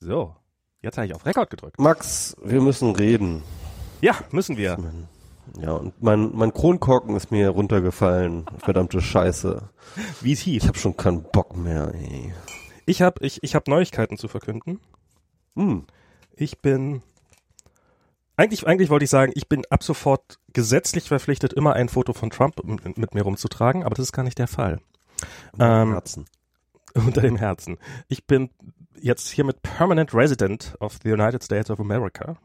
So, jetzt habe ich auf Rekord gedrückt. Max, wir müssen reden. Ja, müssen wir. Ja, und mein, mein Kronkorken ist mir runtergefallen. Verdammte Scheiße. Wie es hieß. Ich habe schon keinen Bock mehr, ey. Ich habe ich, ich hab Neuigkeiten zu verkünden. Hm. Ich bin. Eigentlich, eigentlich wollte ich sagen, ich bin ab sofort gesetzlich verpflichtet, immer ein Foto von Trump mit, mit mir rumzutragen, aber das ist gar nicht der Fall. Ähm, Herzen. Unter dem Herzen. Ich bin jetzt hier mit Permanent Resident of the United States of America.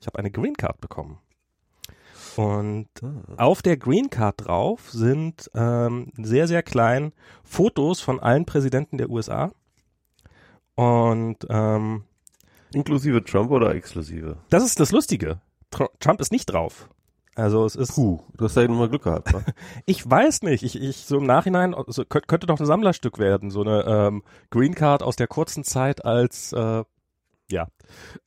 Ich habe eine Green Card bekommen. Und ah. auf der Green Card drauf sind ähm, sehr, sehr klein Fotos von allen Präsidenten der USA. Und ähm, Inklusive Trump oder exklusive? Das ist das Lustige. Trump ist nicht drauf. Also es ist. Puh, du hast ja nur mal Glück gehabt. Ne? ich weiß nicht. Ich, ich so im Nachhinein so, könnte, könnte doch ein Sammlerstück werden. So eine ähm, Green Card aus der kurzen Zeit als äh, ja,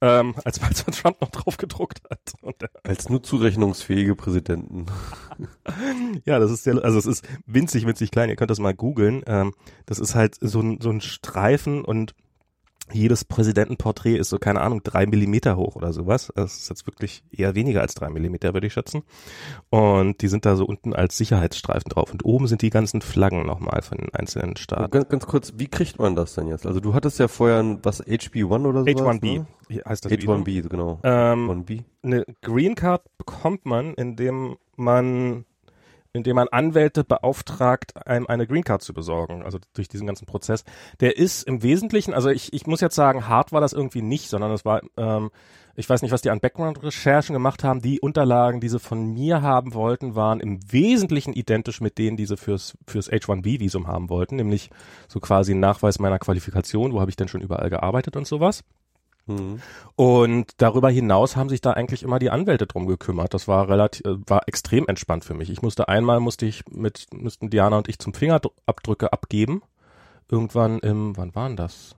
ähm, als, man Trump noch drauf gedruckt hat. Und, äh, als nur zurechnungsfähige Präsidenten. ja, das ist sehr, also es ist winzig, winzig klein. Ihr könnt das mal googeln. Ähm, das ist halt so ein, so ein Streifen und jedes Präsidentenporträt ist so, keine Ahnung, drei Millimeter hoch oder sowas. Das ist jetzt wirklich eher weniger als drei Millimeter, würde ich schätzen. Und die sind da so unten als Sicherheitsstreifen drauf. Und oben sind die ganzen Flaggen nochmal von den einzelnen Staaten. Ganz, ganz kurz, wie kriegt man das denn jetzt? Also du hattest ja vorher ein, was, HB1 oder so? H1B ne? heißt das. H1B, genau. Ähm, 1B. Eine Green Card bekommt man, indem man indem man Anwälte beauftragt, einem eine Green Card zu besorgen, also durch diesen ganzen Prozess. Der ist im Wesentlichen, also ich, ich muss jetzt sagen, hart war das irgendwie nicht, sondern es war, ähm, ich weiß nicht, was die an Background-Recherchen gemacht haben. Die Unterlagen, die sie von mir haben wollten, waren im Wesentlichen identisch mit denen, die sie fürs, fürs H1B-Visum haben wollten, nämlich so quasi ein Nachweis meiner Qualifikation, wo habe ich denn schon überall gearbeitet und sowas. Mhm. Und darüber hinaus haben sich da eigentlich immer die Anwälte drum gekümmert. Das war relativ, äh, war extrem entspannt für mich. Ich musste einmal musste ich mit, müssten Diana und ich zum Fingerabdrücke abgeben. Irgendwann im, wann waren das?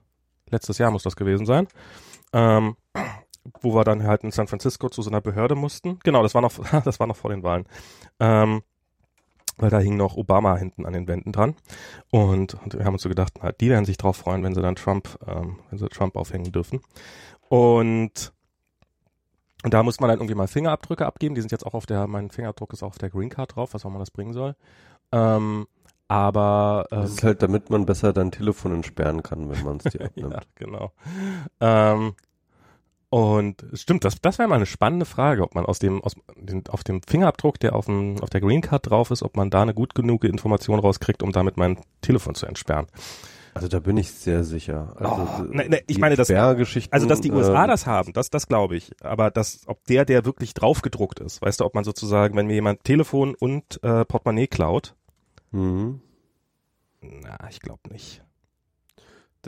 Letztes Jahr muss das gewesen sein. Ähm, wo wir dann halt in San Francisco zu so einer Behörde mussten. Genau, das war noch, das war noch vor den Wahlen. Ähm, weil da hing noch Obama hinten an den Wänden dran. Und, und wir haben uns so gedacht, na, die werden sich drauf freuen, wenn sie dann Trump, ähm, wenn sie Trump aufhängen dürfen. Und, und da muss man dann irgendwie mal Fingerabdrücke abgeben. Die sind jetzt auch auf der, mein Fingerabdruck ist auch auf der Green Card drauf, was auch immer das bringen soll. Ähm, aber ähm, das ist halt, damit man besser dein Telefon entsperren kann, wenn man es dir abnimmt. ja, genau. Ähm, und stimmt, das, das wäre mal eine spannende Frage, ob man aus dem, aus dem, auf dem Fingerabdruck, der auf, dem, auf der Green Card drauf ist, ob man da eine gut genug Information rauskriegt, um damit mein Telefon zu entsperren. Also da bin ich sehr sicher. Also oh, ne, ne, ich meine, das, also dass die USA äh, das haben, das, das glaube ich. Aber das, ob der, der wirklich draufgedruckt ist, weißt du, ob man sozusagen, wenn mir jemand Telefon und äh, Portemonnaie klaut, mhm. na, ich glaube nicht.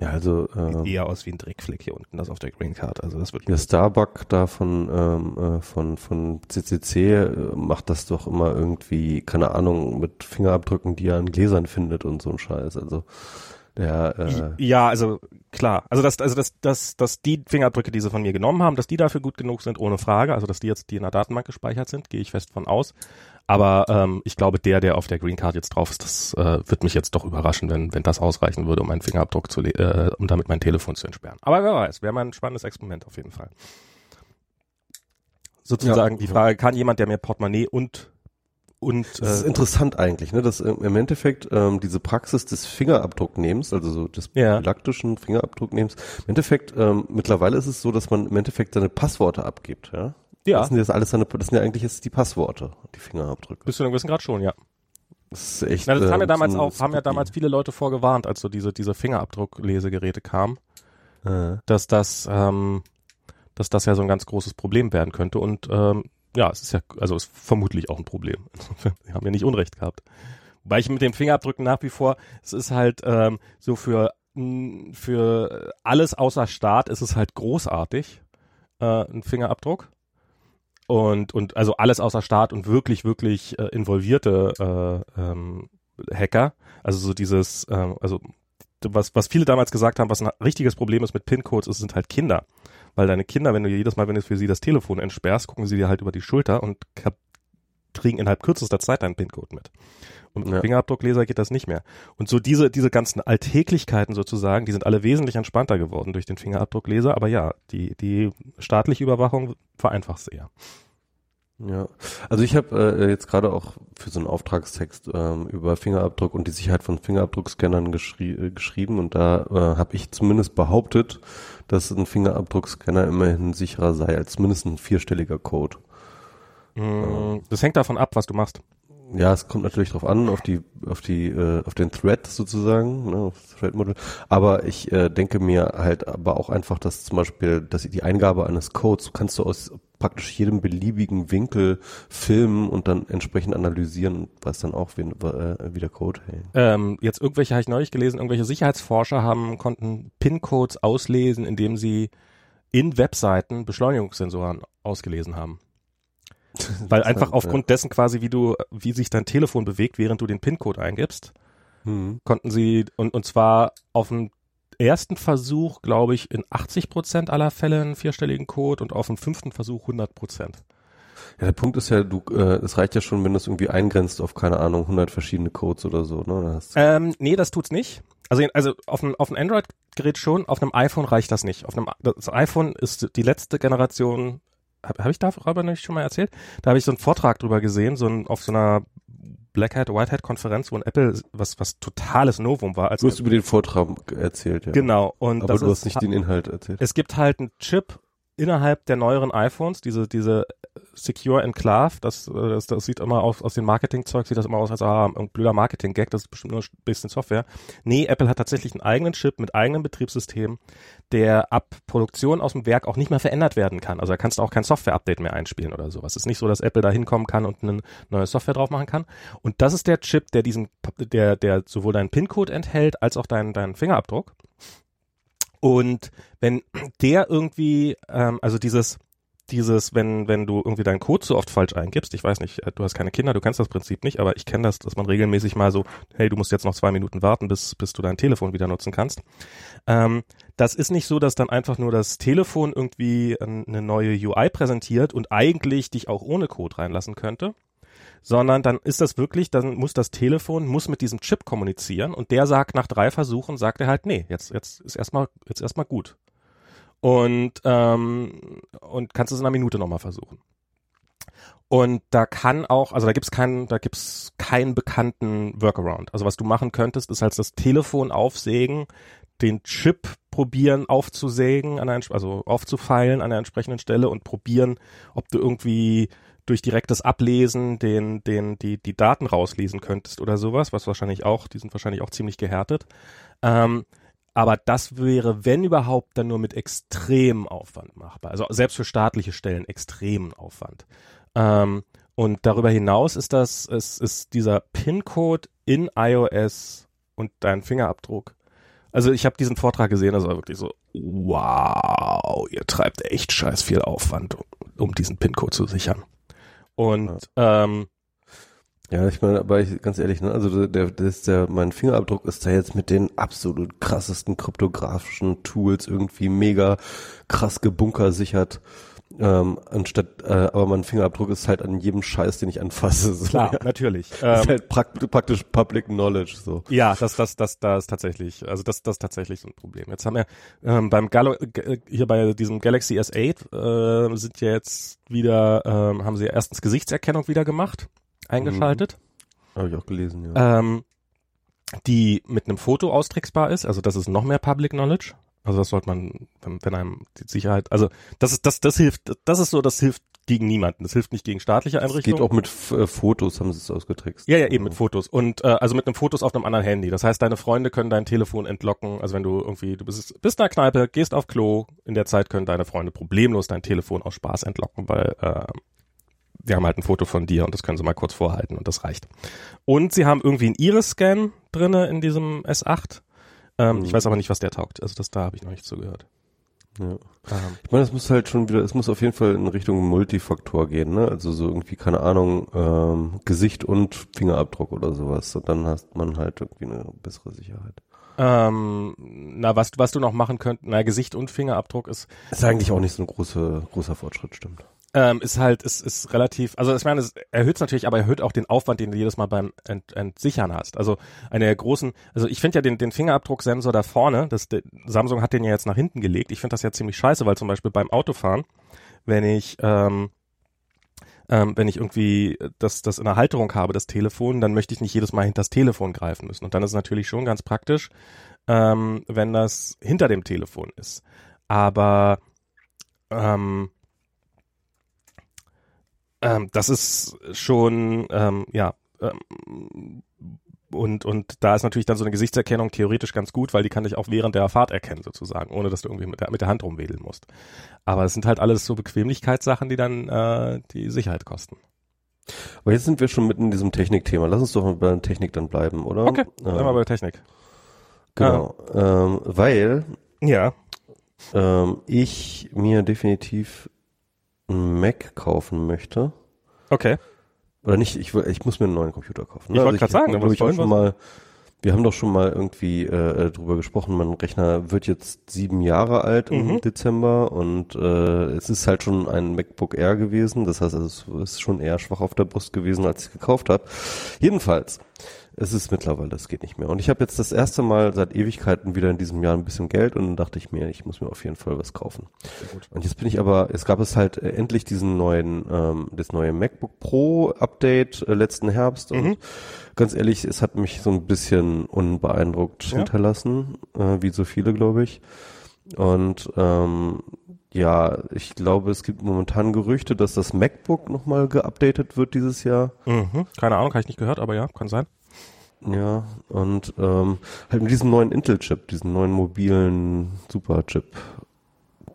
Ja, also äh, eher aus wie ein Dreckfleck hier unten, das auf der Green Card. Also das wird der Starbuck da von ähm, äh, von von CCC äh, macht das doch immer irgendwie keine Ahnung mit Fingerabdrücken, die er an Gläsern findet und so ein Scheiß. Also der äh, ja, also klar, also dass also dass dass dass die Fingerabdrücke, die sie von mir genommen haben, dass die dafür gut genug sind, ohne Frage. Also dass die jetzt die in der Datenbank gespeichert sind, gehe ich fest von aus. Aber ähm, ich glaube, der, der auf der Green Card jetzt drauf ist, das äh, wird mich jetzt doch überraschen, wenn, wenn das ausreichen würde, um meinen Fingerabdruck zu, äh, um damit mein Telefon zu entsperren. Aber wer weiß, wäre mal ein spannendes Experiment auf jeden Fall. Sozusagen ja, die Frage, kann jemand, der mir Portemonnaie und und äh, das ist interessant eigentlich, ne, dass im Endeffekt ähm, diese Praxis des Fingerabdrucknehmens, also so des ja. prophylaktischen Fingerabdrucknehmens, im Endeffekt ähm, mittlerweile ist es so, dass man im Endeffekt seine Passworte abgibt, ja. Ja. Das sind jetzt alles seine, das sind ja eigentlich jetzt die Passworte, die Fingerabdrücke. Bis zu einem gewissen Grad schon, ja. Das ist echt. Na, das haben ja ähm, damals auch, haben ja damals viele Leute vorgewarnt, als so diese, diese Fingerabdrucklesegeräte kamen, äh. dass das, ähm, dass das ja so ein ganz großes Problem werden könnte und ähm, ja, es ist ja, also es ist vermutlich auch ein Problem. Wir haben ja nicht Unrecht gehabt. Weil ich mit dem Fingerabdrücken nach wie vor, es ist halt ähm, so für für alles außer Staat ist es halt großartig, äh, ein Fingerabdruck und und also alles außer Staat und wirklich wirklich äh, involvierte äh, ähm, Hacker, also so dieses, äh, also was was viele damals gesagt haben, was ein richtiges Problem ist mit PIN-Codes, ist sind halt Kinder, weil deine Kinder, wenn du jedes Mal, wenn du für sie das Telefon entsperrst, gucken sie dir halt über die Schulter und kriegen innerhalb kürzester Zeit deinen PIN-Code mit. Und mit ja. Fingerabdruckleser geht das nicht mehr. Und so diese, diese ganzen Alltäglichkeiten sozusagen, die sind alle wesentlich entspannter geworden durch den Fingerabdruckleser. Aber ja, die, die staatliche Überwachung vereinfacht sehr. Ja, also ich habe äh, jetzt gerade auch für so einen Auftragstext ähm, über Fingerabdruck und die Sicherheit von Fingerabdruckscannern geschrie äh, geschrieben und da äh, habe ich zumindest behauptet, dass ein Fingerabdruckscanner immerhin sicherer sei als mindestens ein vierstelliger Code. Mm, das hängt davon ab, was du machst. Ja, es kommt natürlich drauf an, auf die, auf die, äh, auf den Thread sozusagen, ne, auf das Thread-Model. Aber ich äh, denke mir halt aber auch einfach, dass zum Beispiel, dass die Eingabe eines Codes kannst du aus praktisch jedem beliebigen Winkel filmen und dann entsprechend analysieren, was dann auch wie, äh, wie der Code hält. Ähm, jetzt irgendwelche, habe ich neulich gelesen, irgendwelche Sicherheitsforscher haben, konnten PIN-Codes auslesen, indem sie in Webseiten Beschleunigungssensoren ausgelesen haben. Weil einfach aufgrund dessen quasi, wie du, wie sich dein Telefon bewegt, während du den PIN-Code eingibst, mhm. konnten sie, und, und zwar auf dem ersten Versuch, glaube ich, in 80 Prozent aller Fälle einen vierstelligen Code und auf dem fünften Versuch 100 Prozent. Ja, der Punkt ist ja, du, äh, es reicht ja schon, wenn du es irgendwie eingrenzt auf, keine Ahnung, 100 verschiedene Codes oder so, ne? Ähm, nee, das tut's nicht. Also, also auf einem, auf einem Android-Gerät schon, auf einem iPhone reicht das nicht. Auf einem, das iPhone ist die letzte Generation habe hab ich darüber nicht schon mal erzählt? Da habe ich so einen Vortrag drüber gesehen, so ein, auf so einer Black Hat, White Hat Konferenz, wo ein Apple was was totales Novum war. du hast über den Vortrag erzählt, ja. Genau. Und Aber du hast nicht den Inhalt erzählt. Es gibt halt einen Chip innerhalb der neueren iPhones, diese diese Secure Enclave, das, das, das sieht immer aus, aus dem Marketingzeug, sieht das immer aus als ah, ein blöder Marketing-Gag, das ist bestimmt nur ein bisschen Software. Nee, Apple hat tatsächlich einen eigenen Chip mit eigenem Betriebssystem, der ab Produktion aus dem Werk auch nicht mehr verändert werden kann. Also da kannst du auch kein Software-Update mehr einspielen oder sowas. Es ist nicht so, dass Apple da hinkommen kann und eine neue Software drauf machen kann. Und das ist der Chip, der diesen, der, der sowohl deinen PIN-Code enthält, als auch deinen, deinen Fingerabdruck. Und wenn der irgendwie, ähm, also dieses, dieses, wenn, wenn du irgendwie deinen Code so oft falsch eingibst, ich weiß nicht, äh, du hast keine Kinder, du kennst das Prinzip nicht, aber ich kenne das, dass man regelmäßig mal so, hey, du musst jetzt noch zwei Minuten warten, bis, bis du dein Telefon wieder nutzen kannst. Ähm, das ist nicht so, dass dann einfach nur das Telefon irgendwie eine neue UI präsentiert und eigentlich dich auch ohne Code reinlassen könnte, sondern dann ist das wirklich, dann muss das Telefon, muss mit diesem Chip kommunizieren und der sagt nach drei Versuchen, sagt er halt, nee, jetzt, jetzt ist erstmal, jetzt erstmal gut und, ähm, und kannst es in einer Minute nochmal versuchen. Und da kann auch, also da gibt's keinen, da gibt's keinen bekannten Workaround. Also was du machen könntest, ist halt das Telefon aufsägen, den Chip probieren aufzusägen, an einer, also aufzufeilen an der entsprechenden Stelle und probieren, ob du irgendwie durch direktes Ablesen den, den, die, die Daten rauslesen könntest oder sowas, was wahrscheinlich auch, die sind wahrscheinlich auch ziemlich gehärtet. Ähm, aber das wäre, wenn überhaupt, dann nur mit extremem Aufwand machbar. Also selbst für staatliche Stellen extremen Aufwand. Ähm, und darüber hinaus ist das, ist, ist dieser PIN-Code in iOS und dein Fingerabdruck. Also ich habe diesen Vortrag gesehen, das war wirklich so, wow, ihr treibt echt scheiß viel Aufwand, um, um diesen PIN-Code zu sichern. Und ja. ähm, ja, ich meine, aber ich, ganz ehrlich, ne, also der, der ist der, mein Fingerabdruck ist da jetzt mit den absolut krassesten kryptografischen Tools irgendwie mega krass gebunkersichert. Ähm, anstatt, äh, aber mein Fingerabdruck ist halt an jedem Scheiß, den ich anfasse. So, Klar, ja. natürlich. Das ist ähm, halt prakt praktisch Public Knowledge. So. Ja, das, das, das, das ist tatsächlich, also das, das ist tatsächlich so ein Problem. Jetzt haben wir ähm, beim Galo hier bei diesem Galaxy S8 äh, sind ja jetzt wieder, ähm, haben sie erstens Gesichtserkennung wieder gemacht eingeschaltet. Mhm. Habe ich auch gelesen, ja. Ähm, die mit einem Foto austricksbar ist, also das ist noch mehr Public Knowledge. Also das sollte man, wenn, einem die Sicherheit, also das ist, das, das hilft, das ist so, das hilft gegen niemanden. Das hilft nicht gegen staatliche Einrichtungen. Das geht auch mit äh, Fotos, haben sie es ausgetrickst. Ja, ja, eben mit Fotos. Und äh, also mit einem Fotos auf einem anderen Handy. Das heißt, deine Freunde können dein Telefon entlocken. Also wenn du irgendwie, du bist, bist in der Kneipe, gehst auf Klo, in der Zeit können deine Freunde problemlos dein Telefon aus Spaß entlocken, weil äh, wir haben halt ein Foto von dir und das können sie mal kurz vorhalten und das reicht. Und sie haben irgendwie einen Iris-Scan drinne in diesem S8. Ähm, mhm. Ich weiß aber nicht, was der taugt. Also das da habe ich noch nicht zugehört. Ja. Ähm. Ich meine, es muss halt schon wieder, es muss auf jeden Fall in Richtung Multifaktor gehen, ne? Also so irgendwie, keine Ahnung, ähm, Gesicht und Fingerabdruck oder sowas. Und dann hast man halt irgendwie eine bessere Sicherheit. Ähm, na, was, was du noch machen könntest, na, Gesicht und Fingerabdruck ist. Ist eigentlich auch nicht so ein große, großer Fortschritt, stimmt. Ähm, ist halt, ist, ist relativ, also ich meine, es erhöht natürlich, aber erhöht auch den Aufwand, den du jedes Mal beim Ent, Entsichern hast. Also eine der großen, also ich finde ja den, den Fingerabdrucksensor da vorne, das, der, Samsung hat den ja jetzt nach hinten gelegt. Ich finde das ja ziemlich scheiße, weil zum Beispiel beim Autofahren, wenn ich, ähm, ähm, wenn ich irgendwie das, das in der Halterung habe, das Telefon, dann möchte ich nicht jedes Mal hinter das Telefon greifen müssen. Und dann ist es natürlich schon ganz praktisch, ähm, wenn das hinter dem Telefon ist. Aber ähm, ähm, das ist schon, ähm, ja, ähm, und, und da ist natürlich dann so eine Gesichtserkennung theoretisch ganz gut, weil die kann dich auch während der Fahrt erkennen sozusagen, ohne dass du irgendwie mit der, mit der Hand rumwedeln musst. Aber es sind halt alles so Bequemlichkeitssachen, die dann äh, die Sicherheit kosten. Aber jetzt sind wir schon mitten in diesem Technikthema. Lass uns doch mal bei der Technik dann bleiben, oder? Okay, ähm, mal bei der Technik. Genau, ah. ähm, weil ja. ähm, ich mir definitiv einen Mac kaufen möchte. Okay. Oder nicht, ich, ich muss mir einen neuen Computer kaufen. Ne? Ich wollte also gerade sagen, aber ich auch schon mal, wir haben doch schon mal irgendwie äh, drüber gesprochen, mein Rechner wird jetzt sieben Jahre alt im mhm. Dezember und äh, es ist halt schon ein MacBook Air gewesen. Das heißt, es ist schon eher schwach auf der Brust gewesen, als ich gekauft habe. Jedenfalls es ist mittlerweile, es geht nicht mehr. Und ich habe jetzt das erste Mal seit Ewigkeiten wieder in diesem Jahr ein bisschen Geld und dann dachte ich mir, ich muss mir auf jeden Fall was kaufen. Und jetzt bin ich aber, es gab es halt äh, endlich diesen neuen, ähm, das neue MacBook Pro Update äh, letzten Herbst und mhm. ganz ehrlich, es hat mich so ein bisschen unbeeindruckt ja. hinterlassen, äh, wie so viele, glaube ich. Und ähm, ja, ich glaube, es gibt momentan Gerüchte, dass das MacBook nochmal geupdatet wird dieses Jahr. Mhm. Keine Ahnung, habe ich nicht gehört, aber ja, kann sein. Ja, und ähm, halt mit diesem neuen Intel-Chip, diesen neuen mobilen Super-Chip,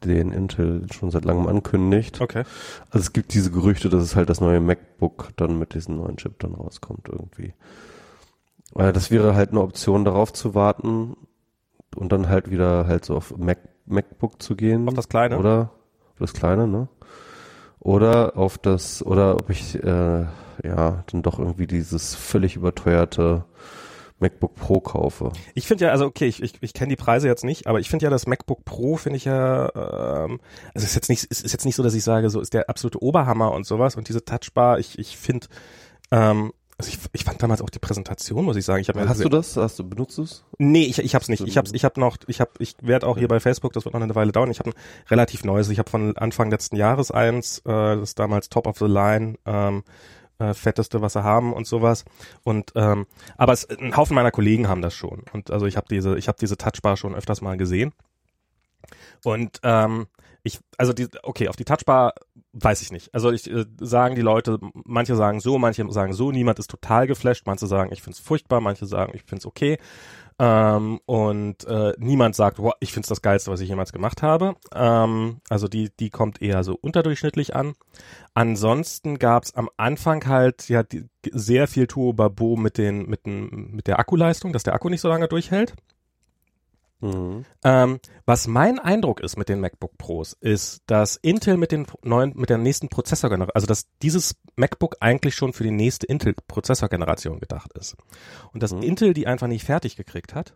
den Intel schon seit langem ankündigt. Okay. Also es gibt diese Gerüchte, dass es halt das neue MacBook dann mit diesem neuen Chip dann rauskommt irgendwie. Äh, das wäre halt eine Option, darauf zu warten und dann halt wieder halt so auf Mac, MacBook zu gehen. Auf das kleine? Oder das kleine, ne? Oder auf das, oder ob ich äh, ja dann doch irgendwie dieses völlig überteuerte MacBook Pro kaufe. Ich finde ja, also okay, ich, ich, ich kenne die Preise jetzt nicht, aber ich finde ja das MacBook Pro finde ich ja, ähm, also ist jetzt nicht, ist, ist jetzt nicht so, dass ich sage, so ist der absolute Oberhammer und sowas und diese Touchbar, ich, ich finde, ähm, also ich, ich fand damals auch die Präsentation, muss ich sagen. Ich hab Hast du das? Hast du benutzt es? Nee, ich, ich hab's nicht. Ich hab's, ich hab noch, ich hab, ich werde auch hier bei Facebook, das wird noch eine Weile dauern. Ich habe ein relativ neues. Ich habe von Anfang letzten Jahres eins, äh, das ist damals Top of the Line. Ähm, äh, fetteste, was sie haben und sowas. Und ähm, aber es, ein Haufen meiner Kollegen haben das schon. Und also ich habe diese, ich habe diese Touchbar schon öfters mal gesehen. Und ähm, ich, also die, okay, auf die Touchbar weiß ich nicht. Also ich äh, sagen die Leute, manche sagen so, manche sagen so, niemand ist total geflasht, manche sagen, ich find's furchtbar, manche sagen, ich find's okay. Ähm, und äh, niemand sagt, wow, ich find's das Geilste, was ich jemals gemacht habe. Ähm, also die, die kommt eher so unterdurchschnittlich an. Ansonsten gab's am Anfang halt ja die, sehr viel Tuobabo mit den mit mit der Akkuleistung, dass der Akku nicht so lange durchhält. Mhm. Ähm, was mein Eindruck ist mit den MacBook Pros, ist, dass Intel mit den neuen, mit der nächsten Prozessorgeneration, also dass dieses MacBook eigentlich schon für die nächste Intel-Prozessorgeneration gedacht ist. Und dass mhm. Intel die einfach nicht fertig gekriegt hat.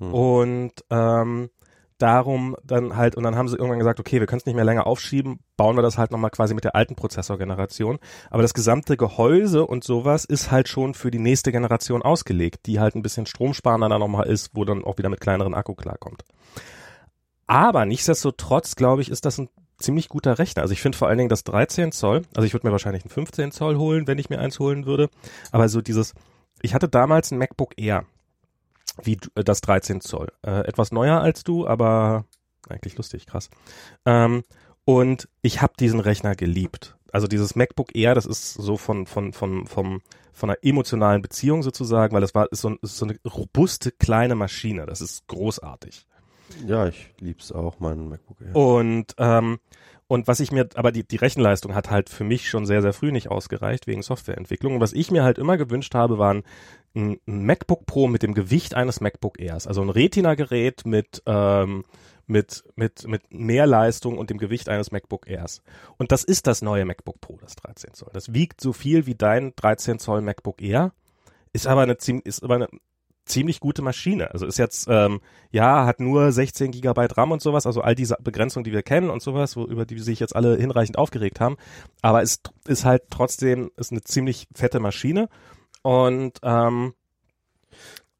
Mhm. Und ähm, darum dann halt, und dann haben sie irgendwann gesagt, okay, wir können es nicht mehr länger aufschieben, bauen wir das halt nochmal quasi mit der alten Prozessorgeneration. Aber das gesamte Gehäuse und sowas ist halt schon für die nächste Generation ausgelegt, die halt ein bisschen stromsparender dann nochmal ist, wo dann auch wieder mit kleineren Akku klarkommt. Aber nichtsdestotrotz, glaube ich, ist das ein ziemlich guter Rechner. Also ich finde vor allen Dingen das 13 Zoll, also ich würde mir wahrscheinlich ein 15 Zoll holen, wenn ich mir eins holen würde. Aber so dieses, ich hatte damals ein MacBook Air wie äh, das 13 Zoll. Äh, etwas neuer als du, aber eigentlich lustig, krass. Ähm, und ich habe diesen Rechner geliebt. Also dieses MacBook Air, das ist so von von von vom von einer emotionalen Beziehung sozusagen, weil das war ist so, ist so eine robuste kleine Maschine. Das ist großartig. Ja, ich lieb's auch, mein MacBook Air. Und ähm, und was ich mir, aber die, die Rechenleistung hat halt für mich schon sehr, sehr früh nicht ausgereicht wegen Softwareentwicklung. Und was ich mir halt immer gewünscht habe, waren ein, MacBook Pro mit dem Gewicht eines MacBook Airs. Also ein Retina-Gerät mit, ähm, mit, mit, mit mehr Leistung und dem Gewicht eines MacBook Airs. Und das ist das neue MacBook Pro, das 13 Zoll. Das wiegt so viel wie dein 13 Zoll MacBook Air, ist aber eine ziemlich, ist aber eine ziemlich gute Maschine. Also ist jetzt, ähm, ja, hat nur 16 Gigabyte RAM und sowas, also all diese Begrenzungen, die wir kennen und sowas, wo, über die sich jetzt alle hinreichend aufgeregt haben. Aber es ist halt trotzdem, ist eine ziemlich fette Maschine und ähm,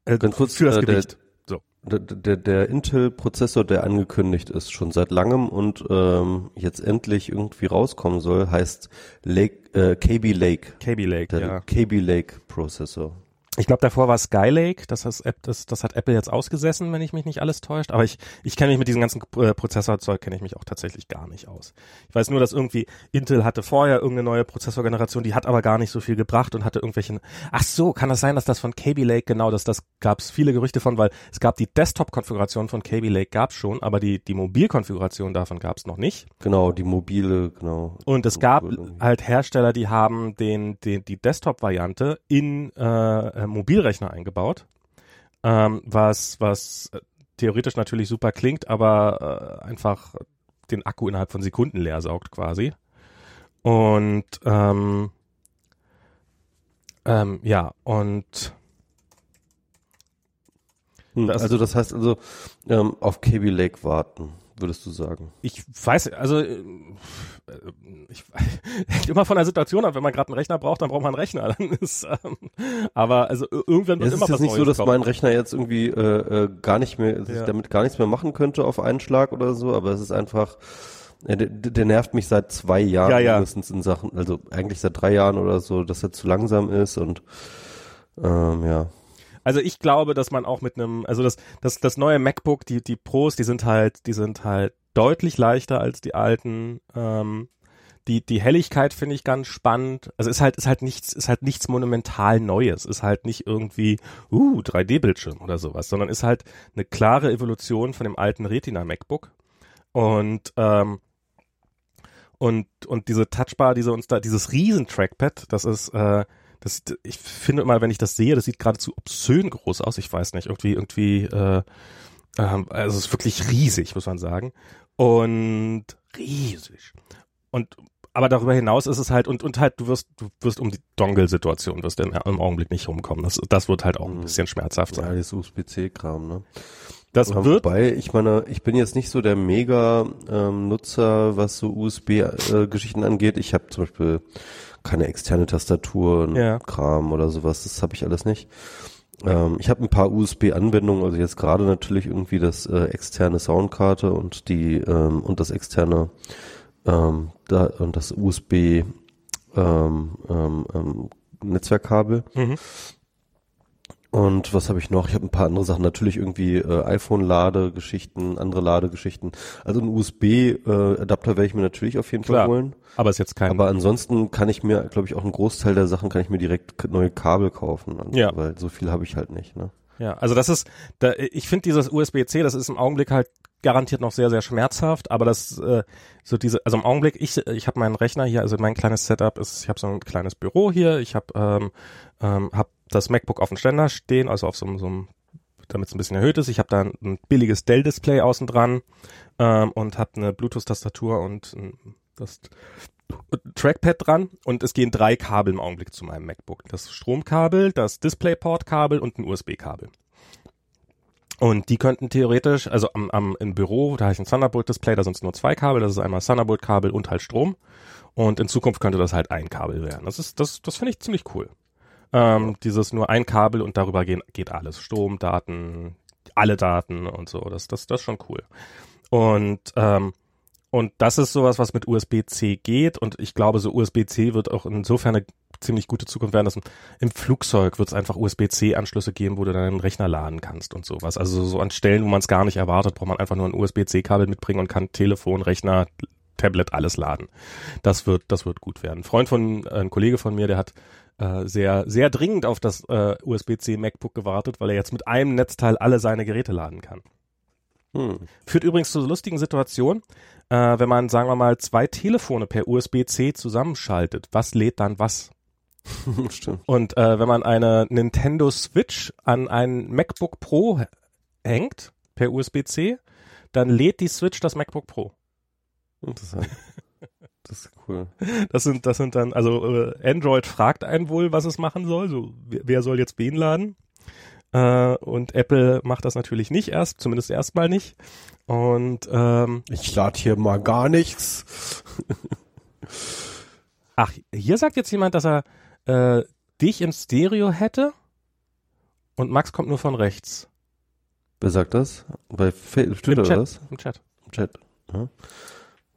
äh, Ganz kurz, für das äh, Gewicht. Der, so. der, der, der Intel-Prozessor, der angekündigt ist, schon seit langem und ähm, jetzt endlich irgendwie rauskommen soll, heißt Lake, äh, KB Lake. KB Lake, der ja. KB Lake Prozessor. Ich glaube, davor war Skylake, das, das, das, das hat Apple jetzt ausgesessen, wenn ich mich nicht alles täuscht. Aber ich, ich kenne mich mit diesem ganzen äh, Prozessorzeug, kenne ich mich auch tatsächlich gar nicht aus. Ich weiß nur, dass irgendwie Intel hatte vorher irgendeine neue Prozessorgeneration, die hat aber gar nicht so viel gebracht und hatte irgendwelchen. Ach so, kann das sein, dass das von Kaby Lake genau, dass das gab es viele Gerüchte von, weil es gab die Desktop-Konfiguration von Kaby Lake gab es schon, aber die die Mobilkonfiguration davon gab es noch nicht. Genau, die mobile, genau. Und es gab halt Hersteller, die haben den, den die Desktop-Variante in äh, Mobilrechner eingebaut, ähm, was, was theoretisch natürlich super klingt, aber äh, einfach den Akku innerhalb von Sekunden leer saugt quasi. Und ähm, ähm, ja, und hm, das, also das heißt also ähm, auf KB Lake warten würdest du sagen? Ich weiß, also äh, ich hängt immer von der Situation ab. Wenn man gerade einen Rechner braucht, dann braucht man einen Rechner. Dann ist, ähm, aber also irgendwann wird ja, immer was Es ist nicht Neues so, dass kommen. mein Rechner jetzt irgendwie äh, äh, gar nicht mehr, ja. damit gar nichts mehr machen könnte auf einen Schlag oder so, aber es ist einfach der, der nervt mich seit zwei Jahren ja, ja. mindestens in Sachen, also eigentlich seit drei Jahren oder so, dass er zu langsam ist und ähm, ja. Also ich glaube, dass man auch mit einem, also das, das, das neue MacBook, die, die Pros, die sind halt, die sind halt deutlich leichter als die alten. Ähm, die, die Helligkeit finde ich ganz spannend. Also ist halt, ist halt nichts, ist halt nichts monumental Neues. Ist halt nicht irgendwie, uh, 3D-Bildschirm oder sowas, sondern ist halt eine klare Evolution von dem alten Retina MacBook. Und, ähm, und, und diese Touchbar, diese uns da, dieses riesen Trackpad, das ist, äh, das, ich finde immer, wenn ich das sehe, das sieht geradezu obszön groß aus. Ich weiß nicht, irgendwie, irgendwie, äh, ähm, also es ist wirklich riesig, muss man sagen. Und riesig. Und aber darüber hinaus ist es halt und und halt du wirst du wirst um die Dongle-Situation wirst du im, im, Augenblick nicht rumkommen. Das das wird halt auch ein mhm. bisschen schmerzhaft sein. Ja, das USB-C-Kram, ne? Das ja, wird. Wobei, ich meine, ich bin jetzt nicht so der Mega-Nutzer, ähm, was so USB-Geschichten äh, angeht. Ich habe zum Beispiel keine externe Tastatur, ja. Kram oder sowas. Das habe ich alles nicht. Ähm, ich habe ein paar USB-Anwendungen, also jetzt gerade natürlich irgendwie das äh, externe Soundkarte und die ähm, und das externe ähm, da, und das USB ähm, ähm, ähm, Netzwerkkabel. Mhm. Und was habe ich noch? Ich habe ein paar andere Sachen. Natürlich irgendwie äh, iPhone-Ladegeschichten, andere Ladegeschichten. Also einen USB-Adapter äh, werde ich mir natürlich auf jeden Klar, Fall holen. Aber ist jetzt kein. Aber ansonsten kann ich mir, glaube ich, auch einen Großteil der Sachen kann ich mir direkt neue Kabel kaufen. Also, ja. Weil so viel habe ich halt nicht. Ne? Ja, also das ist, da, ich finde dieses USB-C, das ist im Augenblick halt garantiert noch sehr, sehr schmerzhaft, aber das äh, so diese, also im Augenblick, ich, ich habe meinen Rechner hier, also mein kleines Setup ist, ich habe so ein kleines Büro hier, ich habe ähm, ähm, hab das MacBook auf dem Ständer stehen, also auf so, so einem, damit es ein bisschen erhöht ist. Ich habe da ein billiges Dell-Display außen dran ähm, und habe eine Bluetooth-Tastatur und das Trackpad dran und es gehen drei Kabel im Augenblick zu meinem MacBook. Das Stromkabel, das DisplayPort-Kabel und ein USB-Kabel. Und die könnten theoretisch, also am, am im Büro, da habe ich ein Thunderbolt-Display, da sind es nur zwei Kabel, das ist einmal Thunderbolt-Kabel und halt Strom. Und in Zukunft könnte das halt ein Kabel werden. Das ist, das, das finde ich ziemlich cool. Ähm, dieses nur ein Kabel und darüber gehen, geht alles. Strom, Daten, alle Daten und so. Das, das, das ist schon cool. Und, ähm, und das ist sowas, was mit USB-C geht. Und ich glaube, so USB-C wird auch insofern eine ziemlich gute Zukunft werden, dass im Flugzeug wird es einfach USB-C-Anschlüsse geben, wo du deinen Rechner laden kannst und sowas. Also so an Stellen, wo man es gar nicht erwartet, braucht man einfach nur ein USB-C-Kabel mitbringen und kann Telefon, Rechner, Tablet alles laden. Das wird, das wird gut werden. Ein Freund von, äh, ein Kollege von mir, der hat äh, sehr, sehr dringend auf das äh, USB-C MacBook gewartet, weil er jetzt mit einem Netzteil alle seine Geräte laden kann. Hm. Führt übrigens zu lustigen Situationen, äh, wenn man, sagen wir mal, zwei Telefone per USB-C zusammenschaltet. Was lädt dann was? Stimmt. Und äh, wenn man eine Nintendo Switch an ein MacBook Pro hängt per USB-C, dann lädt die Switch das MacBook Pro. Interessant. Das ist cool. Das sind, das sind dann, also äh, Android fragt einen wohl, was es machen soll. So, wer, wer soll jetzt wen laden? Äh, und Apple macht das natürlich nicht erst, zumindest erstmal nicht. Und ähm, ich lade hier mal gar nichts. Ach, hier sagt jetzt jemand, dass er äh, dich im Stereo hätte und Max kommt nur von rechts. Wer sagt das? Bei Twitter Im Chat, oder was? Im Chat. Im Chat. Ja.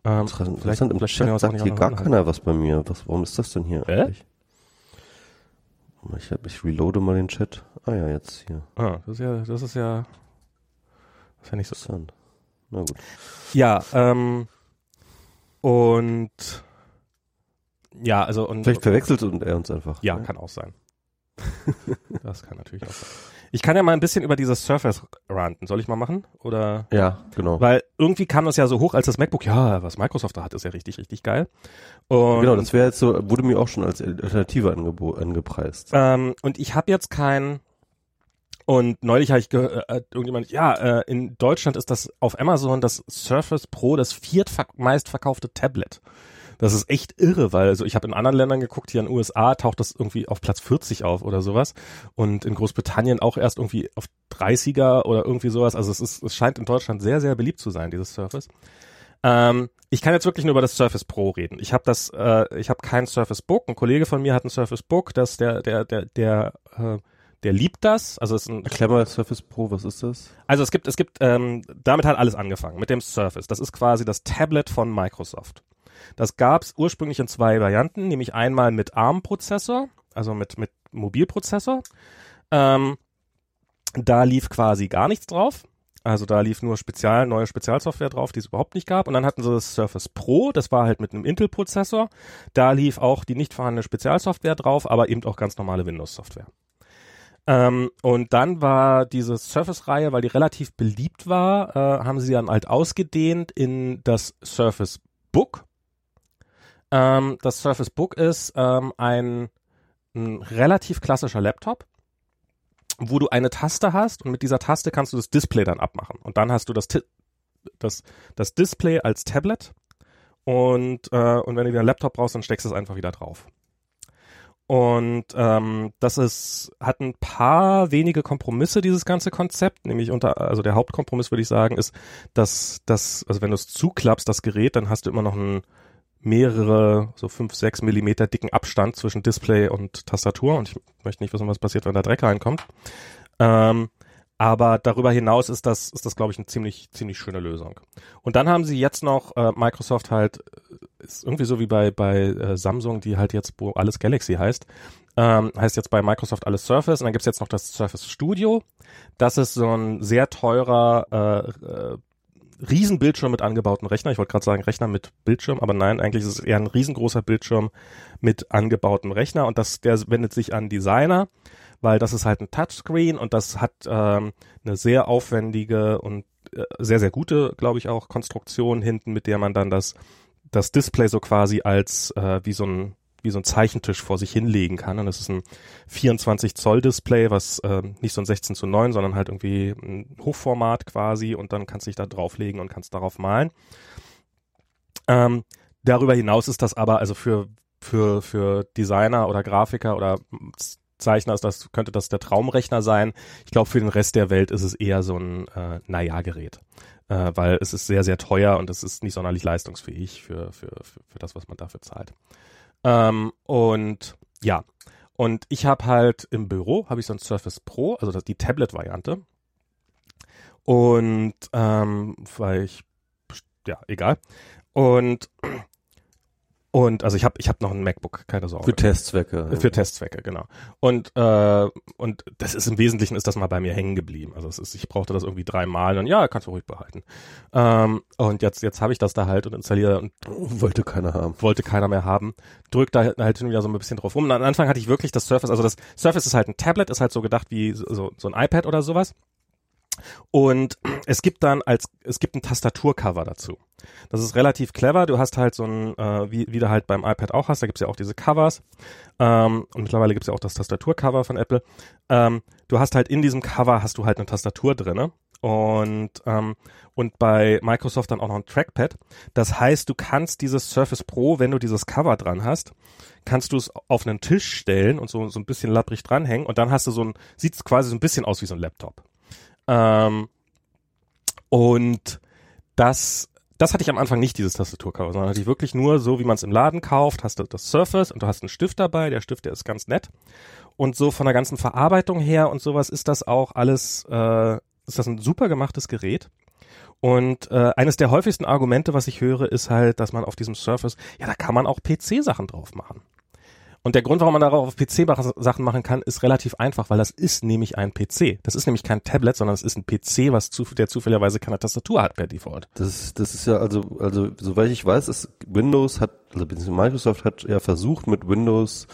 Ähm, Interessant, vielleicht- im vielleicht Chat sagt hier gar keiner was bei mir. Was, warum ist das denn hier Hä? eigentlich? Ich, hab, ich reloade mal den Chat. Ah ja, jetzt hier. Ah, das ist ja, das ist ja, das ist ja nicht so. Interessant. Na gut. Ja, ähm, und ja, also und Vielleicht verwechselt und er uns einfach. ja, kann auch sein. das kann natürlich auch sein. Ich kann ja mal ein bisschen über dieses Surface ranten. Soll ich mal machen? Oder? Ja, genau. Weil irgendwie kam das ja so hoch, als das MacBook, ja, was Microsoft da hat, ist ja richtig, richtig geil. Und, genau, das wäre jetzt so, wurde mir auch schon als Alternative angepreist. ähm, und ich habe jetzt kein und neulich habe ich gehört, äh, irgendjemand, ja, äh, in Deutschland ist das auf Amazon das Surface Pro das viertmeistverkaufte Tablet. Das ist echt irre, weil also ich habe in anderen Ländern geguckt, hier in den USA taucht das irgendwie auf Platz 40 auf oder sowas und in Großbritannien auch erst irgendwie auf 30er oder irgendwie sowas. Also es ist, es scheint in Deutschland sehr, sehr beliebt zu sein, dieses Surface. Ähm, ich kann jetzt wirklich nur über das Surface Pro reden. Ich habe das, äh, ich habe kein Surface Book. Ein Kollege von mir hat ein Surface Book, das der, der, der, der, äh, der liebt das. Also es ist ein Erklär mal Surface Pro, was ist das? also es gibt, es gibt, ähm, damit hat alles angefangen, mit dem Surface. Das ist quasi das Tablet von Microsoft. Das gab's ursprünglich in zwei Varianten, nämlich einmal mit ARM-Prozessor, also mit, mit Mobilprozessor. Ähm, da lief quasi gar nichts drauf. Also da lief nur Spezial, neue Spezialsoftware drauf, die es überhaupt nicht gab. Und dann hatten sie das Surface Pro, das war halt mit einem Intel-Prozessor. Da lief auch die nicht vorhandene Spezialsoftware drauf, aber eben auch ganz normale Windows-Software. Ähm, und dann war diese Surface-Reihe, weil die relativ beliebt war, äh, haben sie dann halt ausgedehnt in das Surface Book. Ähm, das Surface Book ist ähm, ein, ein relativ klassischer Laptop, wo du eine Taste hast und mit dieser Taste kannst du das Display dann abmachen. Und dann hast du das, das, das Display als Tablet und, äh, und wenn du wieder einen Laptop brauchst, dann steckst du es einfach wieder drauf. Und ähm, das ist, hat ein paar wenige Kompromisse, dieses ganze Konzept, nämlich unter, also der Hauptkompromiss würde ich sagen, ist, dass das, also wenn du es zuklappst, das Gerät, dann hast du immer noch einen mehrere, so fünf, sechs Millimeter dicken Abstand zwischen Display und Tastatur und ich möchte nicht wissen, was passiert, wenn da Dreck reinkommt. Ähm, aber darüber hinaus ist das, ist das, glaube ich, eine ziemlich, ziemlich schöne Lösung. Und dann haben sie jetzt noch äh, Microsoft halt, äh, ist irgendwie so wie bei, bei äh, Samsung, die halt jetzt, wo alles Galaxy heißt, ähm, heißt jetzt bei Microsoft alles Surface und dann gibt's jetzt noch das Surface Studio. Das ist so ein sehr teurer äh, äh, Riesenbildschirm mit angebauten Rechner. Ich wollte gerade sagen Rechner mit Bildschirm, aber nein, eigentlich ist es eher ein riesengroßer Bildschirm mit angebautem Rechner und das, der wendet sich an Designer, weil das ist halt ein Touchscreen und das hat ähm, eine sehr aufwendige und äh, sehr, sehr gute, glaube ich, auch Konstruktion hinten, mit der man dann das, das Display so quasi als äh, wie so ein wie so ein Zeichentisch vor sich hinlegen kann. Und das ist ein 24 Zoll Display, was äh, nicht so ein 16 zu 9, sondern halt irgendwie ein Hochformat quasi und dann kannst du dich da drauflegen und kannst darauf malen. Ähm, darüber hinaus ist das aber, also für, für, für Designer oder Grafiker oder Zeichner ist das, könnte das der Traumrechner sein. Ich glaube, für den Rest der Welt ist es eher so ein äh, Naja-Gerät. Äh, weil es ist sehr, sehr teuer und es ist nicht sonderlich leistungsfähig für, für, für, für das, was man dafür zahlt. Ähm, und ja, und ich habe halt im Büro, habe ich so ein Surface Pro, also das, die Tablet-Variante. Und ähm, weil ich, ja, egal. Und und also ich habe ich hab noch ein MacBook, keine Sorge. Für Testzwecke. Für Testzwecke, genau. Und äh, und das ist im Wesentlichen ist das mal bei mir hängen geblieben. Also es ist, ich brauchte das irgendwie dreimal und ja, kannst du ruhig behalten. Ähm, und jetzt jetzt habe ich das da halt und installiere und Wollte keiner haben. wollte keiner mehr haben. Drück da halt hin und wieder so ein bisschen drauf rum. Und am Anfang hatte ich wirklich das Surface, also das Surface ist halt ein Tablet, ist halt so gedacht wie so, so ein iPad oder sowas. Und es gibt dann als, es gibt ein Tastaturcover dazu. Das ist relativ clever. Du hast halt so ein, äh, wie, wie du halt beim iPad auch hast, da gibt's ja auch diese Covers. Ähm, und mittlerweile gibt's ja auch das Tastaturcover von Apple. Ähm, du hast halt in diesem Cover hast du halt eine Tastatur drinne. und ähm, und bei Microsoft dann auch noch ein Trackpad. Das heißt, du kannst dieses Surface Pro, wenn du dieses Cover dran hast, kannst du es auf einen Tisch stellen und so so ein bisschen lapprig dranhängen und dann hast du so ein sieht es quasi so ein bisschen aus wie so ein Laptop. Ähm, und das das hatte ich am Anfang nicht, dieses Tastaturcover, sondern hatte ich wirklich nur so, wie man es im Laden kauft, hast du das Surface und du hast einen Stift dabei, der Stift, der ist ganz nett. Und so von der ganzen Verarbeitung her und sowas ist das auch alles, äh, ist das ein super gemachtes Gerät. Und äh, eines der häufigsten Argumente, was ich höre, ist halt, dass man auf diesem Surface, ja, da kann man auch PC-Sachen drauf machen. Und der Grund, warum man darauf auf PC Sachen machen kann, ist relativ einfach, weil das ist nämlich ein PC. Das ist nämlich kein Tablet, sondern es ist ein PC, was zu, der zufälligerweise keine Tastatur hat per Default. Das, das ist ja also, also soweit ich weiß, ist Windows hat, also Microsoft hat ja versucht mit Windows,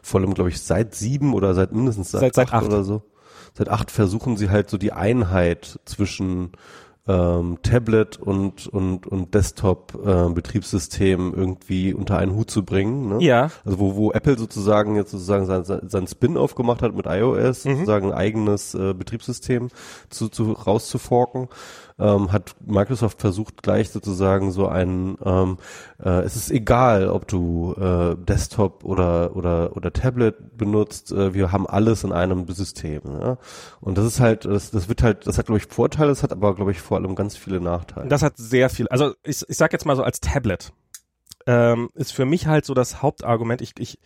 vor allem glaube ich seit sieben oder seit mindestens seit, seit, seit acht, acht oder so, seit acht versuchen sie halt so die Einheit zwischen ähm, Tablet und und und Desktop äh, Betriebssystem irgendwie unter einen Hut zu bringen. Ne? Ja. Also wo wo Apple sozusagen jetzt sozusagen sein, sein Spin-off gemacht hat mit iOS, mhm. sozusagen ein eigenes äh, Betriebssystem zu, zu rauszuforken ähm, hat Microsoft versucht gleich sozusagen so ein, ähm, äh, es ist egal, ob du äh, Desktop oder oder oder Tablet benutzt, äh, wir haben alles in einem System. Ja? Und das ist halt, das, das wird halt, das hat glaube ich Vorteile, das hat aber glaube ich vor allem ganz viele Nachteile. Das hat sehr viel. Also ich, ich sag jetzt mal so als Tablet ähm, ist für mich halt so das Hauptargument. Ich, ich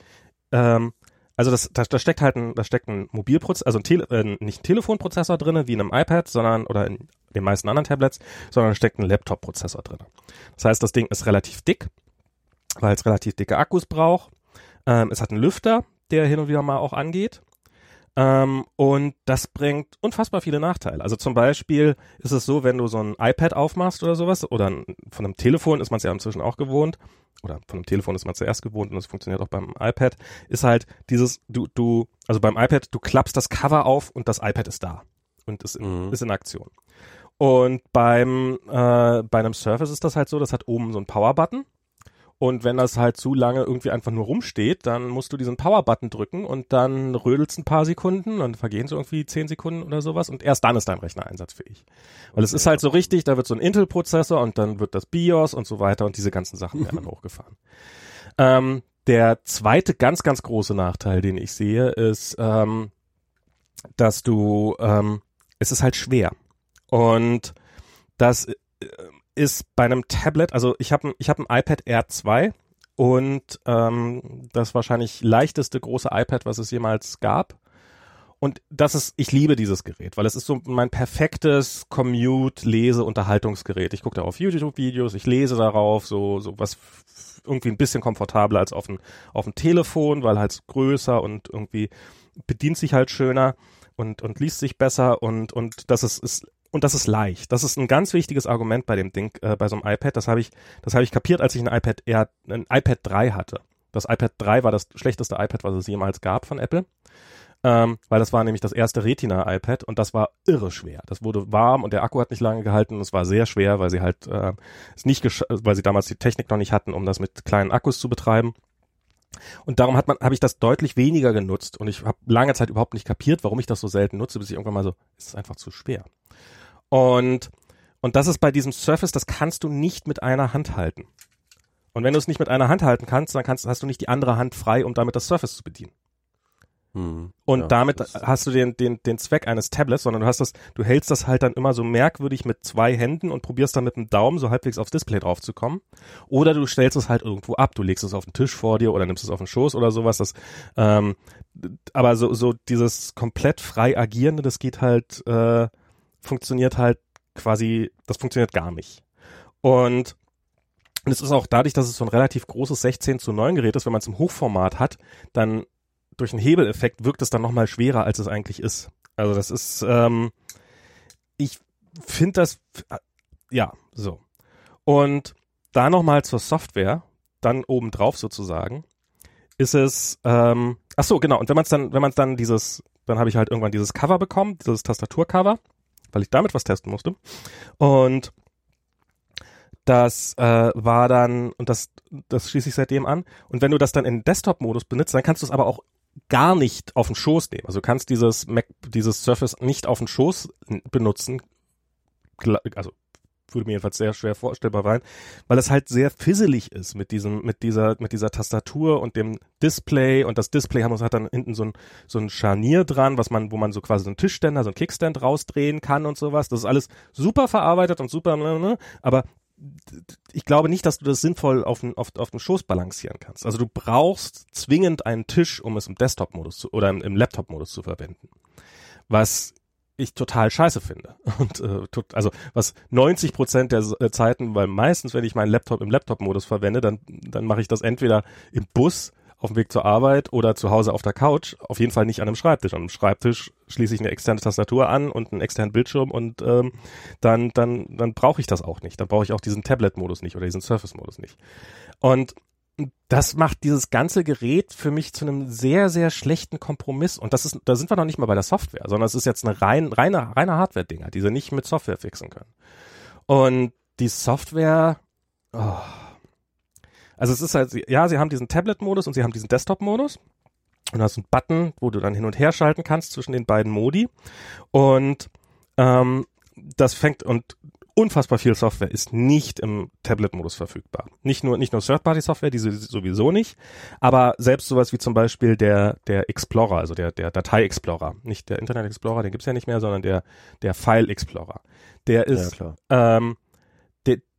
ähm, also das, da, da steckt halt ein, da steckt ein Mobilprozessor, also ein Tele, äh, nicht ein Telefonprozessor drinne wie in einem iPad, sondern oder in den meisten anderen Tablets, sondern steckt ein Laptop-Prozessor drinne. Das heißt, das Ding ist relativ dick, weil es relativ dicke Akkus braucht. Ähm, es hat einen Lüfter, der hin und wieder mal auch angeht. Ähm, und das bringt unfassbar viele Nachteile. Also zum Beispiel ist es so, wenn du so ein iPad aufmachst oder sowas, oder von einem Telefon ist man es ja inzwischen auch gewohnt, oder von einem Telefon ist man zuerst gewohnt und es funktioniert auch beim iPad, ist halt dieses, du, du, also beim iPad, du klappst das Cover auf und das iPad ist da und ist in, mhm. ist in Aktion. Und beim, äh, bei einem Surface ist das halt so, das hat oben so einen Power-Button und wenn das halt zu lange irgendwie einfach nur rumsteht, dann musst du diesen Power-Button drücken und dann rödelst ein paar Sekunden und vergehen so irgendwie zehn Sekunden oder sowas und erst dann ist dein Rechner einsatzfähig. Weil es ist halt so richtig, da wird so ein Intel-Prozessor und dann wird das BIOS und so weiter und diese ganzen Sachen werden dann hochgefahren. Ähm, der zweite ganz, ganz große Nachteil, den ich sehe, ist, ähm, dass du, ähm, es ist halt schwer. Und das äh, ist bei einem Tablet, also ich habe ich hab ein iPad Air 2 und ähm, das wahrscheinlich leichteste große iPad, was es jemals gab. Und das ist, ich liebe dieses Gerät, weil es ist so mein perfektes Commute, Lese, Unterhaltungsgerät. Ich gucke da auf YouTube-Videos, ich lese darauf, so, so was irgendwie ein bisschen komfortabler als auf dem, auf dem Telefon, weil halt größer und irgendwie bedient sich halt schöner und, und liest sich besser und, und das ist, ist und das ist leicht. Das ist ein ganz wichtiges Argument bei dem Ding, äh, bei so einem iPad. Das habe ich, das habe ich kapiert, als ich ein iPad Air, ein iPad 3 hatte. Das iPad 3 war das schlechteste iPad, was es jemals gab von Apple. Ähm, weil das war nämlich das erste Retina-iPad und das war irre schwer. Das wurde warm und der Akku hat nicht lange gehalten und es war sehr schwer, weil sie halt äh, es nicht weil sie damals die Technik noch nicht hatten, um das mit kleinen Akkus zu betreiben. Und darum hat man, habe ich das deutlich weniger genutzt und ich habe lange Zeit überhaupt nicht kapiert, warum ich das so selten nutze, bis ich irgendwann mal so, es ist einfach zu schwer. Und, und das ist bei diesem Surface, das kannst du nicht mit einer Hand halten. Und wenn du es nicht mit einer Hand halten kannst, dann kannst, hast du nicht die andere Hand frei, um damit das Surface zu bedienen. Hm, und ja, damit hast du den, den, den Zweck eines Tablets, sondern du hast das, du hältst das halt dann immer so merkwürdig mit zwei Händen und probierst dann mit dem Daumen so halbwegs aufs Display drauf zu kommen. Oder du stellst es halt irgendwo ab, du legst es auf den Tisch vor dir oder nimmst es auf den Schoß oder sowas. Das, ähm, aber so, so dieses komplett frei agierende, das geht halt, äh, funktioniert halt quasi, das funktioniert gar nicht. Und, und es ist auch dadurch, dass es so ein relativ großes 16 zu 9 Gerät ist, wenn man es im Hochformat hat, dann durch einen Hebeleffekt wirkt es dann nochmal schwerer, als es eigentlich ist. Also das ist, ähm, ich finde das, ja, so. Und da nochmal zur Software, dann obendrauf sozusagen, ist es, ähm, ach so, genau, und wenn man es dann, wenn man dann dieses, dann habe ich halt irgendwann dieses Cover bekommen, dieses Tastaturcover, weil ich damit was testen musste. Und das äh, war dann, und das, das schließe ich seitdem an. Und wenn du das dann in Desktop-Modus benutzt, dann kannst du es aber auch gar nicht auf den Schoß nehmen. Also du kannst dieses Mac, dieses Surface nicht auf den Schoß benutzen, also würde mir jedenfalls sehr schwer vorstellbar sein, weil es halt sehr fisselig ist mit diesem, mit dieser, mit dieser Tastatur und dem Display und das Display hat dann hinten so ein, so ein Scharnier dran, was man, wo man so quasi so einen Tischständer, so einen Kickstand rausdrehen kann und sowas. Das ist alles super verarbeitet und super, ne, ne, aber ich glaube nicht, dass du das sinnvoll auf, auf, auf dem Schoß balancieren kannst. Also du brauchst zwingend einen Tisch, um es im Desktop-Modus oder im, Laptop-Modus zu verwenden. Was ich total scheiße finde. Und äh, also was 90 Prozent der äh, Zeiten, weil meistens, wenn ich meinen Laptop im Laptop-Modus verwende, dann, dann mache ich das entweder im Bus auf dem Weg zur Arbeit oder zu Hause auf der Couch. Auf jeden Fall nicht an einem Schreibtisch. An einem Schreibtisch schließe ich eine externe Tastatur an und einen externen Bildschirm und ähm, dann, dann, dann brauche ich das auch nicht. Dann brauche ich auch diesen Tablet-Modus nicht oder diesen Surface-Modus nicht. Und das macht dieses ganze Gerät für mich zu einem sehr, sehr schlechten Kompromiss. Und das ist, da sind wir noch nicht mal bei der Software, sondern es ist jetzt eine rein, reine, reine Hardware-Dinger, die sie nicht mit Software fixen können. Und die Software, oh. Also es ist halt, ja, sie haben diesen Tablet-Modus und sie haben diesen Desktop-Modus. Und da hast einen Button, wo du dann hin und her schalten kannst zwischen den beiden Modi. Und ähm, das fängt und unfassbar viel Software ist nicht im Tablet-Modus verfügbar. Nicht nur, nicht nur Third-Party-Software, diese sowieso nicht, aber selbst sowas wie zum Beispiel der, der Explorer, also der, der Datei-Explorer, nicht der Internet-Explorer, den gibt's ja nicht mehr, sondern der, der File-Explorer. Der ist, ja, ähm,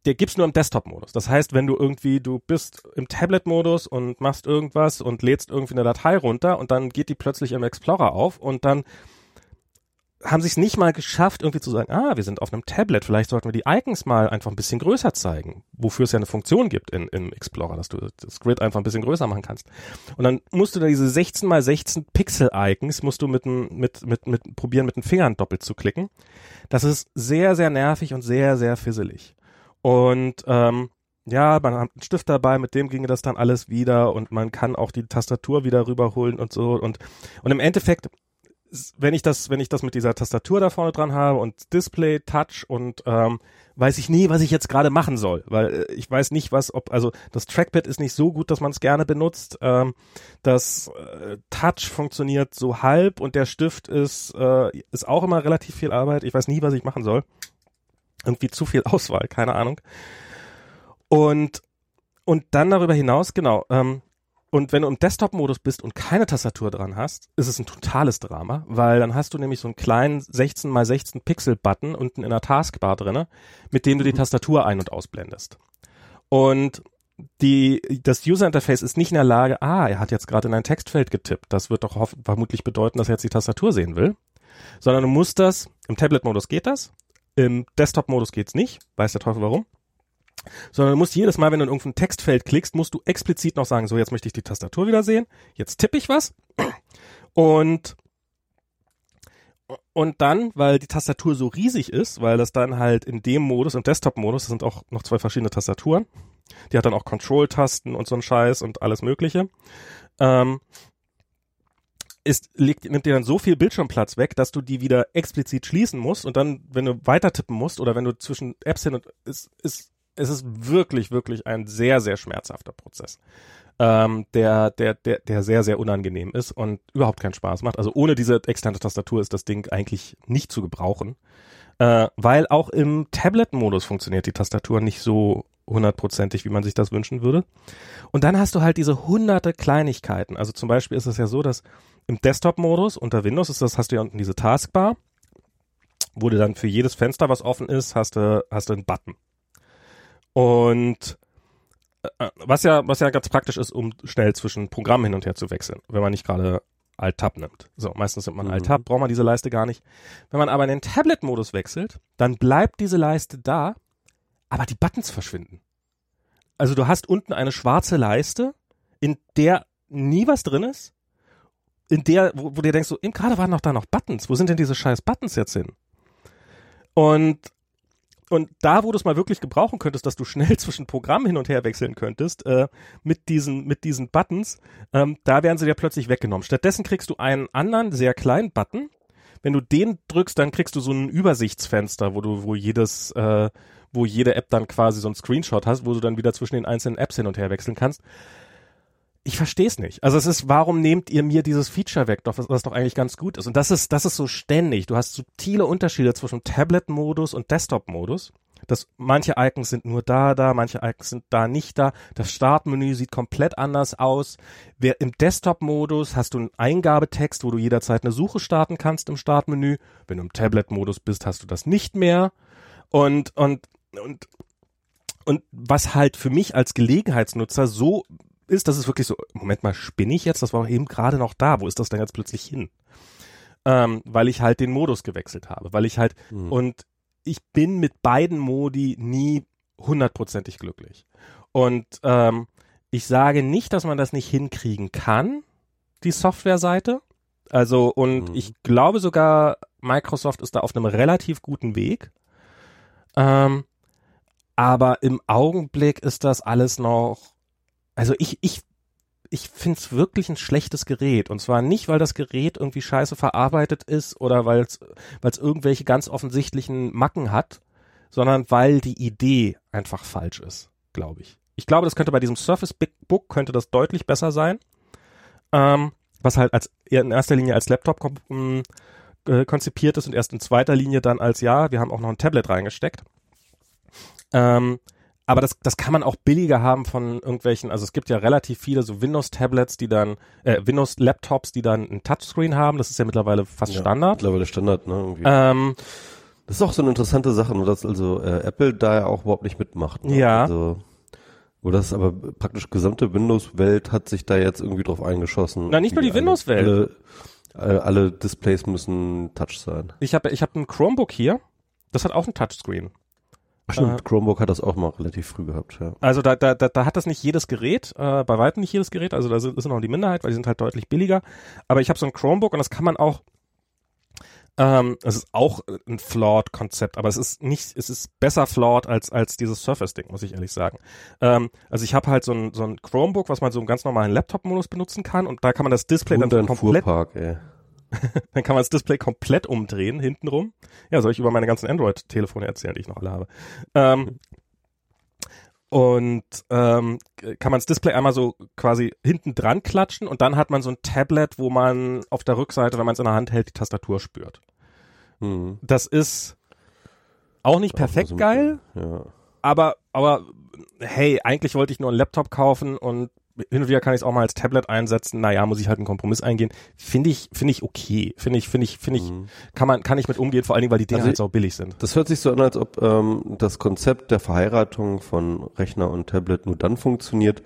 der, gibt's nur im Desktop-Modus. Das heißt, wenn du irgendwie, du bist im Tablet-Modus und machst irgendwas und lädst irgendwie eine Datei runter und dann geht die plötzlich im Explorer auf und dann haben sich nicht mal geschafft, irgendwie zu sagen, ah, wir sind auf einem Tablet, vielleicht sollten wir die Icons mal einfach ein bisschen größer zeigen, wofür es ja eine Funktion gibt in, im Explorer, dass du das Grid einfach ein bisschen größer machen kannst. Und dann musst du da diese 16 mal 16 Pixel-Icons, musst du mit, mit, mit, mit, probieren, mit den Fingern doppelt zu klicken. Das ist sehr, sehr nervig und sehr, sehr fisselig. Und ähm, ja, man hat einen Stift dabei, mit dem ginge das dann alles wieder und man kann auch die Tastatur wieder rüberholen und so und und im Endeffekt wenn ich das, wenn ich das mit dieser Tastatur da vorne dran habe und Display, Touch und ähm, weiß ich nie, was ich jetzt gerade machen soll, weil äh, ich weiß nicht, was, ob, also das Trackpad ist nicht so gut, dass man es gerne benutzt. Ähm, das äh, Touch funktioniert so halb und der Stift ist, äh, ist auch immer relativ viel Arbeit. Ich weiß nie, was ich machen soll. Irgendwie zu viel Auswahl, keine Ahnung. Und und dann darüber hinaus, genau, ähm, und wenn du im Desktop-Modus bist und keine Tastatur dran hast, ist es ein totales Drama, weil dann hast du nämlich so einen kleinen 16 mal 16 Pixel-Button unten in der Taskbar drinne, mit dem du die mhm. Tastatur ein- und ausblendest. Und die, das User-Interface ist nicht in der Lage, ah, er hat jetzt gerade in ein Textfeld getippt. Das wird doch vermutlich bedeuten, dass er jetzt die Tastatur sehen will. Sondern du musst das, im Tablet-Modus geht das, im Desktop-Modus geht's nicht, weiß der Teufel warum. Sondern du musst jedes Mal, wenn du in irgendein Textfeld klickst, musst du explizit noch sagen, so jetzt möchte ich die Tastatur wieder sehen, jetzt tippe ich was. Und und dann, weil die Tastatur so riesig ist, weil das dann halt in dem Modus, im Desktop-Modus, das sind auch noch zwei verschiedene Tastaturen, die hat dann auch Control-Tasten und so ein Scheiß und alles mögliche, ähm, ist, legt, nimmt dir dann so viel Bildschirmplatz weg, dass du die wieder explizit schließen musst und dann, wenn du weiter tippen musst oder wenn du zwischen Apps hin und ist, ist es ist wirklich, wirklich ein sehr, sehr schmerzhafter Prozess. Ähm, der, der, der, der sehr, sehr unangenehm ist und überhaupt keinen Spaß macht. Also ohne diese externe Tastatur ist das Ding eigentlich nicht zu gebrauchen. Äh, weil auch im Tablet-Modus funktioniert die Tastatur nicht so hundertprozentig, wie man sich das wünschen würde. Und dann hast du halt diese hunderte Kleinigkeiten. Also zum Beispiel ist es ja so, dass im Desktop-Modus unter Windows ist das, hast du ja unten diese Taskbar, wo du dann für jedes Fenster, was offen ist, hast du, hast du einen Button. Und äh, was ja, was ja ganz praktisch ist, um schnell zwischen Programmen hin und her zu wechseln, wenn man nicht gerade Alt-Tab nimmt. So, meistens nimmt man mhm. Alt-Tab, braucht man diese Leiste gar nicht. Wenn man aber in den Tablet-Modus wechselt, dann bleibt diese Leiste da, aber die Buttons verschwinden. Also du hast unten eine schwarze Leiste, in der nie was drin ist, in der, wo, wo dir denkst, so, eben gerade waren doch da noch Buttons, wo sind denn diese scheiß Buttons jetzt hin? Und und da, wo du es mal wirklich gebrauchen könntest, dass du schnell zwischen Programmen hin und her wechseln könntest, äh, mit diesen, mit diesen Buttons, ähm, da werden sie dir plötzlich weggenommen. Stattdessen kriegst du einen anderen, sehr kleinen Button. Wenn du den drückst, dann kriegst du so ein Übersichtsfenster, wo du, wo jedes, äh, wo jede App dann quasi so ein Screenshot hast, wo du dann wieder zwischen den einzelnen Apps hin und her wechseln kannst. Ich verstehe es nicht. Also es ist, warum nehmt ihr mir dieses Feature weg, doch, was doch eigentlich ganz gut ist? Und das ist, das ist so ständig. Du hast subtile Unterschiede zwischen Tablet-Modus und Desktop-Modus. Das, manche Icons sind nur da, da, manche Icons sind da nicht da. Das Startmenü sieht komplett anders aus. Wer, Im Desktop-Modus hast du einen Eingabetext, wo du jederzeit eine Suche starten kannst im Startmenü. Wenn du im Tablet-Modus bist, hast du das nicht mehr. Und, und, und, und was halt für mich als Gelegenheitsnutzer so ist, dass es wirklich so, Moment mal, spinne ich jetzt? Das war eben gerade noch da. Wo ist das denn jetzt plötzlich hin? Ähm, weil ich halt den Modus gewechselt habe, weil ich halt, mhm. und ich bin mit beiden Modi nie hundertprozentig glücklich. Und ähm, ich sage nicht, dass man das nicht hinkriegen kann, die Softwareseite. Also, und mhm. ich glaube sogar, Microsoft ist da auf einem relativ guten Weg. Ähm, aber im Augenblick ist das alles noch, also ich, ich, ich finde es wirklich ein schlechtes Gerät. Und zwar nicht, weil das Gerät irgendwie scheiße verarbeitet ist oder weil es irgendwelche ganz offensichtlichen Macken hat, sondern weil die Idee einfach falsch ist, glaube ich. Ich glaube, das könnte bei diesem Surface Big Book könnte das deutlich besser sein. Ähm, was halt als in erster Linie als Laptop äh, konzipiert ist und erst in zweiter Linie dann als ja, wir haben auch noch ein Tablet reingesteckt. Ähm, aber das, das kann man auch billiger haben von irgendwelchen, also es gibt ja relativ viele so Windows-Tablets, die dann, äh, Windows-Laptops, die dann ein Touchscreen haben. Das ist ja mittlerweile fast ja, Standard. Mittlerweile Standard, ne? Irgendwie. Ähm, das ist auch so eine interessante Sache, nur dass also äh, Apple da ja auch überhaupt nicht mitmacht. Ne? Ja. Also, wo das aber praktisch gesamte Windows-Welt hat sich da jetzt irgendwie drauf eingeschossen. Na, nicht nur die Windows-Welt. Alle, alle, alle Displays müssen Touch sein. Ich habe ich hab ein Chromebook hier, das hat auch ein Touchscreen. Stimmt, äh, Chromebook hat das auch mal relativ früh gehabt, ja. Also da, da, da, da hat das nicht jedes Gerät, äh, bei weitem nicht jedes Gerät, also da ist noch die Minderheit, weil die sind halt deutlich billiger. Aber ich habe so ein Chromebook und das kann man auch, ähm, es ist auch ein flawed Konzept, aber es ist nicht, es ist besser flawed als, als dieses Surface-Ding, muss ich ehrlich sagen. Ähm, also ich habe halt so ein, so ein Chromebook, was man so im ganz normalen Laptop-Modus benutzen kann und da kann man das Display dann komplett... Fuhrpark, ey. dann kann man das Display komplett umdrehen, hintenrum. Ja, soll ich über meine ganzen Android-Telefone erzählen, die ich noch alle habe. Ähm, und ähm, kann man das Display einmal so quasi hinten dran klatschen und dann hat man so ein Tablet, wo man auf der Rückseite, wenn man es in der Hand hält, die Tastatur spürt. Mhm. Das ist auch nicht perfekt so geil, ja. aber aber hey, eigentlich wollte ich nur einen Laptop kaufen und hin und wieder kann ich es auch mal als Tablet einsetzen. Naja, muss ich halt einen Kompromiss eingehen. Finde ich, finde ich okay. Finde ich, finde ich, finde ich, mhm. kann man, kann ich mit umgehen, vor allen Dingen, weil die Dinge also halt so billig sind. Das hört sich so an, als ob ähm, das Konzept der Verheiratung von Rechner und Tablet nur dann funktioniert,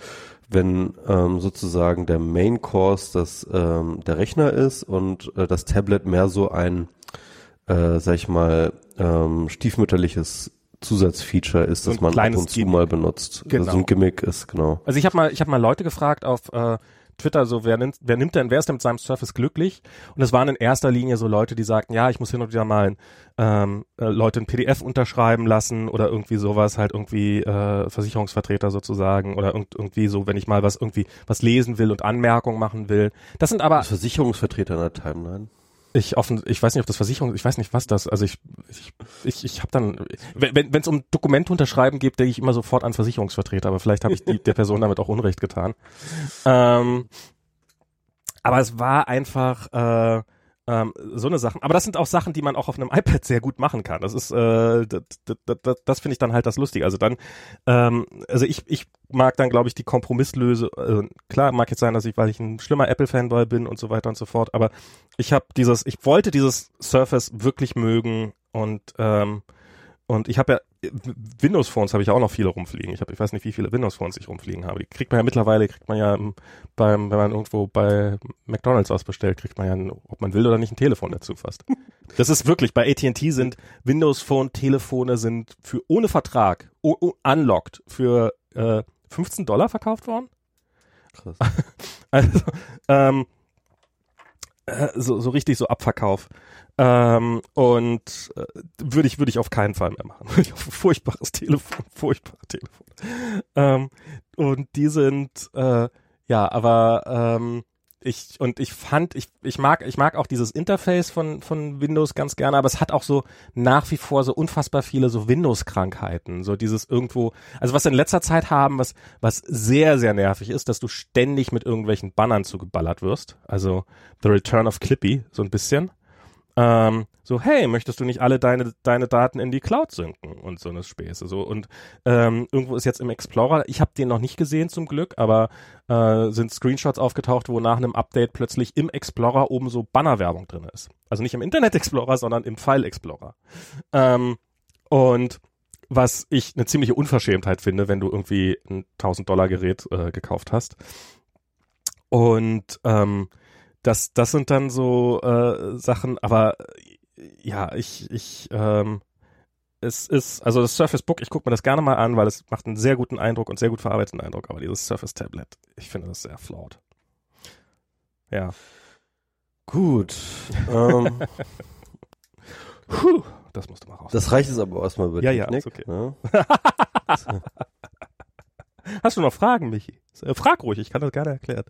wenn ähm, sozusagen der Main Course das ähm, der Rechner ist und äh, das Tablet mehr so ein, äh, sag ich mal, ähm, stiefmütterliches Zusatzfeature ist, so dass man ab und zu Gimmick. mal benutzt. Genau. Also so ein Gimmick ist, genau. Also ich habe mal, ich habe mal Leute gefragt auf äh, Twitter, so wer nimmt, wer nimmt denn, wer ist denn mit seinem Surface glücklich? Und es waren in erster Linie so Leute, die sagten, ja, ich muss hin und wieder mal ähm, äh, Leute ein PDF unterschreiben lassen oder irgendwie sowas, halt irgendwie äh, Versicherungsvertreter sozusagen oder irg irgendwie so, wenn ich mal was irgendwie was lesen will und Anmerkungen machen will. Das sind aber Versicherungsvertreter in der Timeline. Ich offen, ich weiß nicht, ob das Versicherung, ich weiß nicht, was das. Also ich, ich, ich, ich habe dann, wenn es um Dokumente unterschreiben geht, denke ich immer sofort an Versicherungsvertreter, aber vielleicht habe ich die, der Person damit auch Unrecht getan. Ähm, aber es war einfach, äh, ähm, so eine Sachen. Aber das sind auch Sachen, die man auch auf einem iPad sehr gut machen kann. Das ist, äh, das, das, das, das finde ich dann halt das Lustige. Also dann, ähm, also ich, ich mag dann, glaube ich, die Kompromisslöse. Äh, klar, mag jetzt sein, dass ich, weil ich ein schlimmer Apple-Fanboy bin und so weiter und so fort. Aber ich habe dieses, ich wollte dieses Surface wirklich mögen und ähm, und ich habe ja Windows Phones habe ich auch noch viele rumfliegen. Ich habe, ich weiß nicht, wie viele Windows Phones ich rumfliegen habe. Die kriegt man ja mittlerweile, kriegt man ja beim, wenn man irgendwo bei McDonald's was bestellt, kriegt man ja, ob man will oder nicht, ein Telefon dazu fast. Das ist wirklich, bei AT&T sind Windows Phone Telefone sind für ohne Vertrag, unlocked, für äh, 15 Dollar verkauft worden. Krass. also, ähm, so, so richtig so Abverkauf. Ähm, und äh, würde ich würde ich auf keinen Fall mehr machen. furchtbares Telefon, furchtbares Telefon. Ähm, und die sind äh, ja, aber ähm, ich und ich fand ich ich mag ich mag auch dieses Interface von von Windows ganz gerne, aber es hat auch so nach wie vor so unfassbar viele so Windows Krankheiten, so dieses irgendwo, also was wir in letzter Zeit haben, was was sehr sehr nervig ist, dass du ständig mit irgendwelchen Bannern zugeballert wirst, also The Return of Clippy so ein bisschen. Ähm, so, hey, möchtest du nicht alle deine, deine Daten in die Cloud synken und so eine Späße. So, und ähm, irgendwo ist jetzt im Explorer, ich habe den noch nicht gesehen zum Glück, aber äh, sind Screenshots aufgetaucht, wo nach einem Update plötzlich im Explorer oben so Bannerwerbung drin ist. Also nicht im Internet Explorer, sondern im File Explorer. Ähm, und was ich eine ziemliche Unverschämtheit finde, wenn du irgendwie ein 1000 Dollar Gerät äh, gekauft hast. Und ähm, das, das sind dann so äh, Sachen, aber ja, ich, ich, ähm, es ist, also das Surface Book, ich gucke mir das gerne mal an, weil es macht einen sehr guten Eindruck und sehr gut verarbeiteten Eindruck, aber dieses Surface Tablet, ich finde das sehr flaut. Ja. Gut. ähm. Puh, das musst du mal raus. Das reicht jetzt aber erstmal über Ja, ja, ist okay. Ja? Hast du noch Fragen, Michi? Frag ruhig, ich kann das gerne erklären.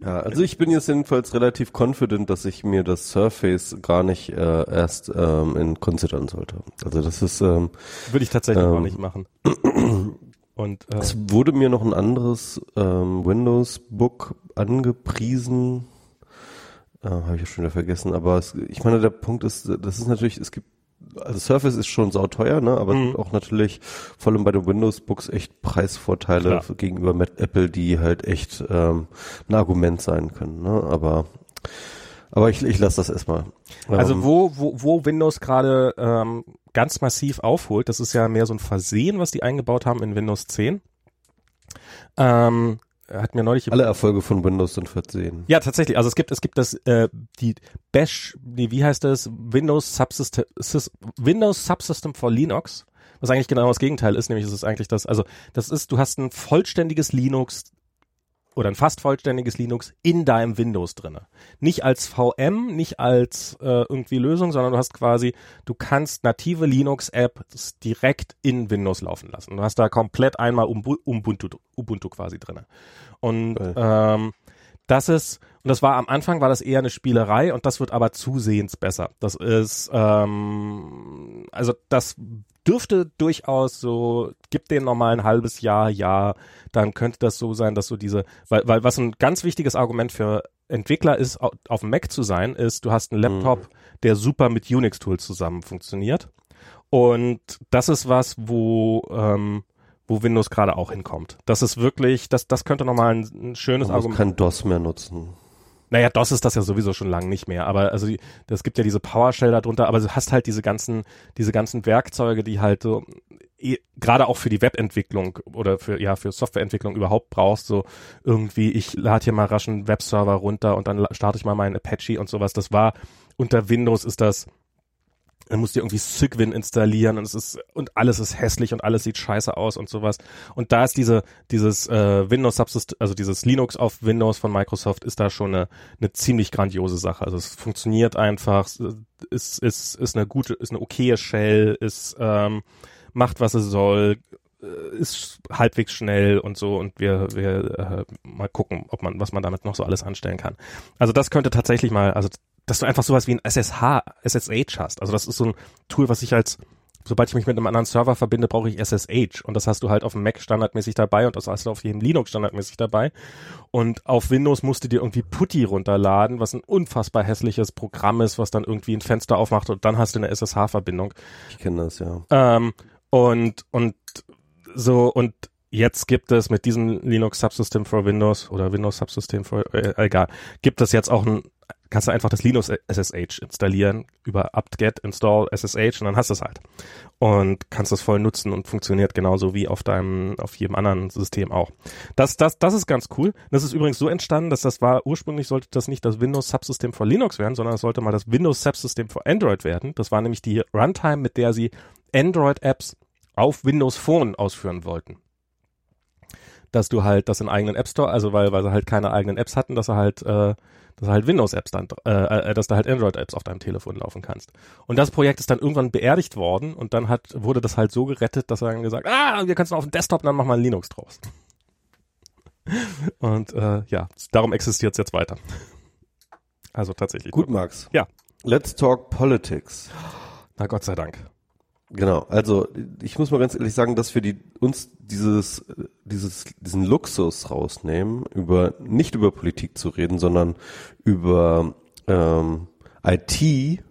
Ja, also ich bin jetzt jedenfalls relativ confident, dass ich mir das Surface gar nicht äh, erst ähm, in considern sollte. Also das ist ähm, würde ich tatsächlich ähm, auch nicht machen. Und äh, es wurde mir noch ein anderes ähm, Windows Book angepriesen. Äh, Habe ich ja schon wieder vergessen. Aber es, ich meine, der Punkt ist, das ist natürlich, es gibt also Surface ist schon sauteuer, ne? aber mhm. auch natürlich vor allem bei den Windows-Books echt Preisvorteile Klar. gegenüber Apple, die halt echt ähm, ein Argument sein können. Ne? Aber aber ich, ich lasse das erstmal. Also ähm, wo, wo, wo Windows gerade ähm, ganz massiv aufholt, das ist ja mehr so ein Versehen, was die eingebaut haben in Windows 10. Ähm, hat mir neulich alle Erfolge von Windows sind versehen. Ja, tatsächlich. Also es gibt es gibt das äh, die Bash, nee, wie heißt das? Windows Subsystem Windows Subsystem for Linux, was eigentlich genau das Gegenteil ist, nämlich ist es eigentlich das, also das ist, du hast ein vollständiges Linux oder ein fast vollständiges Linux in deinem Windows drinne. Nicht als VM, nicht als äh, irgendwie Lösung, sondern du hast quasi, du kannst native Linux-Apps direkt in Windows laufen lassen. Du hast da komplett einmal Ubuntu, Ubuntu quasi drinne. Und okay. ähm, das ist, und das war am Anfang war das eher eine Spielerei und das wird aber zusehends besser. Das ist, ähm, also das dürfte durchaus so, gibt den nochmal ein halbes Jahr, ja, dann könnte das so sein, dass so diese, weil, weil was ein ganz wichtiges Argument für Entwickler ist, auf dem Mac zu sein, ist, du hast einen Laptop, mhm. der super mit Unix-Tools zusammen funktioniert. Und das ist was, wo, ähm, wo Windows gerade auch hinkommt. Das ist wirklich, das, das könnte nochmal ein, ein schönes Man Argument. Man kann DOS mehr nutzen. Naja, DOS ist das ja sowieso schon lange nicht mehr, aber also es gibt ja diese PowerShell darunter, aber du hast halt diese ganzen, diese ganzen Werkzeuge, die halt so eh, gerade auch für die Webentwicklung oder für ja für Softwareentwicklung überhaupt brauchst, so irgendwie ich lade hier mal rasch einen Webserver runter und dann starte ich mal meinen Apache und sowas. Das war unter Windows ist das dann musst du irgendwie Cygwin installieren und es ist und alles ist hässlich und alles sieht scheiße aus und sowas. Und da ist diese dieses äh, Windows Subsystem, also dieses Linux auf Windows von Microsoft ist da schon eine, eine ziemlich grandiose Sache. Also es funktioniert einfach, ist ist ist eine gute, ist eine okaye Shell, ist ähm, macht was es soll, ist halbwegs schnell und so und wir wir äh, mal gucken, ob man was man damit noch so alles anstellen kann. Also das könnte tatsächlich mal, also dass du einfach sowas wie ein SSH, SSH hast. Also das ist so ein Tool, was ich als, sobald ich mich mit einem anderen Server verbinde, brauche ich SSH. Und das hast du halt auf dem Mac standardmäßig dabei und das hast du auf jedem Linux standardmäßig dabei. Und auf Windows musst du dir irgendwie Putty runterladen, was ein unfassbar hässliches Programm ist, was dann irgendwie ein Fenster aufmacht und dann hast du eine SSH-Verbindung. Ich kenne das, ja. Ähm, und, und so, und jetzt gibt es mit diesem Linux Subsystem for Windows oder Windows Subsystem for, äh, egal, gibt es jetzt auch ein kannst du einfach das Linux SSH installieren über apt-get install SSH und dann hast du es halt. Und kannst das voll nutzen und funktioniert genauso wie auf deinem, auf jedem anderen System auch. Das, das, das ist ganz cool. Das ist übrigens so entstanden, dass das war, ursprünglich sollte das nicht das Windows Subsystem für Linux werden, sondern es sollte mal das Windows Subsystem für Android werden. Das war nämlich die Runtime, mit der sie Android-Apps auf Windows Phone ausführen wollten dass du halt das in eigenen App Store, also weil, weil sie halt keine eigenen Apps hatten, dass sie halt äh, dass halt Windows-Apps dann, äh, äh, dass da halt Android-Apps auf deinem Telefon laufen kannst. Und das Projekt ist dann irgendwann beerdigt worden und dann hat, wurde das halt so gerettet, dass er dann gesagt, ah, wir können es auf dem Desktop, dann machen wir Linux draus. Und äh, ja, darum existiert es jetzt weiter. Also tatsächlich. Gut, Max. Ja. Let's talk politics. Na Gott sei Dank. Genau, also ich muss mal ganz ehrlich sagen, dass wir die, uns dieses, dieses, diesen Luxus rausnehmen, über nicht über Politik zu reden, sondern über ähm, IT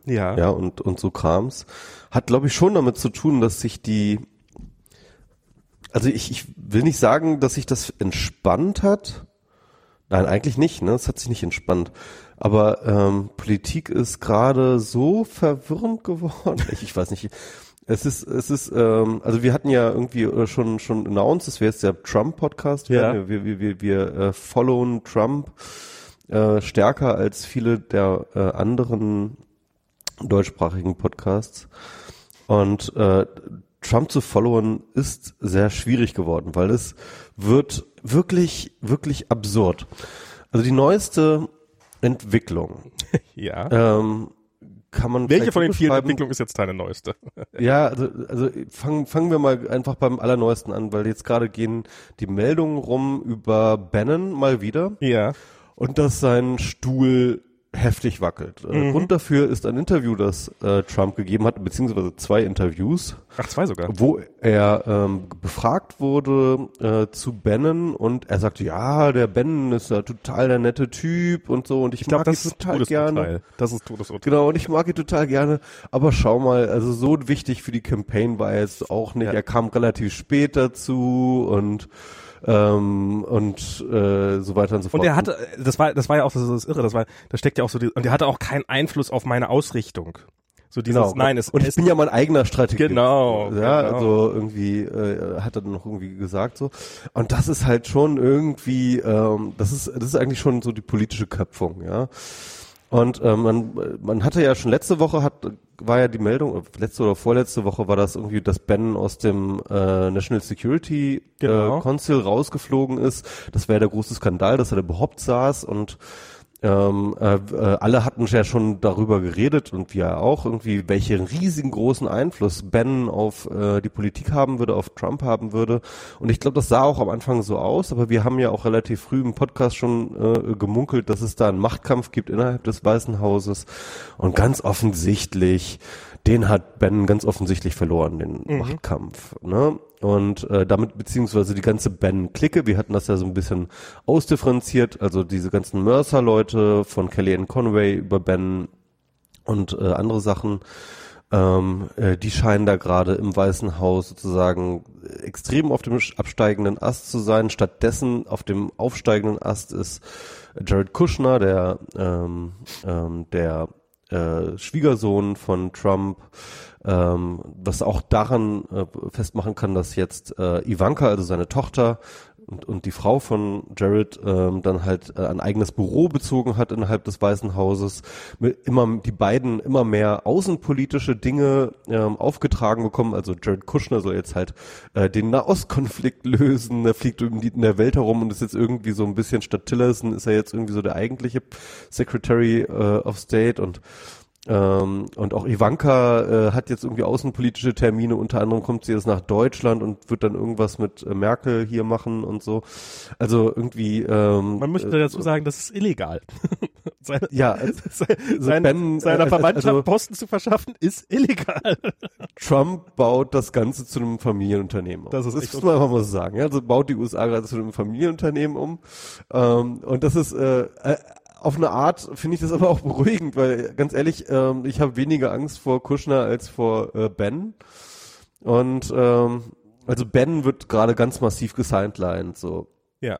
ja. ja und, und so Krams, hat glaube ich schon damit zu tun, dass sich die also ich, ich will nicht sagen, dass sich das entspannt hat. Nein, eigentlich nicht, ne? Es hat sich nicht entspannt. Aber ähm, Politik ist gerade so verwirrend geworden. Ich, ich weiß nicht. Es ist, es ist, ähm, also wir hatten ja irgendwie äh, schon schon announced, das wäre jetzt der Trump-Podcast. Ja. Wir, wir, wir, wir äh, followen Trump äh, stärker als viele der äh, anderen deutschsprachigen Podcasts. Und äh, Trump zu followen ist sehr schwierig geworden, weil es wird wirklich, wirklich absurd. Also die neueste Entwicklung. ja. Ähm, kann man Welche von den vier Entwicklungen ist jetzt deine neueste? ja, also, also fangen, fangen wir mal einfach beim allerneuesten an, weil jetzt gerade gehen die Meldungen rum über Bannon mal wieder. Ja. Und dass sein Stuhl heftig wackelt. Äh, mhm. Grund dafür ist ein Interview, das äh, Trump gegeben hat, beziehungsweise zwei Interviews. Ach, zwei sogar. Wo er ähm, befragt wurde äh, zu Bannon und er sagte, ja, der Bannon ist ja total der nette Typ und so und ich, ich mag glaub, ihn total gerne. Das ist Todesurteil. Genau, und ich mag ihn total gerne, aber schau mal, also so wichtig für die Campaign war er jetzt auch nicht. Ja. Er kam relativ spät dazu und ähm, und äh, so weiter und so fort. Und er hatte, das war, das war ja auch das, das Irre, das war, da steckt ja auch so, die, und er hatte auch keinen Einfluss auf meine Ausrichtung. So dieses, genau. nein, es Und ich bin ja mein eigener Strategie. Genau. Ja, genau. also irgendwie äh, hat er dann noch irgendwie gesagt so. Und das ist halt schon irgendwie, ähm, das ist, das ist eigentlich schon so die politische Köpfung, ja. Und ähm, man, man hatte ja schon letzte Woche hat war ja die Meldung, letzte oder vorletzte Woche war das irgendwie, dass Ben aus dem äh, National Security genau. äh, Council rausgeflogen ist. Das wäre der große Skandal, dass er da überhaupt saß und ähm, äh, äh, alle hatten ja schon darüber geredet und wir auch irgendwie, welchen riesigen großen Einfluss Ben auf äh, die Politik haben würde, auf Trump haben würde. Und ich glaube, das sah auch am Anfang so aus, aber wir haben ja auch relativ früh im Podcast schon äh, gemunkelt, dass es da einen Machtkampf gibt innerhalb des Weißen Hauses. Und ganz offensichtlich den hat Ben ganz offensichtlich verloren, den mhm. Machtkampf. Ne? Und äh, damit beziehungsweise die ganze Ben-Clique, wir hatten das ja so ein bisschen ausdifferenziert, also diese ganzen Mercer-Leute von Kelly and Conway über Ben und äh, andere Sachen, ähm, äh, die scheinen da gerade im Weißen Haus sozusagen extrem auf dem absteigenden Ast zu sein. Stattdessen auf dem aufsteigenden Ast ist Jared Kushner, der ähm, ähm, der äh, Schwiegersohn von Trump, ähm, was auch daran äh, festmachen kann, dass jetzt äh, Ivanka, also seine Tochter, und, und die Frau von Jared ähm, dann halt äh, ein eigenes Büro bezogen hat innerhalb des Weißen Hauses, mit immer die beiden immer mehr außenpolitische Dinge ähm, aufgetragen bekommen. Also Jared Kushner soll jetzt halt äh, den Nahostkonflikt lösen. Er fliegt irgendwie in der Welt herum und ist jetzt irgendwie so ein bisschen statt Tillerson ist er jetzt irgendwie so der eigentliche Secretary äh, of State und ähm, und auch Ivanka äh, hat jetzt irgendwie außenpolitische Termine, unter anderem kommt sie jetzt nach Deutschland und wird dann irgendwas mit äh, Merkel hier machen und so. Also irgendwie ähm, Man möchte dazu sagen, das ist illegal. seine, ja, also seine, ben, seiner äh, Verwandtschaft also, Posten zu verschaffen, ist illegal. Trump baut das Ganze zu einem Familienunternehmen um. Das ist das muss man einfach mal so sagen. Ja? Also baut die USA gerade zu einem Familienunternehmen um. Ähm, und das ist äh, äh auf eine Art finde ich das aber auch beruhigend, weil ganz ehrlich, ähm, ich habe weniger Angst vor Kushner als vor äh, Ben. Und ähm, also Ben wird gerade ganz massiv gesidelined, so. Ja.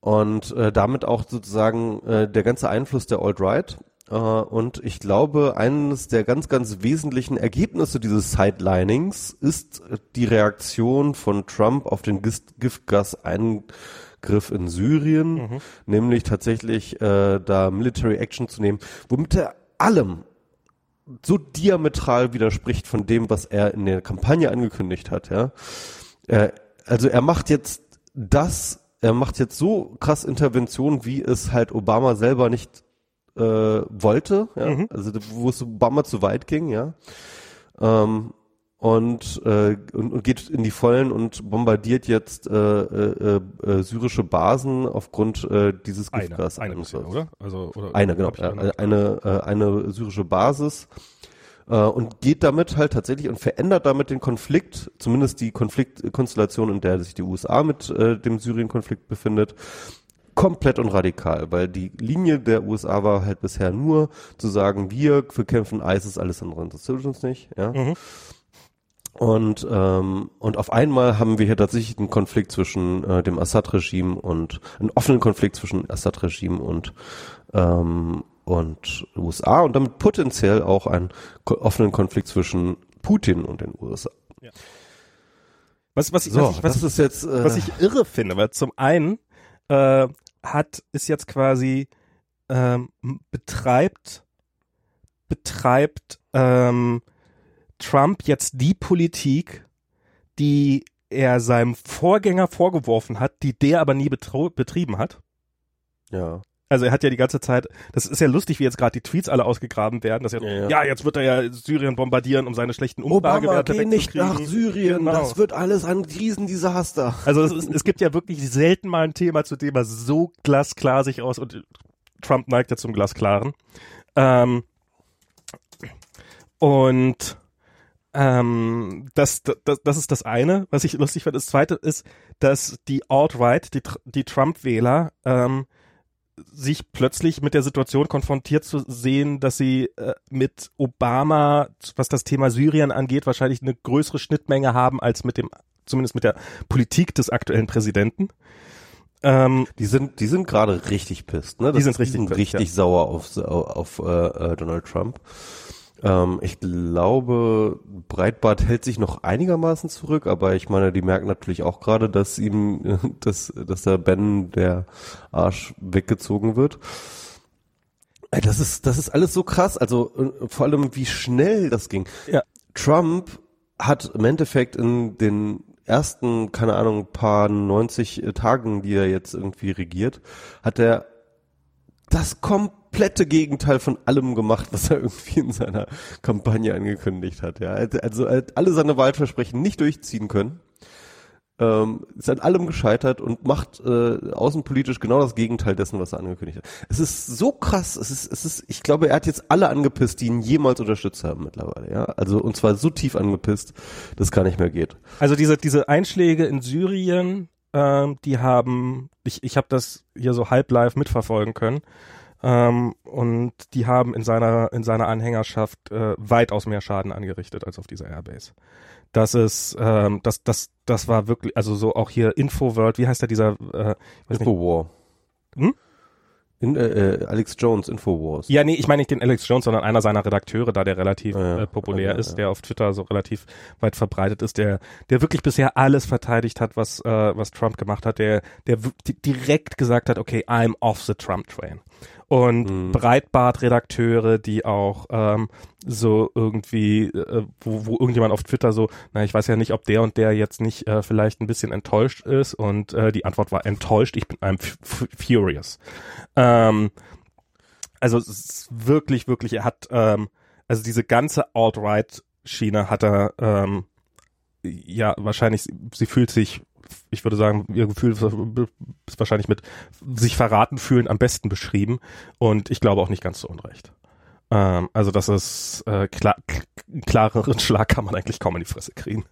Und äh, damit auch sozusagen äh, der ganze Einfluss der Alt-Right. Uh, und ich glaube, eines der ganz, ganz wesentlichen Ergebnisse dieses Sidelinings ist die Reaktion von Trump auf den Giftgas ein Griff in Syrien, mhm. nämlich tatsächlich äh, da Military Action zu nehmen, womit er allem so diametral widerspricht von dem, was er in der Kampagne angekündigt hat, ja. Äh, also er macht jetzt das, er macht jetzt so krass Intervention, wie es halt Obama selber nicht äh, wollte, ja. Mhm. Also wo es Obama zu weit ging, ja. Ähm, und, äh, und, und geht in die Vollen und bombardiert jetzt äh, äh, äh, syrische Basen aufgrund äh, dieses Giftgas. Eine, eine bisher, oder? Also, oder? Eine, genau. Äh, eine, äh, eine syrische Basis äh, und geht damit halt tatsächlich und verändert damit den Konflikt, zumindest die Konfliktkonstellation, in der sich die USA mit äh, dem Syrien-Konflikt befindet, komplett und radikal, weil die Linie der USA war halt bisher nur zu sagen, wir bekämpfen ISIS, alles andere interessiert uns nicht, ja. Mhm. Und, ähm, und auf einmal haben wir hier tatsächlich einen Konflikt zwischen äh, dem Assad-Regime und einen offenen Konflikt zwischen Assad-Regime und ähm, und USA und damit potenziell auch einen offenen Konflikt zwischen Putin und den USA. Ja. Was, was, ich, so, was, ich, was, ist jetzt, äh, was ich irre finde, weil zum einen äh, hat ist jetzt quasi ähm, betreibt betreibt ähm, Trump jetzt die Politik, die er seinem Vorgänger vorgeworfen hat, die der aber nie betrieben hat. Ja. Also er hat ja die ganze Zeit, das ist ja lustig, wie jetzt gerade die Tweets alle ausgegraben werden, dass er, ja, ja. ja, jetzt wird er ja Syrien bombardieren, um seine schlechten Umfragewerte Obama, geh nicht nach Syrien, genau. das wird alles ein Riesendesaster. Also es, ist, es gibt ja wirklich selten mal ein Thema, zu dem er so glasklar sich aus und Trump neigt ja zum Glasklaren. Ähm, und ähm, das, das, das ist das eine, was ich lustig finde. Das zweite ist, dass die Alt-Right, die, die Trump-Wähler, ähm, sich plötzlich mit der Situation konfrontiert zu sehen, dass sie äh, mit Obama, was das Thema Syrien angeht, wahrscheinlich eine größere Schnittmenge haben als mit dem, zumindest mit der Politik des aktuellen Präsidenten. Ähm, die sind, die sind gerade richtig pisst, ne? Das die sind richtig, die sind richtig ja. sauer auf, auf, auf äh, äh Donald Trump. Ähm, ich glaube, Breitbart hält sich noch einigermaßen zurück, aber ich meine, die merken natürlich auch gerade, dass ihm, dass, dass der Ben der Arsch weggezogen wird. Das ist, das ist alles so krass. Also äh, vor allem, wie schnell das ging. Ja. Trump hat im Endeffekt in den ersten, keine Ahnung, paar 90 Tagen, die er jetzt irgendwie regiert, hat er das komplette Gegenteil von allem gemacht, was er irgendwie in seiner Kampagne angekündigt hat. Ja, also er hat alle seine Wahlversprechen nicht durchziehen können. Ähm, ist an allem gescheitert und macht äh, außenpolitisch genau das Gegenteil dessen, was er angekündigt hat. Es ist so krass. Es ist, es ist, ich glaube, er hat jetzt alle angepisst, die ihn jemals unterstützt haben mittlerweile. Ja, also und zwar so tief angepisst, dass gar nicht mehr geht. Also diese diese Einschläge in Syrien, ähm, die haben, ich, ich habe das hier so halb live mitverfolgen können. Ähm, und die haben in seiner, in seiner Anhängerschaft äh, weitaus mehr Schaden angerichtet als auf dieser Airbase. Das ist, ähm, das, das, das war wirklich, also so auch hier Infoworld, wie heißt der dieser äh, Infowar. Hm? In, äh, äh, Alex Jones, Infowars. Ja, nee, ich meine nicht den Alex Jones, sondern einer seiner Redakteure da, der relativ ja, äh, populär ja, ist, ja. der auf Twitter so relativ weit verbreitet ist, der, der wirklich bisher alles verteidigt hat, was, äh, was Trump gemacht hat, der, der direkt gesagt hat, okay, I'm off the Trump train und mhm. Breitbart-Redakteure, die auch ähm, so irgendwie, äh, wo, wo irgendjemand auf Twitter so, na, ich weiß ja nicht, ob der und der jetzt nicht äh, vielleicht ein bisschen enttäuscht ist und äh, die Antwort war enttäuscht, ich bin I'm furious. Ähm, also es ist wirklich, wirklich, er hat, ähm, also diese ganze Alt-Right-Schiene hat er, ähm, ja, wahrscheinlich, sie fühlt sich ich würde sagen, ihr Gefühl ist wahrscheinlich mit sich verraten fühlen am besten beschrieben und ich glaube auch nicht ganz zu Unrecht. Ähm, also das ist äh, klar, klareren Schlag kann man eigentlich kaum in die Fresse kriegen.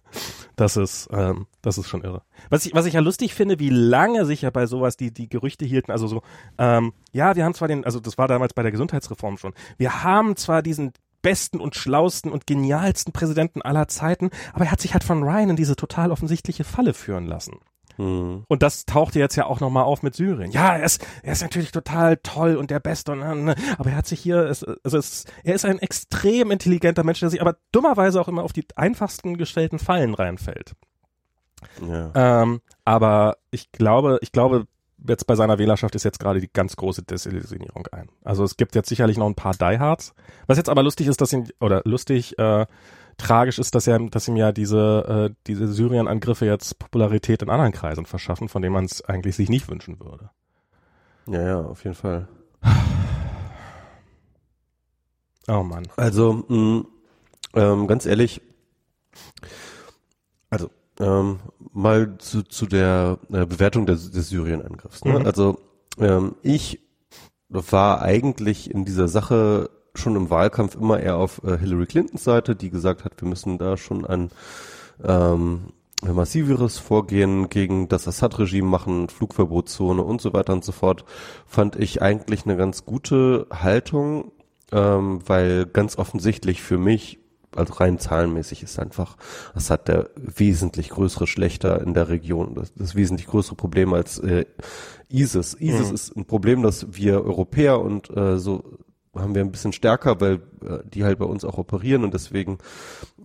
Das ist, ähm, das ist schon irre. Was ich, was ich ja lustig finde, wie lange sich ja bei sowas die, die Gerüchte hielten, also so, ähm, ja, wir haben zwar den, also das war damals bei der Gesundheitsreform schon, wir haben zwar diesen besten und schlausten und genialsten Präsidenten aller Zeiten, aber er hat sich halt von Ryan in diese total offensichtliche Falle führen lassen. Hm. Und das tauchte jetzt ja auch nochmal auf mit Syrien. Ja, er ist, er ist natürlich total toll und der Beste, und, ne, aber er hat sich hier, also es, er ist ein extrem intelligenter Mensch, der sich aber dummerweise auch immer auf die einfachsten gestellten Fallen reinfällt. Ja. Ähm, aber ich glaube, ich glaube, jetzt bei seiner Wählerschaft ist jetzt gerade die ganz große Desillusionierung ein. Also es gibt jetzt sicherlich noch ein paar Diehards. Was jetzt aber lustig ist, dass ihn, oder lustig, äh, tragisch ist, dass er, dass ihm ja diese, äh, diese Syrien-Angriffe jetzt Popularität in anderen Kreisen verschaffen, von denen man es eigentlich sich nicht wünschen würde. Ja, ja, auf jeden Fall. Oh Mann. Also, mh, ähm, ganz ehrlich, Also ähm, mal zu, zu der äh, Bewertung des, des Syrien-Angriffs. Ne? Mhm. Also ähm, ich war eigentlich in dieser Sache schon im Wahlkampf immer eher auf äh, Hillary Clintons Seite, die gesagt hat, wir müssen da schon ein ähm, massiveres Vorgehen gegen das Assad-Regime machen, Flugverbotszone und so weiter und so fort, fand ich eigentlich eine ganz gute Haltung, ähm, weil ganz offensichtlich für mich also rein zahlenmäßig ist einfach Assad der wesentlich größere Schlechter in der Region, das, das wesentlich größere Problem als äh, ISIS. ISIS mhm. ist ein Problem, das wir Europäer und äh, so haben wir ein bisschen stärker, weil äh, die halt bei uns auch operieren und deswegen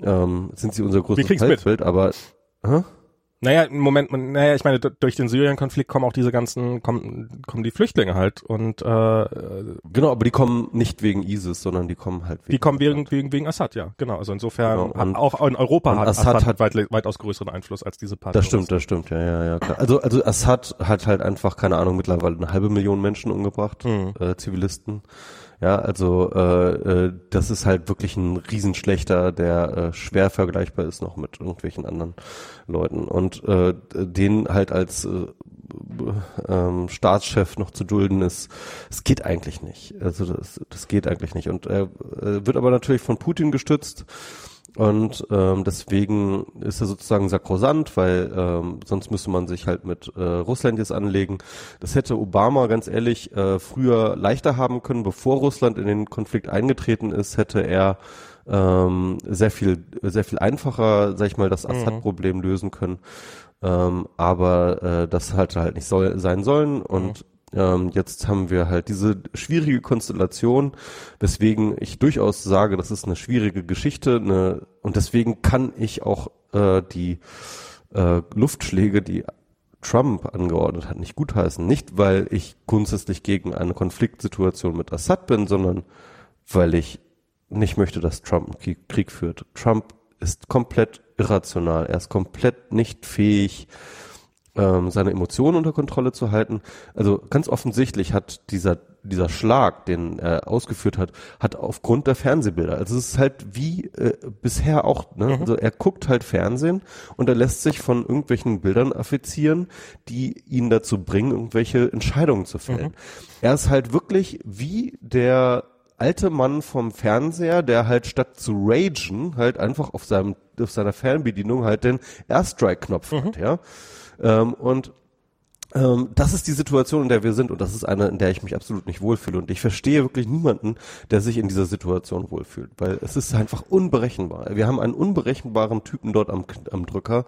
ähm, sind sie unser größtes Feindbild, aber hä? Naja, im Moment, naja, ich meine, durch den Syrien-Konflikt kommen auch diese ganzen, kommen, kommen die Flüchtlinge halt und äh, Genau, aber die kommen nicht wegen ISIS, sondern die kommen halt wegen Die kommen wegen, wegen, wegen Assad, ja, genau. Also insofern genau. auch in Europa hat Assad, Assad hat weit, weitaus größeren Einfluss als diese Partei. Das stimmt, das stimmt, ja, ja, ja. Klar. Also, also Assad hat halt einfach, keine Ahnung, mittlerweile eine halbe Million Menschen umgebracht, mhm. äh, Zivilisten. Ja, also äh, äh, das ist halt wirklich ein Riesenschlechter, der äh, schwer vergleichbar ist noch mit irgendwelchen anderen Leuten. Und äh, den halt als äh, ähm, Staatschef noch zu dulden ist, es geht eigentlich nicht. Also das, das geht eigentlich nicht. Und er äh, wird aber natürlich von Putin gestützt. Und ähm, deswegen ist er sozusagen sakrosant, weil ähm, sonst müsste man sich halt mit äh, Russland jetzt anlegen. Das hätte Obama ganz ehrlich äh, früher leichter haben können, bevor Russland in den Konflikt eingetreten ist, hätte er ähm, sehr viel sehr viel einfacher, sag ich mal, das mhm. Assad-Problem lösen können. Ähm, aber äh, das hatte halt nicht soll, sein sollen und mhm. Ähm, jetzt haben wir halt diese schwierige Konstellation, weswegen ich durchaus sage, das ist eine schwierige Geschichte, eine, und deswegen kann ich auch äh, die äh, Luftschläge, die Trump angeordnet hat, nicht gutheißen. Nicht, weil ich grundsätzlich gegen eine Konfliktsituation mit Assad bin, sondern weil ich nicht möchte, dass Trump einen Krieg führt. Trump ist komplett irrational. Er ist komplett nicht fähig, ähm, seine Emotionen unter Kontrolle zu halten. Also ganz offensichtlich hat dieser dieser Schlag, den er ausgeführt hat, hat aufgrund der Fernsehbilder. Also es ist halt wie äh, bisher auch. Ne? Mhm. Also er guckt halt Fernsehen und er lässt sich von irgendwelchen Bildern affizieren, die ihn dazu bringen, irgendwelche Entscheidungen zu fällen. Mhm. Er ist halt wirklich wie der alte Mann vom Fernseher, der halt statt zu ragen halt einfach auf seinem auf seiner Fernbedienung halt den Airstrike-Knopf mhm. hat, ja. Ähm, und ähm, das ist die Situation, in der wir sind und das ist eine, in der ich mich absolut nicht wohlfühle und ich verstehe wirklich niemanden, der sich in dieser Situation wohlfühlt, weil es ist einfach unberechenbar. Wir haben einen unberechenbaren Typen dort am, am Drücker,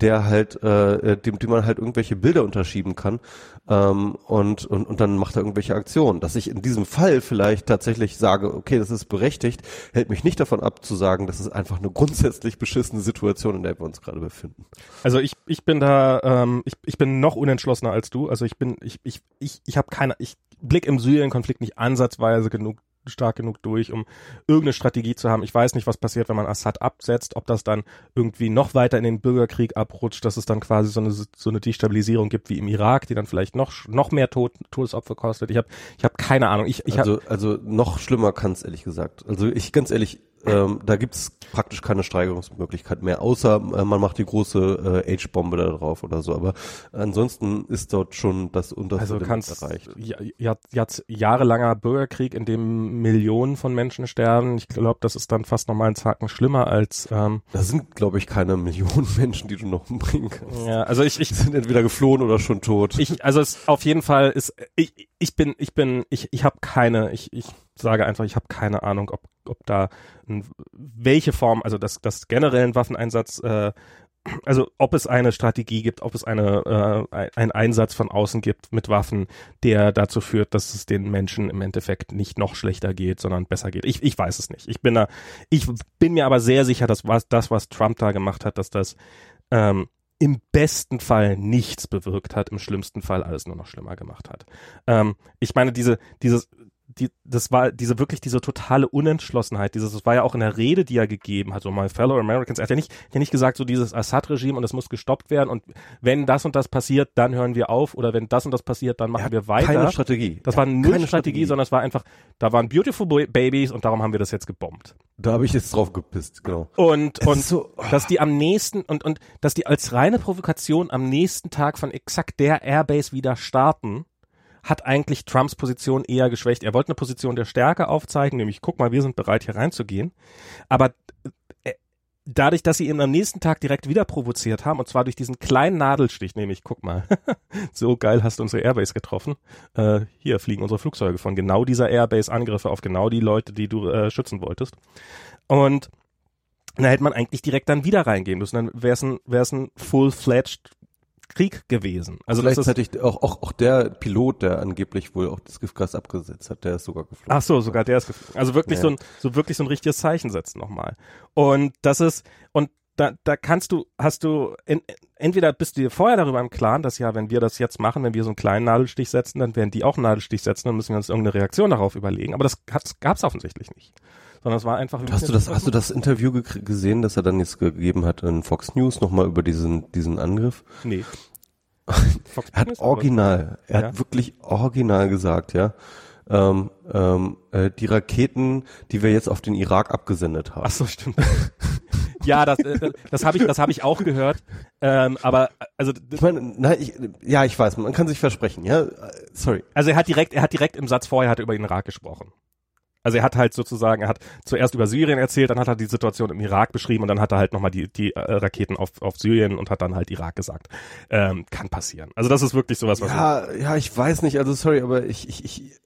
der halt, äh, dem, dem man halt irgendwelche Bilder unterschieben kann ähm, und, und, und dann macht er irgendwelche Aktionen. Dass ich in diesem Fall vielleicht tatsächlich sage, okay, das ist berechtigt, hält mich nicht davon ab zu sagen, das ist einfach eine grundsätzlich beschissene Situation, in der wir uns gerade befinden. Also ich, ich bin da, ähm, ich, ich bin noch unentschlossen entschlossener als du. Also ich bin, ich, ich, ich, ich habe keine, ich blick im Syrien-Konflikt nicht ansatzweise genug stark genug durch, um irgendeine Strategie zu haben. Ich weiß nicht, was passiert, wenn man Assad absetzt, ob das dann irgendwie noch weiter in den Bürgerkrieg abrutscht, dass es dann quasi so eine, so eine Destabilisierung gibt wie im Irak, die dann vielleicht noch, noch mehr Tod, Todesopfer kostet. Ich habe ich hab keine Ahnung. Ich, ich also, also noch schlimmer kann es ehrlich gesagt. Also ich ganz ehrlich, ähm, da gibt's praktisch keine Steigerungsmöglichkeit mehr, außer äh, man macht die große äh, H-Bombe da drauf oder so. Aber ansonsten ist dort schon das unterste also kannst, erreicht. Ja, ja, jetzt jahrelanger Bürgerkrieg, in dem Millionen von Menschen sterben. Ich glaube, das ist dann fast nochmal ein Zacken schlimmer als. Ähm, da sind, glaube ich, keine Millionen Menschen, die du noch umbringen kannst. Ja, also ich, ich die sind entweder geflohen oder schon tot. Ich, also es auf jeden Fall ist ich, ich bin ich bin ich ich habe keine ich ich sage einfach, ich habe keine Ahnung, ob, ob da ein, welche Form, also das, das generellen Waffeneinsatz, äh, also ob es eine Strategie gibt, ob es eine äh, einen Einsatz von außen gibt mit Waffen, der dazu führt, dass es den Menschen im Endeffekt nicht noch schlechter geht, sondern besser geht. Ich, ich weiß es nicht. Ich bin da, ich bin mir aber sehr sicher, dass was das, was Trump da gemacht hat, dass das ähm, im besten Fall nichts bewirkt hat, im schlimmsten Fall alles nur noch schlimmer gemacht hat. Ähm, ich meine, diese, dieses die, das war diese wirklich diese totale Unentschlossenheit, dieses, das war ja auch in der Rede, die er gegeben hat, so my fellow Americans, er hat ja nicht, ja nicht gesagt, so dieses Assad-Regime und es muss gestoppt werden und wenn das und das passiert, dann hören wir auf oder wenn das und das passiert, dann machen wir weiter. Keine Strategie. Das war null Strategie, Strategie, sondern es war einfach, da waren beautiful babies und darum haben wir das jetzt gebombt. Da habe ich jetzt drauf gepisst, genau. Und, es und so, oh. dass die am nächsten und, und dass die als reine Provokation am nächsten Tag von exakt der Airbase wieder starten, hat eigentlich Trumps Position eher geschwächt. Er wollte eine Position der Stärke aufzeigen, nämlich guck mal, wir sind bereit hier reinzugehen. Aber äh, dadurch, dass sie ihn am nächsten Tag direkt wieder provoziert haben, und zwar durch diesen kleinen Nadelstich, nämlich, guck mal, so geil hast du unsere Airbase getroffen. Äh, hier fliegen unsere Flugzeuge von genau dieser Airbase Angriffe auf genau die Leute, die du äh, schützen wolltest. Und da hätte man eigentlich direkt dann wieder reingehen müssen. Dann wäre es ein, wär's ein full-fledged Krieg gewesen. Also gleichzeitig auch, auch, auch der Pilot, der angeblich wohl auch das Giftgas abgesetzt hat, der ist sogar geflogen. Ach so, sogar der ist geflogen. Also wirklich ja. so ein, so wirklich so ein richtiges Zeichen setzen nochmal. Und das ist, und da, da kannst du, hast du, in, entweder bist du dir vorher darüber im Klaren, dass ja, wenn wir das jetzt machen, wenn wir so einen kleinen Nadelstich setzen, dann werden die auch einen Nadelstich setzen, dann müssen wir uns irgendeine Reaktion darauf überlegen. Aber das gab es offensichtlich nicht sondern es war einfach. Hast du das, hast du das Interview gesehen, das er dann jetzt gegeben hat in Fox News nochmal über diesen, diesen Angriff? Nee. er hat original, er ja? hat wirklich original gesagt, ja. Ähm, ähm, äh, die Raketen, die wir jetzt auf den Irak abgesendet haben. Ach so, stimmt. ja, das, äh, das habe ich, das habe ich auch gehört. Ähm, aber also, ich meine, nein, ich, ja, ich weiß, man kann sich versprechen, ja. Sorry. Also er hat direkt, er hat direkt im Satz vorher hat er über den Irak gesprochen. Also er hat halt sozusagen, er hat zuerst über Syrien erzählt, dann hat er die Situation im Irak beschrieben und dann hat er halt nochmal die, die äh, Raketen auf, auf Syrien und hat dann halt Irak gesagt. Ähm, kann passieren. Also das ist wirklich sowas, was. Ja, ja, ich weiß nicht, also sorry, aber ich, ich, ich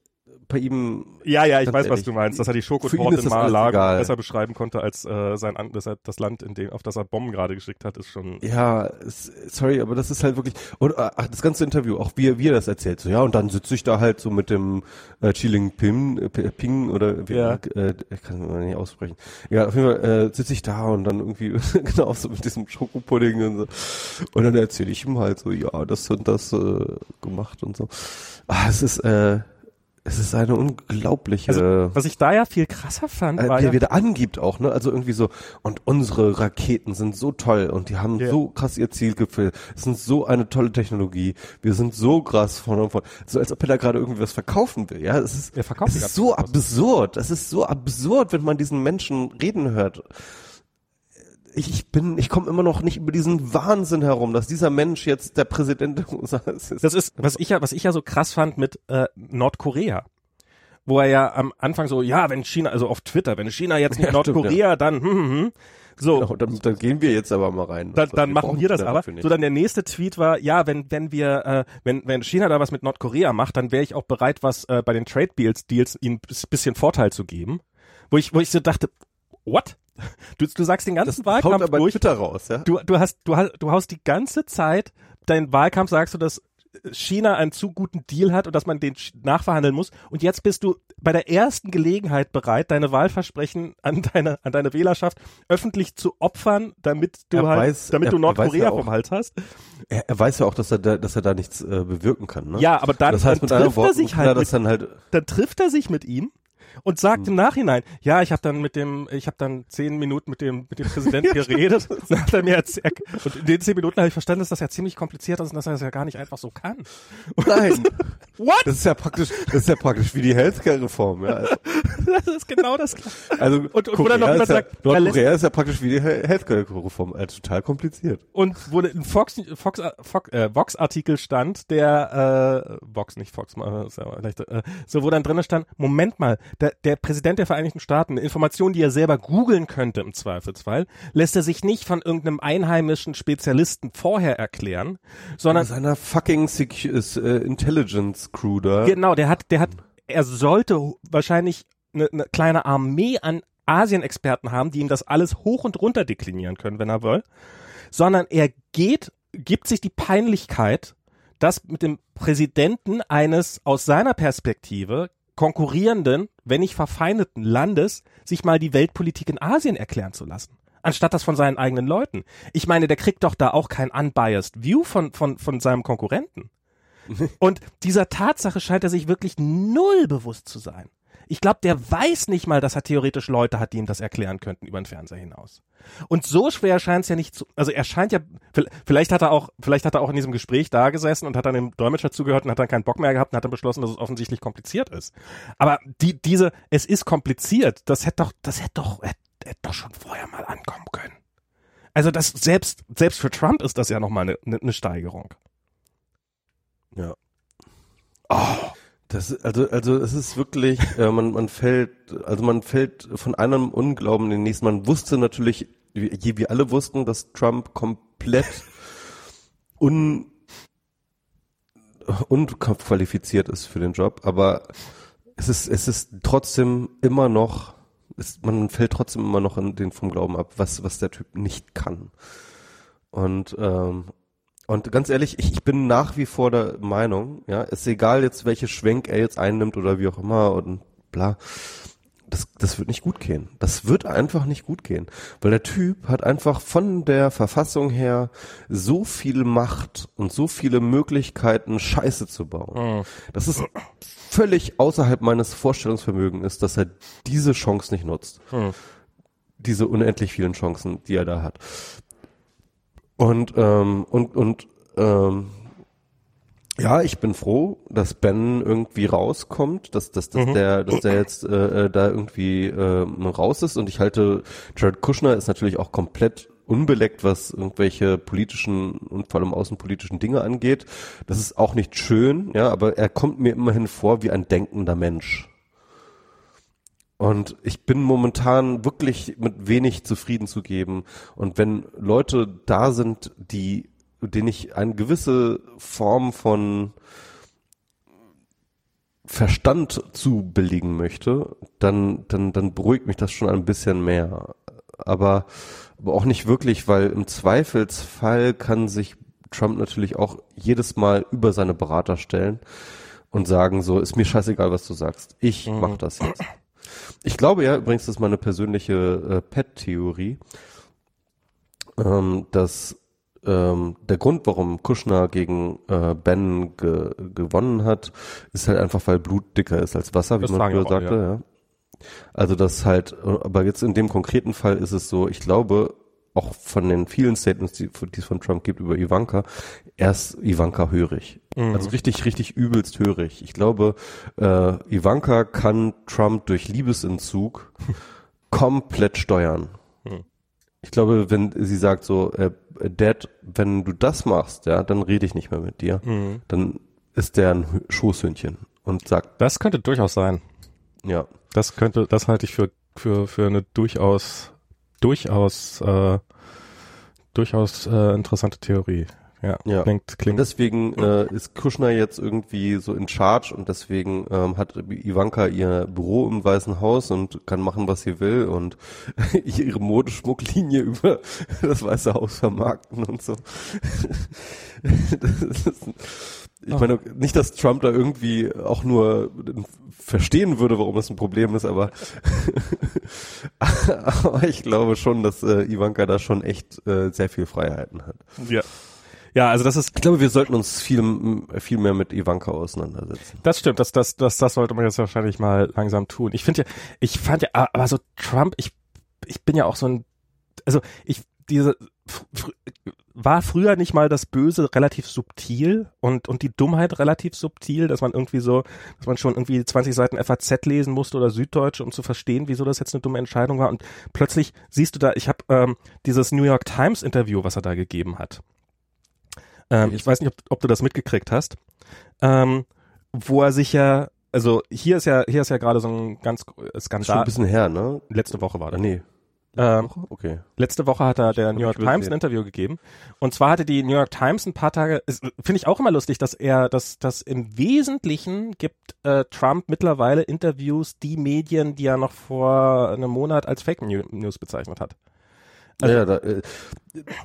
bei ihm. Ja, ja, ich weiß, ehrlich, was du meinst, dass er die Schokotorte in Mar-a-Lago besser beschreiben konnte als äh, sein das, das Land, in dem, auf das er Bomben gerade geschickt hat, ist schon. Ja, sorry, aber das ist halt wirklich. Und ach, das ganze Interview, auch wie, wie er das erzählt, so ja, und dann sitze ich da halt so mit dem äh, Chiling Pim, äh, Ping oder wie, ja. äh, ich kann es nicht aussprechen. Ja, auf jeden Fall äh, sitze ich da und dann irgendwie genau so mit diesem Schokopudding und so. Und dann erzähle ich ihm halt so, ja, das und das äh, gemacht und so. Ah, es ist äh, es ist eine unglaubliche. Also, was ich da ja viel krasser fand, äh, war der ja, wieder angibt auch, ne? Also irgendwie so und unsere Raketen sind so toll und die haben yeah. so krass ihr Ziel gefüllt. Es sind so eine tolle Technologie. Wir sind so krass von und von. So als ob er da gerade irgendwie was verkaufen will, ja? Es ist, es ist so absurd. Es ist so absurd, wenn man diesen Menschen reden hört ich, ich bin, ich komme immer noch nicht über diesen Wahnsinn herum, dass dieser Mensch jetzt der Präsident der USA ist. Das ist, was ich ja, was ich ja so krass fand mit äh, Nordkorea wo er ja am Anfang so, ja, wenn China, also auf Twitter, wenn China jetzt nicht ja, Nordkorea, ja. dann, hm, hm, hm. So. Genau, dann, dann gehen wir jetzt aber mal rein. Dann, dann machen wir das aber. So, dann der nächste Tweet war, ja, wenn, wenn wir, äh, wenn, wenn China da was mit Nordkorea macht, dann wäre ich auch bereit, was äh, bei den Trade Deals, Deals ihnen bisschen Vorteil zu geben. Wo ich, wo ich so dachte, what? Du, du sagst den ganzen das Wahlkampf haut durch. Twitter raus, ja? Du, du hast, du hast, du haust die ganze Zeit deinen Wahlkampf sagst du, dass China einen zu guten Deal hat und dass man den nachverhandeln muss. Und jetzt bist du bei der ersten Gelegenheit bereit, deine Wahlversprechen an deine, an deine Wählerschaft öffentlich zu opfern, damit du er halt, weiß, damit er, du Nordkorea ja vom Hals hast. Er, er, weiß ja auch, dass er da, dass er da nichts äh, bewirken kann. Ne? Ja, aber dann, das heißt, dann trifft er sich halt, mit, halt. Dann trifft er sich mit ihm und sagt hm. im Nachhinein, ja, ich habe dann mit dem, ich habe dann zehn Minuten mit dem mit dem Präsidenten geredet. und, hat er mir erzählt, und in den zehn Minuten habe ich verstanden, dass das ja ziemlich kompliziert ist und dass er das ja gar nicht einfach so kann. Nein. What? Das ist ja praktisch, das ist ja praktisch wie die Healthcare-Reform. Ja. das ist genau das. Also und, und Korea noch ist ja, sagt, Nordkorea ist ja praktisch wie die Healthcare-Reform, also total kompliziert. Und wo ein Fox Fox Fox äh, Vox Artikel stand, der äh, Vox nicht Fox, äh, so wo dann drin stand, Moment mal, da der, der Präsident der Vereinigten Staaten, Informationen, die er selber googeln könnte im Zweifelsfall, lässt er sich nicht von irgendeinem einheimischen Spezialisten vorher erklären, sondern seiner fucking uh, Intelligence Crew da. Genau, der hat, der hat, er sollte wahrscheinlich eine, eine kleine Armee an Asien-Experten haben, die ihm das alles hoch und runter deklinieren können, wenn er will, sondern er geht, gibt sich die Peinlichkeit, das mit dem Präsidenten eines aus seiner Perspektive konkurrierenden, wenn nicht verfeindeten Landes sich mal die Weltpolitik in Asien erklären zu lassen. Anstatt das von seinen eigenen Leuten. Ich meine, der kriegt doch da auch kein unbiased View von, von, von seinem Konkurrenten. Und dieser Tatsache scheint er sich wirklich null bewusst zu sein. Ich glaube, der weiß nicht mal, dass er theoretisch Leute hat, die ihm das erklären könnten über den Fernseher hinaus. Und so schwer scheint es ja nicht zu, also er scheint ja, vielleicht hat er auch, vielleicht hat er auch in diesem Gespräch da gesessen und hat dann dem Dolmetscher zugehört und hat dann keinen Bock mehr gehabt und hat dann beschlossen, dass es offensichtlich kompliziert ist. Aber die, diese, es ist kompliziert, das hätte doch, das hätte doch, hätte, hätte doch schon vorher mal ankommen können. Also das selbst, selbst für Trump ist das ja nochmal eine, eine, eine Steigerung. Ja. Oh. Das, also, also es ist wirklich, äh, man, man fällt, also man fällt von einem Unglauben in den nächsten. Man wusste natürlich, wie wir alle wussten, dass Trump komplett un, unqualifiziert ist für den Job, aber es ist, es ist trotzdem immer noch, es, man fällt trotzdem immer noch in den vom Glauben ab, was, was der Typ nicht kann. Und ähm, und ganz ehrlich, ich, ich bin nach wie vor der Meinung, ja, ist egal jetzt, welche Schwenk er jetzt einnimmt oder wie auch immer und bla. Das, das wird nicht gut gehen. Das wird einfach nicht gut gehen. Weil der Typ hat einfach von der Verfassung her so viel Macht und so viele Möglichkeiten, Scheiße zu bauen. Mhm. Das ist völlig außerhalb meines Vorstellungsvermögens ist, dass er diese Chance nicht nutzt. Mhm. Diese unendlich vielen Chancen, die er da hat. Und, ähm, und, und ähm, ja, ich bin froh, dass Ben irgendwie rauskommt, dass, dass, dass mhm. der, dass der jetzt äh, äh, da irgendwie äh, raus ist. Und ich halte, Jared Kushner ist natürlich auch komplett unbeleckt, was irgendwelche politischen und vor allem außenpolitischen Dinge angeht. Das ist auch nicht schön, ja, aber er kommt mir immerhin vor wie ein denkender Mensch. Und ich bin momentan wirklich mit wenig zufrieden zu geben. Und wenn Leute da sind, die, denen ich eine gewisse Form von Verstand zu belegen möchte, dann, dann, dann beruhigt mich das schon ein bisschen mehr. Aber, aber auch nicht wirklich, weil im Zweifelsfall kann sich Trump natürlich auch jedes Mal über seine Berater stellen und sagen so, ist mir scheißegal, was du sagst. Ich mhm. mach das jetzt. Ich glaube ja, übrigens, das ist meine persönliche äh, Pet-Theorie, ähm, dass ähm, der Grund, warum Kushner gegen äh, Ben ge gewonnen hat, ist halt einfach, weil Blut dicker ist als Wasser, wie das man früher sagte. Ja. ja. Also das halt, aber jetzt in dem konkreten Fall ist es so, ich glaube, auch von den vielen Statements, die, die es von Trump gibt über Ivanka, er ist Ivanka hörig. Mhm. Also richtig, richtig übelst hörig. Ich glaube, äh, Ivanka kann Trump durch Liebesentzug komplett steuern. Mhm. Ich glaube, wenn sie sagt so, äh, Dad, wenn du das machst, ja, dann rede ich nicht mehr mit dir. Mhm. Dann ist der ein Schoßhündchen und sagt. Das könnte durchaus sein. Ja. Das könnte, das halte ich für, für, für eine durchaus durchaus äh, durchaus äh, interessante Theorie. Ja, ja. klingt, klingt. Und deswegen äh, ist Kushner jetzt irgendwie so in Charge und deswegen ähm, hat Ivanka ihr Büro im Weißen Haus und kann machen, was sie will und ihre Modeschmucklinie über das Weiße Haus vermarkten und so. das ist, ich oh. meine, nicht, dass Trump da irgendwie auch nur verstehen würde, warum das ein Problem ist, aber, aber ich glaube schon, dass äh, Ivanka da schon echt äh, sehr viel Freiheiten hat. Ja. Ja, also das ist. Ich glaube, wir sollten uns viel, viel mehr mit Ivanka auseinandersetzen. Das stimmt, das, das, das, das sollte man jetzt wahrscheinlich mal langsam tun. Ich finde ja, ich fand ja, aber so Trump, ich, ich bin ja auch so ein, also ich, diese, war früher nicht mal das Böse relativ subtil und, und die Dummheit relativ subtil, dass man irgendwie so, dass man schon irgendwie 20 Seiten FAZ lesen musste oder Süddeutsche, um zu verstehen, wieso das jetzt eine dumme Entscheidung war. Und plötzlich siehst du da, ich habe ähm, dieses New York Times Interview, was er da gegeben hat. Ähm, ich weiß nicht, ob, ob du das mitgekriegt hast, ähm, wo er sich ja, also hier ist ja, hier ist ja gerade so ein ganz Skandal. Ist schon ein bisschen her, ne? Letzte Woche war das. Nee. Ähm, okay. Letzte Woche hat er der New York Times ein Interview gegeben. Und zwar hatte die New York Times ein paar Tage, finde ich auch immer lustig, dass er, dass, dass im Wesentlichen gibt äh, Trump mittlerweile Interviews die Medien, die er noch vor einem Monat als Fake News bezeichnet hat. Also, ja, da, äh,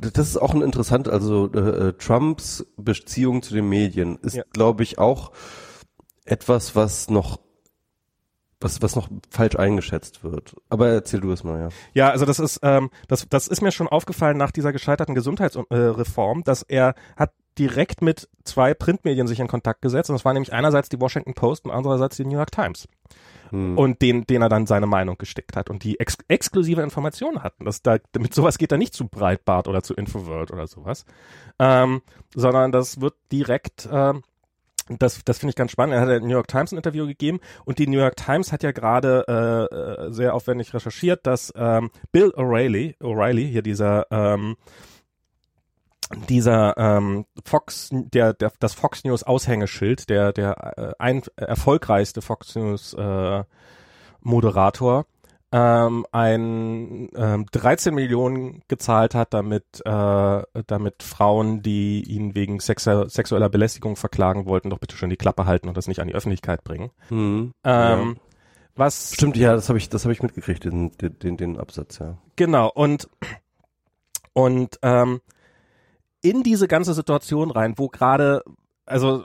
das ist auch ein interessant, also äh, äh, Trumps Beziehung zu den Medien ist, ja. glaube ich, auch etwas, was noch was, was noch falsch eingeschätzt wird. Aber erzähl du es mal, ja. Ja, also das ist, ähm, das, das ist mir schon aufgefallen nach dieser gescheiterten Gesundheitsreform, dass er hat direkt mit zwei Printmedien sich in Kontakt gesetzt. Und das war nämlich einerseits die Washington Post und andererseits die New York Times. Hm. Und den, den er dann seine Meinung gestickt hat und die ex exklusive Informationen hatten. Das da, mit sowas geht er nicht zu Breitbart oder zu Infoworld oder sowas. Ähm, sondern das wird direkt, ähm, das, das finde ich ganz spannend. Er hat der New York Times ein Interview gegeben und die New York Times hat ja gerade äh, äh sehr aufwendig recherchiert, dass ähm, Bill O'Reilly, O'Reilly, hier dieser ähm, dieser ähm, Fox, der, der das Fox News Aushängeschild, der der äh, ein erfolgreichste Fox News äh, Moderator, ähm, ein ähm, 13 Millionen gezahlt hat, damit äh, damit Frauen, die ihn wegen sexu sexueller Belästigung verklagen wollten, doch bitte schön die Klappe halten und das nicht an die Öffentlichkeit bringen. Mhm. Ähm, ja. Was stimmt ja, das habe ich das habe ich mitgekriegt den, den den Absatz ja. Genau und und ähm, in diese ganze Situation rein, wo gerade, also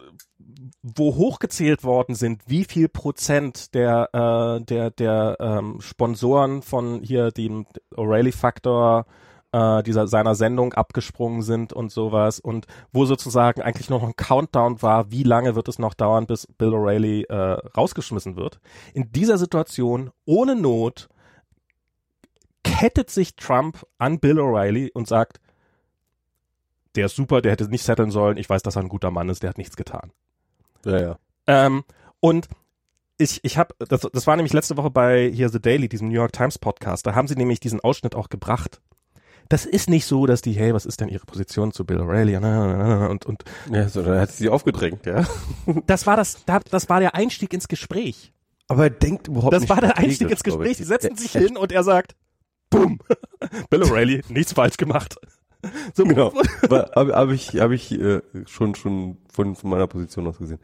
wo hochgezählt worden sind, wie viel Prozent der äh, der der ähm, Sponsoren von hier dem O'Reilly Factor äh, dieser seiner Sendung abgesprungen sind und sowas und wo sozusagen eigentlich noch ein Countdown war, wie lange wird es noch dauern, bis Bill O'Reilly äh, rausgeschmissen wird. In dieser Situation ohne Not kettet sich Trump an Bill O'Reilly und sagt, der ist super, der hätte nicht setteln sollen, ich weiß, dass er ein guter Mann ist, der hat nichts getan. Ja, ja. Ähm, und ich, ich habe, das, das war nämlich letzte Woche bei hier The Daily, diesem New York Times Podcast, da haben sie nämlich diesen Ausschnitt auch gebracht. Das ist nicht so, dass die, hey, was ist denn ihre Position zu Bill O'Reilly und, und. Ja, so, dann hat sie aufgedrängt, ja. Das war das, das war der Einstieg ins Gespräch. Aber er denkt überhaupt das nicht. Das war der Einstieg ins Gespräch. Sie setzen sich hin und er sagt, Bumm, Bill O'Reilly, nichts falsch gemacht. So genau. Habe hab ich, hab ich äh, schon schon von, von meiner Position aus gesehen.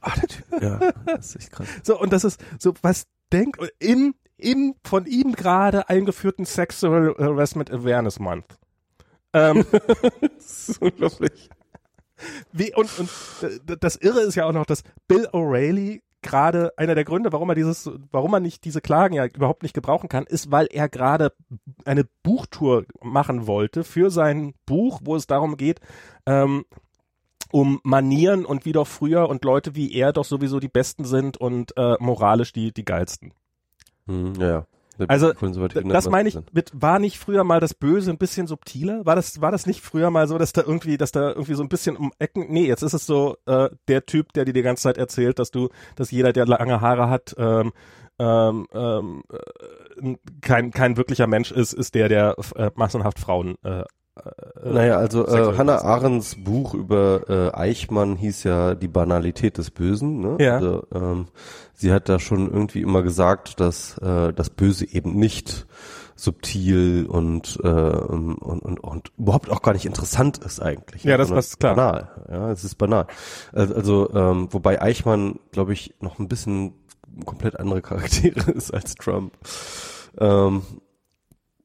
Ah, der Typ, ja, das ist echt krass. So, und das ist so, was denkt, im, im von ihm gerade eingeführten Sexual Harassment Awareness Month. Ähm, das ist unglaublich. Wie, und, und das Irre ist ja auch noch, dass Bill O'Reilly gerade einer der Gründe, warum er dieses, warum er nicht diese Klagen ja überhaupt nicht gebrauchen kann, ist, weil er gerade eine Buchtour machen wollte für sein Buch, wo es darum geht, ähm, um Manieren und wie doch früher und Leute wie er doch sowieso die Besten sind und äh, moralisch die die geilsten. Hm, ja, ja. Also das meine ich, mit, war nicht früher mal das Böse ein bisschen subtiler? War das, war das nicht früher mal so, dass da irgendwie, dass da irgendwie so ein bisschen um Ecken, nee, jetzt ist es so, äh, der Typ, der dir die ganze Zeit erzählt, dass du, dass jeder, der lange Haare hat, ähm, ähm, ähm, äh, kein, kein wirklicher Mensch ist, ist der, der äh, massenhaft Frauen äh, äh, naja, also äh, Hannah Arendts Buch über äh, Eichmann hieß ja die Banalität des Bösen. Ne? Ja. Also, ähm, sie hat da schon irgendwie immer gesagt, dass äh, das Böse eben nicht subtil und, äh, und, und, und überhaupt auch gar nicht interessant ist eigentlich. Ja, das ist klar. Banal. Ja, es ist banal. Also, also ähm, wobei Eichmann, glaube ich, noch ein bisschen komplett andere Charaktere ist als Trump. Ähm,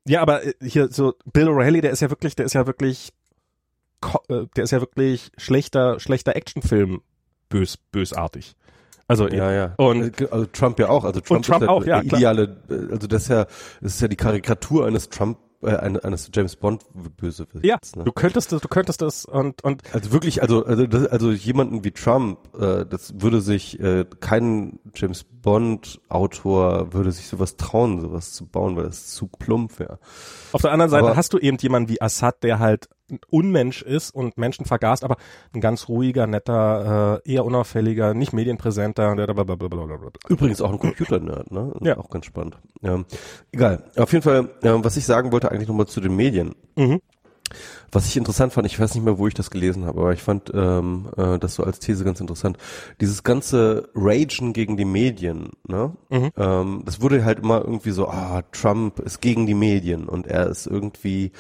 ja, aber äh, hier so Bill O'Reilly, der ist ja wirklich, der ist ja wirklich, äh, der ist ja wirklich schlechter, schlechter Actionfilm bös, bösartig. Also ja, ja. Und äh, also Trump ja auch. Also Trump, Trump ist auch, ja, ideale. Also das ist ja, das ist ja die Karikatur eines Trump äh, eines James Bond Bösewichts. Ja, ne? du könntest das, du könntest das und und also wirklich, also also das, also jemanden wie Trump, äh, das würde sich äh, kein James Bond Autor würde sich sowas trauen, sowas zu bauen, weil das zu plump wäre. Auf der anderen Seite aber, hast du eben jemanden wie Assad, der halt Unmensch ist und Menschen vergast, aber ein ganz ruhiger, netter, äh, eher unauffälliger, nicht medienpräsenter. Übrigens auch ein Computer-Nerd, ne? Ja. Auch ganz spannend. Ja. Egal. Auf jeden Fall, äh, was ich sagen wollte eigentlich nochmal zu den Medien. Mhm. Was ich interessant fand, ich weiß nicht mehr, wo ich das gelesen habe, aber ich fand ähm, äh, das so als These ganz interessant. Dieses ganze Ragen gegen die Medien, ne? Mhm. Ähm, das wurde halt immer irgendwie so, ah, Trump ist gegen die Medien und er ist irgendwie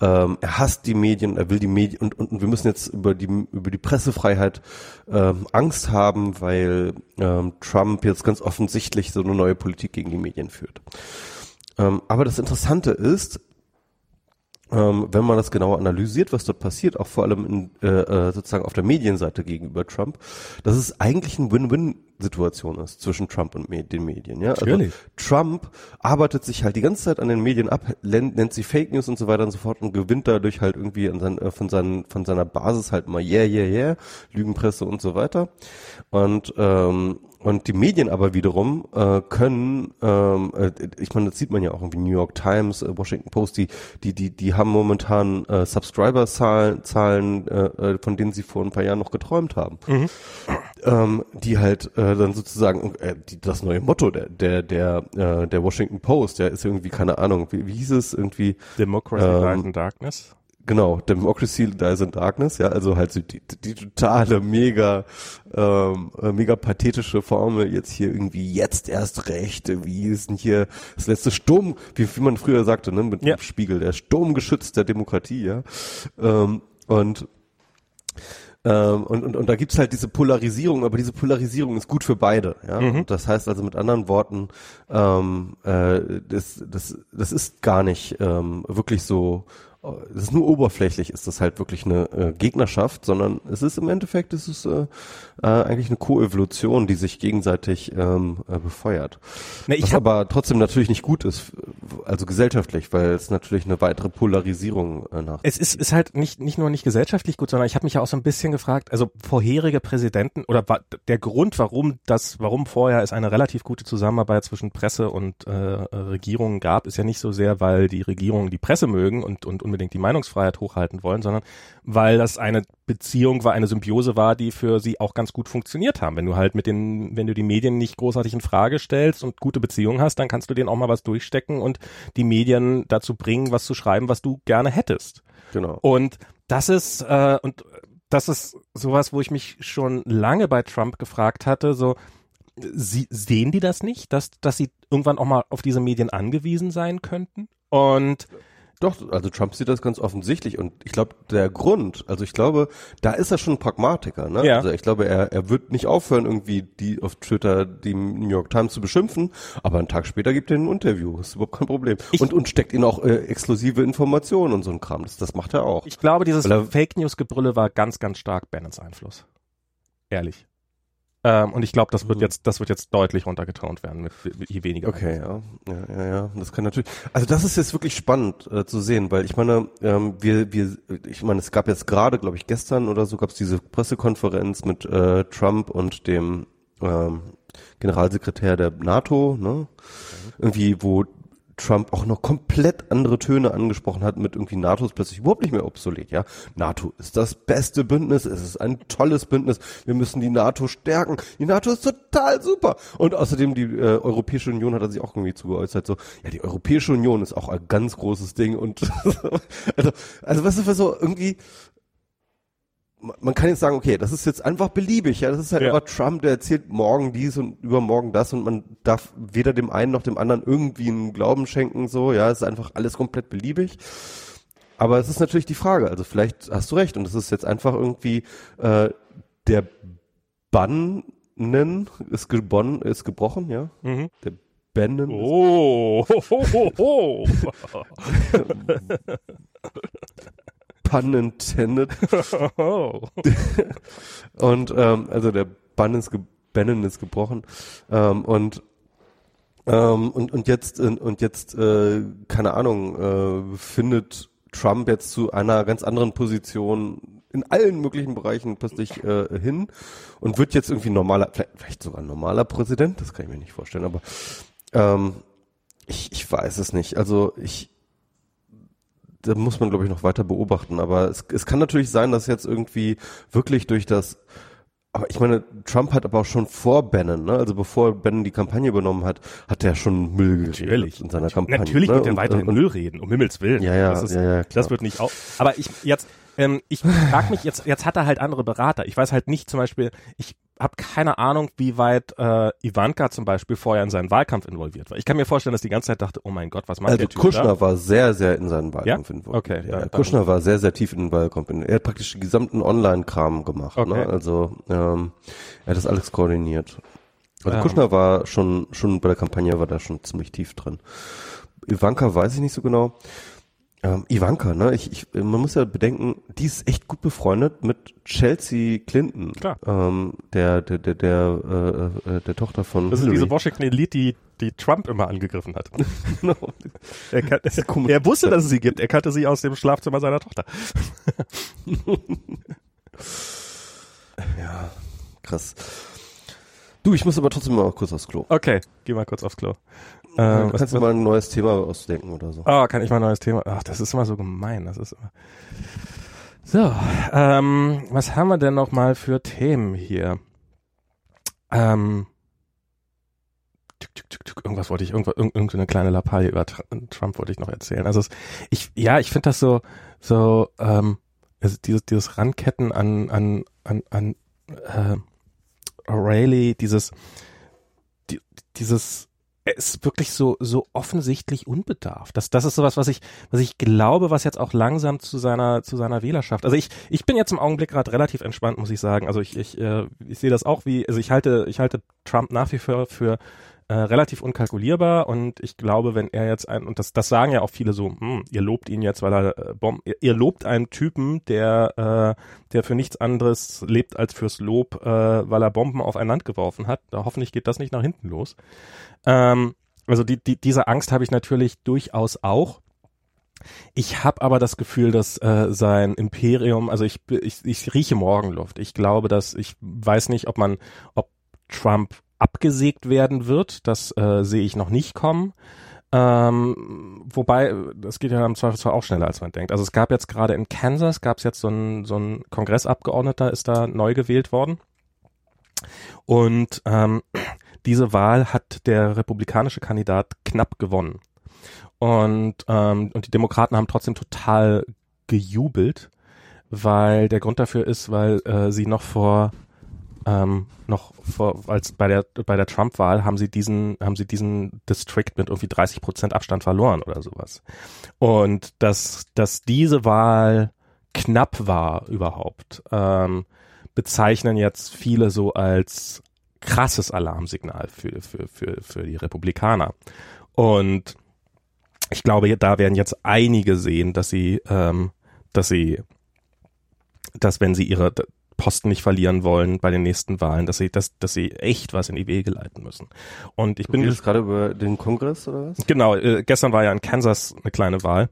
ähm, er hasst die Medien, er will die Medien und, und, wir müssen jetzt über die über die Pressefreiheit ähm, Angst haben, weil ähm, Trump jetzt ganz offensichtlich so eine neue Politik gegen die Medien führt. Ähm, aber das Interessante ist, ähm, wenn man das genauer analysiert, was dort passiert, auch vor allem in, äh, äh, sozusagen auf der Medienseite gegenüber Trump, dass es eigentlich ein Win-Win-Situation ist zwischen Trump und me den Medien. Ja? Also Trump arbeitet sich halt die ganze Zeit an den Medien ab, nennt sie Fake News und so weiter und so fort und gewinnt dadurch halt irgendwie an sein, äh, von, seinen, von seiner Basis halt mal yeah, yeah, yeah, Lügenpresse und so weiter. Und ähm, und die Medien aber wiederum äh, können, ähm, äh, ich meine, das sieht man ja auch irgendwie New York Times, äh, Washington Post, die, die, die, die haben momentan äh, Subscriber-Zahlen, Zahlen, äh, äh, von denen sie vor ein paar Jahren noch geträumt haben. Mhm. Ähm, die halt äh, dann sozusagen äh, die, das neue Motto der der der äh, der Washington Post, der ist irgendwie keine Ahnung, wie, wie hieß es irgendwie Democracy ähm, in Darkness. Genau, Democracy Dies in Darkness, ja, also halt so die, die totale, mega, ähm, äh, mega pathetische Formel, jetzt hier irgendwie jetzt erst recht, wie ist denn hier das letzte Sturm, wie, wie man früher sagte, ne, mit ja. dem Spiegel, der Sturmgeschütz der Demokratie, ja. Ähm, und ähm, und, und, und da gibt's halt diese Polarisierung, aber diese Polarisierung ist gut für beide. Ja? Mhm. Das heißt also mit anderen Worten, ähm, äh, das, das, das ist gar nicht ähm, wirklich so es ist nur oberflächlich, ist das halt wirklich eine äh, Gegnerschaft, sondern es ist im Endeffekt, es ist äh, äh, eigentlich eine Koevolution, die sich gegenseitig ähm, äh, befeuert. Ne, Was aber trotzdem natürlich nicht gut ist, also gesellschaftlich, weil es natürlich eine weitere Polarisierung äh, nach. Es ist, ist halt nicht, nicht nur nicht gesellschaftlich gut, sondern ich habe mich ja auch so ein bisschen gefragt, also vorherige Präsidenten oder der Grund, warum das, warum vorher es eine relativ gute Zusammenarbeit zwischen Presse und äh, Regierungen gab, ist ja nicht so sehr, weil die Regierungen die Presse mögen und, und unbedingt die Meinungsfreiheit hochhalten wollen, sondern weil das eine Beziehung war, eine Symbiose war, die für sie auch ganz gut funktioniert haben. Wenn du halt mit den, wenn du die Medien nicht großartig in Frage stellst und gute Beziehungen hast, dann kannst du denen auch mal was durchstecken und die Medien dazu bringen, was zu schreiben, was du gerne hättest. Genau. Und das ist, äh, und das ist sowas, wo ich mich schon lange bei Trump gefragt hatte, so, sie, sehen die das nicht, dass, dass sie irgendwann auch mal auf diese Medien angewiesen sein könnten? Und doch, also Trump sieht das ganz offensichtlich und ich glaube, der Grund, also ich glaube, da ist er schon ein Pragmatiker, ne? Ja. Also ich glaube, er, er wird nicht aufhören, irgendwie die auf Twitter die New York Times zu beschimpfen, aber einen Tag später gibt er ein Interview, ist überhaupt kein Problem. Ich und, und steckt ihnen auch äh, exklusive Informationen und so ein Kram, das, das macht er auch. Ich glaube, dieses Fake News Gebrülle war ganz, ganz stark Bannons Einfluss. Ehrlich. Ähm, und ich glaube, das wird mhm. jetzt, das wird jetzt deutlich runtergetont werden, mit, mit je weniger. Okay, ja. ja, ja, ja. Das kann natürlich. Also das ist jetzt wirklich spannend äh, zu sehen, weil ich meine, ähm, wir, wir, ich meine, es gab jetzt gerade, glaube ich, gestern oder so gab es diese Pressekonferenz mit äh, Trump und dem ähm, Generalsekretär der NATO, ne? Mhm. Irgendwie, wo Trump auch noch komplett andere Töne angesprochen hat mit irgendwie NATO ist plötzlich überhaupt nicht mehr obsolet, ja. NATO ist das beste Bündnis, es ist ein tolles Bündnis, wir müssen die NATO stärken. Die NATO ist total super. Und außerdem die äh, Europäische Union hat er sich auch irgendwie zugeäußert, so, ja, die Europäische Union ist auch ein ganz großes Ding und also, also was ist so irgendwie, man kann jetzt sagen, okay, das ist jetzt einfach beliebig, ja, das ist halt ja. einfach Trump, der erzählt morgen dies und übermorgen das und man darf weder dem einen noch dem anderen irgendwie einen Glauben schenken, so, ja, es ist einfach alles komplett beliebig. Aber es ist natürlich die Frage, also vielleicht hast du recht und es ist jetzt einfach irgendwie äh, der Bann ist, gebonnen, ist gebrochen, ja, mhm. der Bannon. Oh, ho, ho, ho. Pun intended. und ähm, also der Bann ist, ge Bannon ist gebrochen ähm, und ähm, und und jetzt und jetzt äh, keine Ahnung äh, findet Trump jetzt zu einer ganz anderen Position in allen möglichen Bereichen plötzlich äh, hin und wird jetzt irgendwie normaler, vielleicht, vielleicht sogar normaler Präsident, das kann ich mir nicht vorstellen, aber ähm, ich, ich weiß es nicht. Also ich da muss man, glaube ich, noch weiter beobachten. Aber es, es kann natürlich sein, dass jetzt irgendwie wirklich durch das aber ich meine, Trump hat aber auch schon vor Bannon, ne? also bevor Bannon die Kampagne übernommen hat, hat er schon Müll natürlich in seiner Kampagne. Natürlich ne? wird er weiterhin und, Müll reden, um Himmels Willen. Ja, ja, das, ist, ja, ja, klar. das wird nicht auch. Aber ich jetzt, ähm, ich frage mich jetzt, jetzt hat er halt andere Berater. Ich weiß halt nicht zum Beispiel, ich habe keine Ahnung, wie weit äh, Ivanka zum Beispiel vorher in seinen Wahlkampf involviert war. Ich kann mir vorstellen, dass die ganze Zeit dachte, oh mein Gott, was macht also der Typ Kushner da? war sehr, sehr in seinen Wahlkampf ja? involviert. Okay, ja, ja, Kushner war sehr, sehr tief in den Wahlkampf. Er hat praktisch den gesamten Online-Kram gemacht. Ne? Okay. Ne? Also ähm, er hat das alles koordiniert. Also ähm. Kushner war schon, schon bei der Kampagne war da schon ziemlich tief drin. Ivanka weiß ich nicht so genau. Ähm, Ivanka, ne? Ich, ich, man muss ja bedenken, die ist echt gut befreundet mit Chelsea Clinton, Klar. Ähm, der, der, der, der, äh, äh, der Tochter von. Das Hillary. ist diese Washington Elite, die, die Trump immer angegriffen hat. genau. Er, kann, er wusste, dass es sie gibt. Er kannte sie aus dem Schlafzimmer seiner Tochter. ja, krass. Du, ich muss aber trotzdem mal kurz aufs Klo. Okay, geh mal kurz aufs Klo. Ähm, kannst du mal ein neues Thema ausdenken oder so? Ah, oh, kann ich mal ein neues Thema? Ach, das ist immer so gemein. Das ist immer. So, ähm, was haben wir denn noch mal für Themen hier? Ähm, irgendwas wollte ich, irgendwas, irgendeine kleine Lappalie über Trump wollte ich noch erzählen. Also es, ich, ja, ich finde das so, so, ähm, also dieses, dieses Randketten an, an, an, an äh, O'Reilly, dieses, die, dieses ist wirklich so so offensichtlich unbedarft. Das das ist sowas, was ich was ich glaube, was jetzt auch langsam zu seiner zu seiner Wählerschaft. Also ich ich bin jetzt im Augenblick gerade relativ entspannt, muss ich sagen. Also ich ich äh, ich sehe das auch wie also ich halte ich halte Trump nach wie vor für äh, relativ unkalkulierbar und ich glaube, wenn er jetzt ein und das das sagen ja auch viele so, hm, ihr lobt ihn jetzt, weil er äh, Bomben, ihr, ihr lobt einen Typen, der äh, der für nichts anderes lebt als fürs Lob, äh, weil er Bomben auf ein Land geworfen hat. Da hoffentlich geht das nicht nach hinten los. Ähm, also die, die, diese Angst habe ich natürlich durchaus auch. Ich habe aber das Gefühl, dass äh, sein Imperium, also ich, ich, ich rieche Morgenluft. Ich glaube, dass ich weiß nicht, ob man, ob Trump abgesägt werden wird. Das äh, sehe ich noch nicht kommen. Ähm, wobei, das geht ja im Zweifelsfall auch schneller, als man denkt. Also es gab jetzt gerade in Kansas, gab es jetzt so ein, so ein Kongressabgeordneter, ist da neu gewählt worden. Und ähm, diese Wahl hat der republikanische Kandidat knapp gewonnen. Und, ähm, und die Demokraten haben trotzdem total gejubelt, weil der Grund dafür ist, weil äh, sie noch vor ähm, noch vor, als bei der bei der Trump-Wahl haben sie diesen haben sie diesen District mit irgendwie 30 Prozent Abstand verloren oder sowas. Und dass dass diese Wahl knapp war überhaupt, ähm, bezeichnen jetzt viele so als krasses Alarmsignal für, für, für, für die Republikaner. Und ich glaube, da werden jetzt einige sehen, dass sie, ähm, dass sie, dass wenn sie ihre Posten nicht verlieren wollen bei den nächsten Wahlen, dass sie, dass, dass sie echt was in die Wege leiten müssen. Und ich bin jetzt gerade über den Kongress oder was? Genau, äh, gestern war ja in Kansas eine kleine Wahl.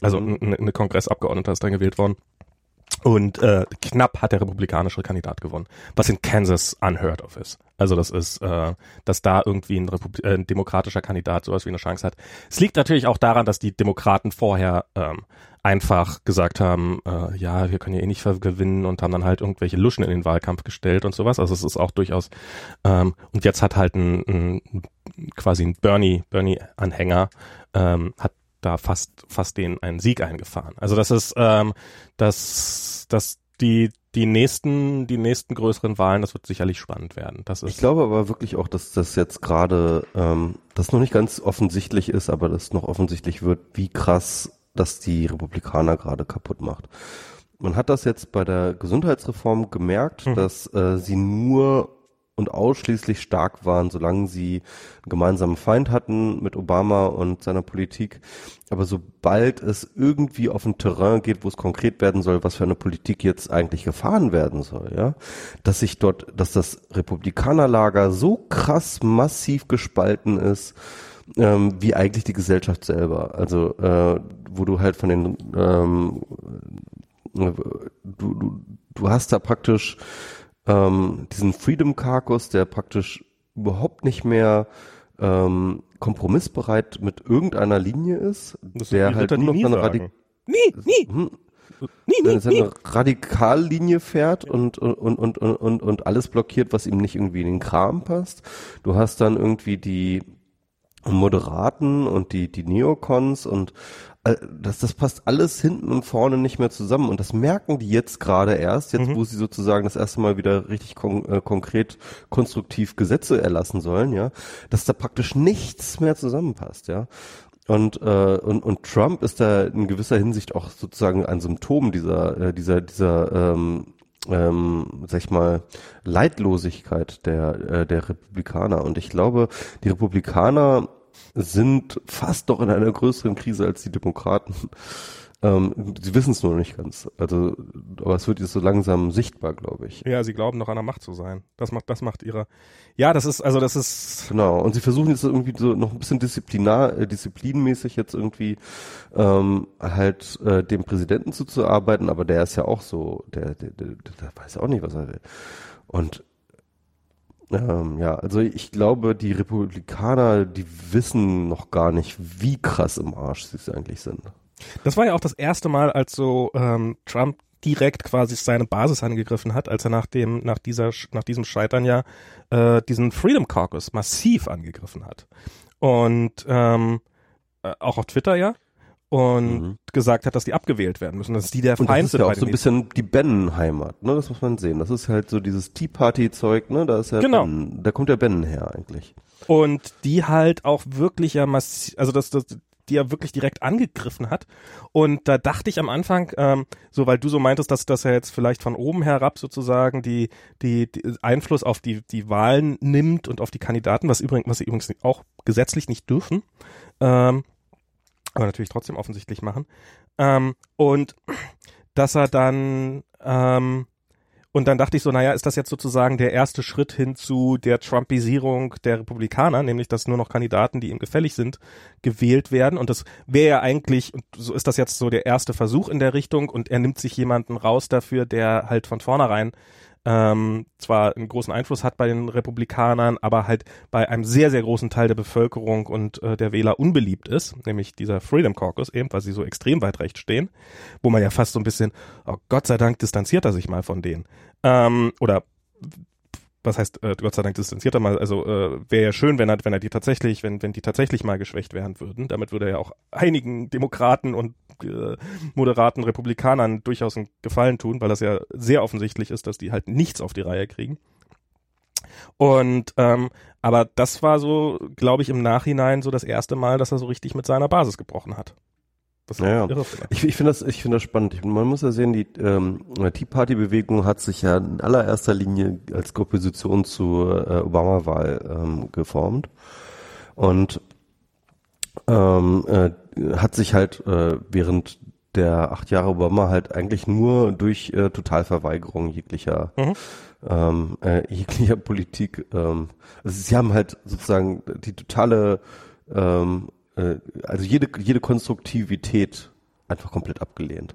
Also mhm. eine, eine Kongressabgeordnete ist dann gewählt worden. Und äh, knapp hat der republikanische Kandidat gewonnen, was in Kansas unheard of ist. Also das ist, äh, dass da irgendwie ein, Republi äh, ein demokratischer Kandidat sowas wie eine Chance hat. Es liegt natürlich auch daran, dass die Demokraten vorher ähm, einfach gesagt haben, äh, ja, wir können ja eh nicht gewinnen und haben dann halt irgendwelche Luschen in den Wahlkampf gestellt und sowas. Also es ist auch durchaus ähm, und jetzt hat halt ein, ein quasi ein Bernie Bernie Anhänger ähm, hat da fast fast den einen Sieg eingefahren. Also das ist ähm, das das die die nächsten die nächsten größeren Wahlen, das wird sicherlich spannend werden. Das ist ich glaube aber wirklich auch, dass das jetzt gerade ähm, das noch nicht ganz offensichtlich ist, aber das noch offensichtlich wird, wie krass das die Republikaner gerade kaputt macht. Man hat das jetzt bei der Gesundheitsreform gemerkt, mhm. dass äh, sie nur und ausschließlich stark waren, solange sie einen gemeinsamen Feind hatten mit Obama und seiner Politik. Aber sobald es irgendwie auf ein Terrain geht, wo es konkret werden soll, was für eine Politik jetzt eigentlich gefahren werden soll, ja, dass sich dort, dass das Republikanerlager so krass massiv gespalten ist, ähm, wie eigentlich die Gesellschaft selber. Also äh, wo du halt von den ähm, du, du, du hast da praktisch ähm, diesen Freedom Carcass, der praktisch überhaupt nicht mehr ähm, kompromissbereit mit irgendeiner Linie ist, das der halt nur noch eine Radik nie, nie. Hm, nie, nie, seine nie. Radikallinie fährt und, und, und, und, und, und alles blockiert, was ihm nicht irgendwie in den Kram passt. Du hast dann irgendwie die Moderaten und die, die Neocons und das, das passt alles hinten und vorne nicht mehr zusammen. Und das merken die jetzt gerade erst, jetzt mhm. wo sie sozusagen das erste Mal wieder richtig kon äh, konkret konstruktiv Gesetze erlassen sollen, ja, dass da praktisch nichts mehr zusammenpasst, ja. Und, äh, und, und Trump ist da in gewisser Hinsicht auch sozusagen ein Symptom dieser, äh, dieser, dieser ähm, ähm, sag ich mal, Leidlosigkeit der, äh, der Republikaner. Und ich glaube, die Republikaner sind fast doch in einer größeren Krise als die Demokraten. Ähm, sie wissen es nur noch nicht ganz. Also, aber es wird jetzt so langsam sichtbar, glaube ich. Ja, sie glauben noch an der Macht zu sein. Das macht, das macht ihre. Ja, das ist, also das ist. Genau. Und sie versuchen jetzt irgendwie so noch ein bisschen disziplinar, äh, disziplinmäßig jetzt irgendwie ähm, halt äh, dem Präsidenten zuzuarbeiten, aber der ist ja auch so, der, der, der, der weiß ja auch nicht, was er will. Und ähm, ja, also ich glaube, die Republikaner, die wissen noch gar nicht, wie krass im Arsch sie eigentlich sind. Das war ja auch das erste Mal, als so ähm, Trump direkt quasi seine Basis angegriffen hat, als er nach dem nach dieser nach diesem Scheitern ja äh, diesen Freedom Caucus massiv angegriffen hat und ähm, äh, auch auf Twitter ja und mhm. gesagt hat, dass die abgewählt werden müssen, dass die der Feind sind. Das ist ja auch so ein bisschen die Bannon-Heimat, ne? Das muss man sehen. Das ist halt so dieses Tea Party-Zeug, ne? Da ist ja genau. Ben, da kommt der Bannon her eigentlich. Und die halt auch wirklich ja massiv, also das, das, die er wirklich direkt angegriffen hat. Und da dachte ich am Anfang, ähm, so weil du so meintest, dass, dass er jetzt vielleicht von oben herab sozusagen die, die, die Einfluss auf die, die Wahlen nimmt und auf die Kandidaten, was übrigens, was sie übrigens auch gesetzlich nicht dürfen, ähm, aber natürlich trotzdem offensichtlich machen. Ähm, und dass er dann ähm, und dann dachte ich so, naja, ist das jetzt sozusagen der erste Schritt hin zu der Trumpisierung der Republikaner, nämlich dass nur noch Kandidaten, die ihm gefällig sind, gewählt werden. Und das wäre ja eigentlich, und so ist das jetzt so der erste Versuch in der Richtung und er nimmt sich jemanden raus dafür, der halt von vornherein ähm, zwar einen großen Einfluss hat bei den Republikanern, aber halt bei einem sehr, sehr großen Teil der Bevölkerung und äh, der Wähler unbeliebt ist, nämlich dieser Freedom Caucus eben, weil sie so extrem weit rechts stehen, wo man ja fast so ein bisschen, oh Gott sei Dank distanziert er sich mal von denen. Ähm, oder was heißt, äh, Gott sei Dank distanziert er mal, also äh, wäre ja schön, wenn er, wenn er die tatsächlich, wenn, wenn die tatsächlich mal geschwächt werden würden. Damit würde er ja auch einigen Demokraten und äh, moderaten Republikanern durchaus einen Gefallen tun, weil das ja sehr offensichtlich ist, dass die halt nichts auf die Reihe kriegen. Und ähm, aber das war so, glaube ich, im Nachhinein so das erste Mal, dass er so richtig mit seiner Basis gebrochen hat. Ja, ja. Ich, ich finde das, ich finde das spannend. Ich, man muss ja sehen, die ähm, Tea Party Bewegung hat sich ja in allererster Linie als Opposition zur äh, Obama-Wahl ähm, geformt und ähm, äh, hat sich halt äh, während der acht Jahre Obama halt eigentlich nur durch äh, Totalverweigerung jeglicher mhm. ähm, äh, jeglicher Politik. Ähm, also sie haben halt sozusagen die totale ähm, äh, also jede, jede Konstruktivität einfach komplett abgelehnt.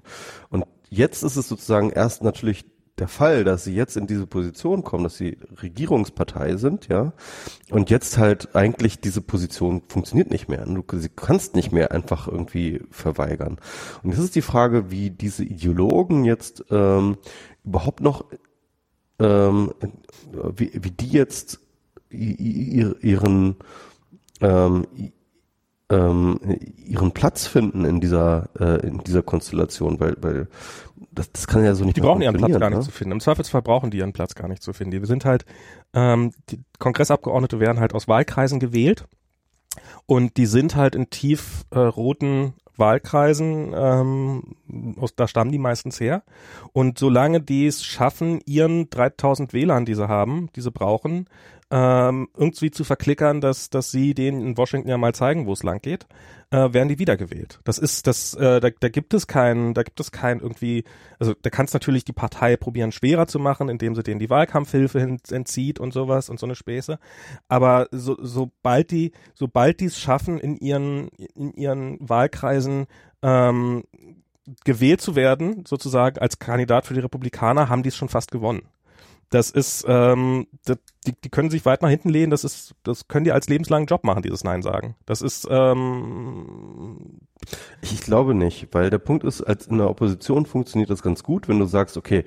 Und jetzt ist es sozusagen erst natürlich der Fall, dass sie jetzt in diese Position kommen, dass sie Regierungspartei sind, ja, und jetzt halt eigentlich diese Position funktioniert nicht mehr. Du sie kannst nicht mehr einfach irgendwie verweigern. Und jetzt ist die Frage, wie diese Ideologen jetzt ähm, überhaupt noch, ähm, wie, wie die jetzt ihren ähm, ähm, ihren Platz finden in dieser äh, in dieser Konstellation, weil weil das, das kann ja so nicht. Die brauchen ihren Platz gar nicht ne? zu finden. Im Zweifelsfall brauchen die ihren Platz gar nicht zu finden. Die sind halt ähm, die Kongressabgeordnete werden halt aus Wahlkreisen gewählt und die sind halt in tief äh, roten Wahlkreisen, ähm, aus, da stammen die meistens her. Und solange die es schaffen, ihren 3000 Wählern, die sie haben, die sie brauchen, ähm, irgendwie zu verklickern, dass, dass sie denen in Washington ja mal zeigen, wo es lang geht, äh, werden die wiedergewählt. Das ist, das, äh, da, da gibt es keinen, da gibt es kein irgendwie, also da kannst natürlich die Partei probieren schwerer zu machen, indem sie denen die Wahlkampfhilfe hin, entzieht und sowas und so eine Späße. Aber so, sobald die, sobald die es schaffen, in ihren, in ihren Wahlkreisen ähm, gewählt zu werden, sozusagen als Kandidat für die Republikaner, haben die es schon fast gewonnen. Das ist, ähm, das, die, die können sich weit nach hinten lehnen, das ist, das können die als lebenslangen Job machen, dieses Nein sagen. Das ist, ähm, ich glaube nicht, weil der Punkt ist, als in der Opposition funktioniert das ganz gut, wenn du sagst, okay,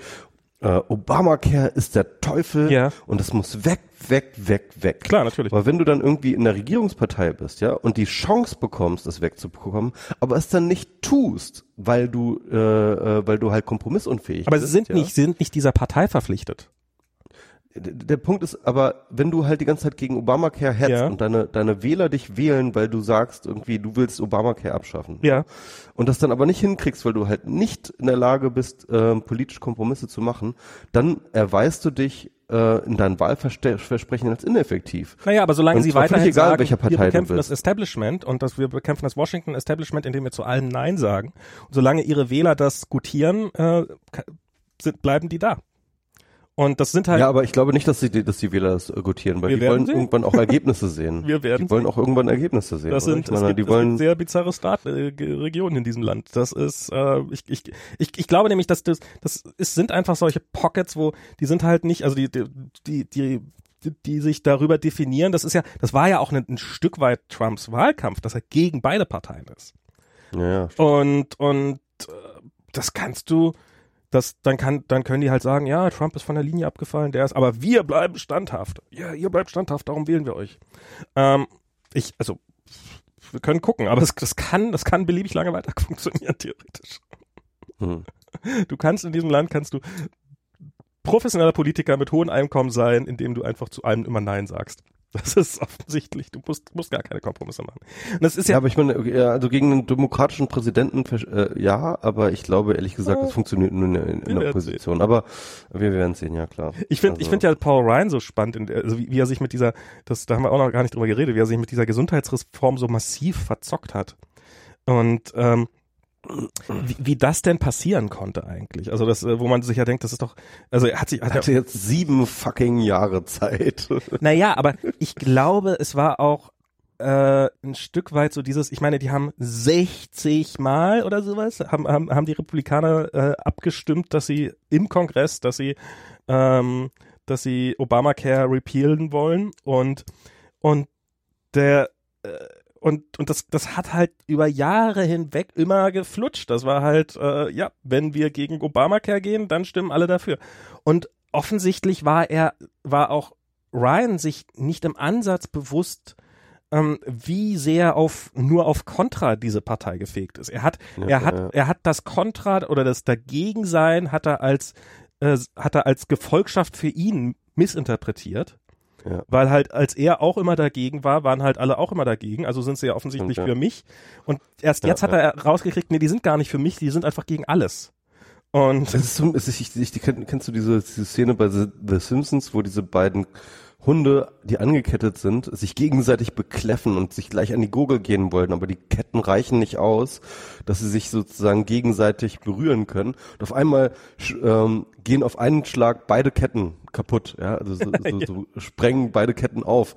äh, Obamacare ist der Teufel ja. und das muss weg, weg, weg, weg. Klar, natürlich. Aber wenn du dann irgendwie in der Regierungspartei bist, ja, und die Chance bekommst, das wegzubekommen, aber es dann nicht tust, weil du, äh, äh, weil du halt kompromissunfähig aber bist. Aber sie sind ja? nicht, sie sind nicht dieser Partei verpflichtet der Punkt ist aber, wenn du halt die ganze Zeit gegen Obamacare hetzt ja. und deine, deine Wähler dich wählen, weil du sagst irgendwie, du willst Obamacare abschaffen. Ja. Und das dann aber nicht hinkriegst, weil du halt nicht in der Lage bist, äh, politisch Kompromisse zu machen, dann erweist du dich äh, in deinen Wahlversprechen als ineffektiv. Naja, aber solange Und sie weiterhin egal, sagen, welcher Partei wir bekämpfen das Establishment und dass wir bekämpfen das Washington Establishment, indem wir zu allem Nein sagen. Und solange ihre Wähler das gutieren, äh, sind, bleiben die da. Und das sind halt Ja, aber ich glaube nicht, dass die, dass die Wähler das äh, gutieren, weil Wir die wollen sehen. irgendwann auch Ergebnisse sehen. Wir werden die wollen auch irgendwann Ergebnisse sehen. Das sind, meine, gibt, die wollen sehr bizarre Staat, äh, in diesem Land. Das ist, äh, ich, ich, ich, ich glaube nämlich, dass das, das ist, sind einfach solche Pockets, wo die sind halt nicht, also die, die, die, die die sich darüber definieren, das ist ja, das war ja auch ein, ein Stück weit Trumps Wahlkampf, dass er gegen beide Parteien ist. ja, ja. Und, und äh, das kannst du, das, dann kann, dann können die halt sagen, ja, Trump ist von der Linie abgefallen, der ist, aber wir bleiben standhaft. Ja, ihr bleibt standhaft, darum wählen wir euch. Ähm, ich, also, wir können gucken, aber das, das kann, das kann beliebig lange weiter funktionieren, theoretisch. Hm. Du kannst in diesem Land, kannst du professioneller Politiker mit hohem Einkommen sein, indem du einfach zu allem immer Nein sagst. Das ist offensichtlich, du musst, musst gar keine Kompromisse machen. Und das ist Ja, ja, aber ich meine, ja, also gegen einen demokratischen Präsidenten, äh, ja, aber ich glaube ehrlich gesagt, das funktioniert nur in, in, in der Opposition. Aber wir werden sehen, ja klar. Ich finde, ich Also- finde ja Paul Ryan so spannend, in also wie, wie er sich mit dieser, das, da haben wir auch noch gar nicht drüber geredet, wie er sich mit dieser Gesundheitsreform so massiv verzockt hat. Und ähm, wie, wie das denn passieren konnte eigentlich. Also das, äh, wo man sich ja denkt, das ist doch, also er hat sich, hat Er hatte jetzt sieben fucking Jahre Zeit. naja, aber ich glaube, es war auch äh, ein Stück weit so dieses, ich meine, die haben 60 Mal oder sowas, haben, haben, haben die Republikaner äh, abgestimmt, dass sie im Kongress, dass sie, ähm, dass sie Obamacare repealen wollen und, und der, äh, und, und das, das hat halt über Jahre hinweg immer geflutscht. Das war halt, äh, ja, wenn wir gegen Obamacare gehen, dann stimmen alle dafür. Und offensichtlich war er, war auch Ryan sich nicht im Ansatz bewusst, ähm, wie sehr auf nur auf Contra diese Partei gefegt ist. Er hat, Ja, er hat, ja. er hat das Contra oder das Dagegensein hat er als äh, hat er als Gefolgschaft für ihn missinterpretiert. Ja. Weil halt, als er auch immer dagegen war, waren halt alle auch immer dagegen. Also sind sie ja offensichtlich ja. für mich. Und erst Ja, jetzt hat er rausgekriegt, nee, die sind gar nicht für mich, die sind einfach gegen alles. Und Es ist so, es ist, ich, ich, kenn- kennst du diese, diese Szene bei The, The Simpsons, wo diese beiden Hunde, die angekettet sind, sich gegenseitig bekläffen und sich gleich an die Gurgel gehen wollen, aber die Ketten reichen nicht aus, dass sie sich sozusagen gegenseitig berühren können. Und auf einmal ähm, gehen auf einen Schlag beide Ketten kaputt, ja, also so, so, so sprengen beide Ketten auf.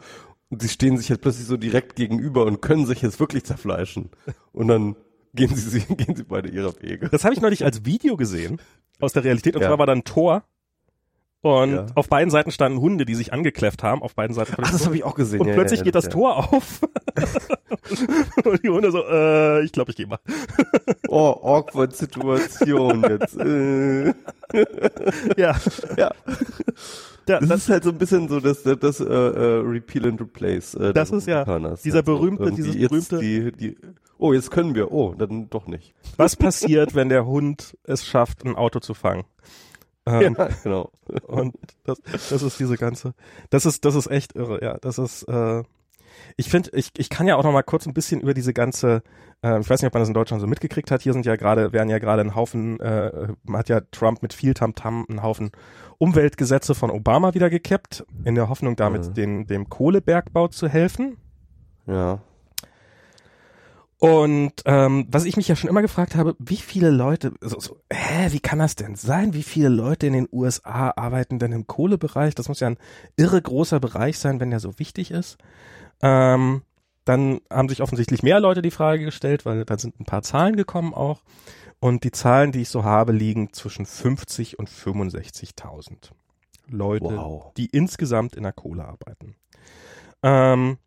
Und sie stehen sich jetzt plötzlich so direkt gegenüber und können sich jetzt wirklich zerfleischen. Und dann gehen sie, gehen sie beide ihrer Wege. das habe ich neulich als Video gesehen aus der Realität. Und Ja. zwar war da ein Tor. Und Ja. auf beiden Seiten standen Hunde, die sich angekläfft haben, auf beiden Seiten. Ach, das habe ich auch gesehen. Und ja, plötzlich ja, geht das. Tor auf. und die Hunde so, äh, ich glaube, ich gehe mal. Oh, awkward Situation jetzt. Äh. Ja. Ja. ja Das, das, ist halt so ein bisschen so das, das, das äh, äh, Repeal and Replace. Äh, Das ist ja dieser berühmte- irgendwie dieses berühmte- Die, die, oh, jetzt können wir. Oh, dann doch nicht. was passiert, wenn der Hund es schafft, ein Auto zu fangen? Ähm, Ja, genau. Und das, das ist diese ganze, das ist, das ist echt irre, ja. Das ist, äh, ich finde, ich, ich kann ja auch noch mal kurz ein bisschen über diese ganze, äh, ich weiß nicht, ob man das in Deutschland so mitgekriegt hat. Hier sind ja gerade, werden ja gerade ein Haufen, äh, man hat ja Trump mit viel Tamtam einen Haufen Umweltgesetze von Obama wieder gekippt, in der Hoffnung, damit Mhm. den, dem Kohlebergbau zu helfen. Ja. Und ähm, was ich mich ja schon immer gefragt habe, wie viele Leute, so, so, hä, wie kann das denn sein? Wie viele Leute in den USA arbeiten denn im Kohlebereich? Das muss ja ein irre großer Bereich sein, wenn der so wichtig ist. Ähm, dann haben sich offensichtlich mehr Leute die Frage gestellt, weil da sind ein paar Zahlen gekommen auch. Und die Zahlen, die ich so habe, liegen zwischen 50 und 65.000 Leute, Wow. die insgesamt in der Kohle arbeiten. Ähm, äh,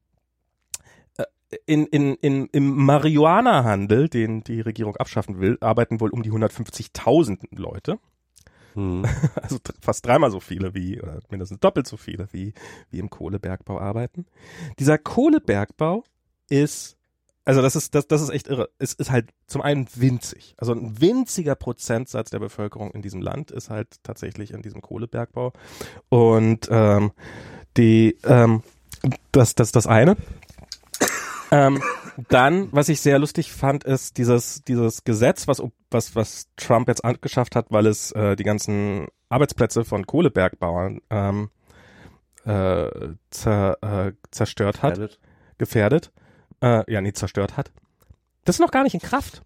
in, in, in, Im Marihuana-Handel, den die Regierung abschaffen will, arbeiten wohl um die 150.000 Leute. Hm. Also fast dreimal so viele wie, oder mindestens doppelt so viele wie, wie im Kohlebergbau arbeiten. Dieser Kohlebergbau ist, also das ist, das, das ist echt irre. Es ist halt zum einen winzig. Also ein winziger Prozentsatz der Bevölkerung in diesem Land ist halt tatsächlich in diesem Kohlebergbau. Und ähm, die, ähm, das, das, das eine. Ähm, dann, was ich sehr lustig fand, ist dieses, dieses Gesetz, was, was, was Trump jetzt angeschafft hat, weil es äh, die ganzen Arbeitsplätze von Kohlebergbauern ähm, äh, zer, äh, zerstört hat, gefährdet, gefährdet äh, ja, nee, zerstört hat. Das ist noch gar nicht in Kraft.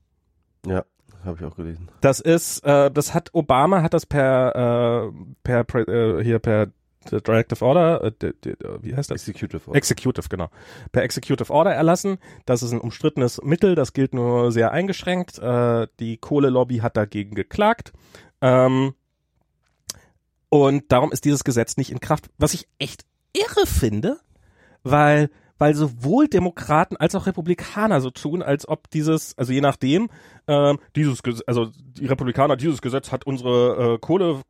Ja, habe ich auch gelesen. Das ist, äh, das hat Obama hat das per äh, per äh, hier per Directive Order, äh, wie heißt das? Executive Order. Executive, genau. Per Executive Order erlassen. Das ist ein umstrittenes Mittel, das gilt nur sehr eingeschränkt. Äh, die Kohlelobby hat dagegen geklagt. Ähm, und darum ist dieses Gesetz nicht in Kraft, was ich echt irre finde, weil weil sowohl Demokraten als auch Republikaner so tun, als ob dieses, also je nachdem, ähm, dieses, also die Republikaner, dieses Gesetz hat unsere äh, Kohle,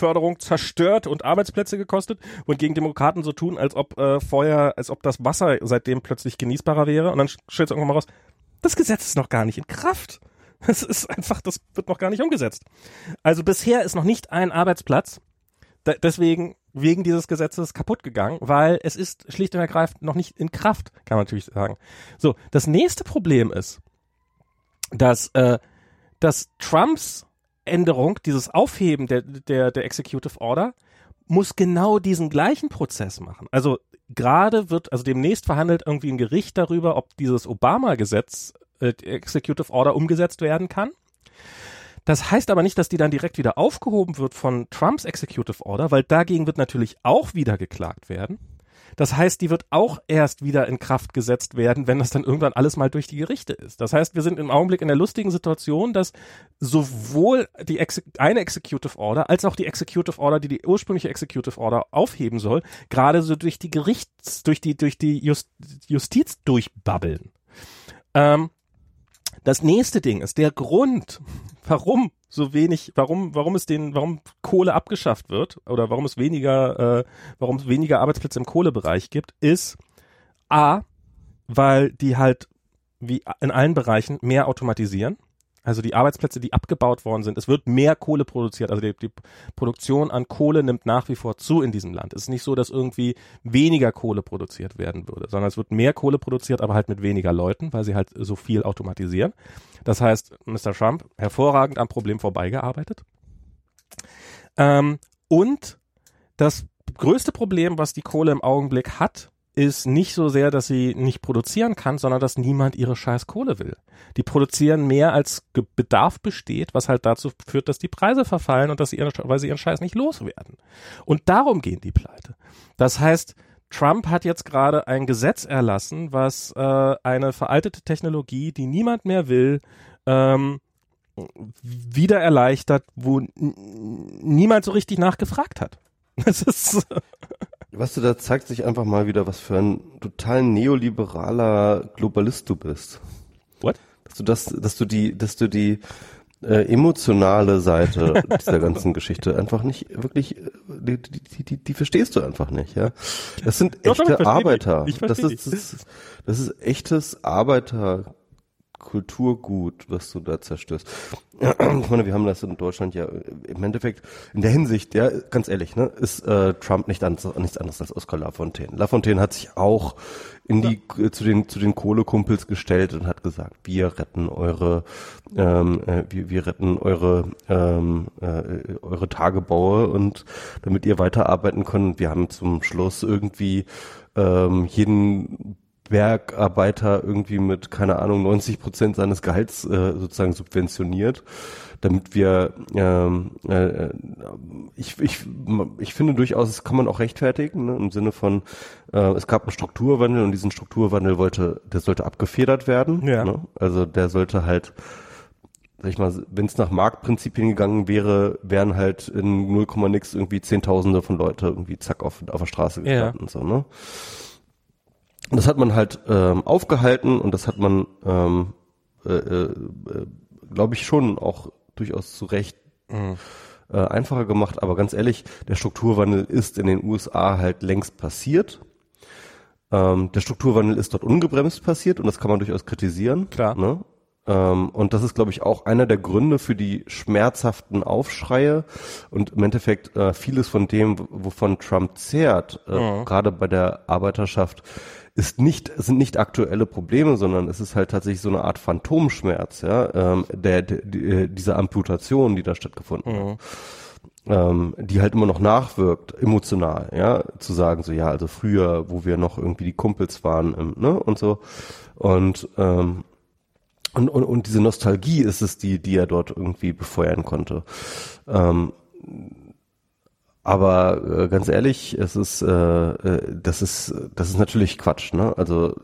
Kohleförderung zerstört und Arbeitsplätze gekostet und gegen Demokraten so tun, als ob äh, vorher, als ob das Wasser seitdem plötzlich genießbarer wäre und dann stellt es irgendwann mal raus, das Gesetz ist noch gar nicht in Kraft. Das ist einfach, das wird noch gar nicht umgesetzt. Also bisher ist noch nicht ein Arbeitsplatz deswegen wegen dieses Gesetzes kaputt gegangen, weil es ist schlicht und ergreifend noch nicht in Kraft, kann man natürlich sagen. So, das nächste Problem ist, dass, äh, dass Trumps Änderung, dieses Aufheben der, der, der Executive Order, muss genau diesen gleichen Prozess machen. Also gerade wird, also demnächst verhandelt irgendwie ein Gericht darüber, ob dieses Obama-Gesetz, äh, Executive Order umgesetzt werden kann. Das heißt aber nicht, dass die dann direkt wieder aufgehoben wird von Trumps Executive Order, weil dagegen wird natürlich auch wieder geklagt werden. Das heißt, die wird auch erst wieder in Kraft gesetzt werden, wenn das dann irgendwann alles mal durch die Gerichte ist. Das heißt, wir sind im Augenblick in der lustigen Situation, dass sowohl die Exe eine Executive Order als auch die Executive Order, die die ursprüngliche Executive Order aufheben soll, gerade so durch die Gerichts, durch die, durch die Just, Justiz durchbabbeln. Ähm, das nächste Ding ist der Grund, warum so wenig, warum, warum es den, warum Kohle abgeschafft wird oder warum es weniger, äh, warum es weniger Arbeitsplätze im Kohlebereich gibt, ist A, weil die halt wie in allen Bereichen mehr automatisieren. Also die Arbeitsplätze, die abgebaut worden sind, es wird mehr Kohle produziert. Also die, die, Produktion an Kohle nimmt nach wie vor zu in diesem Land. Es ist nicht so, dass irgendwie weniger Kohle produziert werden würde, sondern es wird mehr Kohle produziert, aber halt mit weniger Leuten, weil sie halt so viel automatisieren. Das heißt, Mr. Trump hervorragend am Problem vorbeigearbeitet. Ähm, und das größte Problem, was die Kohle im Augenblick hat, ist nicht so sehr, dass sie nicht produzieren kann, sondern dass niemand ihre scheiß Kohle will. Die produzieren mehr als Bedarf besteht, was halt dazu führt, dass die Preise verfallen und dass sie ihren, weil sie ihren Scheiß nicht loswerden. Und darum gehen die pleite. Das heißt, Trump hat jetzt gerade ein Gesetz erlassen, was äh, eine veraltete Technologie, die niemand mehr will, ähm, wieder erleichtert, wo niemand so richtig nachgefragt hat. Das ist Weißt du, da zeigt sich einfach mal wieder, was für ein total neoliberaler Globalist du bist. What? Dass du das, dass du die, dass du die äh, emotionale Seite dieser ganzen Geschichte einfach nicht wirklich, die, die, die, die verstehst du einfach nicht, ja. Das sind echte doch, doch, Arbeiter. Ich, ich das, ist, das, ist, das ist echtes Arbeiter. Kulturgut, was du da zerstörst. Ich meine, wir haben das in Deutschland ja im Endeffekt in der Hinsicht, ja, ganz ehrlich, ne, ist äh, Trump nicht an, nichts anderes als Oscar Lafontaine. Lafontaine hat sich auch in die ja. Äh, zu den zu den Kohlekumpels gestellt und hat gesagt, wir retten eure ähm, äh, wir, wir retten eure ähm, äh, eure Tagebaue und damit ihr weiterarbeiten könnt. Wir haben zum Schluss irgendwie ähm, jeden Bergarbeiter irgendwie mit, keine Ahnung, 90 Prozent seines Gehalts äh, sozusagen subventioniert, damit wir, ähm, äh, ich, ich, ich finde durchaus, das kann man auch rechtfertigen, ne, im Sinne von, äh, es gab einen Strukturwandel und diesen Strukturwandel wollte, der sollte abgefedert werden. Ja. Ne? Also der sollte halt, sag ich mal, wenn es nach Marktprinzipien gegangen wäre, wären halt in 0, nix irgendwie Zehntausende von Leute irgendwie zack auf, auf der Straße gestanden ja. und so, ne? Und das hat man halt ähm, aufgehalten und das hat man, ähm, äh, äh, glaube ich, schon auch durchaus zu Recht mhm. äh, einfacher gemacht. Aber ganz ehrlich, der Strukturwandel ist in den USA halt längst passiert. Ähm, der Strukturwandel ist dort ungebremst passiert und das kann man durchaus kritisieren. Klar. Ne? Ähm, und das ist, glaube ich, auch einer der Gründe für die schmerzhaften Aufschreie und im Endeffekt äh, vieles von dem, wovon Trump zehrt, äh, mhm. gerade bei der Arbeiterschaft, ist nicht, sind nicht aktuelle Probleme, sondern es ist halt tatsächlich so eine Art Phantomschmerz, ja, ähm, der, der äh, dieser Amputation, die da stattgefunden mhm. hat. ähm, die halt immer noch nachwirkt, emotional, ja, zu sagen so, ja, also früher, wo wir noch irgendwie die Kumpels waren, ähm, ne, und so. Und, ähm, und, und, und diese Nostalgie ist es, die, die er dort irgendwie befeuern konnte. Ähm, aber äh, ganz ehrlich, es ist, äh, äh, das ist, das ist natürlich Quatsch, ne? Also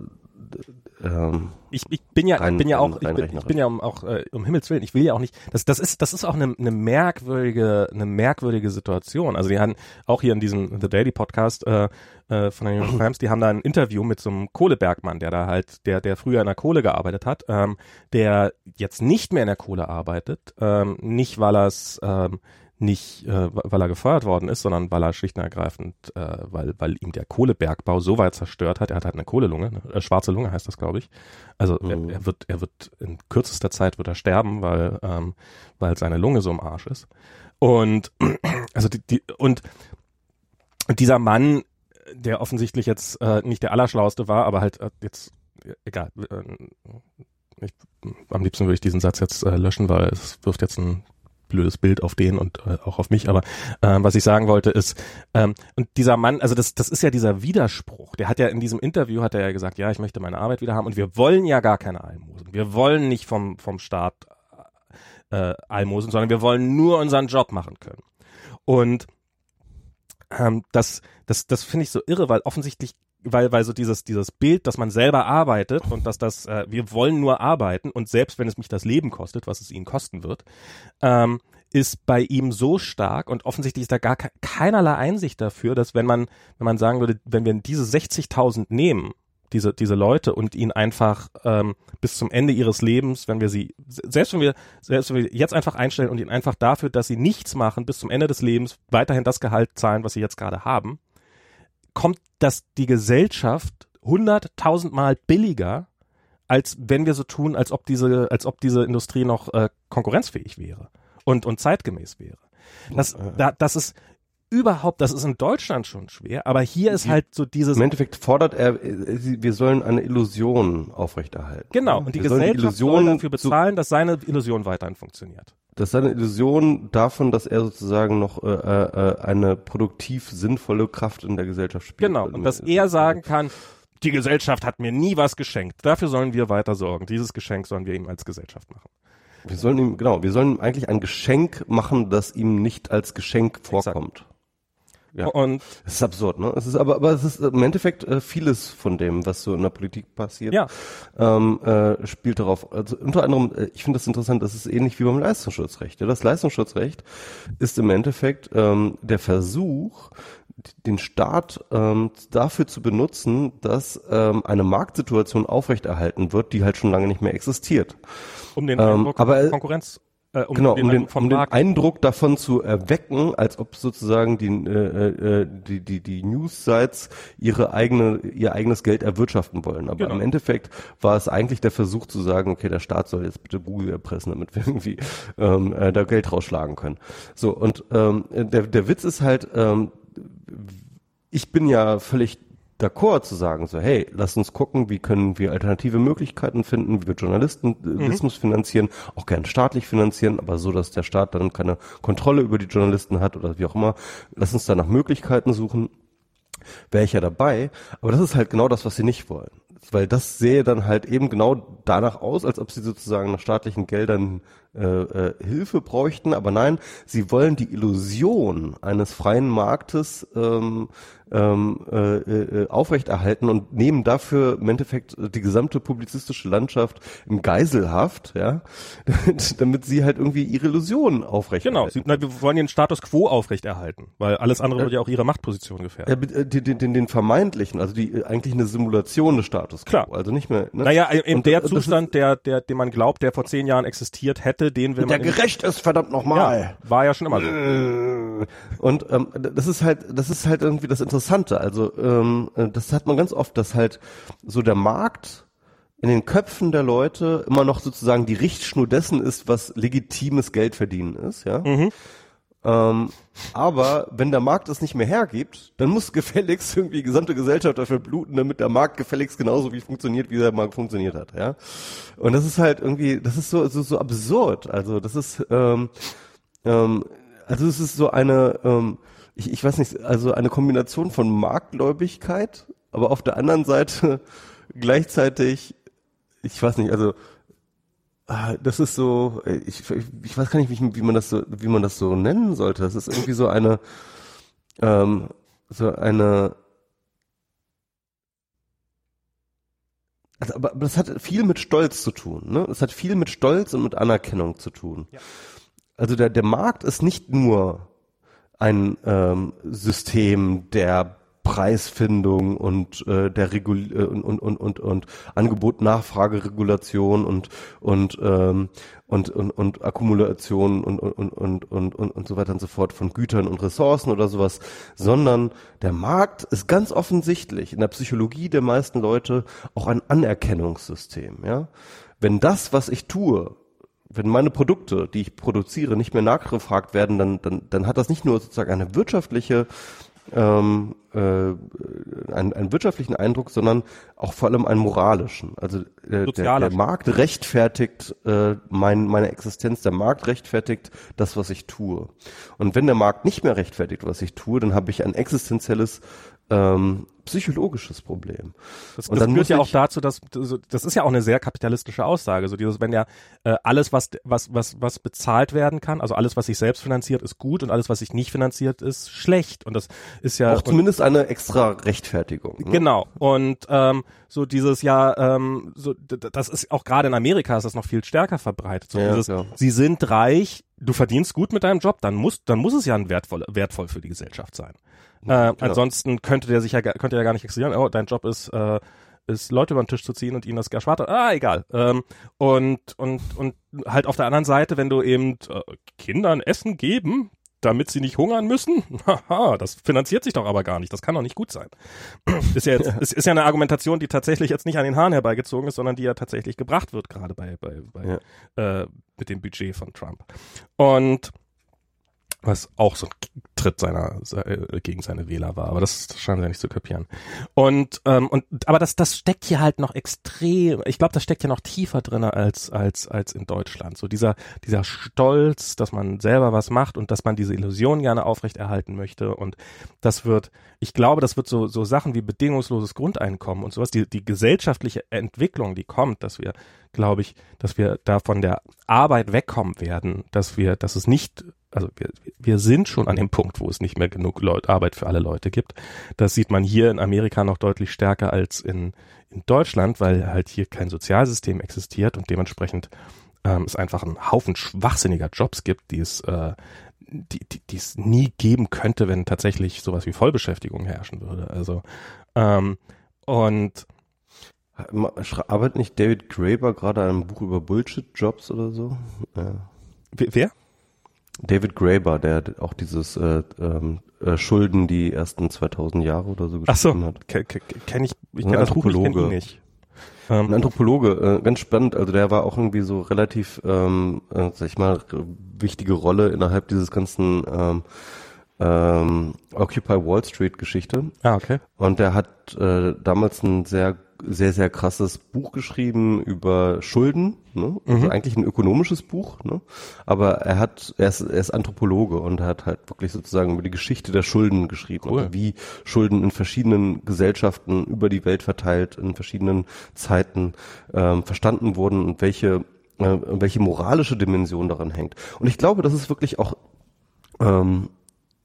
ähm, ich, ich bin ja, rein, bin ja auch, ich bin, ich bin ja um, auch äh, um Himmels willen, ich will ja auch nicht. Das, das ist, das ist auch eine, eine merkwürdige, eine merkwürdige Situation. Also die haben auch hier in diesem The Daily Podcast äh, äh, von den New York Times, die haben da ein Interview mit so einem Kohlebergmann, der da halt, der, der früher in der Kohle gearbeitet hat, ähm, der jetzt nicht mehr in der Kohle arbeitet, ähm, nicht weil er es ähm, nicht, äh, weil er gefeuert worden ist, sondern weil er schlicht und ergreifend, äh, weil, weil ihm der Kohlebergbau so weit zerstört hat. Er hat halt eine Kohlelunge, ne? äh, schwarze Lunge heißt das, glaube ich. Also mhm. er, er, wird, er wird in kürzester Zeit wird er sterben, weil, ähm, weil seine Lunge so im Arsch ist. Und also die, die und, und dieser Mann, der offensichtlich jetzt äh, nicht der Allerschlauste war, aber halt äh, jetzt egal. Äh, ich, am liebsten würde ich diesen Satz jetzt äh, löschen, weil es wirft jetzt ein blödes Bild auf den und äh, auch auf mich, aber ähm, was ich sagen wollte ist, ähm, und dieser Mann, also das, das ist ja dieser Widerspruch, der hat ja in diesem Interview, hat er ja gesagt, ja, ich möchte meine Arbeit wieder haben und wir wollen ja gar keine Almosen, wir wollen nicht vom, vom Staat äh, Almosen, sondern wir wollen nur unseren Job machen können. Und ähm, das, das, das finde ich so irre, weil offensichtlich weil, weil so dieses, dieses Bild, dass man selber arbeitet und dass das, äh, wir wollen nur arbeiten und selbst wenn es mich das Leben kostet, was es ihnen kosten wird, ähm, ist bei ihm so stark und offensichtlich ist da gar ke keinerlei Einsicht dafür, dass wenn man, wenn man sagen würde, wenn wir diese 60.000 nehmen, diese, diese Leute und ihn einfach ähm, bis zum Ende ihres Lebens, wenn wir sie, selbst wenn wir, selbst wenn wir jetzt einfach einstellen und ihn einfach dafür, dass sie nichts machen, bis zum Ende des Lebens weiterhin das Gehalt zahlen, was sie jetzt gerade haben, kommt das die Gesellschaft hunderttausendmal billiger, als wenn wir so tun, als ob diese, als ob diese Industrie noch äh, konkurrenzfähig wäre und, und zeitgemäß wäre. Das, äh. da, das ist überhaupt, das ist in Deutschland schon schwer, aber hier ist halt so dieses. Im Endeffekt fordert er, äh, wir sollen eine Illusion aufrechterhalten. Genau, und die wir Gesellschaft die Illusion soll dafür bezahlen, dass seine Illusion weiterhin funktioniert. Das ist eine Illusion davon, dass er sozusagen noch äh, äh, eine produktiv sinnvolle Kraft in der Gesellschaft spielt. Genau, und dass er sagen kann, die Gesellschaft hat mir nie was geschenkt. Dafür sollen wir weiter sorgen. Dieses Geschenk sollen wir ihm als Gesellschaft machen. Wir sollen ihm, genau, wir sollen ihm eigentlich ein Geschenk machen, das ihm nicht als Geschenk vorkommt. Exakt. Ja. Und es ist absurd, ne? Es ist aber, aber es ist im Endeffekt äh, vieles von dem, was so in der Politik passiert, ja. ähm, äh, spielt darauf. Also unter anderem, äh, ich finde das interessant, das ist ähnlich wie beim Leistungsschutzrecht. Ja? Das Leistungsschutzrecht ist im Endeffekt ähm, der Versuch, den Staat ähm, dafür zu benutzen, dass ähm, eine Marktsituation aufrechterhalten wird, die halt schon lange nicht mehr existiert. Um den ähm, aber, Konkurrenz äh, um genau, den, um, den, um den Eindruck davon zu erwecken, als ob sozusagen die, äh, äh, die, die, die News-Sites ihre eigene, ihr eigenes Geld erwirtschaften wollen. Aber genau. im Endeffekt war es eigentlich der Versuch zu sagen, okay, der Staat soll jetzt bitte Google erpressen, damit wir irgendwie ähm, äh, da Geld rausschlagen können. So, und ähm, der, der Witz ist halt, ähm, ich bin ja völlig d'accord zu sagen, so hey, lass uns gucken, wie können wir alternative Möglichkeiten finden, wie wir Journalismus mhm. finanzieren, auch gern staatlich finanzieren, aber so, dass der Staat dann keine Kontrolle über die Journalisten hat oder wie auch immer. Lass uns da nach Möglichkeiten suchen. Wäre ich ja dabei, aber das ist halt genau das, was sie nicht wollen. Weil das sähe dann halt eben genau danach aus, als ob sie sozusagen nach staatlichen Geldern äh, äh, Hilfe bräuchten, aber nein, sie wollen die Illusion eines freien Marktes ähm, ähm, äh, äh, aufrechterhalten und nehmen dafür im Endeffekt die gesamte publizistische Landschaft im Geiselhaft, ja, damit sie halt irgendwie ihre Illusionen aufrechterhalten. Genau, na, wir wollen den Status quo aufrechterhalten, weil alles andere würde ja auch ihre Machtposition gefährden. Ja, den, den, den, den vermeintlichen, also die eigentlich eine Simulation des Status quo, Klar. also nicht mehr. Ne? Naja, in der Zustand, der, der, den man glaubt, der vor zehn Jahren existiert hätte, den will der man. Der gerecht ist, verdammt nochmal. Ja, war ja schon immer so. Und ähm, das ist halt, das ist halt irgendwie das Interessante. Also ähm, das hat man ganz oft, dass halt so der Markt in den Köpfen der Leute immer noch sozusagen die Richtschnur dessen ist, was legitimes Geld verdienen ist, ja. Mhm. Ähm, aber wenn der Markt es nicht mehr hergibt, dann muss gefälligst irgendwie die gesamte Gesellschaft dafür bluten, damit der Markt gefälligst genauso wie funktioniert, wie der Markt funktioniert hat, ja. Und das ist halt irgendwie, das ist so, so, so absurd. Also das ist, ähm, ähm, also es ist so eine, ähm, ich, ich weiß nicht, also eine Kombination von Marktgläubigkeit, aber auf der anderen Seite gleichzeitig, ich weiß nicht, also ah, das ist so, ich, ich weiß gar nicht, wie, wie man das so, wie man das so nennen sollte. Das ist irgendwie so eine, ähm, so eine Also, aber, aber das hat viel mit Stolz zu tun. Ne? Das hat viel mit Stolz und mit Anerkennung zu tun. Ja. Also der, der Markt ist nicht nur ein ähm, System der Preisfindung und äh, der Regul äh, und, und, und, und, und Angebot-Nachfrage-Regulation und und, ähm, und und und Akkumulation und und, und und und und und so weiter und so fort von Gütern und Ressourcen oder sowas, sondern der Markt ist ganz offensichtlich in der Psychologie der meisten Leute auch ein Anerkennungssystem. Ja, wenn das, was ich tue, wenn meine Produkte, die ich produziere, nicht mehr nachgefragt werden, dann, dann, dann hat das nicht nur sozusagen eine wirtschaftliche ähm, äh, einen, einen wirtschaftlichen Eindruck, sondern auch vor allem einen moralischen. Also äh, der, der Markt rechtfertigt äh, mein, meine Existenz, der Markt rechtfertigt das, was ich tue. Und wenn der Markt nicht mehr rechtfertigt, was ich tue, dann habe ich ein existenzielles ähm, psychologisches Problem. Das, und das führt ja auch dazu, dass das ist ja auch eine sehr kapitalistische Aussage, so dieses wenn ja äh, alles was was was was bezahlt werden kann, also alles was sich selbst finanziert ist gut und alles was sich nicht finanziert ist schlecht und das ist ja auch zumindest eine extra Rechtfertigung. Ne? Genau und ähm, so dieses ja ähm, so das ist auch gerade in Amerika ist das noch viel stärker verbreitet. So ja, dieses, ja. Sie sind reich, du verdienst gut mit deinem Job, dann muss dann muss es ja ein wertvoll wertvoll für die Gesellschaft sein. Äh, genau. Ansonsten könnte der sich ja könnte der gar nicht existieren. Oh, dein Job ist äh, ist Leute über den Tisch zu ziehen und ihnen das Geschwarte, ah, egal. Ähm, und, und, und halt auf der anderen Seite, wenn du eben äh, Kindern Essen geben, damit sie nicht hungern müssen, haha, das finanziert sich doch aber gar nicht, das kann doch nicht gut sein. ist ja jetzt, ist, ist ja eine Argumentation, die tatsächlich jetzt nicht an den Haaren herbeigezogen ist, sondern die ja tatsächlich gebracht wird, gerade bei, bei, bei ja. äh, mit dem Budget von Trump. Und was auch so ein Tritt seiner äh, gegen seine Wähler war, aber das, scheinen sie nicht zu kapieren. Und ähm, und aber das das steckt hier halt noch extrem. Ich glaube, das steckt hier noch tiefer drinne als als als in Deutschland. So dieser dieser Stolz, dass man selber was macht und dass man diese Illusion gerne aufrechterhalten möchte und das wird, ich glaube, das wird so so Sachen wie bedingungsloses Grundeinkommen und sowas, die die gesellschaftliche Entwicklung, die kommt, dass wir glaube ich, dass wir da von der Arbeit wegkommen werden, dass wir, dass es nicht also wir, wir sind schon an dem Punkt, wo es nicht mehr genug Leute, Arbeit für alle Leute gibt. Das sieht man hier in Amerika noch deutlich stärker als in, in Deutschland, weil halt hier kein Sozialsystem existiert und dementsprechend ähm, es einfach einen Haufen schwachsinniger Jobs gibt, die es äh, die, die, die es nie geben könnte, wenn tatsächlich sowas wie Vollbeschäftigung herrschen würde. Also ähm, und Arbeitet nicht David Graeber gerade an einem Buch über Bullshit-Jobs oder so? Ja. Wer? David Graeber, der auch dieses äh, ähm, äh, Schulden die ersten 2000 Jahre oder so geschrieben Ach so, hat. Kenne ich, ich kenne das Buch nicht, nicht. Ähm, Ein Anthropologe, äh, ganz spannend, also der war auch irgendwie so relativ, ähm, äh, sag ich mal, wichtige Rolle innerhalb dieses ganzen ähm, ähm, Occupy Wall Street Geschichte. Ah, okay. Und der hat äh, damals ein sehr sehr, sehr krasses Buch geschrieben über Schulden, ne? also mhm. eigentlich ein ökonomisches Buch, ne? aber er hat, er ist, er ist Anthropologe und hat halt wirklich sozusagen über die Geschichte der Schulden geschrieben, cool. also wie Schulden in verschiedenen Gesellschaften über die Welt verteilt, in verschiedenen Zeiten ähm, verstanden wurden und welche, äh, welche moralische Dimension daran hängt. Und ich glaube, das ist wirklich auch ähm,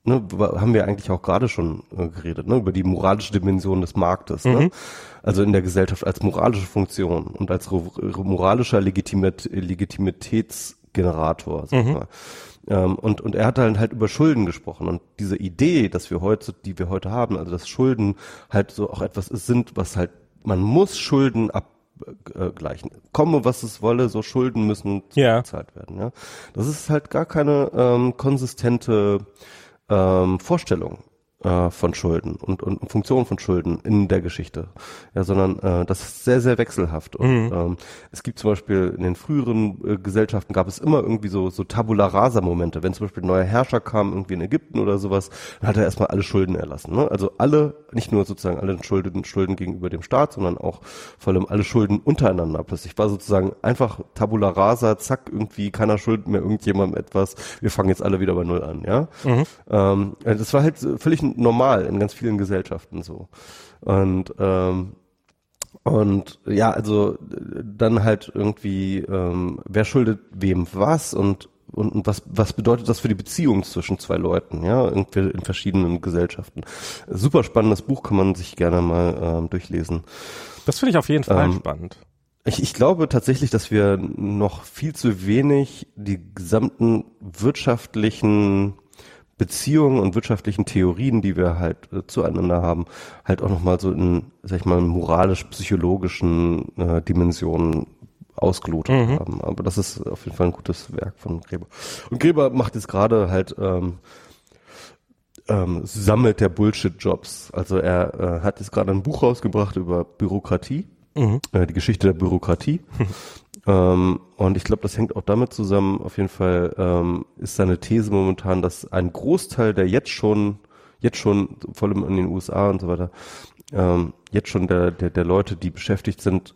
ne, haben wir eigentlich auch gerade schon äh, geredet, ne, über die moralische Dimension des Marktes, ne? mhm. ne? also in der Gesellschaft als moralische Funktion und als moralischer Legitimit Legitimitätsgenerator. Sag mhm. mal. Ähm, und, und er hat dann halt über Schulden gesprochen und diese Idee, dass wir heute, die wir heute haben, also dass Schulden halt so auch etwas ist, sind, was halt, man muss Schulden abgleichen. Komme, was es wolle, so Schulden müssen ja. bezahlt werden. Ja? Das ist halt gar keine ähm, konsistente ähm, Vorstellung. Äh, von Schulden und, und Funktion von Schulden in der Geschichte, ja, sondern äh, das ist sehr, sehr wechselhaft. Und mhm. ähm, es gibt zum Beispiel in den früheren äh, Gesellschaften gab es immer irgendwie so, so Tabula rasa Momente. Wenn zum Beispiel ein neuer Herrscher kam, irgendwie in Ägypten oder sowas, dann hat er erstmal alle Schulden erlassen. Ne? Also alle, nicht nur sozusagen alle Schulden, Schulden gegenüber dem Staat, sondern auch vor allem alle Schulden untereinander. Plötzlich war sozusagen einfach Tabula rasa, zack, irgendwie keiner schuldet mehr irgendjemandem etwas. Wir fangen jetzt alle wieder bei Null an, ja. Mhm. Ähm, das war halt völlig normal in ganz vielen Gesellschaften so. Und ähm, und ja, also dann halt irgendwie, ähm, wer schuldet wem was und und, und was, was bedeutet das für die Beziehung zwischen zwei Leuten, ja, in, in verschiedenen Gesellschaften. Super spannendes Buch, kann man sich gerne mal ähm, durchlesen. Das finde ich auf jeden Fall ähm, spannend. Ich, ich glaube tatsächlich, dass wir noch viel zu wenig die gesamten wirtschaftlichen Beziehungen und wirtschaftlichen Theorien, die wir halt äh, zueinander haben, halt auch nochmal so in, sag ich mal, moralisch-psychologischen äh, Dimensionen ausgelotet mhm. haben. Aber das ist auf jeden Fall ein gutes Werk von Gräber. Und Gräber macht jetzt gerade halt ähm, ähm, sammelt der Bullshit-Jobs. Also er äh, hat jetzt gerade ein Buch rausgebracht über Bürokratie, mhm. äh, die Geschichte der Bürokratie. Ähm, und ich glaube, das hängt auch damit zusammen, auf jeden Fall ähm, ist seine These momentan, dass ein Großteil der jetzt schon, jetzt schon, vor allem in den USA und so weiter, ähm, jetzt schon der, der, der Leute, die beschäftigt sind,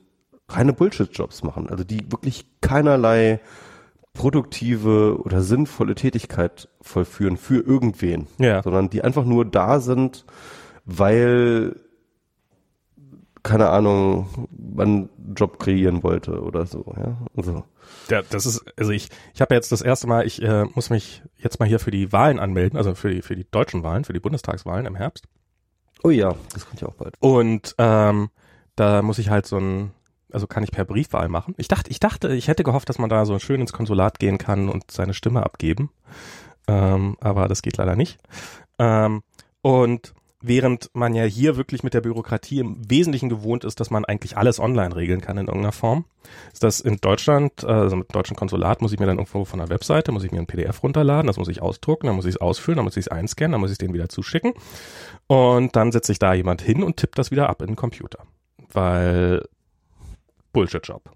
reine Bullshit-Jobs machen. Also die wirklich keinerlei produktive oder sinnvolle Tätigkeit vollführen für irgendwen, ja. sondern die einfach nur da sind, weil keine Ahnung, einen Job kreieren wollte oder so, ja. Also. Ja, das ist, also ich, ich habe jetzt das erste Mal, ich äh, muss mich jetzt mal hier für die Wahlen anmelden, also für die, für die deutschen Wahlen, für die Bundestagswahlen im Herbst. Oh ja, das kommt ja auch bald. Und ähm, da muss ich halt so ein, also kann ich per Briefwahl machen. Ich dachte, ich dachte, ich hätte gehofft, dass man da so schön ins Konsulat gehen kann und seine Stimme abgeben. Ähm, aber das geht leider nicht. Ähm, und während man ja hier wirklich mit der Bürokratie im Wesentlichen gewohnt ist, dass man eigentlich alles online regeln kann in irgendeiner Form, ist das in Deutschland, äh, also mit deutschen Konsulat muss ich mir dann irgendwo von der Webseite, muss ich mir ein PDF runterladen, das muss ich ausdrucken, dann muss ich es ausfüllen, dann muss ich es einscannen, dann muss ich es denen wieder zuschicken und dann setzt sich da jemand hin und tippt das wieder ab in den Computer, weil Bullshit-Job.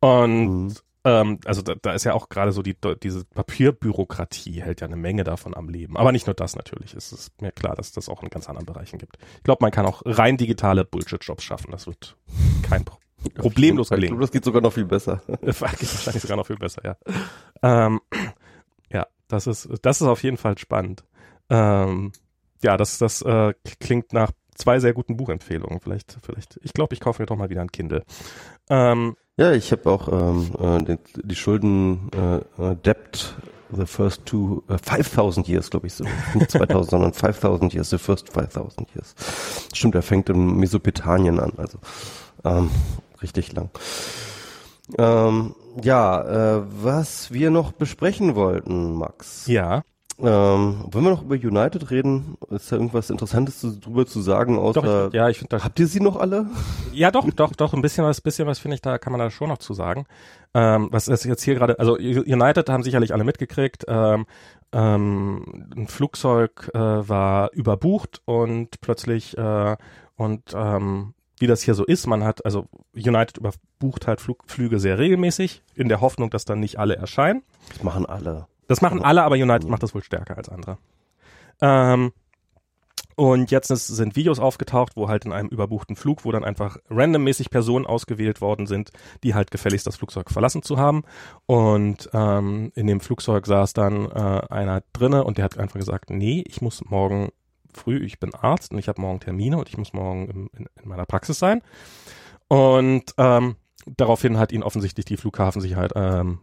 Und mhm. Ähm, also da, da ist ja auch gerade so die, diese Papierbürokratie hält ja eine Menge davon am Leben. Aber nicht nur das natürlich. Es ist mir klar, dass das auch in ganz anderen Bereichen gibt. Ich glaube, man kann auch rein digitale Bullshit-Jobs schaffen. Das wird kein Pro problemlos gelingen. Ich glaube, das geht sogar noch viel besser. geht wahrscheinlich sogar noch viel besser, ja. Ähm, ja, das ist, das ist auf jeden Fall spannend. Ähm, ja, das, das äh, klingt nach zwei sehr guten Buchempfehlungen. Vielleicht, vielleicht, ich glaube, ich kaufe mir doch mal wieder ein Kindle. Ähm, ja, ich habe auch ähm, äh, die, die Schulden äh, äh Debt the first two uh, 5000 years, glaube ich so. Nicht 2000, sondern 5000 years, the first 5000 years. Stimmt, er fängt in Mesopotamien an, also ähm, richtig lang. Ähm, ja, äh, was wir noch besprechen wollten, Max. Ja. Ähm, wollen wir noch über United reden? Ist da irgendwas Interessantes zu, drüber zu sagen? Außer, doch, ja, ich finde Habt ihr sie noch alle? Ja, doch, doch, doch. Ein bisschen was, bisschen was finde ich, da kann man da schon noch zu sagen. Ähm, was ist jetzt hier gerade? Also United haben sicherlich alle mitgekriegt. Ähm, ähm, ein Flugzeug äh, war überbucht und plötzlich äh, und ähm, wie das hier so ist, man hat, also United überbucht halt Flug, Flüge sehr regelmäßig, in der Hoffnung, dass dann nicht alle erscheinen. Das machen alle. Das machen alle, aber United macht das wohl stärker als andere. Ähm, und jetzt sind Videos aufgetaucht, wo halt in einem überbuchten Flug, wo dann einfach randommäßig Personen ausgewählt worden sind, die halt gefälligst das Flugzeug verlassen zu haben. Und ähm, in dem Flugzeug saß dann äh, einer drinne und der hat einfach gesagt, nee, ich muss morgen früh, ich bin Arzt und ich habe morgen Termine und ich muss morgen in, in, in meiner Praxis sein. Und ähm, daraufhin hat ihn offensichtlich die Flughafensicherheit ähm,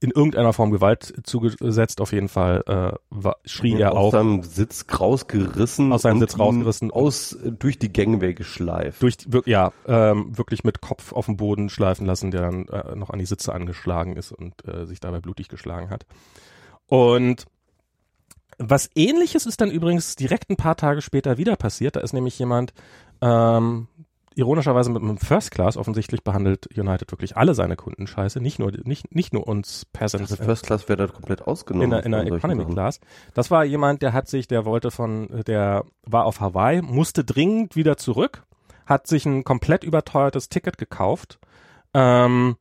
in irgendeiner Form Gewalt zugesetzt. Auf jeden Fall äh, war, schrie er auf. Aus seinem Sitz rausgerissen. Aus seinem Sitz rausgerissen. Aus, äh, durch die Gangway geschleift. Durch, ja, ähm, wirklich mit Kopf auf dem Boden schleifen lassen, der dann äh, noch an die Sitze angeschlagen ist und äh, sich dabei blutig geschlagen hat. Und was ähnliches ist dann übrigens direkt ein paar Tage später wieder passiert. Da ist nämlich jemand ähm, ironischerweise mit einem First Class offensichtlich behandelt United wirklich alle seine Kunden scheiße, nicht nur nicht nicht nur uns Peasants. Also First Class wäre da komplett ausgenommen. In der, in der Economy Class. Das war jemand, der hat sich, der wollte von, der war auf Hawaii, musste dringend wieder zurück, hat sich ein komplett überteuertes Ticket gekauft, ähm,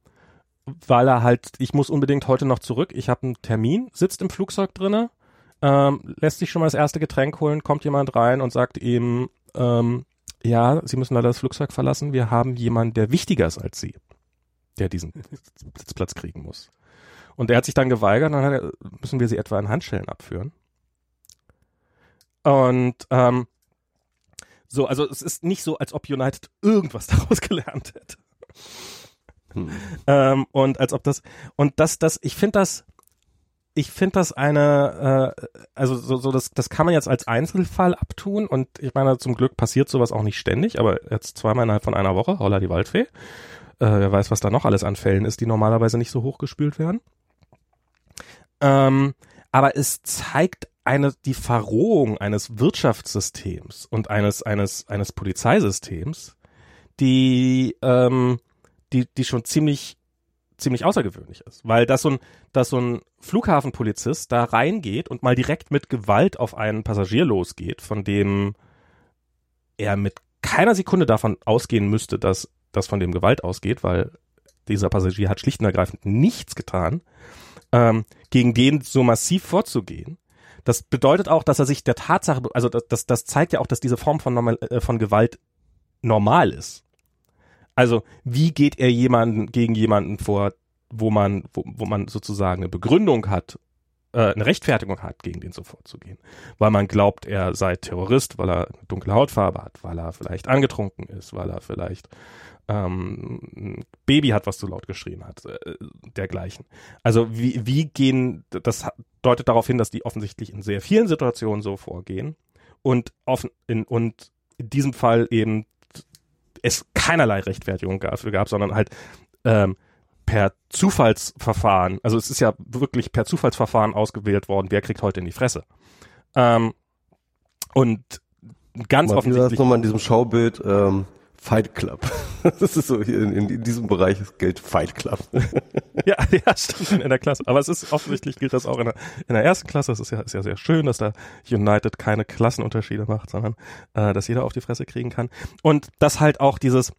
weil er halt, ich muss unbedingt heute noch zurück, ich habe einen Termin, sitzt im Flugzeug drinne, ähm, lässt sich schon mal das erste Getränk holen, kommt jemand rein und sagt ihm, ähm, ja, Sie müssen leider das Flugzeug verlassen, wir haben jemanden, der wichtiger ist als Sie, der diesen Sitzplatz kriegen muss. Und er hat sich dann geweigert, dann er, müssen wir sie etwa in Handschellen abführen. Und ähm, so, also es ist nicht so, als ob United irgendwas daraus gelernt hätte. Hm. Ähm, und als ob das, und das, das, ich finde das, ich finde das eine, äh, also so, so das, das kann man jetzt als Einzelfall abtun und ich meine, zum Glück passiert sowas auch nicht ständig, aber jetzt zweimal innerhalb von einer Woche, holla die Waldfee. Äh, wer weiß, was da noch alles an Fällen ist, die normalerweise nicht so hochgespült werden. Ähm, aber es zeigt eine, die Verrohung eines Wirtschaftssystems und eines, eines, eines Polizeisystems, die, ähm, die, die schon ziemlich ziemlich außergewöhnlich ist, weil dass so ein, dass so ein Flughafenpolizist da reingeht und mal direkt mit Gewalt auf einen Passagier losgeht, von dem er mit keiner Sekunde davon ausgehen müsste, dass das von dem Gewalt ausgeht, weil dieser Passagier hat schlicht und ergreifend nichts getan, ähm, gegen den so massiv vorzugehen. Das bedeutet auch, dass er sich der Tatsache, also das, das, das zeigt ja auch, dass diese Form von, normal, äh, von Gewalt normal ist. Also wie geht er jemanden gegen jemanden vor, wo man, wo, wo man sozusagen eine Begründung hat, äh, eine Rechtfertigung hat, gegen den so vorzugehen. Weil man glaubt, er sei Terrorist, weil er dunkle Hautfarbe hat, weil er vielleicht angetrunken ist, weil er vielleicht ähm, ein Baby hat, was zu laut geschrien hat, äh, dergleichen. Also wie, wie gehen, das deutet darauf hin, dass die offensichtlich in sehr vielen Situationen so vorgehen und offen in, und in diesem Fall eben es keinerlei Rechtfertigung dafür gab, sondern halt ähm, per Zufallsverfahren, also es ist ja wirklich per Zufallsverfahren ausgewählt worden, wer kriegt heute in die Fresse. Ähm, und ganz Mal offensichtlich. Das nochmal in diesem Schaubild, ähm, Fight Club. Das ist so hier in, in diesem Bereich gilt Fight Club. ja, ja, stimmt in der Klasse. Aber es ist offensichtlich gilt das auch in der, in der ersten Klasse. Es ist ja, ist ja sehr schön, dass da United keine Klassenunterschiede macht, sondern äh, dass jeder auf die Fresse kriegen kann. Und dass halt auch dieses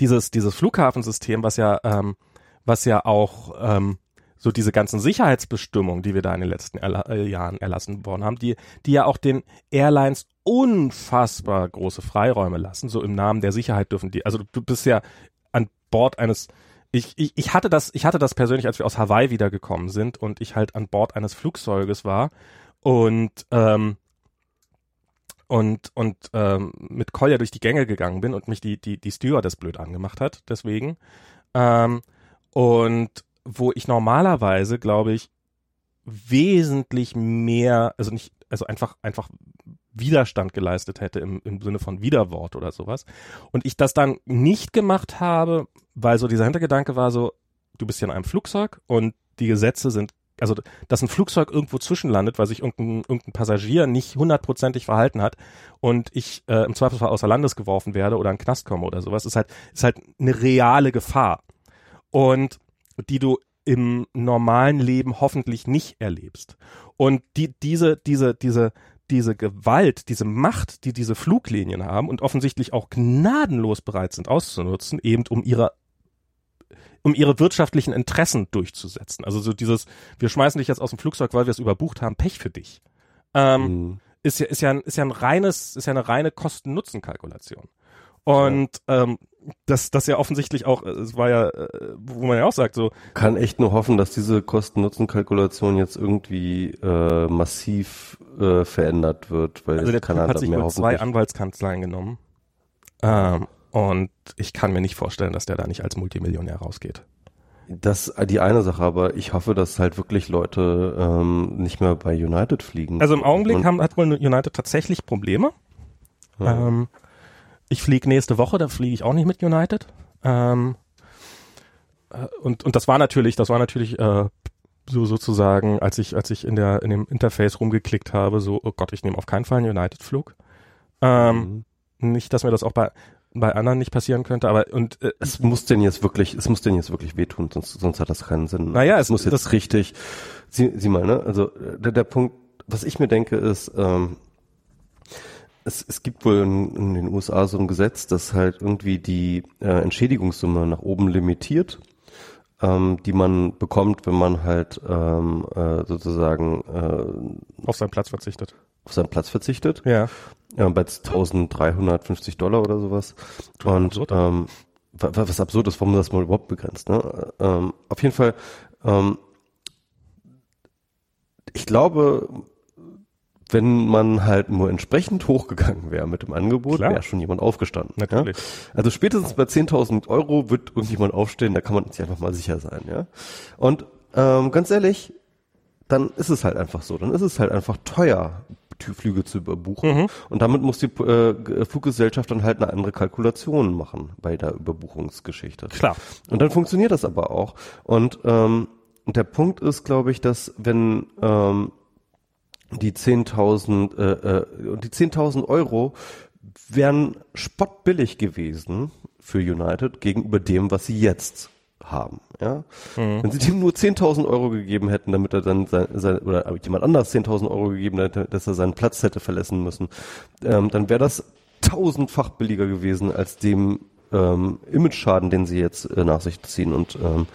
dieses dieses Flughafensystem, was ja ähm, was ja auch ähm, so diese ganzen Sicherheitsbestimmungen, die wir da in den letzten Erla äh, Jahren erlassen worden haben, die, die ja auch den Airlines unfassbar große Freiräume lassen, so im Namen der Sicherheit dürfen die, also du bist ja an Bord eines, ich, ich, ich hatte das, ich hatte das persönlich, als wir aus Hawaii wiedergekommen sind und ich halt an Bord eines Flugzeuges war und, ähm, und und ähm, mit Kolja durch die Gänge gegangen bin und mich die die die Stewardess blöd angemacht hat deswegen ähm, und wo ich normalerweise, glaube ich, wesentlich mehr, also nicht, also einfach, einfach Widerstand geleistet hätte im, im Sinne von Widerwort oder sowas. Und ich das dann nicht gemacht habe, weil so dieser Hintergedanke war so, du bist ja in einem Flugzeug und die Gesetze sind, also dass ein Flugzeug irgendwo zwischenlandet, weil sich irgendein, irgendein Passagier nicht hundertprozentig verhalten hat und ich äh, im Zweifelsfall außer Landes geworfen werde oder in Knast komme oder sowas, ist halt, ist halt eine reale Gefahr. Und die du im normalen Leben hoffentlich nicht erlebst. Und die, diese, diese, diese, diese Gewalt, diese Macht, die diese Fluglinien haben und offensichtlich auch gnadenlos bereit sind auszunutzen, eben um ihre um ihre wirtschaftlichen Interessen durchzusetzen. Also so dieses, wir schmeißen dich jetzt aus dem Flugzeug, weil wir es überbucht haben, Pech für dich. Ähm, mhm. Ist ja, ist ja, ein, ist ja ein reines, ist ja eine reine Kosten-Nutzen-Kalkulation. Und ähm, das, das ja offensichtlich auch, äh, es war ja, äh, wo man ja auch sagt, so. Kann echt nur hoffen, dass diese Kosten-Nutzen-Kalkulation jetzt irgendwie äh, massiv äh, verändert wird, weil also der Kanada hat sich mehr zwei Anwaltskanzleien genommen. Ähm, und ich kann mir nicht vorstellen, dass der da nicht als Multimillionär rausgeht. Das die eine Sache, aber ich hoffe, dass halt wirklich Leute ähm, nicht mehr bei United fliegen. Also im Augenblick haben, hat wohl United tatsächlich Probleme. Ja. Ähm, ich fliege nächste Woche, da fliege ich auch nicht mit United. Ähm, äh, und, und das war natürlich, das war natürlich äh, so sozusagen, als ich, als ich in der in dem Interface rumgeklickt habe, so, oh Gott, ich nehme auf keinen Fall einen United-Flug. Ähm, mhm. Nicht, dass mir das auch bei bei anderen nicht passieren könnte, aber und äh, es muss denn jetzt wirklich, es muss denn jetzt wirklich wehtun, sonst, sonst hat das keinen Sinn. Naja, es muss jetzt das richtig, sieh, sieh mal, ne, also der, der Punkt, was ich mir denke, ist, ähm, es, es gibt wohl in, in den USA so ein Gesetz, das halt irgendwie die äh, Entschädigungssumme nach oben limitiert, ähm, die man bekommt, wenn man halt ähm, äh, sozusagen äh, auf seinen Platz verzichtet. Auf seinen Platz verzichtet. Ja. ja bei 1350 Dollar oder sowas. Und absurd. ähm, was absurd ist, warum das mal überhaupt begrenzt. Ne? Ähm, auf jeden Fall, ähm, ich glaube, wenn man halt nur entsprechend hochgegangen wäre mit dem Angebot, wäre schon jemand aufgestanden. Natürlich. Ja? Also spätestens bei 10.000 Euro wird irgendjemand aufstehen, da kann man sich einfach mal sicher sein. ja. Und ähm, ganz ehrlich, dann ist es halt einfach so. Dann ist es halt einfach teuer, Flüge zu überbuchen. Mhm. Und damit muss die äh, Fluggesellschaft dann halt eine andere Kalkulation machen bei der Überbuchungsgeschichte. Klar. Und dann funktioniert das aber auch. Und ähm, der Punkt ist, glaube ich, dass wenn ähm, die 10.000 äh, äh, die 10.000 Euro wären spottbillig gewesen für United gegenüber dem, was sie jetzt haben. Ja? Mhm. Wenn sie ihm nur 10.000 Euro gegeben hätten, damit er dann sein, sein oder jemand anders 10.000 Euro gegeben hätte, dass er seinen Platz hätte verlassen müssen, ähm, dann wäre das tausendfach billiger gewesen als dem ähm, Image-Schaden, den sie jetzt äh, nach sich ziehen und ähm,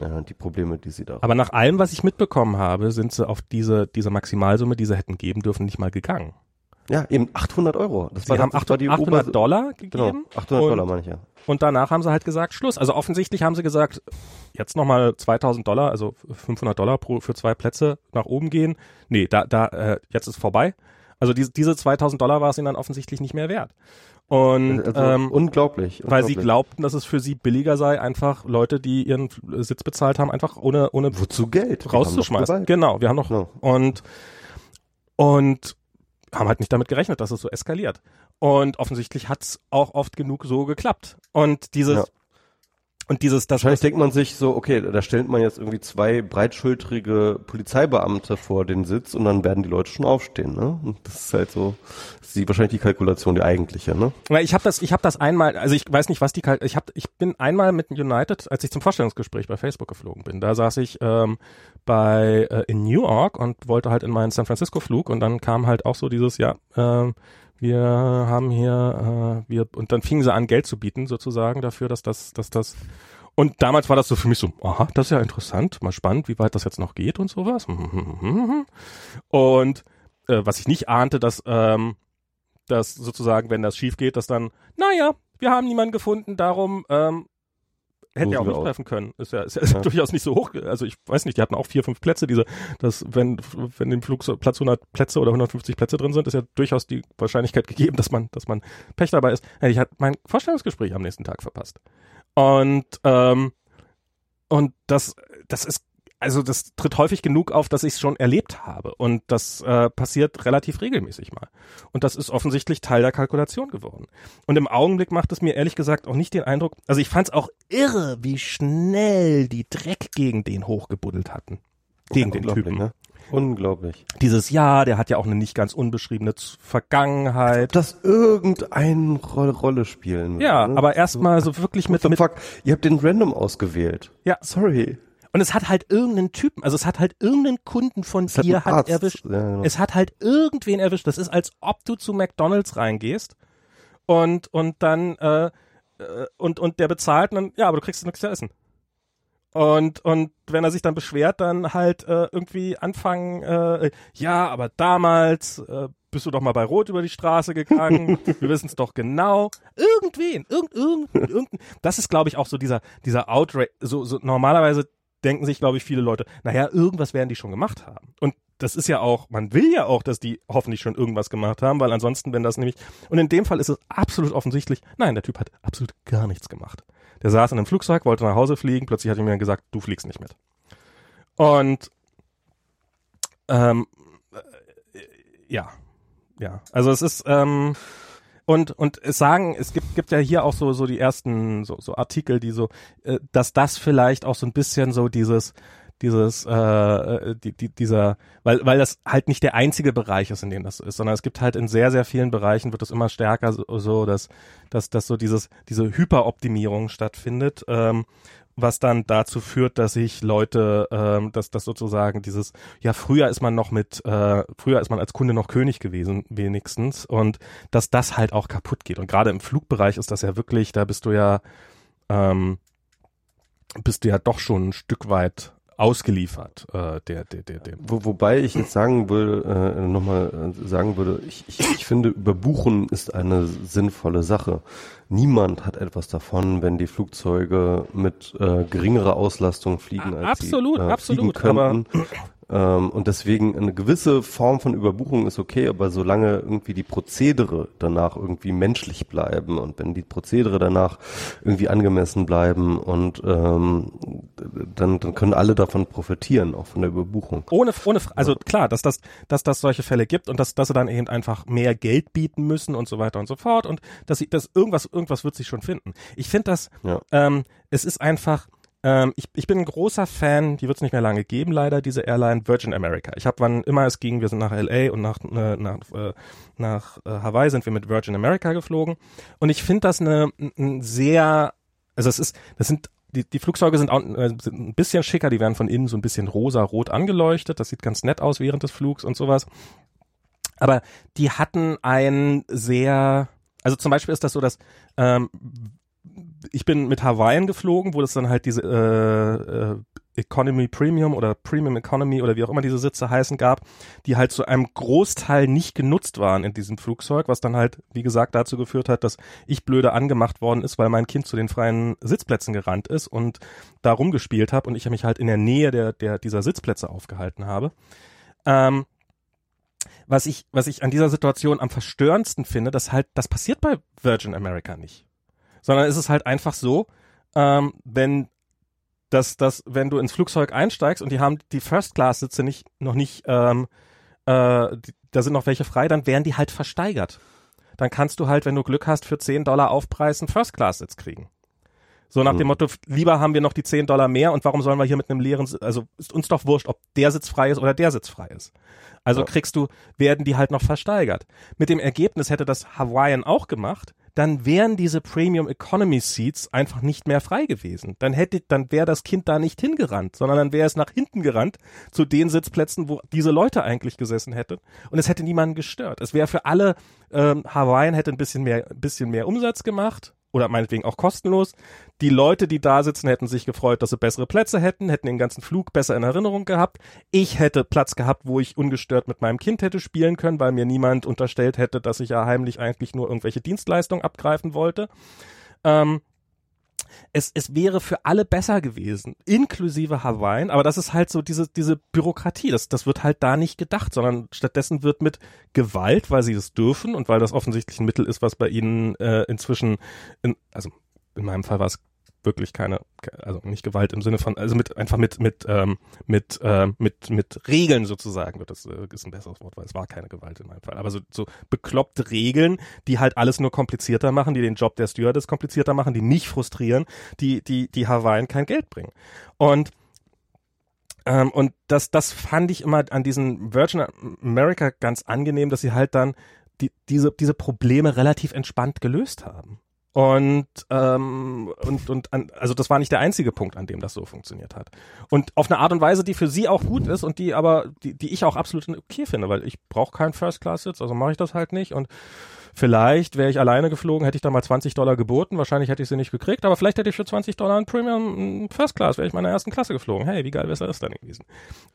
ja, die Probleme, die sie da. Aber nach allem, was ich mitbekommen habe, sind sie auf diese, diese Maximalsumme, die sie hätten geben dürfen, nicht mal gegangen. Ja, eben 800 Euro. Das sie war, haben 800, 800 Dollar gegeben. Genau, 800 und, Dollar meine ich ja. Und danach haben sie halt gesagt, Schluss. Also offensichtlich haben sie gesagt, jetzt nochmal 2000 Dollar, also 500 Dollar pro, für zwei Plätze nach oben gehen. Nee, da, da, äh, jetzt ist vorbei. Also diese, diese 2000 Dollar war es ihnen dann offensichtlich nicht mehr wert. Und also, ähm, unglaublich, weil sie glaubten, dass es für sie billiger sei, einfach Leute, die ihren Sitz bezahlt haben, einfach ohne ohne wozu Geld rauszuschmeißen. Genau, wir haben noch no. und und haben halt nicht damit gerechnet, dass es so eskaliert. Und offensichtlich hat's auch oft genug so geklappt. Und dieses ja. Und dieses, das Wahrscheinlich denkt man sich so, okay, da stellt man jetzt irgendwie zwei breitschultrige Polizeibeamte vor den Sitz und dann werden die Leute schon aufstehen, ne? Und das ist halt so, das ist die, wahrscheinlich die Kalkulation, die eigentliche, ne? Ich habe das, ich habe das einmal, also ich weiß nicht, was die, ich habe, ich bin einmal mit United, als ich zum Vorstellungsgespräch bei Facebook geflogen bin, da saß ich ähm, bei äh, in New York und wollte halt in meinen San Francisco Flug und dann kam halt auch so dieses, ja, ähm, wir haben hier, äh, wir, und dann fingen sie an, Geld zu bieten, sozusagen, dafür, dass das, dass das, und damals war das so für mich so, aha, das ist ja interessant, mal spannend, wie weit das jetzt noch geht und sowas. Und äh, was ich nicht ahnte, dass, ähm, dass sozusagen, wenn das schief geht, dass dann, naja, wir haben niemanden gefunden, darum ähm, hätte ja auch nicht treffen können. Ist ja, ist ja, ja. durchaus nicht so hoch. Also ich weiß nicht, die hatten auch vier, fünf Plätze. Diese, das, wenn, wenn im Flug so Platz 100 Plätze oder 150 Plätze drin sind, ist ja durchaus die Wahrscheinlichkeit gegeben, dass man, dass man Pech dabei ist. Ich hatte mein Vorstellungsgespräch am nächsten Tag verpasst. Und, ähm, und das, das ist also das tritt häufig genug auf, dass ich es schon erlebt habe. Und das äh, passiert relativ regelmäßig mal. Und das ist offensichtlich Teil der Kalkulation geworden. Und im Augenblick macht es mir ehrlich gesagt auch nicht den Eindruck, also ich fand es auch irre, wie schnell die Dreck gegen den hochgebuddelt hatten. Gegen ja, den Typen. Ne? Unglaublich. Dieses Jahr, der hat ja auch eine nicht ganz unbeschriebene Vergangenheit. Dass irgendeine Rolle, Rolle spielen wird. Ja, ne? aber erstmal so wirklich mit, mit. Fuck, ihr habt den Random ausgewählt. Ja. Sorry. Und es hat halt irgendeinen Typen, also es hat halt irgendeinen Kunden von es dir hat, hat erwischt. Ja, genau. Es hat halt irgendwen erwischt. Das ist, als ob du zu McDonalds reingehst und, und dann, äh, äh, und, und der bezahlt und dann, ja, aber du kriegst nichts zu essen. Und, und wenn er sich dann beschwert, dann halt äh, irgendwie anfangen, äh, ja, aber damals äh, bist du doch mal bei Rot über die Straße gegangen, wir wissen es doch genau. Irgendwen, irgend, irgend, irgend, das ist, glaube ich, auch so dieser, dieser Outrage, so, so normalerweise denken sich, glaube ich, viele Leute, naja, irgendwas werden die schon gemacht haben. Und das ist ja auch, man will ja auch, dass die hoffentlich schon irgendwas gemacht haben, weil ansonsten, wenn das nämlich, und in dem Fall ist es absolut offensichtlich, nein, der Typ hat absolut gar nichts gemacht. Der saß in einem Flugzeug, wollte nach Hause fliegen, plötzlich hat er mir gesagt, du fliegst nicht mit. Und ähm, äh, ja, ja, also es ist, ähm, und und es sagen, es gibt gibt ja hier auch so so die ersten so so Artikel, die so, äh, dass das vielleicht auch so ein bisschen so dieses dieses, äh, die, die, dieser, weil, weil das halt nicht der einzige Bereich ist, in dem das ist, sondern es gibt halt in sehr, sehr vielen Bereichen wird es immer stärker so, so dass, dass, dass so dieses, diese Hyperoptimierung stattfindet. Ähm, was dann dazu führt, dass sich Leute, ähm, dass das sozusagen dieses, ja, früher ist man noch mit, äh, früher ist man als Kunde noch König gewesen, wenigstens, und dass das halt auch kaputt geht. Und gerade im Flugbereich ist das ja wirklich, da bist du ja, ähm, bist du ja doch schon ein Stück weit ausgeliefert, äh, der, der, der, der. Wo, wobei ich jetzt sagen will, äh, nochmal äh, sagen würde, ich, ich, ich finde, Überbuchen ist eine sinnvolle Sache. Niemand hat etwas davon, wenn die Flugzeuge mit äh, geringerer Auslastung fliegen, als absolut, sie äh, absolut, fliegen könnten. Ähm, und deswegen eine gewisse Form von Überbuchung ist okay, aber solange irgendwie die Prozedere danach irgendwie menschlich bleiben und wenn die Prozedere danach irgendwie angemessen bleiben und ähm, dann, dann können alle davon profitieren, auch von der Überbuchung. Ohne, ohne, also klar, dass das, dass das solche Fälle gibt und dass, dass sie dann eben einfach mehr Geld bieten müssen und so weiter und so fort und dass sie, dass irgendwas, irgendwas wird sich schon finden. Ich finde das, ja. ähm, es ist einfach, ähm, ich, ich bin ein großer Fan, die wird es nicht mehr lange geben, leider, diese Airline Virgin America. Ich habe, wann immer es ging, wir sind nach LA und nach, äh, nach, äh, nach äh, Hawaii sind wir mit Virgin America geflogen. Und ich finde das eine, ein sehr, also es ist, das sind die, die Flugzeuge sind, auch, äh, sind ein bisschen schicker, die werden von innen so ein bisschen rosa-rot angeleuchtet. Das sieht ganz nett aus während des Flugs und sowas. Aber die hatten ein sehr, also zum Beispiel ist das so, dass ähm, ich bin mit Hawaiian geflogen, wo das dann halt diese äh, äh, Economy Premium oder Premium Economy oder wie auch immer diese Sitze heißen gab, die halt zu einem Großteil nicht genutzt waren in diesem Flugzeug, was dann halt, wie gesagt, dazu geführt hat, dass ich blöde angemacht worden ist, weil mein Kind zu den freien Sitzplätzen gerannt ist und da rumgespielt habe und ich mich halt in der Nähe der, der dieser Sitzplätze aufgehalten habe. Ähm, was ich, was ich an dieser Situation am verstörendsten finde, dass halt, das passiert bei Virgin America nicht sondern es ist halt einfach so, ähm, wenn dass, dass wenn du ins Flugzeug einsteigst und die haben die First-Class-Sitze nicht noch nicht, ähm, äh, die, da sind noch welche frei, dann werden die halt versteigert. Dann kannst du halt, wenn du Glück hast, für 10 Dollar Aufpreis einen First-Class-Sitz kriegen. So nach mhm. dem Motto, lieber haben wir noch die 10 Dollar mehr und warum sollen wir hier mit einem leeren, also ist uns doch wurscht, ob der Sitz frei ist oder der Sitz frei ist. Also ja. kriegst du, werden die halt noch versteigert. Mit dem Ergebnis hätte das Hawaiian auch gemacht, dann wären diese Premium Economy Seats einfach nicht mehr frei gewesen. Dann hätte, dann wäre das Kind da nicht hingerannt, sondern dann wäre es nach hinten gerannt zu den Sitzplätzen, wo diese Leute eigentlich gesessen hätten. Und es hätte niemanden gestört. Es wäre für alle, ähm, Hawaiian hätte ein bisschen mehr, ein bisschen mehr Umsatz gemacht oder meinetwegen auch kostenlos. Die Leute, die da sitzen, hätten sich gefreut, dass sie bessere Plätze hätten, hätten den ganzen Flug besser in Erinnerung gehabt. Ich hätte Platz gehabt, wo ich ungestört mit meinem Kind hätte spielen können, weil mir niemand unterstellt hätte, dass ich ja heimlich eigentlich nur irgendwelche Dienstleistungen abgreifen wollte. Ähm, es, es wäre für alle besser gewesen, inklusive Hawaiian, aber das ist halt so diese, diese Bürokratie, das, das wird halt da nicht gedacht, sondern stattdessen wird mit Gewalt, weil sie das dürfen und weil das offensichtlich ein Mittel ist, was bei ihnen äh, inzwischen, in, also in meinem Fall war es wirklich keine, also nicht Gewalt im Sinne von, also mit einfach mit mit ähm, mit äh, mit mit Regeln sozusagen wird das äh, ist ein besseres Wort, weil es war keine Gewalt in meinem Fall, aber so so bekloppte Regeln, die halt alles nur komplizierter machen, die den Job der Stewardess komplizierter machen, die nicht frustrieren, die die die Hawaiian kein Geld bringen und ähm, und das das fand ich immer an diesen Virgin America ganz angenehm, dass sie halt dann die, diese diese Probleme relativ entspannt gelöst haben. Und, ähm, und, und an, also das war nicht der einzige Punkt, an dem das so funktioniert hat. Und auf eine Art und Weise, die für sie auch gut ist und die aber, die, die ich auch absolut okay finde, weil ich brauche keinen First-Class-Sitz, also mache ich das halt nicht. Und vielleicht wäre ich alleine geflogen, hätte ich da mal 20 Dollar geboten, wahrscheinlich hätte ich sie nicht gekriegt, aber vielleicht hätte ich für 20 Dollar ein Premium First Class, wäre ich meiner ersten Klasse geflogen. Hey, wie geil wäre das dann gewesen?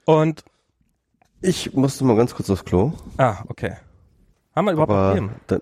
Und ich musste mal ganz kurz aufs Klo. Ah, okay. Haben wir überhaupt aber ein Problem?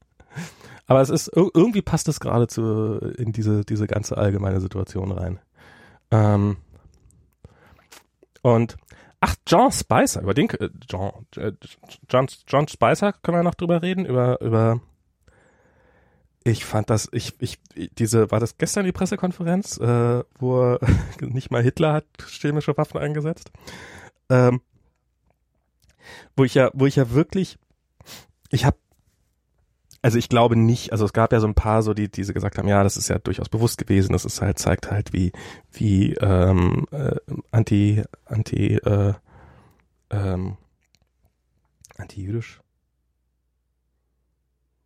aber es ist irgendwie passt es gerade zu in diese diese ganze allgemeine Situation rein. Ähm, Und ach, John Spicer, über den äh, John, äh, John, John Spicer können wir noch drüber reden, über, über ich fand das, ich, ich, diese, war das gestern die Pressekonferenz, äh, wo nicht mal Hitler hat chemische Waffen eingesetzt? Ähm, wo ich ja, wo ich ja wirklich, ich habe also ich glaube nicht, also es gab ja so ein paar so, die diese gesagt haben, ja, das ist ja durchaus bewusst gewesen, das ist halt, zeigt halt, wie, wie ähm, äh, anti, anti, äh, ähm, anti-jüdisch.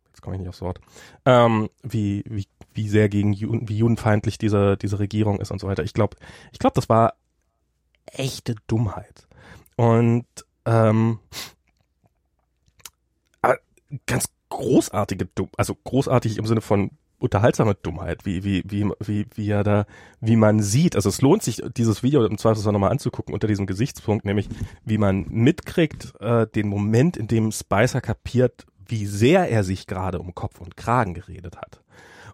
Jetzt komme ich nicht aufs Wort. Ähm, wie, wie, wie sehr gegen Juden, wie judenfeindlich diese, diese Regierung ist und so weiter. Ich glaube, ich glaube, das war echte Dummheit. Und ähm, ganz großartige Dumm, also großartig im Sinne von unterhaltsame Dummheit, wie, wie, wie, wie, wie er da, wie man sieht. Also es lohnt sich, dieses Video im Zweifelsfall nochmal anzugucken unter diesem Gesichtspunkt, nämlich wie man mitkriegt, äh, den Moment, in dem Spicer kapiert, wie sehr er sich gerade um Kopf und Kragen geredet hat.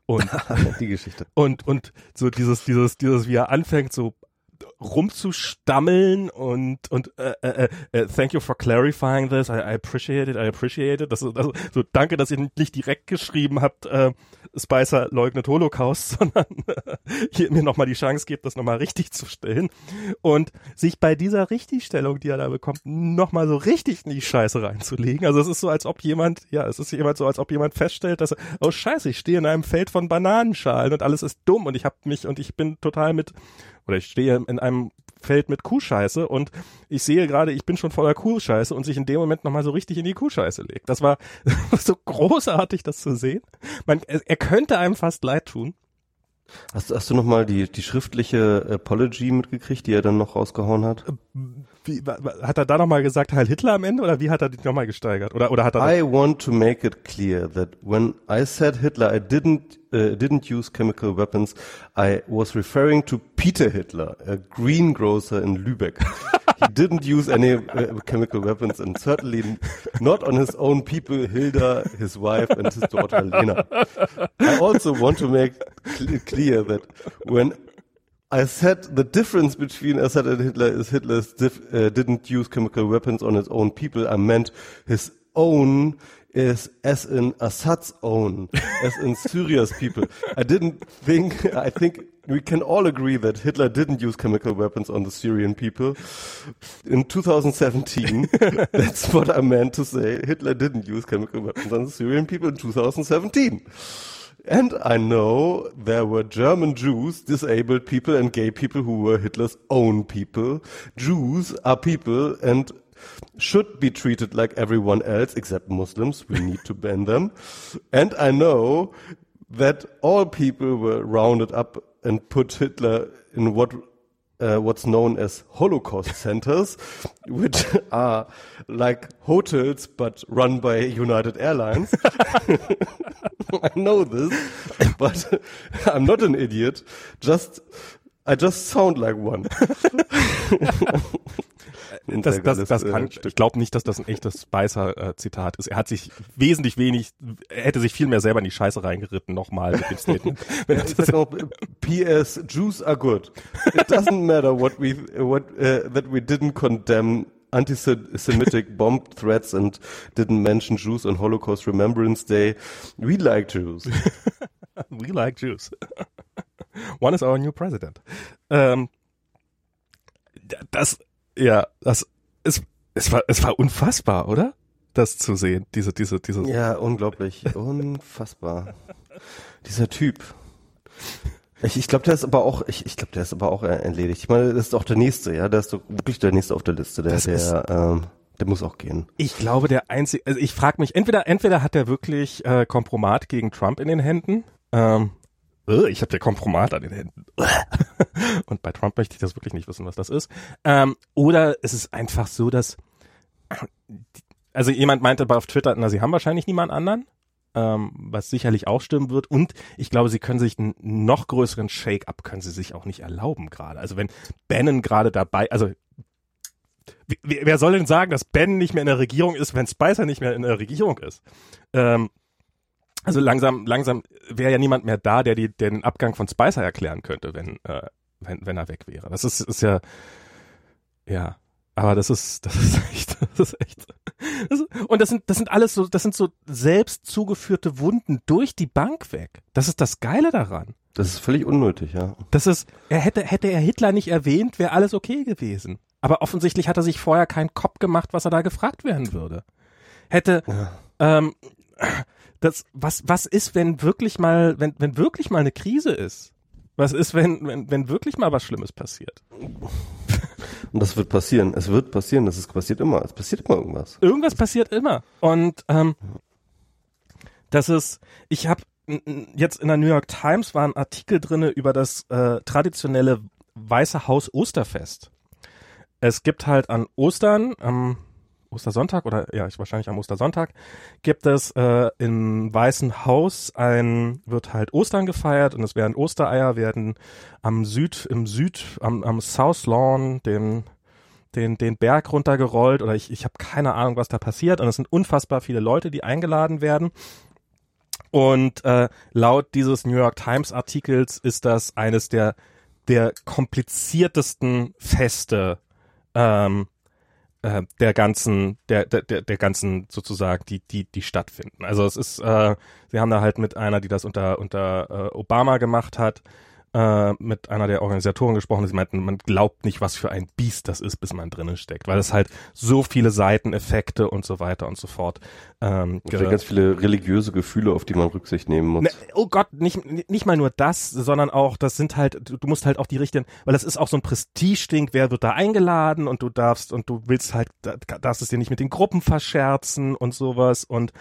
Und die Geschichte. Und, und so dieses, dieses, dieses, wie er anfängt, so rumzustammeln und und äh, äh, äh, thank you for clarifying this. I, I appreciate it. I appreciate it. Das, das, so danke, dass ihr nicht direkt geschrieben habt, äh, Spicer leugnet Holocaust, sondern äh, hier mir nochmal die Chance gibt, das nochmal richtig zu stellen und sich bei dieser Richtigstellung, die er da bekommt, nochmal so richtig in die Scheiße reinzulegen. Also es ist so, als ob jemand, ja, es ist jemand so, als ob jemand feststellt, dass oh Scheiße, ich stehe in einem Feld von Bananenschalen und alles ist dumm und ich habe mich und ich bin total mit oder ich stehe in einem Feld mit Kuhscheiße und ich sehe gerade, ich bin schon voller Kuhscheiße und sich in dem Moment nochmal so richtig in die Kuhscheiße legt. Das war so großartig, das zu sehen. Man, er könnte einem fast leid tun. Hast, hast du nochmal die, die schriftliche Apology mitgekriegt, die er dann noch rausgehauen hat? Äh, wie, hat er da nochmal gesagt, Heil Hitler am Ende oder wie hat er die nochmal gesteigert? Oder, oder hat er I want to make it clear that when I said Hitler, I didn't, uh, didn't use chemical weapons. I was referring to Peter Hitler, a greengrocer in Lübeck. he didn't use any uh, chemical weapons and certainly not on his own people, Hilda, his wife and his daughter Lena. I also want to make cl clear that when I said the difference between Assad and Hitler is Hitler uh, didn't use chemical weapons on his own people. I meant his own is as in Assad's own, as in Syria's people. I didn't think, I think we can all agree that Hitler didn't use chemical weapons on the Syrian people. In 2017, that's what I meant to say. Hitler didn't use chemical weapons on the Syrian people in 2017. And I know there were German Jews, disabled people and gay people who were Hitler's own people. Jews are people and should be treated like everyone else except Muslims. We need to ban them. And I know that all people were rounded up and put Hitler in what uh, what's known as Holocaust centers, which are like hotels but run by United Airlines. I know this, but I'm not an idiot. Just I just sound like one. Das, das, das kann, äh, ich glaube nicht, dass das ein echtes Spicer-Zitat ist. Er hat sich wesentlich wenig, er hätte sich viel mehr selber in die Scheiße reingeritten, nochmal mit dem Statement. PS, Jews are good. It doesn't matter what we, what, uh, that we didn't condemn anti-Semitic bomb threats and didn't mention Jews on Holocaust Remembrance Day. We like Jews. we like Jews. One is our new president. Ähm, das, ja, das ist, es war, es war unfassbar, oder? Das zu sehen, diese, diese, diese. Ja, unglaublich, unfassbar. Dieser Typ. Ich, ich glaube, der ist aber auch, ich, ich glaube, der ist aber auch erledigt. Ich meine, das ist auch der nächste, ja, der ist doch wirklich der nächste auf der Liste, der, der, ähm, der muss auch gehen. Ich glaube, der einzige, also ich frage mich, entweder, entweder hat er wirklich äh, Kompromat gegen Trump in den Händen, ähm, äh, ich habe der Kompromat an den Händen. Und bei Trump möchte ich das wirklich nicht wissen, was das ist. Ähm, oder es ist einfach so, dass also jemand meinte auf Twitter, na, sie haben wahrscheinlich niemand anderen, ähm, was sicherlich auch stimmen wird. Und ich glaube, sie können sich einen noch größeren Shake-up können sie sich auch nicht erlauben gerade. Also wenn Bannon gerade dabei, also wer soll denn sagen, dass Ben nicht mehr in der Regierung ist, wenn Spicer nicht mehr in der Regierung ist? Ähm, also langsam, langsam wäre ja niemand mehr da, der die, der den Abgang von Spicer erklären könnte, wenn, äh, wenn, wenn er weg wäre. Das ist, ist ja, Ja. Aber das ist, das ist echt, das ist echt. Das ist, und das sind, das sind alles so, das sind so selbst zugeführte Wunden durch die Bank weg. Das ist das Geile daran. Das ist völlig unnötig, ja. Das ist, er hätte, hätte er Hitler nicht erwähnt, wäre alles okay gewesen. Aber offensichtlich hat er sich vorher keinen Kopf gemacht, was er da gefragt werden würde. Hätte, ja. ähm, das, was, was ist, wenn wirklich mal, wenn, wenn wirklich mal eine Krise ist? Was ist, wenn, wenn, wenn wirklich mal was Schlimmes passiert? Und das wird passieren. Es wird passieren. Das ist passiert immer. Es passiert immer irgendwas. Irgendwas passiert immer. Und ähm, das ist, ich habe jetzt in der New York Times war ein Artikel drinne über das äh, traditionelle Weiße Haus Osterfest. Es gibt halt an Ostern, am Ostersonntag oder ja, ich wahrscheinlich am Ostersonntag, gibt es äh, im Weißen Haus ein, wird halt Ostern gefeiert und es werden Ostereier, werden am Süd, im Süd, am, am South Lawn, den den, den Berg runtergerollt oder ich, ich habe keine Ahnung, was da passiert. Und es sind unfassbar viele Leute, die eingeladen werden. Und äh, laut dieses New York Times Artikels ist das eines der, der kompliziertesten Feste ähm, äh, der ganzen, der, der, der ganzen sozusagen, die, die, die stattfinden. Also es ist, äh, sie haben da halt mit einer, die das unter, unter äh, Obama gemacht hat, äh, mit einer der Organisatoren gesprochen, sie meinten, man glaubt nicht, was für ein Biest das ist, bis man drinnen steckt, weil es halt so viele Seiteneffekte und so weiter und so fort. Ähm, und ganz viele religiöse Gefühle, auf die man Rücksicht nehmen muss. Ne, oh Gott, nicht, nicht mal nur das, sondern auch, das sind halt, du, du musst halt auch die richtigen, weil das ist auch so ein Prestigeding, wer wird da eingeladen und du darfst und du willst halt, darfst es dir nicht mit den Gruppen verscherzen und sowas und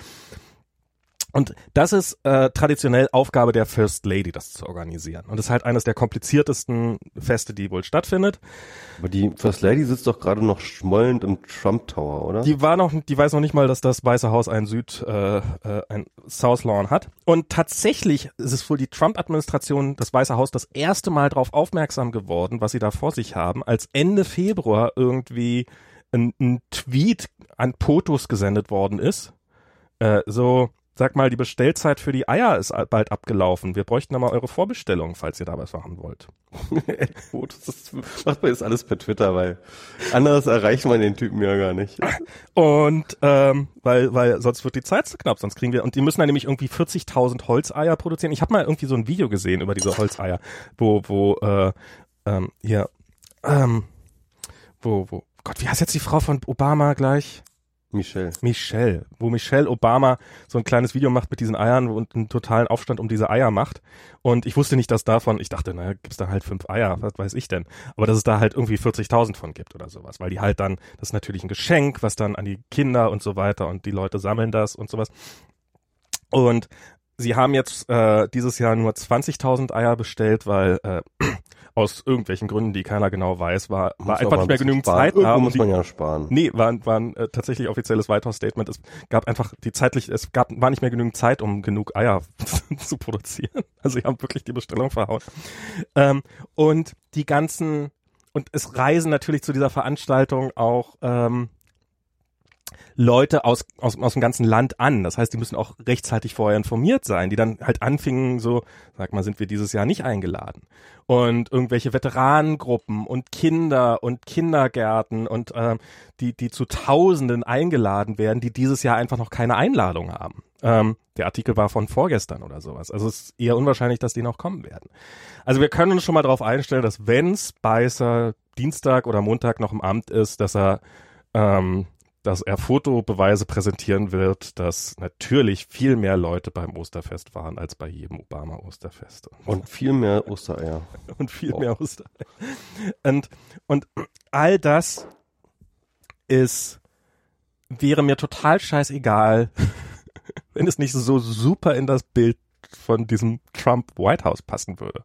und das ist äh, traditionell Aufgabe der First Lady, das zu organisieren. Und das ist halt eines der kompliziertesten Feste, die wohl stattfindet. Aber die First Lady sitzt doch gerade noch schmollend im Trump Tower, oder? Die war noch, die weiß noch nicht mal, dass das Weiße Haus ein Süd, äh, äh, ein South Lawn hat. Und tatsächlich ist es wohl die Trump-Administration, das Weiße Haus, das erste Mal darauf aufmerksam geworden, was sie da vor sich haben, als Ende Februar irgendwie ein, ein Tweet an Potos gesendet worden ist. Äh, so, Sag mal, die Bestellzeit für die Eier ist bald abgelaufen. Wir bräuchten nochmal eure Vorbestellung, falls ihr da was machen wollt. Gut, das macht man jetzt alles per Twitter, weil anders erreicht man den Typen ja gar nicht. Und ähm, weil, weil sonst wird die Zeit zu knapp, sonst kriegen wir und die müssen dann nämlich irgendwie 40.000 Holzeier produzieren. Ich habe mal irgendwie so ein Video gesehen über diese Holzeier, wo wo äh, ähm, hier ähm, wo wo Gott, wie heißt jetzt die Frau von Obama gleich? Michelle. Michelle, wo Michelle Obama so ein kleines Video macht mit diesen Eiern und einen totalen Aufstand um diese Eier macht. Und ich wusste nicht, dass davon, ich dachte, naja, gibt's da halt fünf Eier, was weiß ich denn. Aber dass es da halt irgendwie 40.000 von gibt oder sowas. Weil die halt dann, das ist natürlich ein Geschenk, was dann an die Kinder und so weiter und die Leute sammeln das und sowas. Und sie haben jetzt äh, dieses Jahr nur 20.000 Eier bestellt, weil äh, aus irgendwelchen Gründen, die keiner genau weiß, war, war einfach nicht mehr genügend sparen. Zeit. Irgendwo muss man ja sparen. Nee, war, war ein äh, tatsächlich offizielles White House Statement. Es gab einfach die zeitlich, es gab, war nicht mehr genügend Zeit, um genug Eier zu produzieren. Also sie haben wirklich die Bestellung verhauen. Ähm, und die ganzen, und es reisen natürlich zu dieser Veranstaltung auch ähm, Leute aus, aus, aus dem ganzen Land an. Das heißt, die müssen auch rechtzeitig vorher informiert sein, die dann halt anfingen, so, sag mal, sind wir dieses Jahr nicht eingeladen. Und irgendwelche Veteranengruppen und Kinder und Kindergärten und ähm, die, die zu Tausenden eingeladen werden, die dieses Jahr einfach noch keine Einladung haben. Ähm, der Artikel war von vorgestern oder sowas. Also es ist eher unwahrscheinlich, dass die noch kommen werden. Also wir können uns schon mal darauf einstellen, dass wenn Spicer Dienstag oder Montag noch im Amt ist, dass er ähm, dass er Fotobeweise präsentieren wird, dass natürlich viel mehr Leute beim Osterfest waren als bei jedem Obama-Osterfest. Und viel mehr Ostereier. Und viel oh. mehr Ostereier. Und, und all das ist, wäre mir total scheißegal, wenn es nicht so super in das Bild von diesem Trump White House passen würde.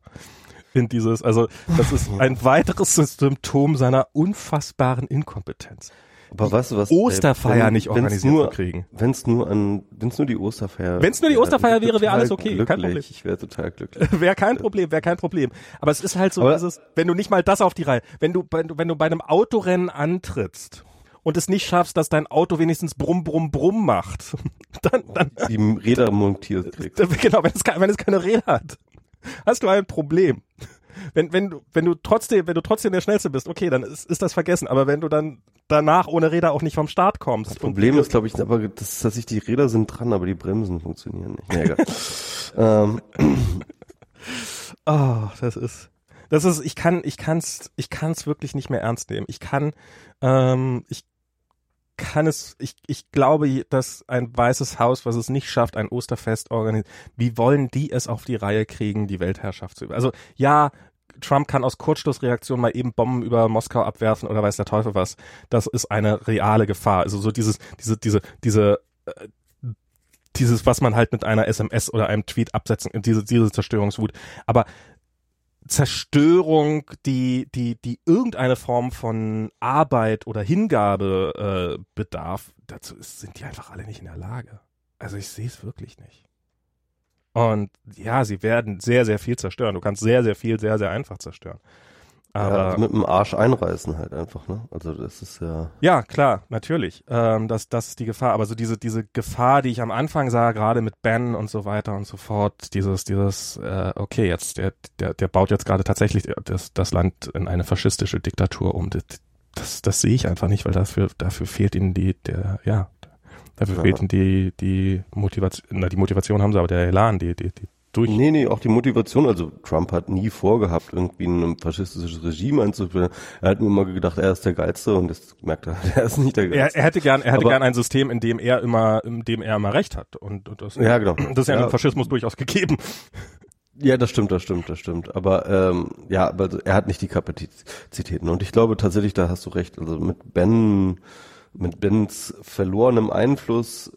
In dieses, also, das ist ein weiteres Symptom seiner unfassbaren Inkompetenz. Aber weißt du was? Osterfeier wenn, nicht organisiert nur, zu kriegen. Wenn es nur an, wenn es nur die Osterfeier. Wenn es nur die Osterfeier wäre, wäre alles okay. Glücklich. Kein Problem. Ich wäre total glücklich. wäre kein Problem, wäre kein Problem. Aber es ist halt so, dass es, wenn du nicht mal das auf die Reihe, wenn du, wenn du, wenn du bei einem Autorennen antrittst und es nicht schaffst, dass dein Auto wenigstens brumm, brumm, brumm macht, dann, dann. Die Räder montiert kriegst. Genau, wenn es, wenn es keine Räder hat, hast du ein Problem. Wenn, wenn du, wenn du trotzdem, wenn du trotzdem der Schnellste bist, okay, dann ist, ist das vergessen. Aber wenn du dann danach ohne Räder auch nicht vom Start kommst. Das Problem ist, glaube ich, aber das, dass ich die Räder sind dran, aber die Bremsen funktionieren nicht. Nee, egal. ähm. Oh, das ist, das ist, ich kann, ich kann's, ich kann's wirklich nicht mehr ernst nehmen. Ich kann, ähm, ich kann es, ich, ich glaube, dass ein weißes Haus, was es nicht schafft, ein Osterfest organisiert, wie wollen die es auf die Reihe kriegen, die Weltherrschaft zu über? Also ja, Trump kann aus Kurzschlussreaktion mal eben Bomben über Moskau abwerfen oder weiß der Teufel was. Das ist eine reale Gefahr. Also so dieses, diese, diese, diese, äh, dieses, was man halt mit einer SMS oder einem Tweet absetzen, diese, diese Zerstörungswut. Aber Zerstörung, die, die, die irgendeine Form von Arbeit oder Hingabe äh, bedarf, dazu ist, sind die einfach alle nicht in der Lage. Also ich sehe es wirklich nicht. Und ja, sie werden sehr, sehr viel zerstören. Du kannst sehr, sehr viel, sehr, sehr einfach zerstören. Aber ja, also mit dem Arsch einreißen halt einfach, ne? Also das ist ja. Ja, klar, natürlich. Ähm, das, das ist die Gefahr. Aber so diese, diese Gefahr, die ich am Anfang sah, gerade mit Ben und so weiter und so fort, dieses, dieses, äh, okay, jetzt, der, der, der baut jetzt gerade tatsächlich das, das Land in eine faschistische Diktatur um. Das, das, das sehe ich einfach nicht, weil dafür, dafür fehlt ihnen die, der, ja, dafür ja. fehlt ihnen die, die Motivation, na, die Motivation haben sie, aber der Elan, die, die, die durch. Nee, nee, auch die Motivation. Also Trump hat nie vorgehabt, irgendwie ein faschistisches Regime einzuführen. Er hat nur immer gedacht, er ist der Geilste und das merkt er, er ist nicht der Geilste. Er, er hätte gern, er hätte Aber, gern ein System, in dem er immer, in dem er immer Recht hat. Und, und das, ja, genau. das ist ja, ja im Faschismus durchaus gegeben. Ja, das stimmt, das stimmt, das stimmt. Aber ähm, ja, aber er hat nicht die Kapazitäten. Und ich glaube tatsächlich, da hast du recht. Also mit Ben, mit Bens verlorenem Einfluss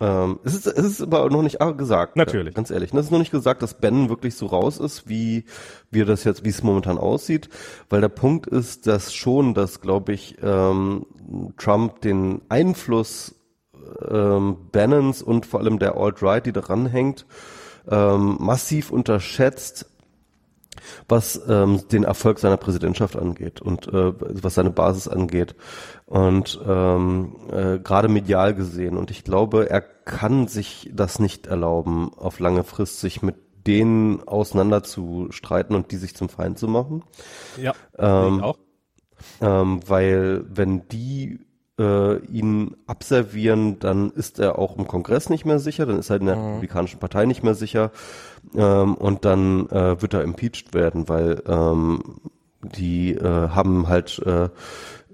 ähm, es, ist, es ist aber noch nicht gesagt. Natürlich. Ganz ehrlich. Es ist noch nicht gesagt, dass Ben wirklich so raus ist, wie wir das jetzt, wie es momentan aussieht. Weil der Punkt ist, dass schon, dass, glaube ich, ähm, Trump den Einfluss ähm, Bannons und vor allem der Alt-Right, die daran hängt, ähm, massiv unterschätzt, was ähm, den Erfolg seiner Präsidentschaft angeht und äh, was seine Basis angeht und ähm, äh, gerade medial gesehen. Und ich glaube, er kann sich das nicht erlauben, auf lange Frist sich mit denen auseinanderzustreiten und die sich zum Feind zu machen. Ja, ähm, auch. Ähm, weil wenn die äh, ihn abservieren, dann ist er auch im Kongress nicht mehr sicher, dann ist er in der mhm. Republikanischen Partei nicht mehr sicher ähm, und dann äh, wird er impeached werden, weil ähm, die äh, haben halt äh,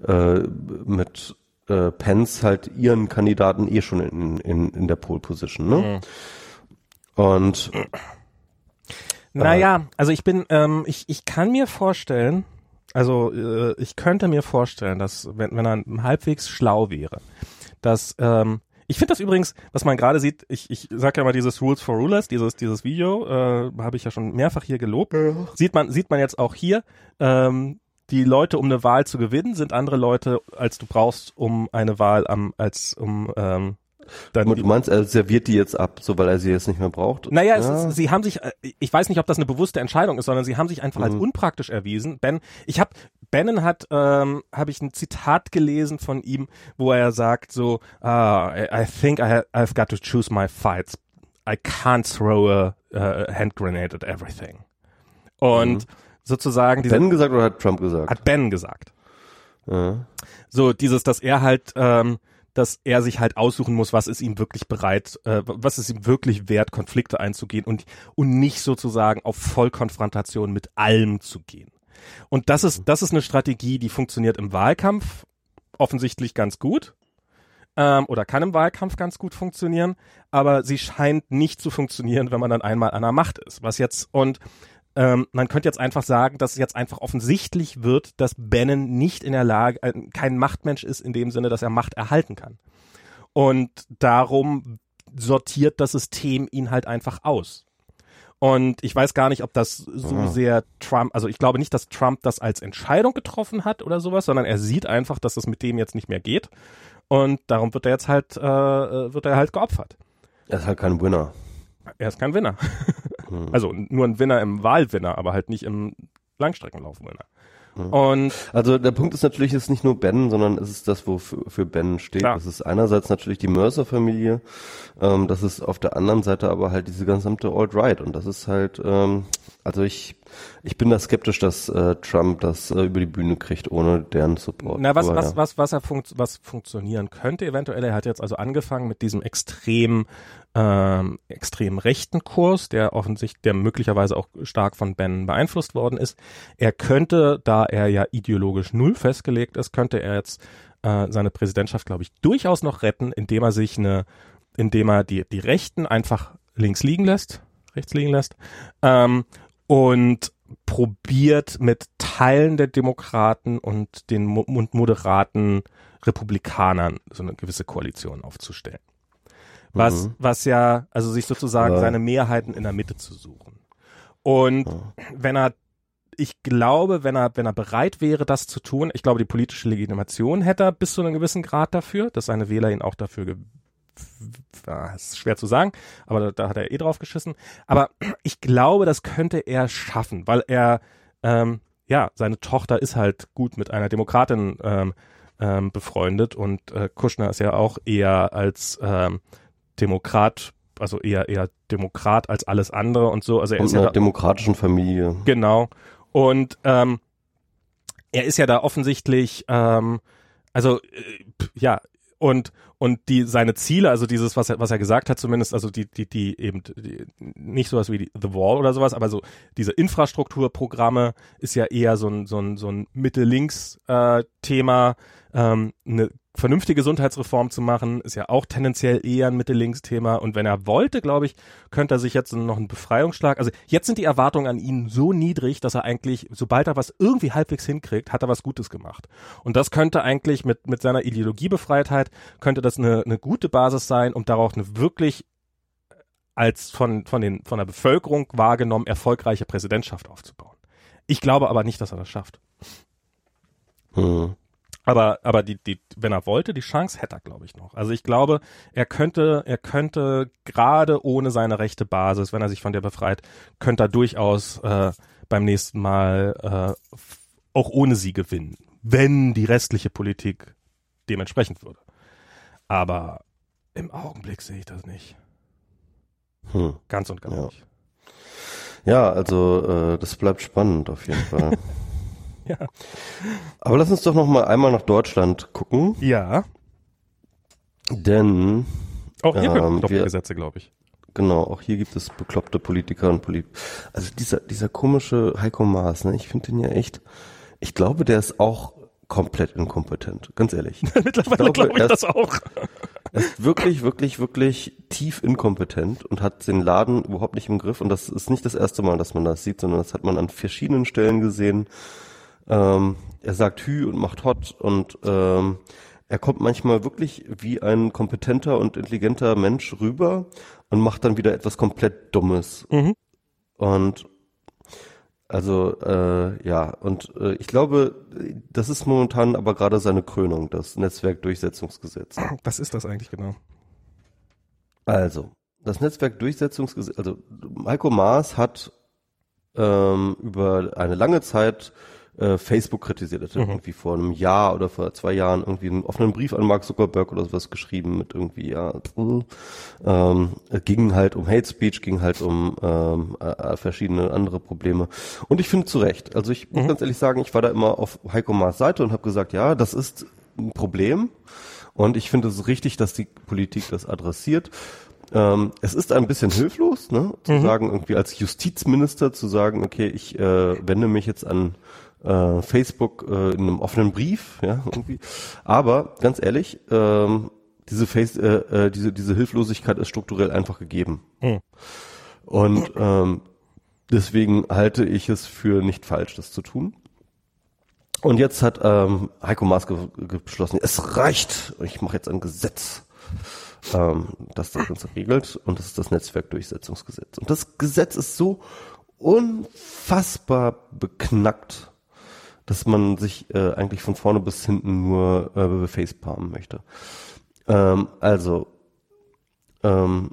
äh, mit äh, Pence halt ihren Kandidaten eh schon in, in, in der Pole Position. Ne? Mhm. Und naja, also ich bin, ähm, ich, ich kann mir vorstellen, also äh, ich könnte mir vorstellen, dass wenn, wenn er halbwegs schlau wäre, dass ähm, ich finde das übrigens, was man gerade sieht, ich, ich sag ja mal dieses Rules for Rulers, dieses, dieses Video, äh, habe ich ja schon mehrfach hier gelobt. Ja. Sieht man, sieht man jetzt auch hier. Ähm, die Leute, um eine Wahl zu gewinnen, sind andere Leute, als du brauchst, um eine Wahl am, als um ähm, dann du meinst, er serviert die jetzt ab, so weil er sie jetzt nicht mehr braucht? Naja, ja. ist, sie haben sich, äh, ich weiß nicht, ob das eine bewusste Entscheidung ist, sondern sie haben sich einfach mhm. als unpraktisch erwiesen. Ben, ich habe Bannon hat, ähm, habe ich ein Zitat gelesen von ihm, wo er sagt so, uh, I, I think I, I've got to choose my fights. I can't throw a, a hand grenade at everything. Und mhm. sozusagen diese, Ben gesagt oder hat Trump gesagt? Hat Ben gesagt. Ja. So dieses, dass er halt ähm, dass er sich halt aussuchen muss, was ist ihm wirklich bereit, äh, was ist ihm wirklich wert, Konflikte einzugehen und, und nicht sozusagen auf Vollkonfrontation mit allem zu gehen. Und das ist, das ist eine Strategie, die funktioniert im Wahlkampf offensichtlich ganz gut. Ähm, oder kann im Wahlkampf ganz gut funktionieren, aber sie scheint nicht zu funktionieren, wenn man dann einmal an der Macht ist. Was jetzt, und ähm, man könnte jetzt einfach sagen, dass es jetzt einfach offensichtlich wird, dass Bannon nicht in der Lage, äh, kein Machtmensch ist in dem Sinne, dass er Macht erhalten kann. Und darum sortiert das System ihn halt einfach aus. Und ich weiß gar nicht, ob das so ah. sehr Trump, also ich glaube nicht, dass Trump das als Entscheidung getroffen hat oder sowas, sondern er sieht einfach, dass es mit dem jetzt nicht mehr geht. Und darum wird er jetzt halt, äh, äh wird er halt geopfert. Er ist halt kein Winner. Er ist kein Winner. hm. Also nur ein Winner im Wahlwinner, aber halt nicht im Langstreckenlauf-Winner. Und also der Punkt ist natürlich, es ist nicht nur Ben, sondern es ist das, wofür für Ben steht. Klar. Das ist einerseits natürlich die Mercer-Familie, ähm, das ist auf der anderen Seite aber halt diese gesamte Alt-Right und das ist halt, ähm, also ich ich bin da skeptisch, dass äh, Trump das äh, über die Bühne kriegt ohne deren Support. Na, was, aber, was, ja. was, was, er funkt, was funktionieren könnte eventuell, er hat jetzt also angefangen mit diesem extrem ähm, extrem rechten Kurs, der offensichtlich, der möglicherweise auch stark von Ben beeinflusst worden ist. Er könnte, da er ja ideologisch null festgelegt ist, könnte er jetzt äh, seine Präsidentschaft, glaube ich, durchaus noch retten, indem er sich eine, indem er die, die Rechten einfach links liegen lässt, rechts liegen lässt, ähm, und probiert mit Teilen der Demokraten und den mo und moderaten Republikanern so eine gewisse Koalition aufzustellen was, mhm. was ja, also sich sozusagen ja. seine Mehrheiten in der Mitte zu suchen. Und ja. wenn er, ich glaube, wenn er, wenn er bereit wäre, das zu tun, ich glaube, die politische Legitimation hätte er bis zu einem gewissen Grad dafür, dass seine Wähler ihn auch dafür ja, ist schwer zu sagen, aber da, da, hat er eh drauf geschissen. Aber ich glaube, das könnte er schaffen, weil er, ähm, ja, seine Tochter ist halt gut mit einer Demokratin ähm, ähm, befreundet und äh, Kushner ist ja auch eher als ähm, Demokrat, also eher eher Demokrat als alles andere und so. Also er und ist einer ja demokratischen Familie. Genau. Und ähm, er ist ja da offensichtlich, ähm, also äh, ja, und und die seine Ziele, also dieses was er was er gesagt hat zumindest, also die die die eben die, nicht sowas wie die, The Wall oder sowas, aber so diese Infrastrukturprogramme ist ja eher so ein so ein so ein Mitte-Links äh, Thema, ähm, eine vernünftige Gesundheitsreform zu machen, ist ja auch tendenziell eher ein Mitte-Links-Thema. Und wenn er wollte, glaube ich, könnte er sich jetzt noch einen Befreiungsschlag. Also jetzt sind die Erwartungen an ihn so niedrig, dass er eigentlich, sobald er was irgendwie halbwegs hinkriegt, hat er was Gutes gemacht. Und das könnte eigentlich mit, mit seiner Ideologiebefreitheit, könnte das eine, eine gute Basis sein, um darauf eine wirklich als von, von, den, von der Bevölkerung wahrgenommen erfolgreiche Präsidentschaft aufzubauen. Ich glaube aber nicht, dass er das schafft. Hm. Aber, aber die, die, wenn er wollte, die Chance hätte er, glaube ich, noch. Also ich glaube, er könnte, er könnte gerade ohne seine rechte Basis, wenn er sich von der befreit, könnte er durchaus äh, beim nächsten Mal äh, auch ohne sie gewinnen, wenn die restliche Politik dementsprechend würde. Aber im Augenblick sehe ich das nicht. Hm. Ganz und gar ja. nicht. Ja, also äh, das bleibt spannend auf jeden Fall. ja. Aber lass uns doch noch mal einmal nach Deutschland gucken. Ja. Denn auch hier ähm, gibt es Gesetze, glaube ich. Genau, auch hier gibt es bekloppte Politiker und Polit. Also dieser dieser komische Heiko Maas, ne? Ich finde den ja echt. Ich glaube, der ist auch komplett inkompetent, ganz ehrlich. Mittlerweile glaube glaub ich das auch. Er ist wirklich, wirklich, wirklich tief inkompetent und hat den Laden überhaupt nicht im Griff. Und das ist nicht das erste Mal, dass man das sieht, sondern das hat man an verschiedenen Stellen gesehen. Ähm, er sagt Hü und macht Hot und ähm, er kommt manchmal wirklich wie ein kompetenter und intelligenter Mensch rüber und macht dann wieder etwas komplett Dummes. Mhm. Und also äh, ja, und äh, ich glaube, das ist momentan aber gerade seine Krönung, das Netzwerkdurchsetzungsgesetz. Was ist das eigentlich genau? Also, das Netzwerkdurchsetzungsgesetz, also Heiko Maas hat ähm, über eine lange Zeit äh, Facebook kritisiert hatte, mhm. irgendwie vor einem Jahr oder vor zwei Jahren irgendwie einen offenen Brief an Mark Zuckerberg oder sowas geschrieben mit irgendwie, ja, ähm, ging halt um Hate Speech, ging halt um ähm, äh, verschiedene andere Probleme. Und ich finde zu Recht. Also ich muss mhm. ganz ehrlich sagen, ich war da immer auf Heiko Maas Seite und habe gesagt, ja, das ist ein Problem. Und ich finde es richtig, dass die Politik das adressiert. Ähm, es ist ein bisschen hilflos, ne, zu mhm. sagen, irgendwie als Justizminister zu sagen, okay, ich äh, wende mich jetzt an äh, Facebook äh, in einem offenen Brief, ja, irgendwie. Aber ganz ehrlich, ähm, diese Face, äh, äh, diese diese Hilflosigkeit ist strukturell einfach gegeben. Mhm. Und ähm, deswegen halte ich es für nicht falsch, das zu tun. Und jetzt hat ähm, Heiko Maas beschlossen, es reicht, ich mache jetzt ein Gesetz, ähm, das das Ganze regelt, und das ist das Netzwerkdurchsetzungsgesetz. Und das Gesetz ist so unfassbar beknackt, dass man sich äh, eigentlich von vorne bis hinten nur äh, facepalmen möchte. Ähm, also, ähm,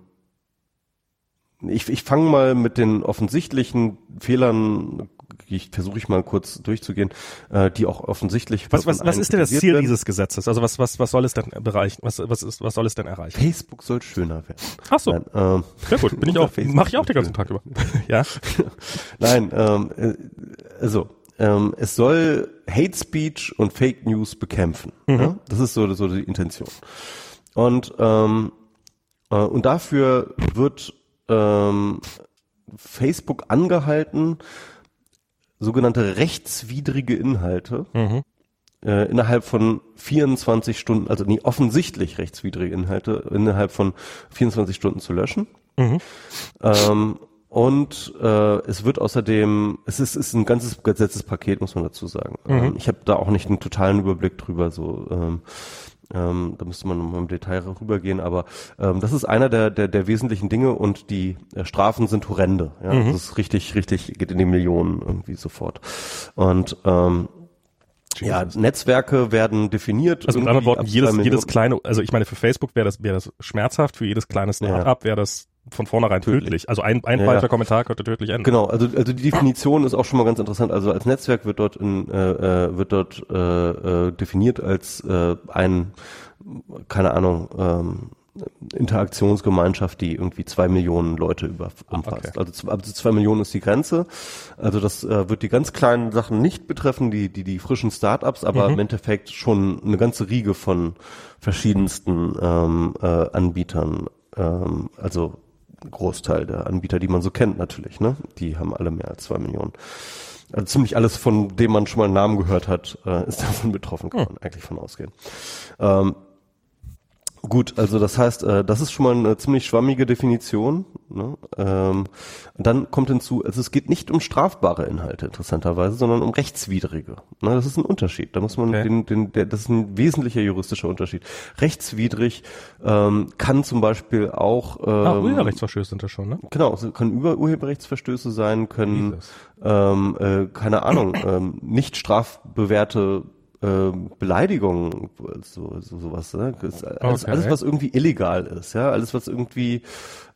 ich, ich fange mal mit den offensichtlichen Fehlern ich versuche ich mal kurz durchzugehen, äh, die auch offensichtlich. Was, was, was ist denn das Ziel werden? dieses Gesetzes? Also was, was, was soll es denn erreichen? Was, was, ist, was soll es denn erreichen? Facebook soll schöner werden. Ach so. Nein, ähm, Sehr gut, bin ich auch, mache ich auch den ganzen Tag über. ja. Nein, ähm, äh, also ähm, es soll Hate Speech und Fake News bekämpfen. Mhm. Ja? Das ist so, so die Intention. Und ähm, äh, und dafür wird ähm, Facebook angehalten, sogenannte rechtswidrige Inhalte mhm. äh, innerhalb von 24 Stunden, also nie offensichtlich rechtswidrige Inhalte innerhalb von 24 Stunden zu löschen. Mhm. Ähm, und äh, es wird außerdem, es ist, ist ein ganzes Gesetzespaket, muss man dazu sagen. Mhm. Ähm, ich habe da auch nicht einen totalen Überblick drüber. So, ähm, ähm, da müsste man mal im Detail rübergehen, aber ähm, das ist einer der, der, der wesentlichen Dinge und die äh, Strafen sind horrende. Ja? Mhm. Das ist richtig, richtig, geht in die Millionen irgendwie sofort. Und ähm, ja, Netzwerke werden definiert. Also mit anderen Worten, jedes, jedes kleine, also ich meine, für Facebook wäre das, wäre das schmerzhaft, für jedes kleine Start-up ja. wäre das von vornherein tödlich. tödlich. Also ein, ein ja, falscher ja. Kommentar könnte tödlich enden. Genau, also, also die Definition ist auch schon mal ganz interessant. Also als Netzwerk wird dort in, äh, äh wird dort äh, äh, definiert als äh, ein, keine Ahnung, ähm, Interaktionsgemeinschaft, die irgendwie zwei Millionen Leute über, umfasst. Okay. Also, also zwei Millionen ist die Grenze. Also das äh, wird die ganz kleinen Sachen nicht betreffen, die die, die frischen Startups, aber mhm. im Endeffekt schon eine ganze Riege von verschiedensten ähm, äh, Anbietern. Ähm, also Großteil der Anbieter, die man so kennt natürlich. Ne, die haben alle mehr als zwei Millionen. Also ziemlich alles, von dem man schon mal einen Namen gehört hat, äh, ist davon betroffen, kann man eigentlich von ausgehen. Ähm, Gut, also das heißt, äh, das ist schon mal eine ziemlich schwammige Definition. Ne? Ähm, dann kommt hinzu, also es geht nicht um strafbare Inhalte interessanterweise, sondern um rechtswidrige. Ne? Das ist ein Unterschied. Da muss man okay. den, den, der, das ist ein wesentlicher juristischer Unterschied. Rechtswidrig ähm, kann zum Beispiel auch ähm, ah, Urheberrechtsverstöße sind das schon, ne? Genau, es können über Urheberrechtsverstöße sein, können ähm, äh, keine Ahnung, ähm, nicht strafbewährte äh, Beleidigungen, so, so sowas, ne? alles, okay. alles, was irgendwie illegal ist, ja, alles, was irgendwie,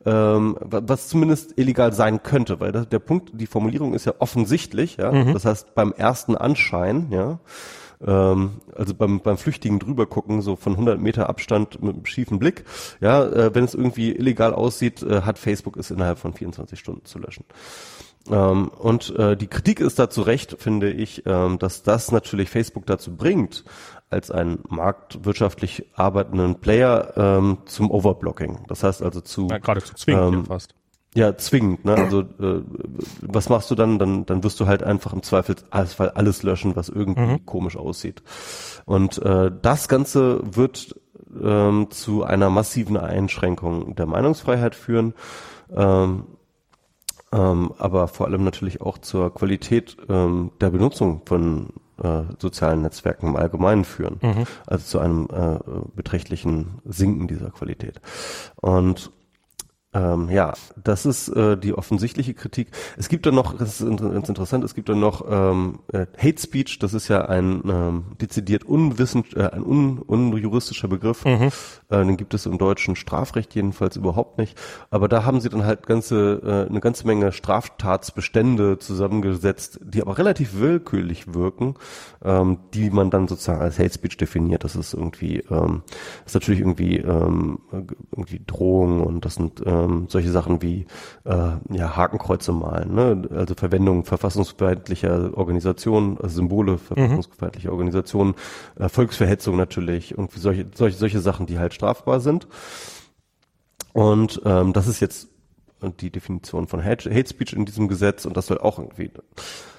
ähm, was zumindest illegal sein könnte, weil das, der Punkt, die Formulierung ist ja offensichtlich, ja, mhm. das heißt beim ersten Anschein, ja, ähm, also beim, beim flüchtigen drüber gucken, so von 100 Meter Abstand mit einem schiefen Blick, ja, äh, wenn es irgendwie illegal aussieht, äh, hat Facebook es innerhalb von 24 Stunden zu löschen. Ähm, und äh, die Kritik ist dazu recht, finde ich, ähm, dass das natürlich Facebook dazu bringt, als einen marktwirtschaftlich arbeitenden Player ähm, zum Overblocking. Das heißt also zu ja, geradezu zwingend ähm, fast. Ja, zwingend. Ne? Also äh, was machst du dann? Dann dann wirst du halt einfach im Zweifel alles, alles löschen, was irgendwie mhm. komisch aussieht. Und äh, das Ganze wird ähm, zu einer massiven Einschränkung der Meinungsfreiheit führen. Ähm, ähm, aber vor allem natürlich auch zur Qualität ähm, der Benutzung von äh, sozialen Netzwerken im Allgemeinen führen. Mhm. Also zu einem äh, beträchtlichen Sinken dieser Qualität. Und ähm, ja, das ist äh, die offensichtliche Kritik. Es gibt dann noch, das ist ganz interessant, es gibt dann noch ähm, äh, Hate Speech, das ist ja ein ähm, dezidiert unwissend, äh, ein un, unjuristischer Begriff. Mhm. Äh, den gibt es im deutschen Strafrecht jedenfalls überhaupt nicht. Aber da haben sie dann halt ganze, äh, eine ganze Menge Straftatsbestände zusammengesetzt, die aber relativ willkürlich wirken, ähm, die man dann sozusagen als Hate Speech definiert. Das ist irgendwie, ähm, das ist natürlich irgendwie, ähm, irgendwie Drohung und das sind ähm, ähm, solche Sachen wie äh, ja, Hakenkreuze malen, ne? also Verwendung verfassungsfeindlicher Organisationen, also Symbole verfassungsfeindlicher mhm. Organisationen, äh, Volksverhetzung natürlich, irgendwie solche, solche, solche Sachen, die halt strafbar sind. Und ähm, das ist jetzt die Definition von Hate, Hate Speech in diesem Gesetz und das soll auch irgendwie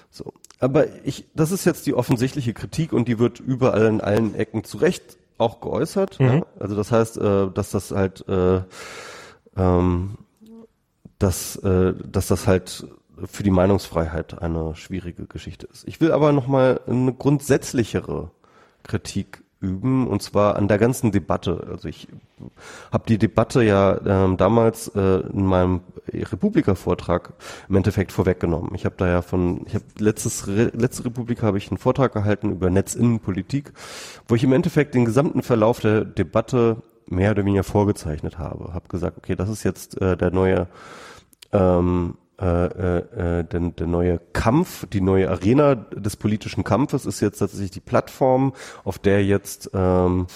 so. Aber ich, das ist jetzt die offensichtliche Kritik und die wird überall in allen Ecken zu Recht auch geäußert. Mhm. Ja? Also das heißt, äh, dass das halt äh, ähm, dass, äh, dass das halt für die Meinungsfreiheit eine schwierige Geschichte ist. Ich will aber nochmal eine grundsätzlichere Kritik üben und zwar an der ganzen Debatte. Also ich habe die Debatte ja ähm, damals äh, in meinem Republika-Vortrag im Endeffekt vorweggenommen. Ich habe da ja von, ich habe letztes Re, letzte Republika habe ich einen Vortrag gehalten über Netzinnenpolitik, wo ich im Endeffekt den gesamten Verlauf der Debatte mehr oder weniger vorgezeichnet habe. Habe gesagt, okay, das ist jetzt äh, der neue ähm, äh, äh, der, der neue Kampf, die neue Arena des politischen Kampfes ist jetzt tatsächlich die Plattform, auf der jetzt ähm,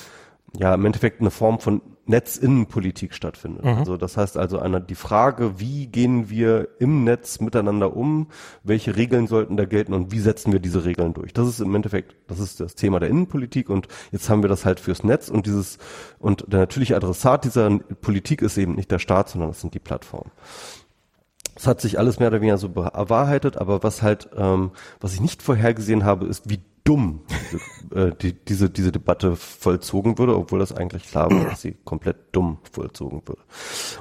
ja im Endeffekt eine Form von Netzinnenpolitik stattfindet. Mhm. Also das heißt also eine, die Frage, wie gehen wir im Netz miteinander um, welche Regeln sollten da gelten und wie setzen wir diese Regeln durch. Das ist im Endeffekt, das ist das Thema der Innenpolitik und jetzt haben wir das halt fürs Netz und dieses und der natürliche Adressat dieser Politik ist eben nicht der Staat, sondern das sind die Plattformen. Es hat sich alles mehr oder weniger so bewahrheitet, aber was halt, ähm, was ich nicht vorhergesehen habe, ist, wie dumm äh, die, diese, diese Debatte vollzogen würde, obwohl das eigentlich klar war, dass sie komplett dumm vollzogen würde.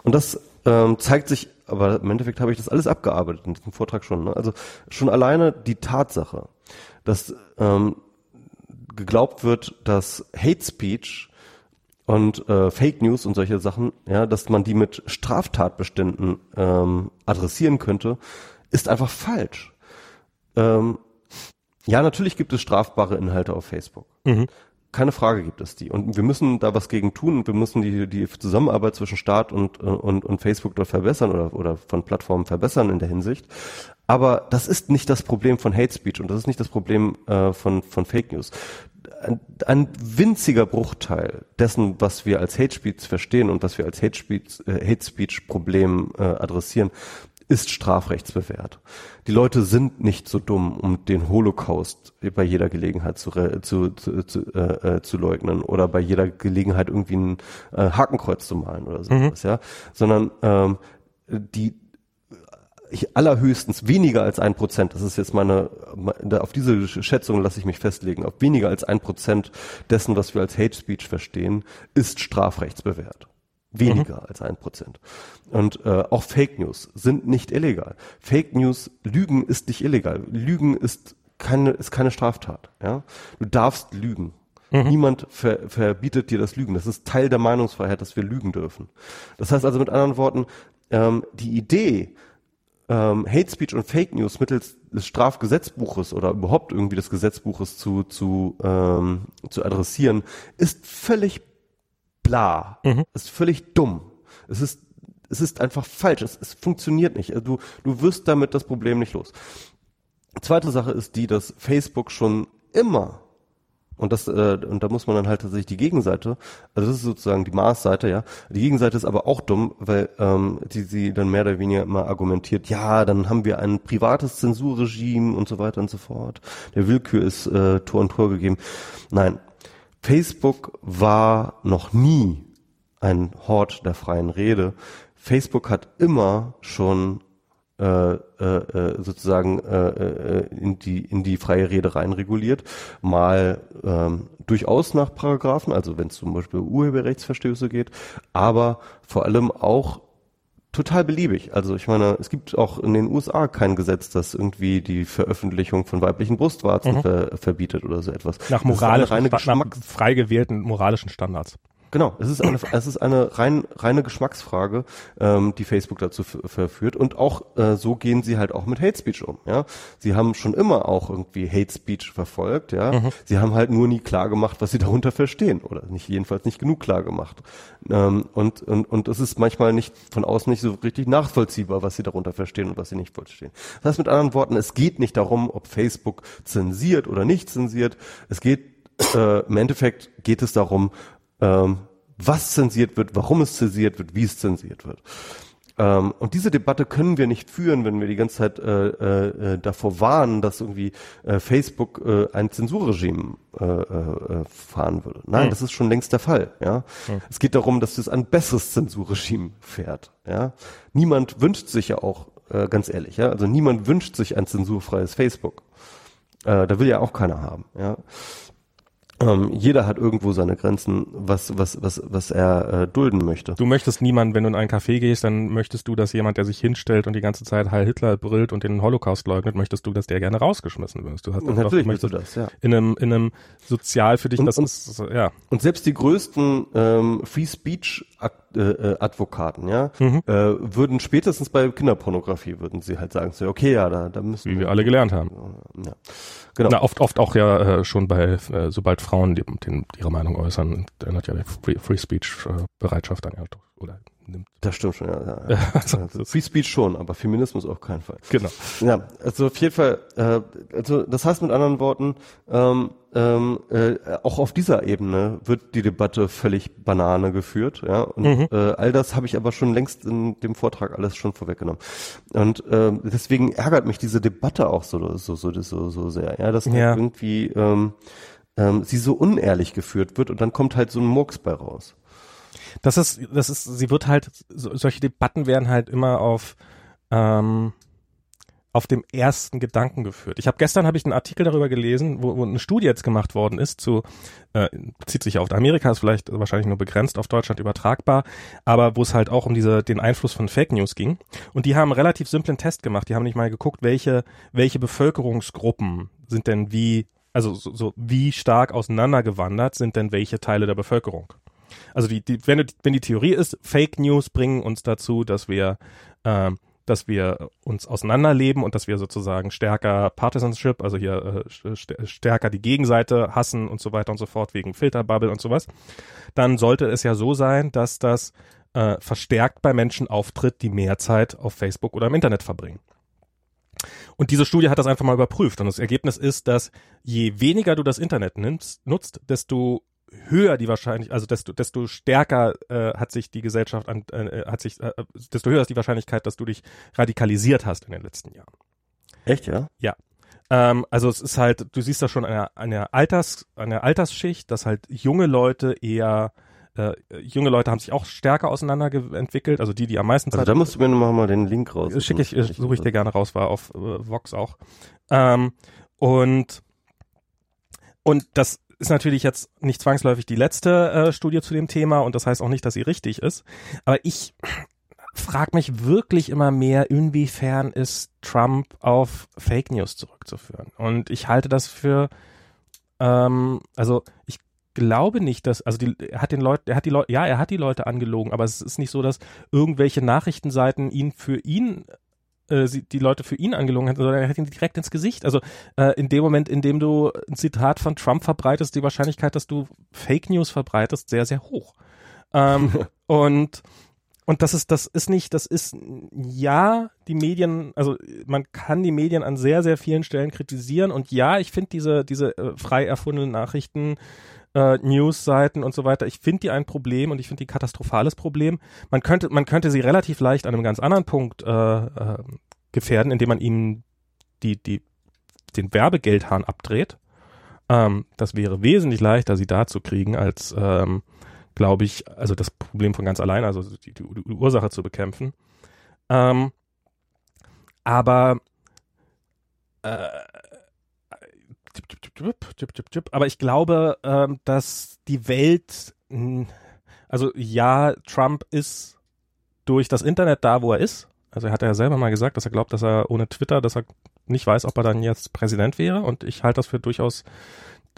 Und das ähm, zeigt sich, aber im Endeffekt habe ich das alles abgearbeitet in diesem Vortrag schon. Ne? Also schon alleine die Tatsache, dass ähm, geglaubt wird, dass Hate Speech und äh, Fake News und solche Sachen, ja, dass man die mit Straftatbeständen ähm, adressieren könnte, ist einfach falsch. Ähm, ja, natürlich gibt es strafbare Inhalte auf Facebook. Mhm. Keine Frage gibt es die. Und wir müssen da was gegen tun und wir müssen die, die Zusammenarbeit zwischen Staat und, und, und Facebook dort verbessern oder, oder von Plattformen verbessern in der Hinsicht. Aber das ist nicht das Problem von Hate Speech und das ist nicht das Problem äh, von, von Fake News. Ein, ein winziger Bruchteil dessen, was wir als Hate Speech verstehen und was wir als Hate Speech, äh, Hate Speech Problem äh, adressieren, ist strafrechtsbewehrt. Die Leute sind nicht so dumm, um den Holocaust bei jeder Gelegenheit zu, zu, zu, zu, äh, äh, zu leugnen oder bei jeder Gelegenheit irgendwie ein äh, Hakenkreuz zu malen oder sowas, mhm. ja, sondern ähm, die ich allerhöchstens weniger als ein Prozent, das ist jetzt meine, auf diese Schätzung lasse ich mich festlegen, auf weniger als ein Prozent dessen, was wir als Hate Speech verstehen, ist strafrechtsbewehrt. Weniger mhm. als ein Prozent. Und äh, auch Fake News sind nicht illegal. Fake News, Lügen ist nicht illegal. Lügen ist keine, ist keine Straftat. Ja? Du darfst lügen. Mhm. Niemand ver, verbietet dir das Lügen. Das ist Teil der Meinungsfreiheit, dass wir lügen dürfen. Das heißt also mit anderen Worten, ähm, die Idee, ähm, Hate Speech und Fake News mittels des Strafgesetzbuches oder überhaupt irgendwie des Gesetzbuches zu, zu, ähm, zu adressieren, ist völlig bla. Mhm. ist völlig dumm. Es ist, es ist einfach falsch. Es, es funktioniert nicht. Du, du wirst damit das Problem nicht los. Zweite Sache ist die, dass Facebook schon immer und das äh, und da muss man dann halt tatsächlich die Gegenseite, also das ist sozusagen die Maßseite, ja. Die Gegenseite ist aber auch dumm, weil ähm, die sie dann mehr oder weniger immer argumentiert, ja, dann haben wir ein privates Zensurregime und so weiter und so fort. Der Willkür ist äh, Tor und Tor gegeben. Nein, Facebook war noch nie ein Hort der freien Rede. Facebook hat immer schon äh, äh, äh sozusagen äh, äh, in die in die freie Rede rein reguliert, mal ähm, durchaus nach Paragraphen, also wenn es zum Beispiel Urheberrechtsverstöße geht, aber vor allem auch total beliebig. Also ich meine, es gibt auch in den USA kein Gesetz, das irgendwie die Veröffentlichung von weiblichen Brustwarzen mhm. ver verbietet oder so etwas. Nach moralischen, nach frei gewählten moralischen Standards. Genau, es ist eine, es ist eine rein, reine Geschmacksfrage, ähm, die Facebook dazu verführt. Und auch äh, so gehen sie halt auch mit Hate Speech um. Ja, sie haben schon immer auch irgendwie Hate Speech verfolgt. Ja, mhm. sie haben halt nur nie klar gemacht, was sie darunter verstehen oder nicht jedenfalls nicht genug klar gemacht. Ähm, und und und es ist manchmal nicht von außen nicht so richtig nachvollziehbar, was sie darunter verstehen und was sie nicht verstehen. Das heißt mit anderen Worten, es geht nicht darum, ob Facebook zensiert oder nicht zensiert. Es geht äh, im Endeffekt geht es darum, ähm, was zensiert wird, warum es zensiert wird, wie es zensiert wird. Ähm, und diese Debatte können wir nicht führen, wenn wir die ganze Zeit äh, äh, davor warnen, dass irgendwie äh, Facebook äh, ein Zensurregime äh, äh, fahren würde. Nein, mhm. das ist schon längst der Fall. Ja, mhm. es geht darum, dass es ein besseres Zensurregime fährt. Ja, niemand wünscht sich ja auch, äh, ganz ehrlich, ja, also niemand wünscht sich ein zensurfreies Facebook. Äh, da will ja auch keiner haben. Ja, ähm, jeder hat irgendwo seine Grenzen, was, was, was, was er äh, dulden möchte. Du möchtest niemanden, wenn du in einen Café gehst, dann möchtest du, dass jemand, der sich hinstellt und die ganze Zeit Heil Hitler brüllt und den Holocaust leugnet, möchtest du, dass der gerne rausgeschmissen wird. Du hast und natürlich doch, möchtest du das, ja. In einem, in einem sozial für dich, und, das und, ist, ja. Und selbst die größten ähm, Free Speech äh, äh, Advokaten, ja, mhm. äh, würden spätestens bei Kinderpornografie würden sie halt sagen, so, okay, ja, da, da müssen Wie wir alle gelernt haben. Ja. Genau. Na, oft, oft auch ja äh, schon bei, äh, sobald Frauen die, den, ihre Meinung äußern, ändert ja die Free, Free Speech äh, Bereitschaft dann ja oder nimmt. Das stimmt schon, ja. ja, ja. also, Free Speech schon, aber Feminismus auf keinen Fall. Genau. Ja, also auf jeden Fall, äh, also das heißt mit anderen Worten, ähm, ähm, äh, auch auf dieser Ebene wird die Debatte völlig Banane geführt, ja. Und mhm. äh, all das habe ich aber schon längst in dem Vortrag alles schon vorweggenommen. Und äh, deswegen ärgert mich diese Debatte auch so so so so, so sehr, ja, dass ja. irgendwie ähm, ähm, sie so unehrlich geführt wird und dann kommt halt so ein Murks bei raus. Das ist, das ist, sie wird halt, so, solche Debatten werden halt immer auf, ähm, auf dem ersten Gedanken geführt. Ich habe gestern habe ich einen Artikel darüber gelesen, wo, wo eine Studie jetzt gemacht worden ist zu äh, bezieht sich auf Amerika, ist vielleicht wahrscheinlich nur begrenzt auf Deutschland übertragbar, aber wo es halt auch um diese den Einfluss von Fake News ging und die haben einen relativ simplen Test gemacht. Die haben nicht mal geguckt, welche welche Bevölkerungsgruppen sind denn wie also so, so wie stark auseinandergewandert sind denn welche Teile der Bevölkerung. Also die, die wenn, wenn die Theorie ist, Fake News bringen uns dazu, dass wir ähm, dass wir uns auseinanderleben und dass wir sozusagen stärker Partisanship, also hier äh, stärker die Gegenseite hassen und so weiter und so fort wegen Filterbubble und sowas, dann sollte es ja so sein, dass das äh, verstärkt bei Menschen auftritt, die mehr Zeit auf Facebook oder im Internet verbringen. Und diese Studie hat das einfach mal überprüft und das Ergebnis ist, dass je weniger du das Internet nimmst, nutzt, desto höher die Wahrscheinlichkeit, also desto, desto stärker äh, hat sich die Gesellschaft an, äh, hat sich, äh, desto höher ist die Wahrscheinlichkeit, dass du dich radikalisiert hast in den letzten Jahren. Echt, ja? Ja. Ähm, also es ist halt, du siehst das schon an der, an der Alters, an der Altersschicht, dass halt junge Leute eher äh, junge Leute haben sich auch stärker auseinanderentwickelt, also die, die am meisten also Zeit. Also da musst du mir nochmal mal den Link raus. Schicke ich, suche ich dir gerne raus, war auf äh, Vox auch. Ähm, und und das ist natürlich jetzt nicht zwangsläufig die letzte äh, Studie zu dem Thema und das heißt auch nicht, dass sie richtig ist. Aber ich frage mich wirklich immer mehr, inwiefern ist Trump auf Fake News zurückzuführen. Und ich halte das für, ähm, also ich glaube nicht, dass, also die, er hat den Leuten, er hat die Leute, ja, er hat die Leute angelogen, aber es ist nicht so, dass irgendwelche Nachrichtenseiten ihn für ihn äh, die Leute für ihn angelogen hat, sondern er hat ihn direkt ins Gesicht. Also äh, in dem Moment, in dem du ein Zitat von Trump verbreitest, die Wahrscheinlichkeit, dass du Fake News verbreitest, sehr, sehr hoch. Ähm, und und das ist, das ist nicht, das ist, ja, die Medien, also man kann die Medien an sehr, sehr vielen Stellen kritisieren und ja, ich finde diese, diese äh, frei erfundenen Nachrichten äh, News-Seiten und so weiter. Ich finde die ein Problem und ich finde die katastrophales Problem. Man könnte, man könnte sie relativ leicht an einem ganz anderen Punkt äh, äh, gefährden, indem man ihnen die, die, den Werbegeldhahn abdreht. Ähm, das wäre wesentlich leichter, sie da zu kriegen, als ähm, glaube ich, also das Problem von ganz allein, also die, die, die Ursache zu bekämpfen. Ähm, aber äh, aber ich glaube, ähm, dass die Welt, also ja, Trump ist durch das Internet da, wo er ist. Also er hat ja selber mal gesagt, dass er glaubt, dass er ohne Twitter, dass er nicht weiß, ob er dann jetzt Präsident wäre. Und ich halte das für durchaus,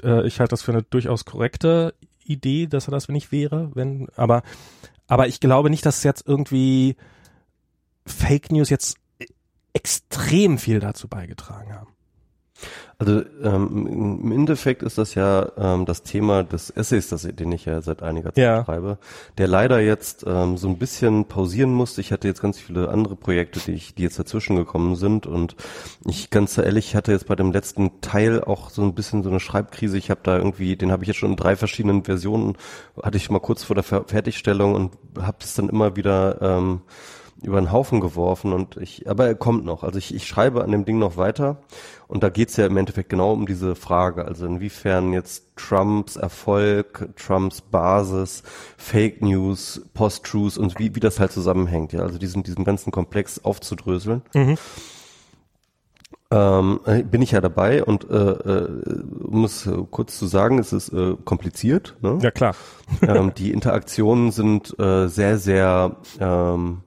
äh, ich halte das für eine durchaus korrekte Idee, dass er das nicht wäre, wenn, aber, aber ich glaube nicht, dass jetzt irgendwie Fake News jetzt extrem viel dazu beigetragen haben. Also ähm, im Endeffekt ist das ja ähm, das Thema des Essays, das, den ich ja seit einiger Zeit ja. schreibe, der leider jetzt ähm, so ein bisschen pausieren musste. Ich hatte jetzt ganz viele andere Projekte, die ich, die jetzt dazwischen gekommen sind und ich ganz ehrlich hatte jetzt bei dem letzten Teil auch so ein bisschen so eine Schreibkrise. Ich habe da irgendwie, den habe ich jetzt schon in drei verschiedenen Versionen, hatte ich mal kurz vor der Fertigstellung und habe es dann immer wieder ähm, über den Haufen geworfen und ich, aber er kommt noch. Also ich, ich schreibe an dem Ding noch weiter und da geht's ja im Endeffekt genau um diese Frage, also inwiefern jetzt Trumps Erfolg, Trumps Basis, Fake News, Post-Truths und wie, wie das halt zusammenhängt, ja, also diesen, diesen ganzen Komplex aufzudröseln. Mhm. Ähm, äh, bin ich ja dabei und äh, äh, um es kurz zu sagen, es ist äh, kompliziert. Ne? Ja klar. ähm, die Interaktionen sind äh, sehr, sehr ähm,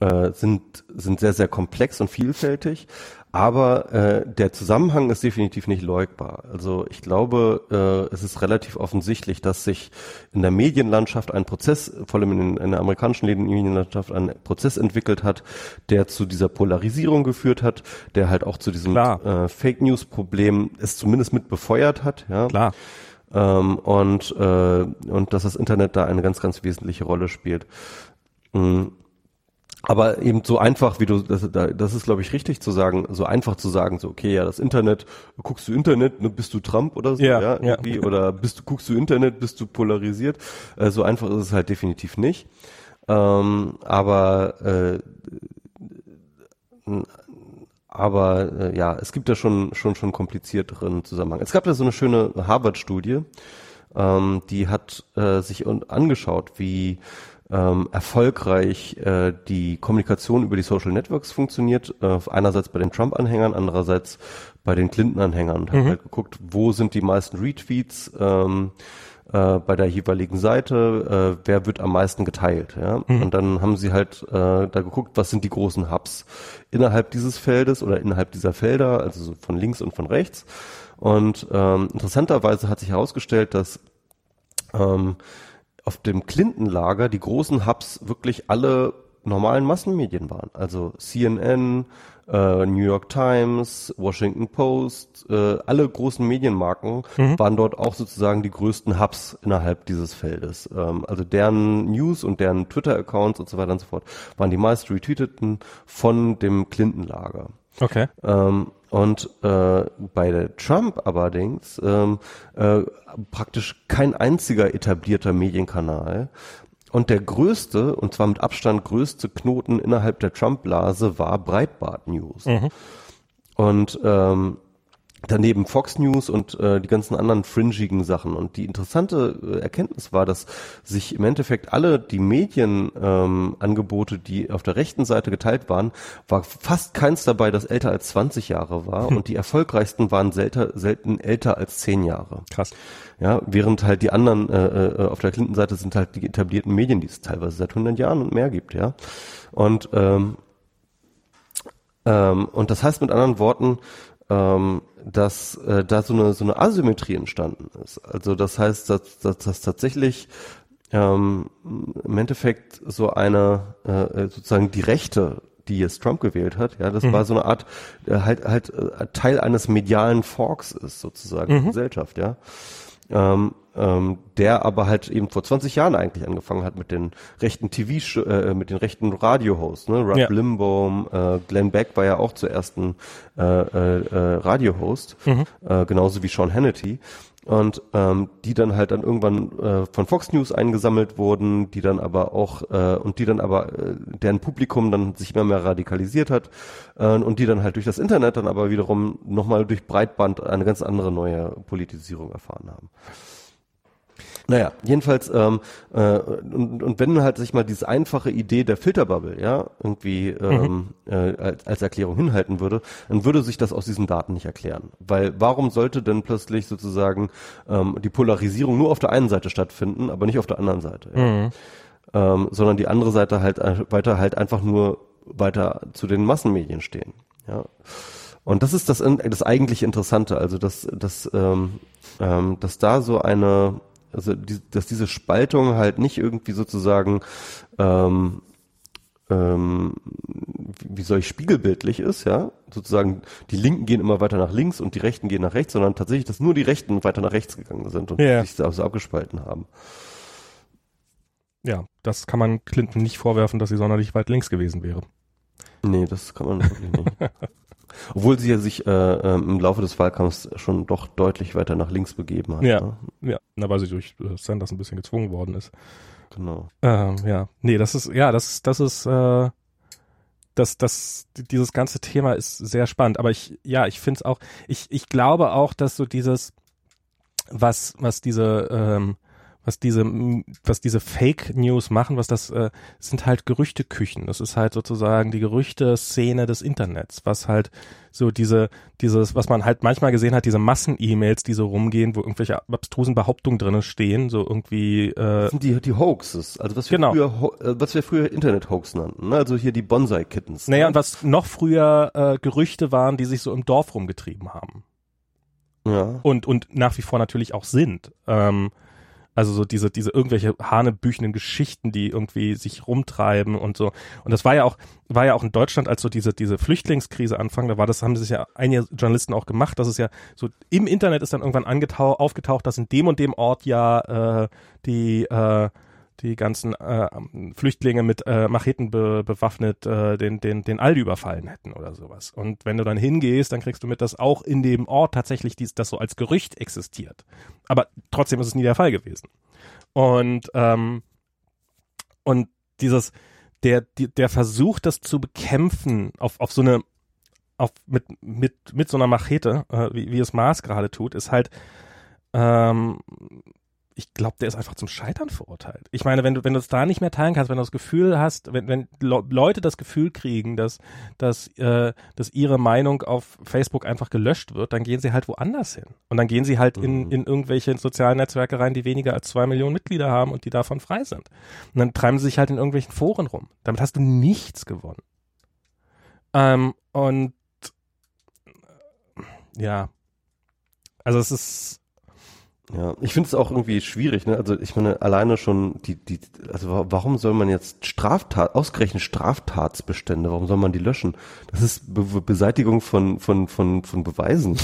äh, sind, sind sehr, sehr komplex und vielfältig. Aber äh, der Zusammenhang ist definitiv nicht leugbar. Also ich glaube, äh, es ist relativ offensichtlich, dass sich in der Medienlandschaft ein Prozess, vor allem in, in der amerikanischen Medienlandschaft, ein Prozess entwickelt hat, der zu dieser Polarisierung geführt hat, der halt auch zu diesem äh, Fake News Problem es zumindest mit befeuert hat. Ja. Klar. Ähm, und, äh, und dass das Internet da eine ganz, ganz wesentliche Rolle spielt. Mhm. Aber eben so einfach, wie du, das, das ist, glaube ich, richtig zu sagen, so einfach zu sagen, so, okay, ja, das Internet, guckst du Internet, ne, bist du Trump oder so, ja, ja, irgendwie, ja. oder bist du, guckst du Internet, bist du polarisiert. Äh, so einfach ist es halt definitiv nicht. Ähm, aber äh, aber äh, ja, es gibt da schon schon schon komplizierteren Zusammenhang. Es gab da so eine schöne Harvard-Studie, ähm, die hat äh, sich angeschaut, wie ähm, erfolgreich äh, die Kommunikation über die Social Networks funktioniert. Äh, einerseits bei den Trump-Anhängern, andererseits bei den Clinton-Anhängern und mhm. halt geguckt, wo sind die meisten Retweets ähm, äh, bei der jeweiligen Seite, äh, wer wird am meisten geteilt. Ja? Mhm. Und dann haben sie halt äh, da geguckt, was sind die großen Hubs innerhalb dieses Feldes oder innerhalb dieser Felder, also so von links und von rechts. Und ähm, interessanterweise hat sich herausgestellt, dass ähm, auf dem Clinton-Lager die großen Hubs wirklich alle normalen Massenmedien waren. Also CNN, äh, New York Times, Washington Post, äh, alle großen Medienmarken mhm. waren dort auch sozusagen die größten Hubs innerhalb dieses Feldes. Ähm, also deren News und deren Twitter-Accounts und so weiter und so fort waren die meist retweeteten von dem Clinton-Lager. Okay. Ähm, und äh, bei der Trump allerdings ähm, äh, praktisch kein einziger etablierter Medienkanal. Und der größte, und zwar mit Abstand größte Knoten innerhalb der Trump-Blase war Breitbart News. Mhm. Und ähm, daneben Fox News und äh, die ganzen anderen fringigen Sachen. Und die interessante äh, Erkenntnis war, dass sich im Endeffekt alle die Medienangebote, ähm, die auf der rechten Seite geteilt waren, war fast keins dabei, das älter als 20 Jahre war. Hm. Und die erfolgreichsten waren selten, selten älter als 10 Jahre. Krass. Ja, während halt die anderen äh, äh, auf der Clinton-Seite sind halt die etablierten Medien, die es teilweise seit 100 Jahren und mehr gibt, ja. Und ähm, ähm, und das heißt mit anderen Worten, ähm, dass äh, da so eine so eine Asymmetrie entstanden ist. Also das heißt, dass, dass, dass tatsächlich ähm, im Endeffekt so eine äh, sozusagen die Rechte die jetzt Trump gewählt hat, ja, das mhm. war so eine Art äh, halt halt äh, Teil eines medialen Forks ist sozusagen mhm. Gesellschaft, ja ähm, ähm, der aber halt eben vor 20 Jahren eigentlich angefangen hat mit den rechten TV, äh, mit den rechten Radio-Hosts, ne? Rush ja. Limbaum, äh, Glenn Beck war ja auch zuerst ein äh, äh, äh Radio-Host, mhm. äh, genauso wie Sean Hannity und ähm, die dann halt dann irgendwann äh, von Fox News eingesammelt wurden, die dann aber auch äh, und die dann aber äh, deren Publikum dann sich immer mehr radikalisiert hat äh, und die dann halt durch das Internet dann aber wiederum nochmal durch Breitband eine ganz andere neue Politisierung erfahren haben. Naja, jedenfalls, ähm, äh, und, und wenn halt sich mal diese einfache Idee der Filterbubble, ja, irgendwie ähm, mhm. äh, als, als Erklärung hinhalten würde, dann würde sich das aus diesen Daten nicht erklären. Weil warum sollte denn plötzlich sozusagen ähm, die Polarisierung nur auf der einen Seite stattfinden, aber nicht auf der anderen Seite? Ja? Mhm. Ähm, sondern die andere Seite halt äh, weiter halt einfach nur weiter zu den Massenmedien stehen. Ja. Und das ist das, das eigentlich Interessante, also dass, dass, ähm, ähm, dass da so eine also die, dass diese Spaltung halt nicht irgendwie sozusagen ähm, ähm, wie soll ich spiegelbildlich ist, ja, sozusagen die Linken gehen immer weiter nach links und die Rechten gehen nach rechts, sondern tatsächlich, dass nur die Rechten weiter nach rechts gegangen sind und ja. sich so abgespalten haben. Ja, das kann man Clinton nicht vorwerfen, dass sie sonderlich weit links gewesen wäre. Nee, das kann man wirklich nicht. Obwohl sie ja sich äh, äh, im Laufe des Wahlkampfs schon doch deutlich weiter nach links begeben hat. Ja, ne? ja, na, weil sie durch Sanders ein bisschen gezwungen worden ist. Genau. Ähm, ja, nee, das ist, ja, das, das ist, äh, das, das, dieses ganze Thema ist sehr spannend. Aber ich, ja, ich finde es auch, ich, ich glaube auch, dass so dieses, was, was diese, ähm, was diese, was diese Fake News machen, was das äh, sind halt Gerüchteküchen. Das ist halt sozusagen die Gerüchte-Szene des Internets, was halt so diese, dieses, was man halt manchmal gesehen hat, diese Massen-E-Mails, die so rumgehen, wo irgendwelche abstrusen Behauptungen drinnen stehen, so irgendwie. Äh, das sind die, die Hoaxes, also was wir genau. früher, äh, was wir früher Internet-Hoax nannten, ne? also hier die Bonsai-Kittens. Naja, ne? und was noch früher äh, Gerüchte waren, die sich so im Dorf rumgetrieben haben. Ja. Und, und nach wie vor natürlich auch sind. Ähm, also so diese, diese irgendwelche hanebüchenden Geschichten, die irgendwie sich rumtreiben und so. Und das war ja auch, war ja auch in Deutschland, als so diese, diese Flüchtlingskrise anfang, da war das, haben sich ja einige Journalisten auch gemacht, dass es ja so im Internet ist dann irgendwann aufgetaucht, dass in dem und dem Ort ja äh, die äh, die ganzen äh, Flüchtlinge mit äh, Macheten be bewaffnet äh, den, den, den Aldi überfallen hätten oder sowas. Und wenn du dann hingehst, dann kriegst du mit, dass auch in dem Ort tatsächlich dies, das so als Gerücht existiert. Aber trotzdem ist es nie der Fall gewesen. Und, ähm, und dieses, der, der Versuch, das zu bekämpfen auf, auf so eine, auf, mit, mit, mit so einer Machete, äh, wie, wie es Mars gerade tut, ist halt, ähm, ich glaube, der ist einfach zum Scheitern verurteilt. Ich meine, wenn du, wenn du es da nicht mehr teilen kannst, wenn du das Gefühl hast, wenn, wenn Leute das Gefühl kriegen, dass, dass, äh, dass ihre Meinung auf Facebook einfach gelöscht wird, dann gehen sie halt woanders hin. Und dann gehen sie halt mhm. in, in irgendwelche sozialen Netzwerke rein, die weniger als zwei Millionen Mitglieder haben und die davon frei sind. Und dann treiben sie sich halt in irgendwelchen Foren rum. Damit hast du nichts gewonnen. Ähm, und ja, also es ist ja, ich finde es auch irgendwie schwierig, ne? Also ich meine, alleine schon die, die, also warum soll man jetzt Straftat, ausgerechnet Straftatsbestände, warum soll man die löschen? Das ist Be Beseitigung von, von, von, von Beweisen.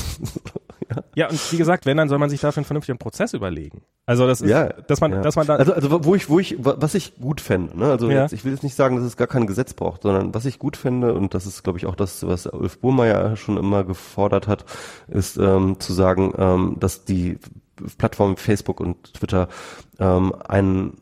ja. ja, und wie gesagt, wenn, dann soll man sich dafür einen vernünftigen Prozess überlegen. Also das ist, ja, dass man, ja. dass man da. Also, also wo ich, wo ich, was ich gut fände, ne? Also ja. jetzt, ich will jetzt nicht sagen, dass es gar kein Gesetz braucht, sondern was ich gut fände, und das ist, glaube ich, auch das, was Ulf Burmeier schon immer gefordert hat, ist ähm, zu sagen, ähm, dass die Plattformen Facebook und Twitter ähm, einen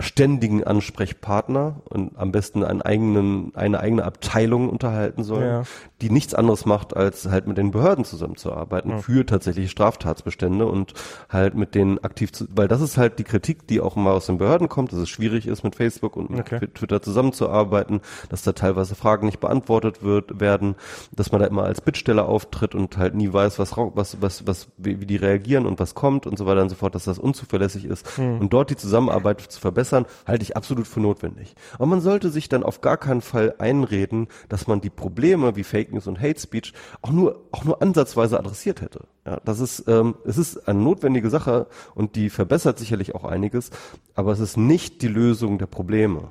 ständigen Ansprechpartner und am besten einen eigenen, eine eigene Abteilung unterhalten sollen, ja. Die nichts anderes macht, als halt mit den Behörden zusammenzuarbeiten ja. für tatsächliche Straftatsbestände und halt mit denen aktiv zu, weil das ist halt die Kritik, die auch mal aus den Behörden kommt, dass es schwierig ist, mit Facebook und mit okay. Twitter zusammenzuarbeiten, dass da teilweise Fragen nicht beantwortet wird, werden, dass man da immer als Bittsteller auftritt und halt nie weiß, was, was, was, was, wie, wie die reagieren und was kommt und so weiter und so fort, dass das unzuverlässig ist mhm. und dort die Zusammenarbeit zu verbessern verbessern, halte ich absolut für notwendig. Aber man sollte sich dann auf gar keinen Fall einreden, dass man die Probleme wie Fake News und Hate Speech auch nur, auch nur ansatzweise adressiert hätte. Ja, das ist, ähm, es ist eine notwendige Sache und die verbessert sicherlich auch einiges, aber es ist nicht die Lösung der Probleme.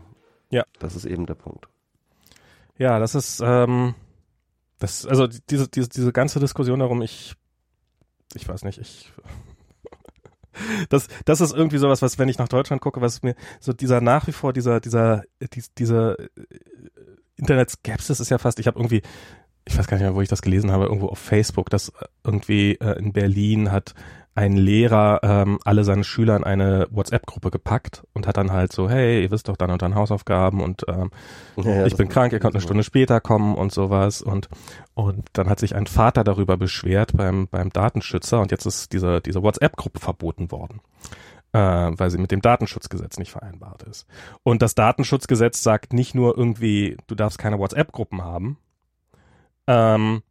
Ja. Das ist eben der Punkt. Ja, das ist, ähm, das, also diese, diese, diese ganze Diskussion darum, ich, ich weiß nicht, ich das, das ist irgendwie sowas, was, wenn ich nach Deutschland gucke, was mir so dieser nach wie vor dieser, dieser, dies, dieser äh, Internet-Skepsis ist ja fast, ich habe irgendwie, ich weiß gar nicht mehr, wo ich das gelesen habe, irgendwo auf Facebook, dass irgendwie äh, in Berlin hat ein Lehrer ähm, alle seine Schüler in eine WhatsApp-Gruppe gepackt und hat dann halt so, hey, ihr wisst doch dann und dann Hausaufgaben und ähm, ja, ja, ich bin krank, ihr könnt eine Stunde später kommen und sowas und und dann hat sich ein Vater darüber beschwert beim beim Datenschützer und jetzt ist diese diese WhatsApp-Gruppe verboten worden. Äh, weil sie mit dem Datenschutzgesetz nicht vereinbart ist. Und das Datenschutzgesetz sagt nicht nur irgendwie, du darfst keine WhatsApp-Gruppen haben, ähm,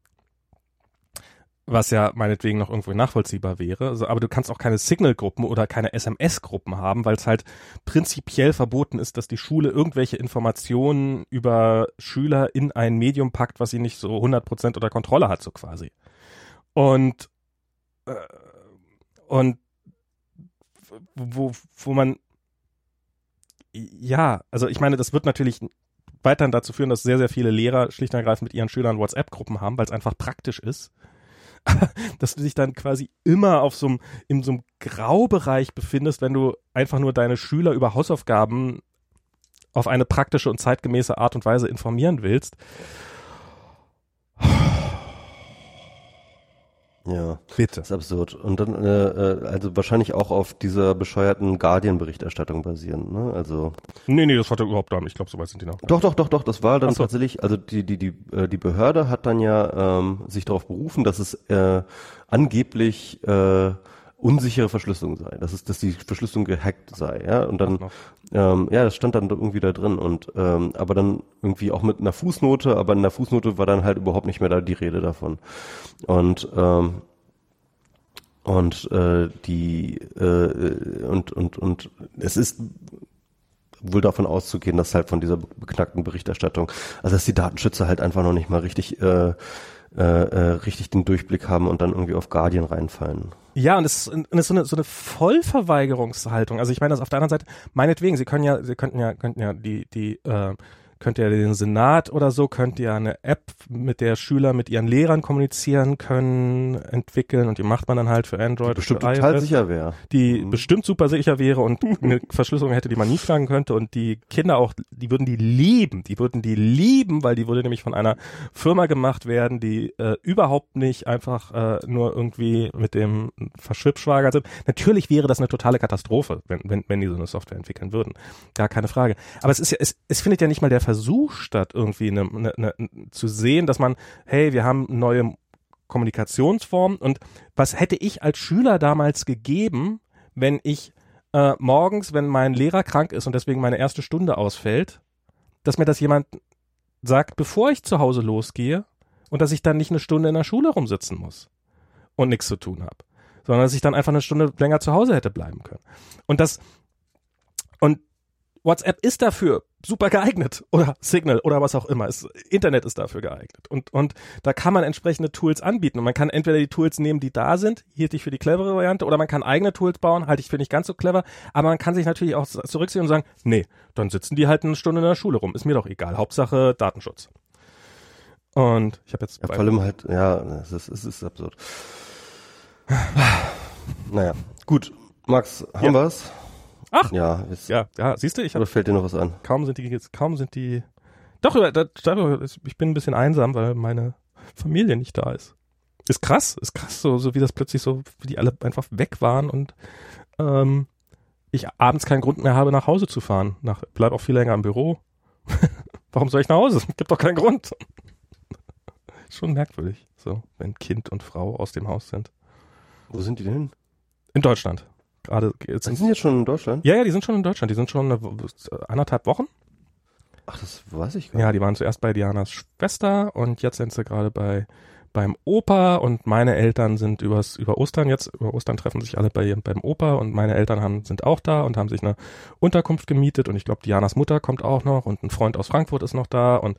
was ja meinetwegen noch irgendwo nachvollziehbar wäre. Also, aber du kannst auch keine Signal-Gruppen oder keine SMS-Gruppen haben, weil es halt prinzipiell verboten ist, dass die Schule irgendwelche Informationen über Schüler in ein Medium packt, was sie nicht so 100% unter Kontrolle hat, so quasi. Und, äh, und wo, wo man, ja, also ich meine, das wird natürlich weiterhin dazu führen, dass sehr, sehr viele Lehrer schlicht und ergreifend mit ihren Schülern WhatsApp-Gruppen haben, weil es einfach praktisch ist. dass du dich dann quasi immer auf so in so einem Graubereich befindest, wenn du einfach nur deine Schüler über Hausaufgaben auf eine praktische und zeitgemäße Art und Weise informieren willst. Ja, bitte. Das ist absurd. Und dann, äh, äh, also wahrscheinlich auch auf dieser bescheuerten Guardian-Berichterstattung basieren, ne? Also. Nee, nee, das hat er überhaupt nicht. Ich glaube, so weit sind die noch. Doch, doch, doch, doch. Das war dann so. tatsächlich, also die, die, die, äh, die Behörde hat dann ja ähm, sich darauf berufen, dass es äh, angeblich äh, unsichere Verschlüsselung sei, dass es, dass die Verschlüsselung gehackt sei, ja. Und dann, ähm, ja, das stand dann irgendwie da drin und ähm, aber dann irgendwie auch mit einer Fußnote, aber in der Fußnote war dann halt überhaupt nicht mehr da die Rede davon. Und ähm, und äh, die äh, und und und es ist wohl davon auszugehen, dass halt von dieser beknackten Berichterstattung, also dass die Datenschützer halt einfach noch nicht mal richtig äh, äh, äh, richtig den Durchblick haben und dann irgendwie auf Guardian reinfallen. Ja, und es ist, und es ist so eine, so eine Vollverweigerungshaltung. Also ich meine, das auf der anderen Seite, meinetwegen, sie können ja, sie könnten ja, könnten ja die, die, äh, könnt ihr den Senat oder so, könnt ihr eine App, mit der Schüler mit ihren Lehrern kommunizieren können, entwickeln und die macht man dann halt für Android. Die bestimmt total iOS, sicher wäre. Die mhm. bestimmt super sicher wäre und eine Verschlüsselung hätte, die man nie knacken könnte und die Kinder auch, die würden die lieben, die würden die lieben, weil die würde nämlich von einer Firma gemacht werden, die äh, überhaupt nicht einfach äh, nur irgendwie mit dem Verschwipschwager sind. Natürlich wäre das eine totale Katastrophe, wenn, wenn, wenn die so eine Software entwickeln würden. Gar keine Frage. Aber es ist ja, es, es findet ja nicht mal der Versuch statt, irgendwie eine, eine, eine, zu sehen, dass man, hey, wir haben neue Kommunikationsformen und was hätte ich als Schüler damals gegeben, wenn ich äh, morgens, wenn mein Lehrer krank ist und deswegen meine erste Stunde ausfällt, dass mir das jemand sagt, bevor ich zu Hause losgehe und dass ich dann nicht eine Stunde in der Schule rumsitzen muss und nichts zu tun habe, sondern dass ich dann einfach eine Stunde länger zu Hause hätte bleiben können. Und das und WhatsApp ist dafür super geeignet oder Signal oder was auch immer. Es, Internet ist dafür geeignet und und da kann man entsprechende Tools anbieten und man kann entweder die Tools nehmen, die da sind, hielt ich für die clevere Variante, oder man kann eigene Tools bauen, halte ich für nicht ganz so clever, aber man kann sich natürlich auch zurückziehen und sagen, nee, dann sitzen die halt eine Stunde in der Schule rum, ist mir doch egal, Hauptsache Datenschutz. Und ich habe jetzt ja, vor allem halt, ja, es ist, es ist absurd. naja, gut, Max, haben ja. wir's? Ach, ja, ist, ja, ja, siehst du, ich habe. Oder fällt dir noch was an? Kaum sind die, kaum sind die. Doch, ich bin ein bisschen einsam, weil meine Familie nicht da ist. Ist krass, ist krass, so, so wie das plötzlich so, wie die alle einfach weg waren und ähm, ich abends keinen Grund mehr habe, nach Hause zu fahren. Nach, bleib auch viel länger im Büro. Warum soll ich nach Hause? Gibt doch keinen Grund. Schon merkwürdig, so, wenn Kind und Frau aus dem Haus sind. Wo sind die denn? In Deutschland gerade. Jetzt die sind jetzt schon in Deutschland? Ja, ja, die sind schon in Deutschland. Die sind schon eine, anderthalb Wochen. Ach, das weiß ich gar nicht. Ja, die waren zuerst bei Dianas Schwester und jetzt sind sie gerade bei beim Opa und meine Eltern sind übers über Ostern jetzt über Ostern treffen sich alle bei beim Opa und meine Eltern haben sind auch da und haben sich eine Unterkunft gemietet und ich glaube Dianas Mutter kommt auch noch und ein Freund aus Frankfurt ist noch da und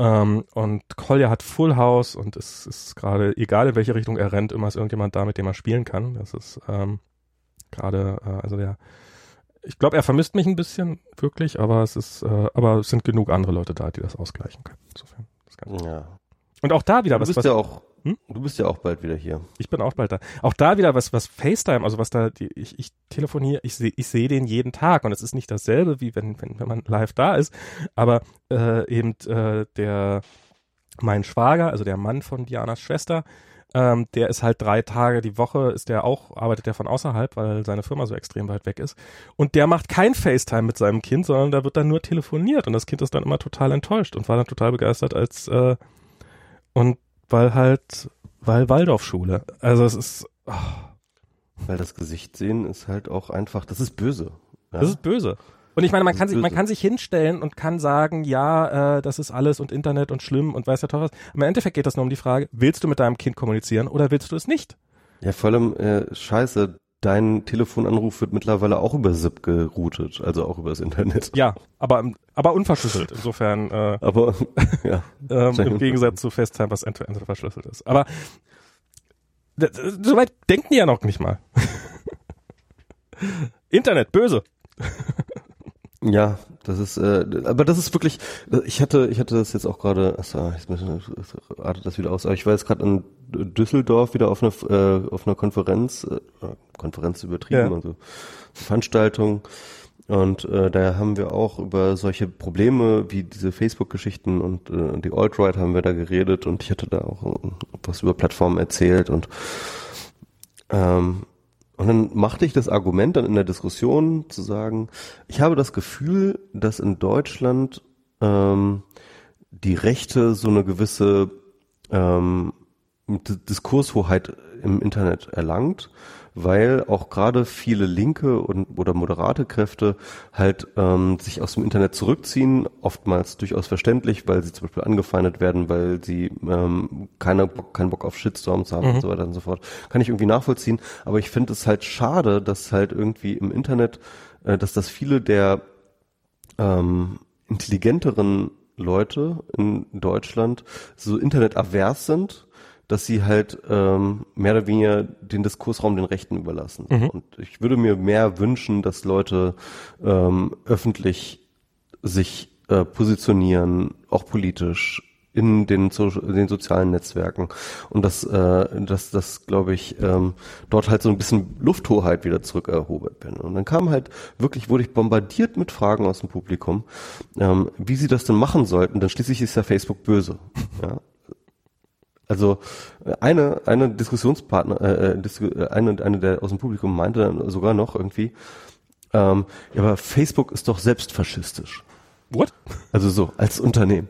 ähm, und Kolja hat Full House und es ist gerade egal in welche Richtung er rennt immer ist irgendjemand da mit dem er spielen kann das ist ähm, Gerade, äh, also der, ich glaube, er vermisst mich ein bisschen, wirklich, aber es ist, äh, aber es sind genug andere Leute da, die das ausgleichen können. Insofern. Das ja. Und auch da wieder du was. Bist was, ja auch, hm? Du bist ja auch bald wieder hier. Ich bin auch bald da. Auch da wieder was, was FaceTime, also was da, die, ich, ich telefoniere, ich sehe ich seh den jeden Tag und es ist nicht dasselbe, wie wenn, wenn, wenn man live da ist, aber äh, eben äh, der, mein Schwager, also der Mann von Dianas Schwester, ähm, der ist halt drei Tage die Woche, ist der auch, arbeitet der von außerhalb, weil seine Firma so extrem weit weg ist. Und der macht kein FaceTime mit seinem Kind, sondern da wird dann nur telefoniert. Und das Kind ist dann immer total enttäuscht und war dann total begeistert als äh, und weil halt, weil Waldorfschule. Also es ist. Oh. Weil das Gesicht sehen ist halt auch einfach, das ist böse. Ja? Das ist böse. Und ich meine, man kann sich, man kann sich hinstellen und kann sagen, ja, äh, das ist alles und Internet und schlimm und weiß ja doch was. Im Endeffekt geht das nur um die Frage, willst du mit deinem Kind kommunizieren oder willst du es nicht? Ja, vor allem, äh, scheiße, dein Telefonanruf wird mittlerweile auch über SIP geroutet, also auch über das Internet. Ja, aber, aber unverschlüsselt. Insofern, äh, aber, ja. ähm, im Gegensatz zu FaceTime, was end-to-end -end verschlüsselt ist. Aber soweit denken die ja noch nicht mal. Internet, böse. Ja, das ist, äh, aber das ist wirklich, ich hatte, ich hatte das jetzt auch gerade, achso, jetzt artet das wieder aus, aber ich war jetzt gerade in Düsseldorf wieder auf einer, äh, auf einer Konferenz, äh, Konferenz übertrieben, ja. also Veranstaltung. Und äh, da haben wir auch über solche Probleme wie diese Facebook-Geschichten und äh, die Alt-Right haben wir da geredet und ich hatte da auch äh, was über Plattformen erzählt und ähm, und dann machte ich das Argument dann in der Diskussion zu sagen, ich habe das Gefühl, dass in Deutschland ähm, die Rechte so eine gewisse ähm, Diskurshoheit im Internet erlangt weil auch gerade viele linke und oder moderate Kräfte halt ähm, sich aus dem Internet zurückziehen, oftmals durchaus verständlich, weil sie zum Beispiel angefeindet werden, weil sie ähm, keine, keinen Bock auf Shitstorms haben mhm. und so weiter und so fort. Kann ich irgendwie nachvollziehen, aber ich finde es halt schade, dass halt irgendwie im Internet, äh, dass das viele der ähm, intelligenteren Leute in Deutschland so internetavers sind dass sie halt ähm, mehr oder weniger den Diskursraum den Rechten überlassen. Mhm. Und ich würde mir mehr wünschen, dass Leute ähm, öffentlich sich äh, positionieren, auch politisch in den, so den sozialen Netzwerken. Und dass äh, dass das glaube ich ähm, dort halt so ein bisschen Lufthoheit wieder zurück erhobert bin. Und dann kam halt wirklich wurde ich bombardiert mit Fragen aus dem Publikum. Ähm, wie sie das denn machen sollten dann schließlich ist ja Facebook böse. Ja also eine eine Diskussionspartner äh, äh eine eine der aus dem Publikum meinte dann sogar noch irgendwie ähm, ja aber Facebook ist doch selbst faschistisch What? Also so, als Unternehmen.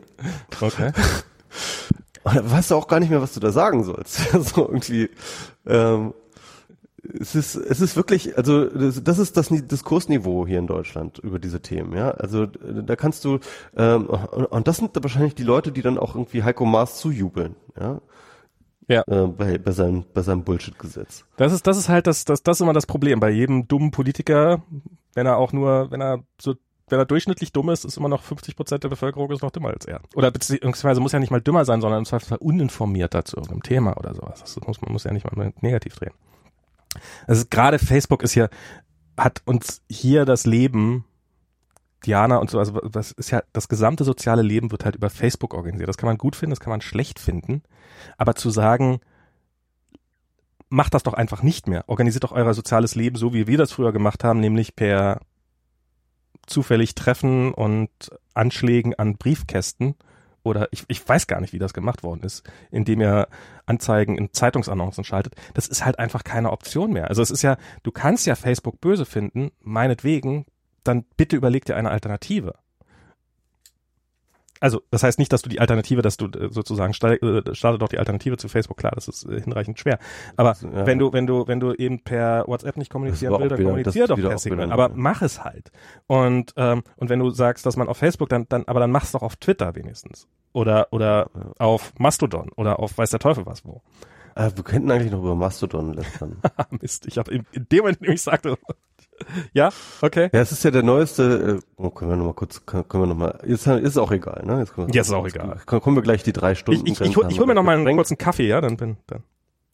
Okay. Und da weißt du auch gar nicht mehr, was du da sagen sollst. so irgendwie, ähm, es ist, es ist wirklich, also das, ist das Diskursniveau hier in Deutschland über diese Themen, ja. Also da kannst du, ähm, und das sind wahrscheinlich die Leute, die dann auch irgendwie Heiko Maas zujubeln, ja. Ja. Äh, bei, bei seinem, bei seinem Bullshit-Gesetz. Das ist, das ist halt das, das, das ist immer das Problem. Bei jedem dummen Politiker, wenn er auch nur, wenn er so wenn er durchschnittlich dumm ist, ist immer noch 50 Prozent der Bevölkerung ist noch dümmer als er. Oder beziehungsweise muss ja nicht mal dümmer sein, sondern im Zweifelsfall uninformierter zu irgendeinem Thema oder sowas. Das muss, man muss ja nicht mal negativ drehen. Also gerade Facebook ist ja, hat uns hier das Leben, Diana und so, also das ist ja, das gesamte soziale Leben wird halt über Facebook organisiert. Das kann man gut finden, das kann man schlecht finden. Aber zu sagen, macht das doch einfach nicht mehr. Organisiert doch euer soziales Leben so, wie wir das früher gemacht haben, nämlich per zufällig Treffen und Anschlägen an Briefkästen oder ich, ich weiß gar nicht, wie das gemacht worden ist, indem ihr Anzeigen in Zeitungsannoncen schaltet. Das ist halt einfach keine Option mehr. Also es ist ja, du kannst ja Facebook böse finden, meinetwegen, dann bitte überleg dir eine Alternative also das heißt nicht, dass du die Alternative, dass du äh, sozusagen starte, äh, starte doch die Alternative zu Facebook, klar, das ist äh, hinreichend schwer. Aber ja. wenn du, wenn du, wenn du eben per WhatsApp nicht kommunizieren willst, dann kommunizier doch per Signal. Aber mach es halt. Und ähm, und wenn du sagst, dass man auf Facebook, dann, dann, aber dann mach's doch auf Twitter wenigstens. Oder oder ja. auf Mastodon oder auf weiß der Teufel was wo. Äh, wir könnten eigentlich noch über Mastodon lästern. Mist, ich habe in, in dem Moment, in dem ich sagte, ja, okay. Ja, es ist ja der neueste, äh, oh, können wir noch mal kurz, können wir noch mal, jetzt ist auch egal, ne? Jetzt, wir, jetzt ist auch egal. Kommen wir gleich die drei Stunden. Ich, ich, ich, hol, ich hol mir noch mal einen kurzen Kaffee, ja, dann bin, dann.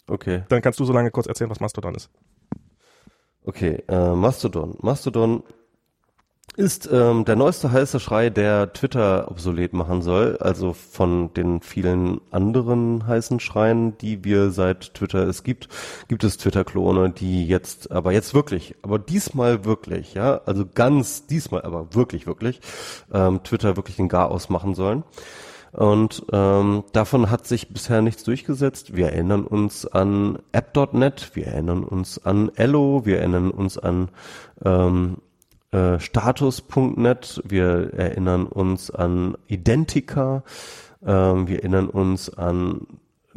Okay. Dann kannst du so lange kurz erzählen, was Mastodon ist. Okay, äh, Mastodon. Mastodon ist ähm, der neueste heiße Schrei, der Twitter obsolet machen soll. Also von den vielen anderen heißen Schreien, die wir seit Twitter es gibt, gibt es Twitter-Klone, die jetzt, aber jetzt wirklich, aber diesmal wirklich, ja, also ganz diesmal, aber wirklich, wirklich, ähm, Twitter wirklich den Garaus machen sollen. Und ähm, davon hat sich bisher nichts durchgesetzt. Wir erinnern uns an App.net, wir erinnern uns an Ello, wir erinnern uns an ähm, äh, Status.net, wir erinnern uns an Identica, ähm, wir erinnern uns an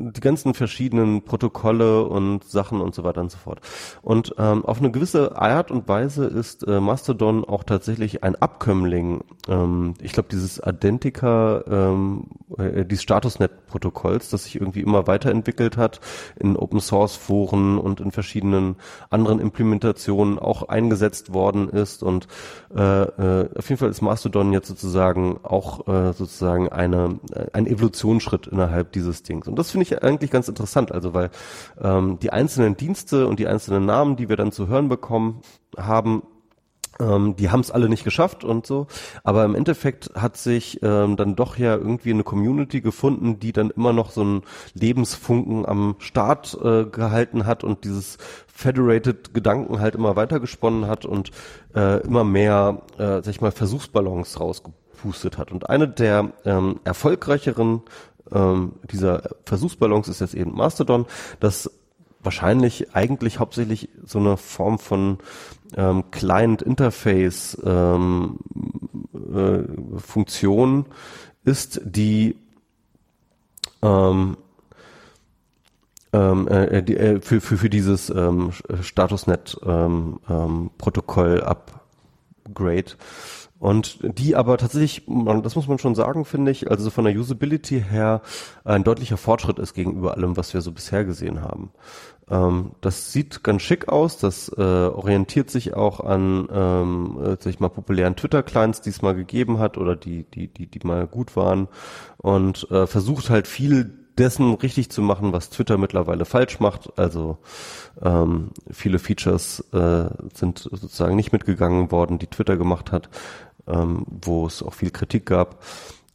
die ganzen verschiedenen Protokolle und Sachen und so weiter und so fort. Und ähm, auf eine gewisse Art und Weise ist äh, Mastodon auch tatsächlich ein Abkömmling. Ähm, ich glaube, dieses Identica, ähm, äh, dieses Statusnet-Protokolls, das sich irgendwie immer weiterentwickelt hat, in Open Source Foren und in verschiedenen anderen Implementationen auch eingesetzt worden ist. Und äh, äh, auf jeden Fall ist Mastodon jetzt sozusagen auch äh, sozusagen eine, ein Evolutionsschritt innerhalb dieses Dings. Und das finde ich ich eigentlich ganz interessant, also weil ähm, die einzelnen Dienste und die einzelnen Namen, die wir dann zu hören bekommen haben, ähm, die haben es alle nicht geschafft und so, aber im Endeffekt hat sich ähm, dann doch ja irgendwie eine Community gefunden, die dann immer noch so einen Lebensfunken am Start äh, gehalten hat und dieses Federated Gedanken halt immer weiter gesponnen hat und äh, immer mehr, äh, sag ich mal, Versuchsballons rausgepustet hat. Und eine der ähm, erfolgreicheren ähm, dieser Versuchsballons ist jetzt eben Mastodon, das wahrscheinlich eigentlich hauptsächlich so eine Form von ähm, Client-Interface ähm, äh, ist, die ähm, ähm, äh, die, äh, für, für, für dieses ähm, Statusnet ähm, ähm, Protokoll Upgrade und die aber tatsächlich, das muss man schon sagen, finde ich, also von der Usability her ein deutlicher Fortschritt ist gegenüber allem, was wir so bisher gesehen haben. Ähm, das sieht ganz schick aus, das äh, orientiert sich auch an, ähm, äh, sag ich mal, populären Twitter-Clients, die es mal gegeben hat oder die, die, die, die mal gut waren und äh, versucht halt viel dessen richtig zu machen, was Twitter mittlerweile falsch macht. Also ähm, viele Features äh, sind sozusagen nicht mitgegangen worden, die Twitter gemacht hat. Ähm, wo es auch viel Kritik gab.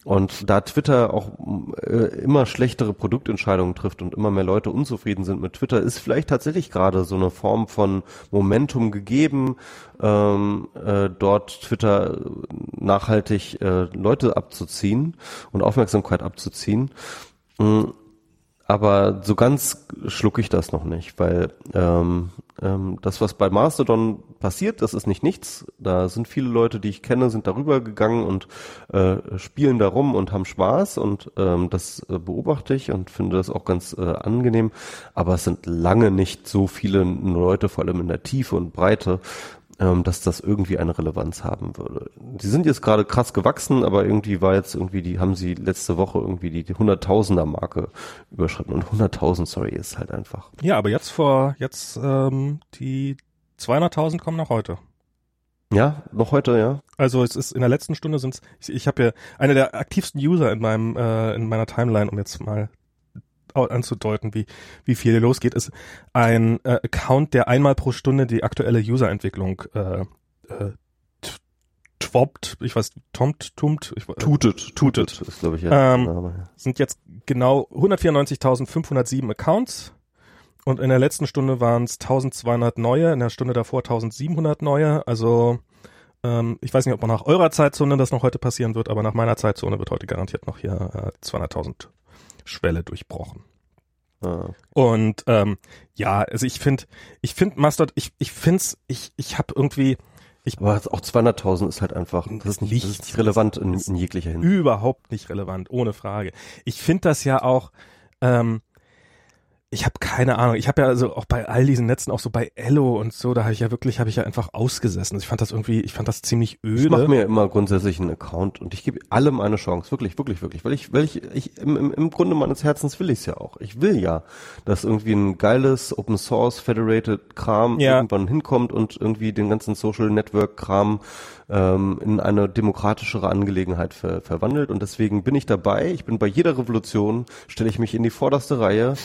Und da Twitter auch äh, immer schlechtere Produktentscheidungen trifft und immer mehr Leute unzufrieden sind mit Twitter, ist vielleicht tatsächlich gerade so eine Form von Momentum gegeben, ähm, äh, dort Twitter nachhaltig äh, Leute abzuziehen und Aufmerksamkeit abzuziehen. Mhm aber so ganz schlucke ich das noch nicht, weil ähm, ähm, das, was bei Mastodon passiert, das ist nicht nichts. Da sind viele Leute, die ich kenne, sind darüber gegangen und äh, spielen da rum und haben Spaß und ähm, das äh, beobachte ich und finde das auch ganz äh, angenehm. Aber es sind lange nicht so viele Leute, vor allem in der Tiefe und Breite, ähm, dass das irgendwie eine Relevanz haben würde. Die sind jetzt gerade krass gewachsen, aber irgendwie war jetzt irgendwie die, haben sie letzte Woche irgendwie die, die Hunderttausender Marke überschritten und 100.000, sorry, ist halt einfach. Ja, aber jetzt vor, jetzt, ähm, die 200.000 kommen nach heute. Ja, noch heute, ja. Also es ist in der letzten Stunde sind ich, ich habe ja eine der aktivsten User in meinem äh, in meiner Timeline, um jetzt mal anzudeuten, wie, wie viel losgeht, ist ein äh, Account, der einmal pro Stunde die aktuelle Userentwicklung äh, äh, twoppt, ich weiß, tomt, tumt, ich, äh, tutet, tutet, ist glaube ich ja. Ähm, sind jetzt genau 194.507 Accounts. Und in der letzten Stunde waren es 1200 neue, in der Stunde davor 1700 neue, also ähm, ich weiß nicht, ob man nach eurer Zeitzone das noch heute passieren wird, aber nach meiner Zeitzone wird heute garantiert noch hier äh, 200.000 Schwelle durchbrochen. Ah, Und ähm, ja, also ich finde, ich finde Mastodon, ich ich find's, ich ich habe irgendwie ich, aber auch 200.000 ist halt einfach, das ist nicht, das ist nicht relevant in, in jeglicher Hinsicht. Überhaupt nicht relevant, ohne Frage. Ich finde das ja auch, ähm, ich habe keine Ahnung. Ich habe ja also auch bei all diesen Netzen, auch so bei Ello und so, da habe ich ja wirklich, habe ich ja einfach ausgesessen. Ich fand das irgendwie, ich fand das ziemlich öde. Ich mache mir immer grundsätzlich einen Account und ich gebe allem eine Chance, wirklich, wirklich, wirklich, weil ich, weil ich, ich im, im, im Grunde meines Herzens will ich es ja auch. Ich will ja, dass irgendwie ein geiles Open Source Federated Kram ja. irgendwann hinkommt und irgendwie den ganzen Social Network Kram ähm, in eine demokratischere Angelegenheit ver verwandelt. Und deswegen bin ich dabei. Ich bin bei jeder Revolution, stelle ich mich in die vorderste Reihe.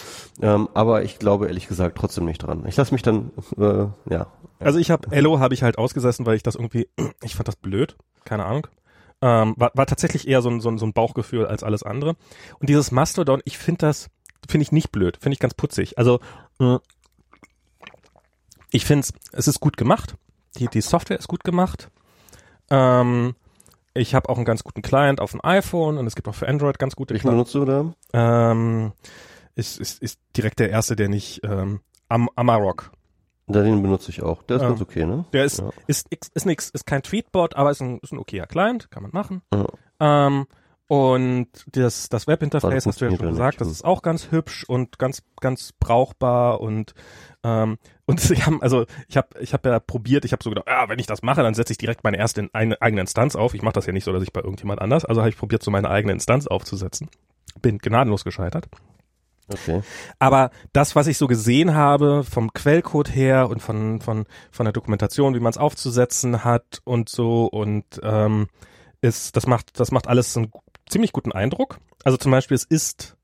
Ähm, aber ich glaube ehrlich gesagt trotzdem nicht dran. Ich lasse mich dann, äh, ja. Also ich habe Ello habe ich halt ausgesessen, weil ich das irgendwie, ich fand das blöd. Keine Ahnung. Ähm, war, war tatsächlich eher so ein, so, ein, so ein Bauchgefühl als alles andere. Und dieses Mastodon, ich finde das, finde ich nicht blöd, finde ich ganz putzig. Also äh, ich finde es ist gut gemacht. Die, die Software ist gut gemacht. Ähm, ich habe auch einen ganz guten Client auf dem iPhone und es gibt auch für Android ganz gute Welchen benutzt du da? Ähm, ist, ist, ist direkt der erste, der nicht ähm, Am Amarok. Den benutze ich auch. Der ist ähm, ganz okay, ne? Der ist, ja. ist, ist, ist nix, ist kein Tweetbot, aber ist ein, ist ein okayer Client, kann man machen. Ja. Ähm, und das, das Webinterface, hast du ja schon gesagt, das ist auch ganz hübsch und ganz, ganz brauchbar und ähm, und sie haben, also ich habe ich hab ja probiert, ich habe so gedacht, ja, wenn ich das mache, dann setze ich direkt meine erste eine, eigene Instanz auf. Ich mache das ja nicht so, dass ich bei irgendjemand anders, also habe ich probiert, so meine eigene Instanz aufzusetzen. Bin gnadenlos gescheitert. Okay. Aber das, was ich so gesehen habe vom Quellcode her und von von von der Dokumentation, wie man es aufzusetzen hat und so und ähm, ist, das macht das macht alles einen ziemlich guten Eindruck. Also zum Beispiel, es ist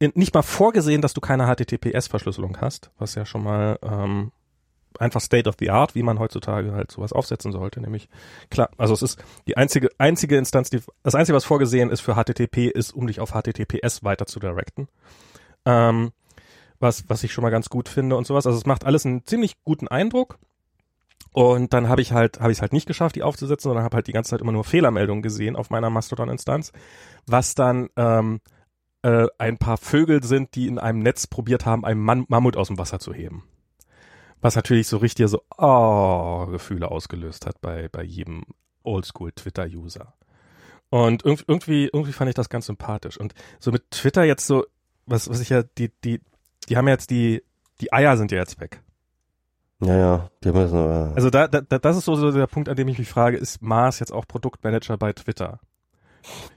nicht mal vorgesehen, dass du keine HTTPS-Verschlüsselung hast, was ja schon mal ähm, einfach State of the Art, wie man heutzutage halt sowas aufsetzen sollte, nämlich klar, also es ist die einzige einzige Instanz, die das einzige, was vorgesehen ist für HTTP, ist, um dich auf HTTPS weiter zu directen. Ähm, was was ich schon mal ganz gut finde und sowas. Also es macht alles einen ziemlich guten Eindruck. Und dann habe ich halt, habe ich es halt nicht geschafft, die aufzusetzen, sondern habe halt die ganze Zeit immer nur Fehlermeldungen gesehen auf meiner Mastodon-Instanz, was dann ähm, äh, ein paar Vögel sind, die in einem Netz probiert haben, einen Man Mammut aus dem Wasser zu heben. Was natürlich so richtig so oh, Gefühle ausgelöst hat bei, bei jedem Oldschool-Twitter-User. Und irgendwie, irgendwie fand ich das ganz sympathisch. Und so mit Twitter jetzt so, was, was ich ja, die, die, die haben jetzt die, die Eier sind ja jetzt weg. Ja, ja, die müssen, äh Also da, da, das ist so, so der Punkt, an dem ich mich frage, ist Mars jetzt auch Produktmanager bei Twitter?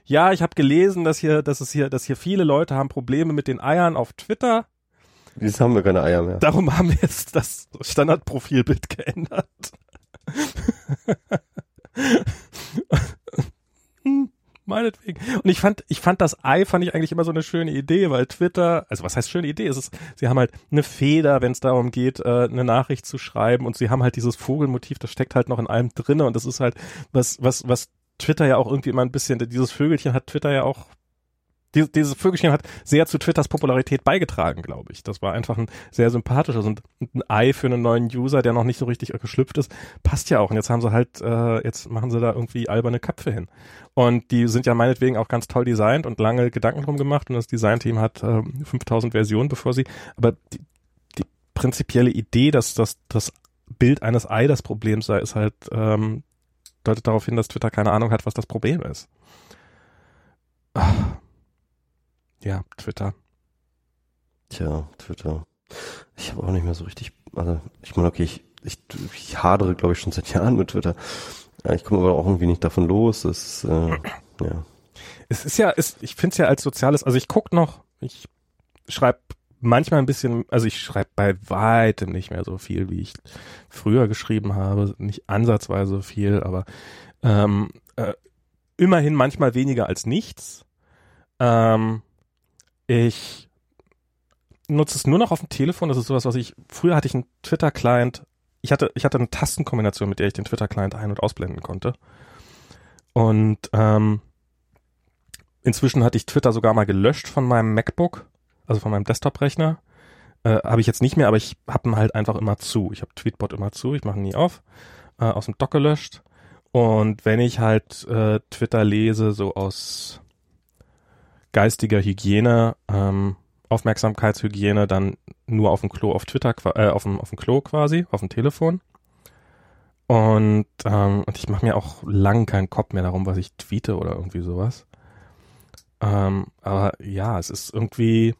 Ja, ich habe gelesen, dass hier, dass es hier, dass hier viele Leute haben Probleme mit den Eiern auf Twitter. Jetzt haben wir keine Eier mehr. Darum haben wir jetzt das Standardprofilbild geändert. Meinetwegen. Und ich fand, ich fand das Ei, fand ich eigentlich immer so eine schöne Idee, weil Twitter, also was heißt schöne Idee? Es ist, sie haben halt eine Feder, wenn es darum geht, äh, eine Nachricht zu schreiben und sie haben halt dieses Vogelmotiv, das steckt halt noch in allem drinne und das ist halt was, was, was Twitter ja auch irgendwie immer ein bisschen, dieses Vögelchen hat Twitter ja auch die, dieses Vögelchen hat sehr zu Twitters Popularität beigetragen, glaube ich. Das war einfach ein sehr sympathisches und ein Ei für einen neuen User, der noch nicht so richtig geschlüpft ist, passt ja auch. Und jetzt haben sie halt, äh, jetzt machen sie da irgendwie alberne Köpfe hin. Und die sind ja meinetwegen auch ganz toll designt und lange Gedanken drum gemacht und das Designteam hat äh, 5000 Versionen, bevor sie, aber die, die prinzipielle Idee, dass das, das Bild eines Ei das Problem sei, ist halt, ähm, deutet darauf hin, dass Twitter keine Ahnung hat, was das Problem ist. Ach ja, Twitter. Tja, Twitter. Ich habe auch nicht mehr so richtig, also ich meine, okay, ich, ich, ich hadere, glaube ich, schon seit Jahren mit Twitter. Ich komme aber auch irgendwie nicht davon los. Es, äh, ja. Es ist ja, ist, ich finde es ja als soziales, also ich guck noch, ich schreibe manchmal ein bisschen, also ich schreibe bei weitem nicht mehr so viel, wie ich früher geschrieben habe, nicht ansatzweise so viel, aber ähm, äh, immerhin manchmal weniger als nichts. Ähm, ich nutze es nur noch auf dem Telefon. Das ist sowas, was ich, früher hatte ich einen Twitter-Client. Ich hatte, ich hatte eine Tastenkombination, mit der ich den Twitter-Client ein- und ausblenden konnte. Und ähm, inzwischen hatte ich Twitter sogar mal gelöscht von meinem MacBook, also von meinem Desktop-Rechner. Äh, habe ich jetzt nicht mehr, aber ich habe ihn halt einfach immer zu. Ich habe Tweetbot immer zu, ich mache ihn nie auf. Äh, aus dem Dock gelöscht. Und wenn ich halt äh, Twitter lese, so aus geistiger Hygiene, ähm, Aufmerksamkeitshygiene dann nur auf dem Klo auf Twitter, äh, auf dem, auf dem Klo quasi, auf dem Telefon. Und, ähm, und ich mache mir auch lang keinen Kopf mehr darum, was ich tweete oder irgendwie sowas. Ähm, aber ja, es ist irgendwie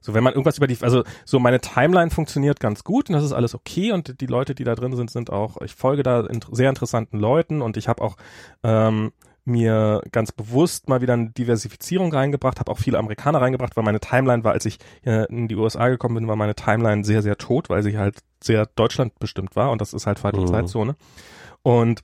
so, wenn man irgendwas über die, also so meine Timeline funktioniert ganz gut und das ist alles okay und die Leute, die da drin sind, sind auch, ich folge da in, sehr interessanten Leuten und ich habe auch ähm, mir ganz bewusst mal wieder eine Diversifizierung reingebracht, habe auch viele Amerikaner reingebracht, weil meine Timeline war, als ich in die USA gekommen bin, war meine Timeline sehr, sehr tot, weil sie halt sehr Deutschland bestimmt war und das ist halt falsche mhm. Zeitzone. Und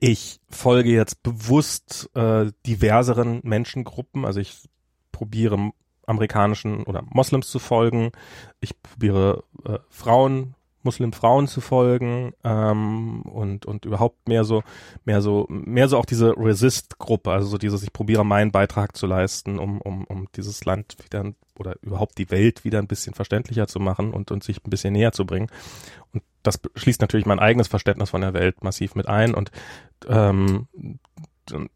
ich folge jetzt bewusst äh, diverseren Menschengruppen, also ich probiere amerikanischen oder Moslems zu folgen, ich probiere äh, Frauen Muslimfrauen zu folgen ähm, und und überhaupt mehr so mehr so mehr so auch diese Resist-Gruppe, also so dieses ich probiere meinen Beitrag zu leisten, um um um dieses Land wieder oder überhaupt die Welt wieder ein bisschen verständlicher zu machen und und sich ein bisschen näher zu bringen. Und das schließt natürlich mein eigenes Verständnis von der Welt massiv mit ein. Und ähm,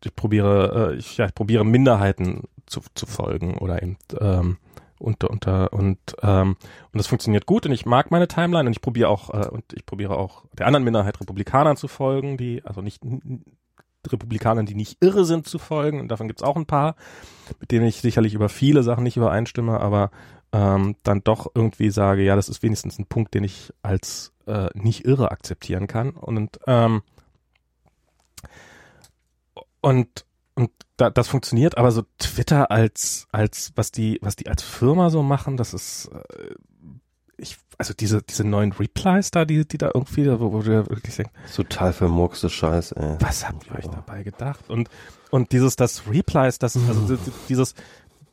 ich probiere äh, ich, ja, ich probiere Minderheiten zu, zu folgen oder eben ähm, unter unter und ähm, und das funktioniert gut und ich mag meine Timeline und ich probiere auch äh, und ich probiere auch der anderen Minderheit Republikanern zu folgen, die also nicht Republikanern, die nicht irre sind, zu folgen und davon gibt's auch ein paar, mit denen ich sicherlich über viele Sachen nicht übereinstimme, aber ähm, dann doch irgendwie sage, ja, das ist wenigstens ein Punkt, den ich als äh, nicht irre akzeptieren kann und ähm, und und da, das funktioniert, aber so Twitter als, als, was die, was die als Firma so machen, das ist, äh, ich, also diese, diese neuen Replies da, die, die da irgendwie, wo, wo du wirklich denkst. Total vermurkste Scheiß, ey. Was habt ihr euch dabei gedacht? Und, und dieses, das Replies, das, also dieses,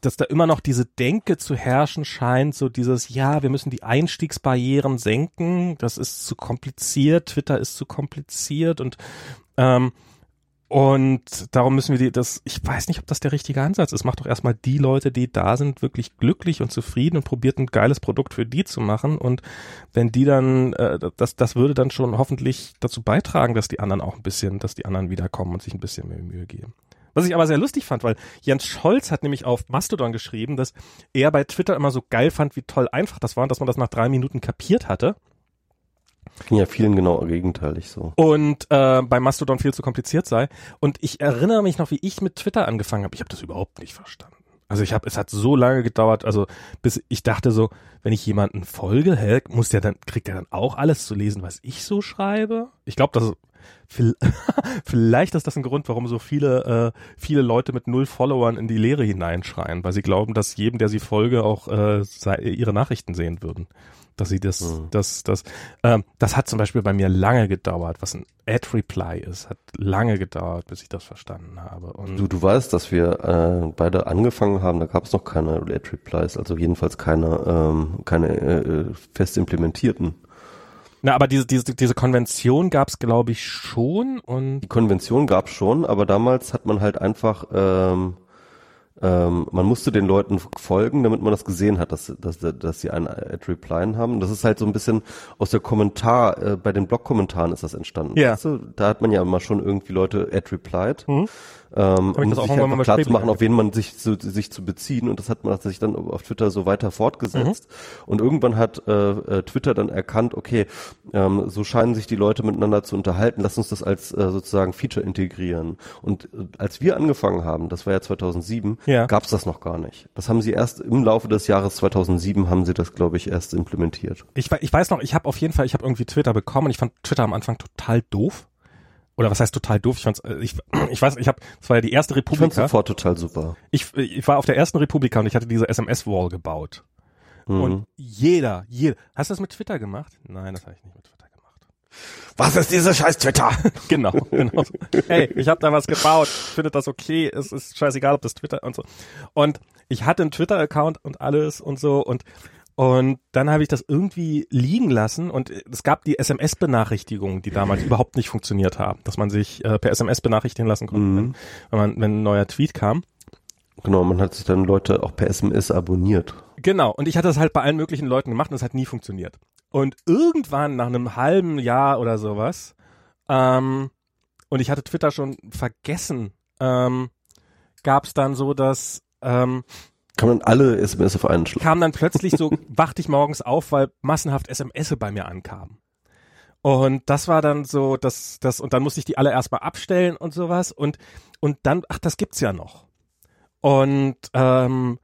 dass da immer noch diese Denke zu herrschen scheint, so dieses, ja, wir müssen die Einstiegsbarrieren senken, das ist zu kompliziert, Twitter ist zu kompliziert und ähm, und darum müssen wir die, das, ich weiß nicht, ob das der richtige Ansatz ist. Macht doch erstmal die Leute, die da sind, wirklich glücklich und zufrieden und probiert ein geiles Produkt für die zu machen. Und wenn die dann, äh, das, das würde dann schon hoffentlich dazu beitragen, dass die anderen auch ein bisschen, dass die anderen wiederkommen und sich ein bisschen mehr Mühe geben. Was ich aber sehr lustig fand, weil Jens Scholz hat nämlich auf Mastodon geschrieben, dass er bei Twitter immer so geil fand, wie toll einfach das war und dass man das nach drei Minuten kapiert hatte. Ging ja vielen genau gegenteilig so. Und äh, bei Mastodon viel zu kompliziert sei. Und ich erinnere mich noch, wie ich mit Twitter angefangen habe. Ich habe das überhaupt nicht verstanden. Also ich habe, es hat so lange gedauert, also bis ich dachte so, wenn ich jemanden folge, hä, muss der dann, kriegt der dann auch alles zu lesen, was ich so schreibe? Ich glaube, das vielleicht ist das ein Grund, warum so viele, äh, viele Leute mit null Followern in die Leere hineinschreien, weil sie glauben, dass jedem, der sie folge, auch äh, ihre Nachrichten sehen würden dass sie das, mhm. das, das, ähm, das hat zum Beispiel bei mir lange gedauert, was ein Ad-Reply ist, hat lange gedauert, bis ich das verstanden habe. Und du, du weißt, dass wir äh, beide angefangen haben, da gab es noch keine Ad-Replies, also jedenfalls keine, ähm, keine äh, fest implementierten. Na, aber diese, diese, diese Konvention gab es, glaube ich, schon und. Die Konvention gab es schon, aber damals hat man halt einfach, ähm, ähm, man musste den Leuten folgen, damit man das gesehen hat, dass, dass, dass sie einen Ad-Replyen haben. Das ist halt so ein bisschen aus der Kommentar, äh, bei den Blog-Kommentaren ist das entstanden. Ja. Weißt du? Da hat man ja immer schon irgendwie Leute Ad-replied. Mhm ähm, um sich einfach klar zu machen, auf wen man sich zu, sich zu beziehen. Und das hat man sich dann auf Twitter so weiter fortgesetzt. Mhm. Und irgendwann hat äh, äh, Twitter dann erkannt, okay, ähm, so scheinen sich die Leute miteinander zu unterhalten. Lass uns das als äh, sozusagen Feature integrieren. Und äh, als wir angefangen haben, das war ja 2007, ja. gab es das noch gar nicht. Das haben sie erst im Laufe des Jahres 2007 haben sie das, glaube ich, erst implementiert. Ich, ich weiß noch, ich habe auf jeden Fall, ich habe irgendwie Twitter bekommen und ich fand Twitter am Anfang total doof oder was heißt total doof? Ich fand's, äh, ich, ich weiß, ich habe, es war ja die erste Republika. Ich fand's sofort total super. Ich, ich war auf der ersten Republika und ich hatte diese SMS-Wall gebaut. Mhm. Und jeder, jeder, hast du das mit Twitter gemacht? Nein, das habe ich nicht mit Twitter gemacht. Was ist diese scheiß Twitter? genau, genau. Hey, ich habe da was gebaut, findet das okay, es ist scheißegal, ob das Twitter und so. Und ich hatte einen Twitter-Account und alles und so und und dann habe ich das irgendwie liegen lassen und es gab die SMS-Benachrichtigungen, die damals überhaupt nicht funktioniert haben, dass man sich äh, per SMS benachrichtigen lassen konnte, mhm. wenn, wenn, man, wenn ein neuer Tweet kam. Genau, man hat sich dann Leute auch per SMS abonniert. Genau, und ich hatte das halt bei allen möglichen Leuten gemacht und es hat nie funktioniert. Und irgendwann nach einem halben Jahr oder sowas, ähm, und ich hatte Twitter schon vergessen, ähm, gab es dann so, dass ähm, kann man alle SMS auf einen Schlag. Kam dann plötzlich so, wachte ich morgens auf, weil massenhaft SMS bei mir ankamen. Und das war dann so, das, das, und dann musste ich die alle erstmal abstellen und sowas. Und, und dann, ach, das gibt's ja noch. Und ähm,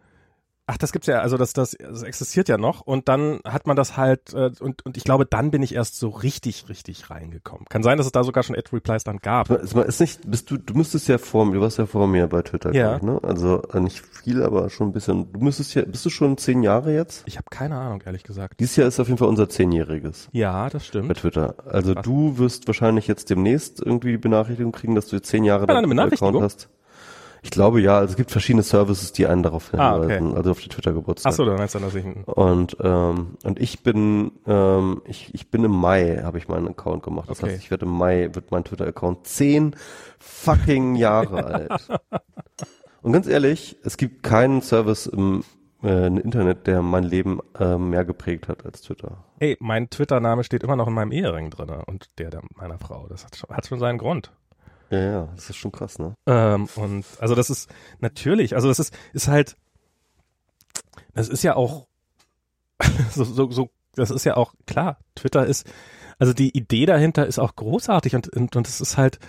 Ach, das gibt's ja, also das, das, das existiert ja noch und dann hat man das halt äh, und, und ich glaube, dann bin ich erst so richtig, richtig reingekommen. Kann sein, dass es da sogar schon Ad-Replies dann gab. Es ist nicht, bist du, du müsstest ja vor mir, du warst ja vor mir bei Twitter, ja. Ich, ne? Also äh, nicht viel, aber schon ein bisschen. Du müsstest ja, bist du schon zehn Jahre jetzt? Ich habe keine Ahnung, ehrlich gesagt. Dieses Jahr ist auf jeden Fall unser zehnjähriges. Ja, das stimmt. Bei Twitter. Also Krass. du wirst wahrscheinlich jetzt demnächst irgendwie Benachrichtigung kriegen, dass du zehn Jahre ja, deinen Account hast. Ich glaube ja, also es gibt verschiedene Services, die einen darauf hinweisen, ah, okay. also auf die Twitter-Geburtstag. Ach so, dann meinst du, dass ich Und ähm, und ich bin ähm, ich ich bin im Mai habe ich meinen Account gemacht. Das okay. heißt, ich werde im Mai wird mein Twitter-Account zehn fucking Jahre alt. Und ganz ehrlich, es gibt keinen Service im äh, Internet, der mein Leben äh, mehr geprägt hat als Twitter. Hey, mein Twitter-Name steht immer noch in meinem Ehering drinne und der, der meiner Frau. Das hat schon, hat schon seinen Grund. Ja, ja, das ist schon krass, ne? Ähm, und also das ist natürlich, also das ist, ist halt, das ist ja auch so, so, so, das ist ja auch klar. Twitter ist, also die Idee dahinter ist auch großartig und, und, und es ist halt,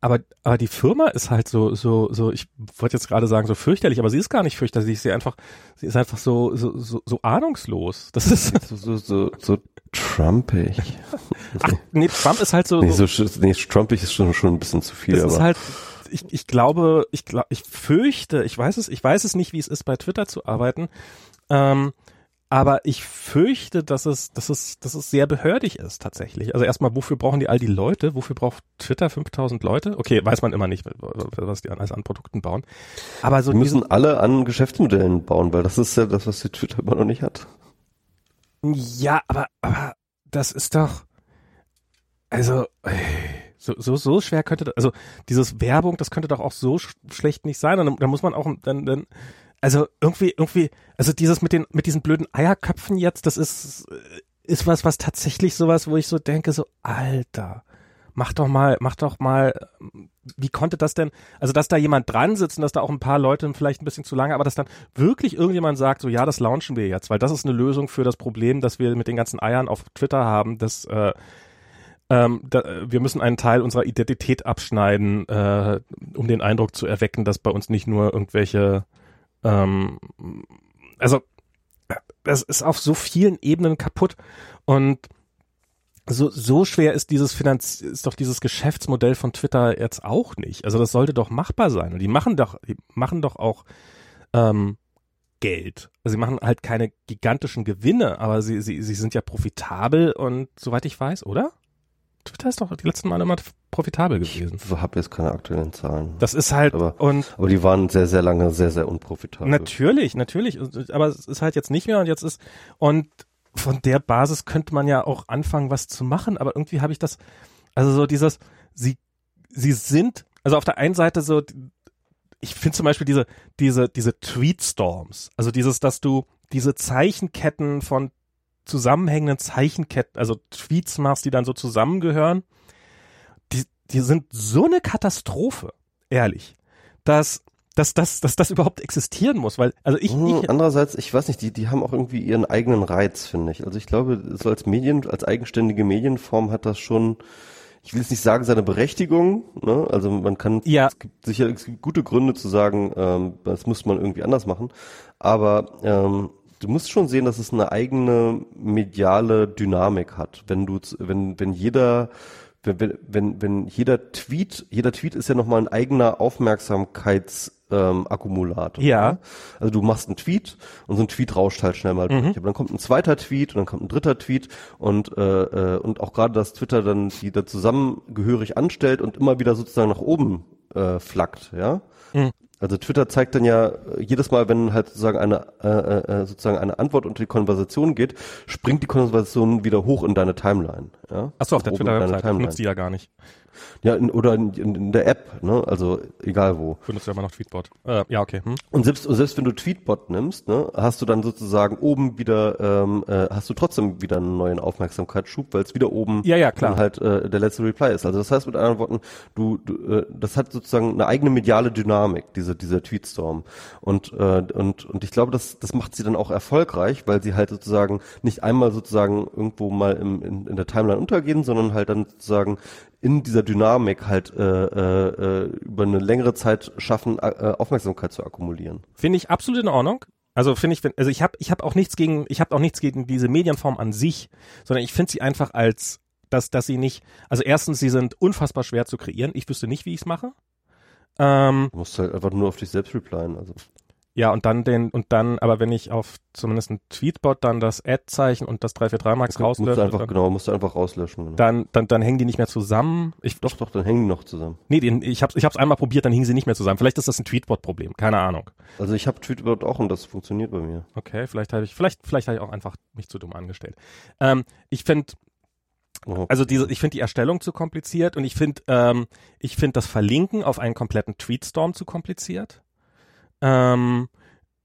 aber, aber die Firma ist halt so, so, so, ich wollte jetzt gerade sagen, so fürchterlich, aber sie ist gar nicht fürchterlich, sie ist einfach, sie ist einfach so, so, so, so ahnungslos. Das ist so, so, so, so Trumpig. Ach, nee, Trump ist halt so. Nee, so, nee Trumpig ist schon, schon ein bisschen zu viel. Das aber. ist halt, ich, ich glaube, ich glaube, ich fürchte, ich weiß es, ich weiß es nicht, wie es ist, bei Twitter zu arbeiten. Ähm, aber ich fürchte, dass es, dass es, dass es sehr behördig ist tatsächlich. Also erstmal, wofür brauchen die all die Leute? Wofür braucht Twitter 5000 Leute? Okay, weiß man immer nicht, was die alles an Produkten bauen. Aber so die müssen alle an Geschäftsmodellen bauen, weil das ist ja das, was die Twitter immer noch nicht hat. Ja, aber, aber das ist doch, also, so, so, so schwer könnte, das, also dieses Werbung, das könnte doch auch so sch schlecht nicht sein. Und da muss man auch, dann, dann, also irgendwie, irgendwie, also dieses mit den, mit diesen blöden Eierköpfen jetzt, das ist, ist was, was tatsächlich sowas, wo ich so denke, so, Alter, mach doch mal, mach doch mal, wie konnte das denn, also dass da jemand dran sitzt und dass da auch ein paar Leute vielleicht ein bisschen zu lange, aber dass dann wirklich irgendjemand sagt, so ja, das launchen wir jetzt, weil das ist eine Lösung für das Problem, das wir mit den ganzen Eiern auf Twitter haben, dass äh, ähm, da, wir müssen einen Teil unserer Identität abschneiden, äh, um den Eindruck zu erwecken, dass bei uns nicht nur irgendwelche, ähm, also das ist auf so vielen Ebenen kaputt und so, so schwer ist dieses Finanz, ist doch dieses Geschäftsmodell von Twitter jetzt auch nicht. Also das sollte doch machbar sein. Und die machen doch, die machen doch auch ähm, Geld. Also sie machen halt keine gigantischen Gewinne, aber sie, sie, sie sind ja profitabel und soweit ich weiß, oder? Twitter ist doch die letzten Mal immer profitabel gewesen. Ich habe jetzt keine aktuellen Zahlen. Das ist halt aber, und aber die waren sehr sehr lange sehr sehr unprofitabel. Natürlich, natürlich, aber es ist halt jetzt nicht mehr und jetzt ist und von der Basis könnte man ja auch anfangen, was zu machen, aber irgendwie habe ich das, also so dieses, sie, sie sind, also auf der einen Seite so, ich finde zum Beispiel diese, diese, diese Tweetstorms, also dieses, dass du diese Zeichenketten von zusammenhängenden Zeichenketten, also Tweets machst, die dann so zusammengehören, die, die sind so eine Katastrophe, ehrlich, dass dass das, dass das überhaupt existieren muss, weil, also ich, hm, ich Andererseits, ich weiß nicht, die, die haben auch irgendwie ihren eigenen Reiz, finde ich. Also ich glaube, so als Medien, als eigenständige Medienform hat das schon, ich will jetzt nicht sagen, seine Berechtigung, ne? Also man kann, ja. es gibt sicher es gibt gute Gründe zu sagen, ähm, das muss man irgendwie anders machen. Aber ähm, du musst schon sehen, dass es eine eigene mediale Dynamik hat. Wenn du, wenn, wenn jeder wenn, wenn, wenn jeder Tweet, jeder Tweet ist ja nochmal ein eigener Aufmerksamkeits ähm, Akkumulator. Ja. Ne? Also du machst einen Tweet und so ein Tweet rauscht halt schnell mal durch. Mhm. Aber dann kommt ein zweiter Tweet und dann kommt ein dritter Tweet und äh, äh, und auch gerade, dass Twitter dann die da zusammengehörig anstellt und immer wieder sozusagen nach oben äh, flackt, ja. Mhm. Also Twitter zeigt dann ja äh, jedes Mal, wenn halt sozusagen eine äh, äh, äh, sozusagen eine Antwort unter die Konversation geht, springt die Konversation wieder hoch in deine Timeline. Ja? Achso, auf der Twitter-Website nutzt die ja gar nicht. Ja, in, oder in, in, der App, ne? Also egal wo. Benutzt ja immer noch Tweetbot. Äh, ja, okay. Hm. Und selbst, selbst wenn du Tweetbot nimmst, ne, hast du dann sozusagen oben wieder, ähm, äh, hast du trotzdem wieder einen neuen Aufmerksamkeitsschub, weil es wieder oben ja, ja, klar. halt äh, der letzte Reply ist. Also das heißt mit anderen Worten, du, du äh, das hat sozusagen eine eigene mediale Dynamik, diese, dieser Tweetstorm. Und, äh, und, und ich glaube, das, das macht sie dann auch erfolgreich, weil sie halt sozusagen nicht einmal sozusagen irgendwo mal im, in, in der Timeline untergehen, sondern halt dann sozusagen in dieser Dynamik halt äh, äh, über eine längere Zeit schaffen, äh, Aufmerksamkeit zu akkumulieren. Finde ich absolut in Ordnung. Also finde ich, also ich habe ich hab auch nichts gegen, ich habe auch nichts gegen diese Medienform an sich, sondern ich finde sie einfach als, dass, dass sie nicht, also erstens, sie sind unfassbar schwer zu kreieren. Ich wüsste nicht, wie ich es mache. Ähm, du musst halt einfach nur auf dich selbst replyen. Also. Ja, und dann den, und dann, aber wenn ich auf zumindest ein Tweetbot dann das Ad-Zeichen und das 343 Max rauslösche. Musst du einfach, dann, genau, musst du einfach rauslöschen. Genau. Dann, dann, dann hängen die nicht mehr zusammen. Ich, doch, doch, dann hängen die noch zusammen. Nee, den, ich hab's, ich hab's einmal probiert, dann hingen sie nicht mehr zusammen. Vielleicht ist das ein Tweetbot-Problem, keine Ahnung. Also ich habe Tweetbot auch und das funktioniert bei mir. Okay, vielleicht habe ich, vielleicht, vielleicht habe ich auch einfach mich zu dumm angestellt. Ähm, ich finde, also diese, ich finde die Erstellung zu kompliziert und ich finde, ähm, ich finde das Verlinken auf einen kompletten Tweetstorm zu kompliziert. Ähm,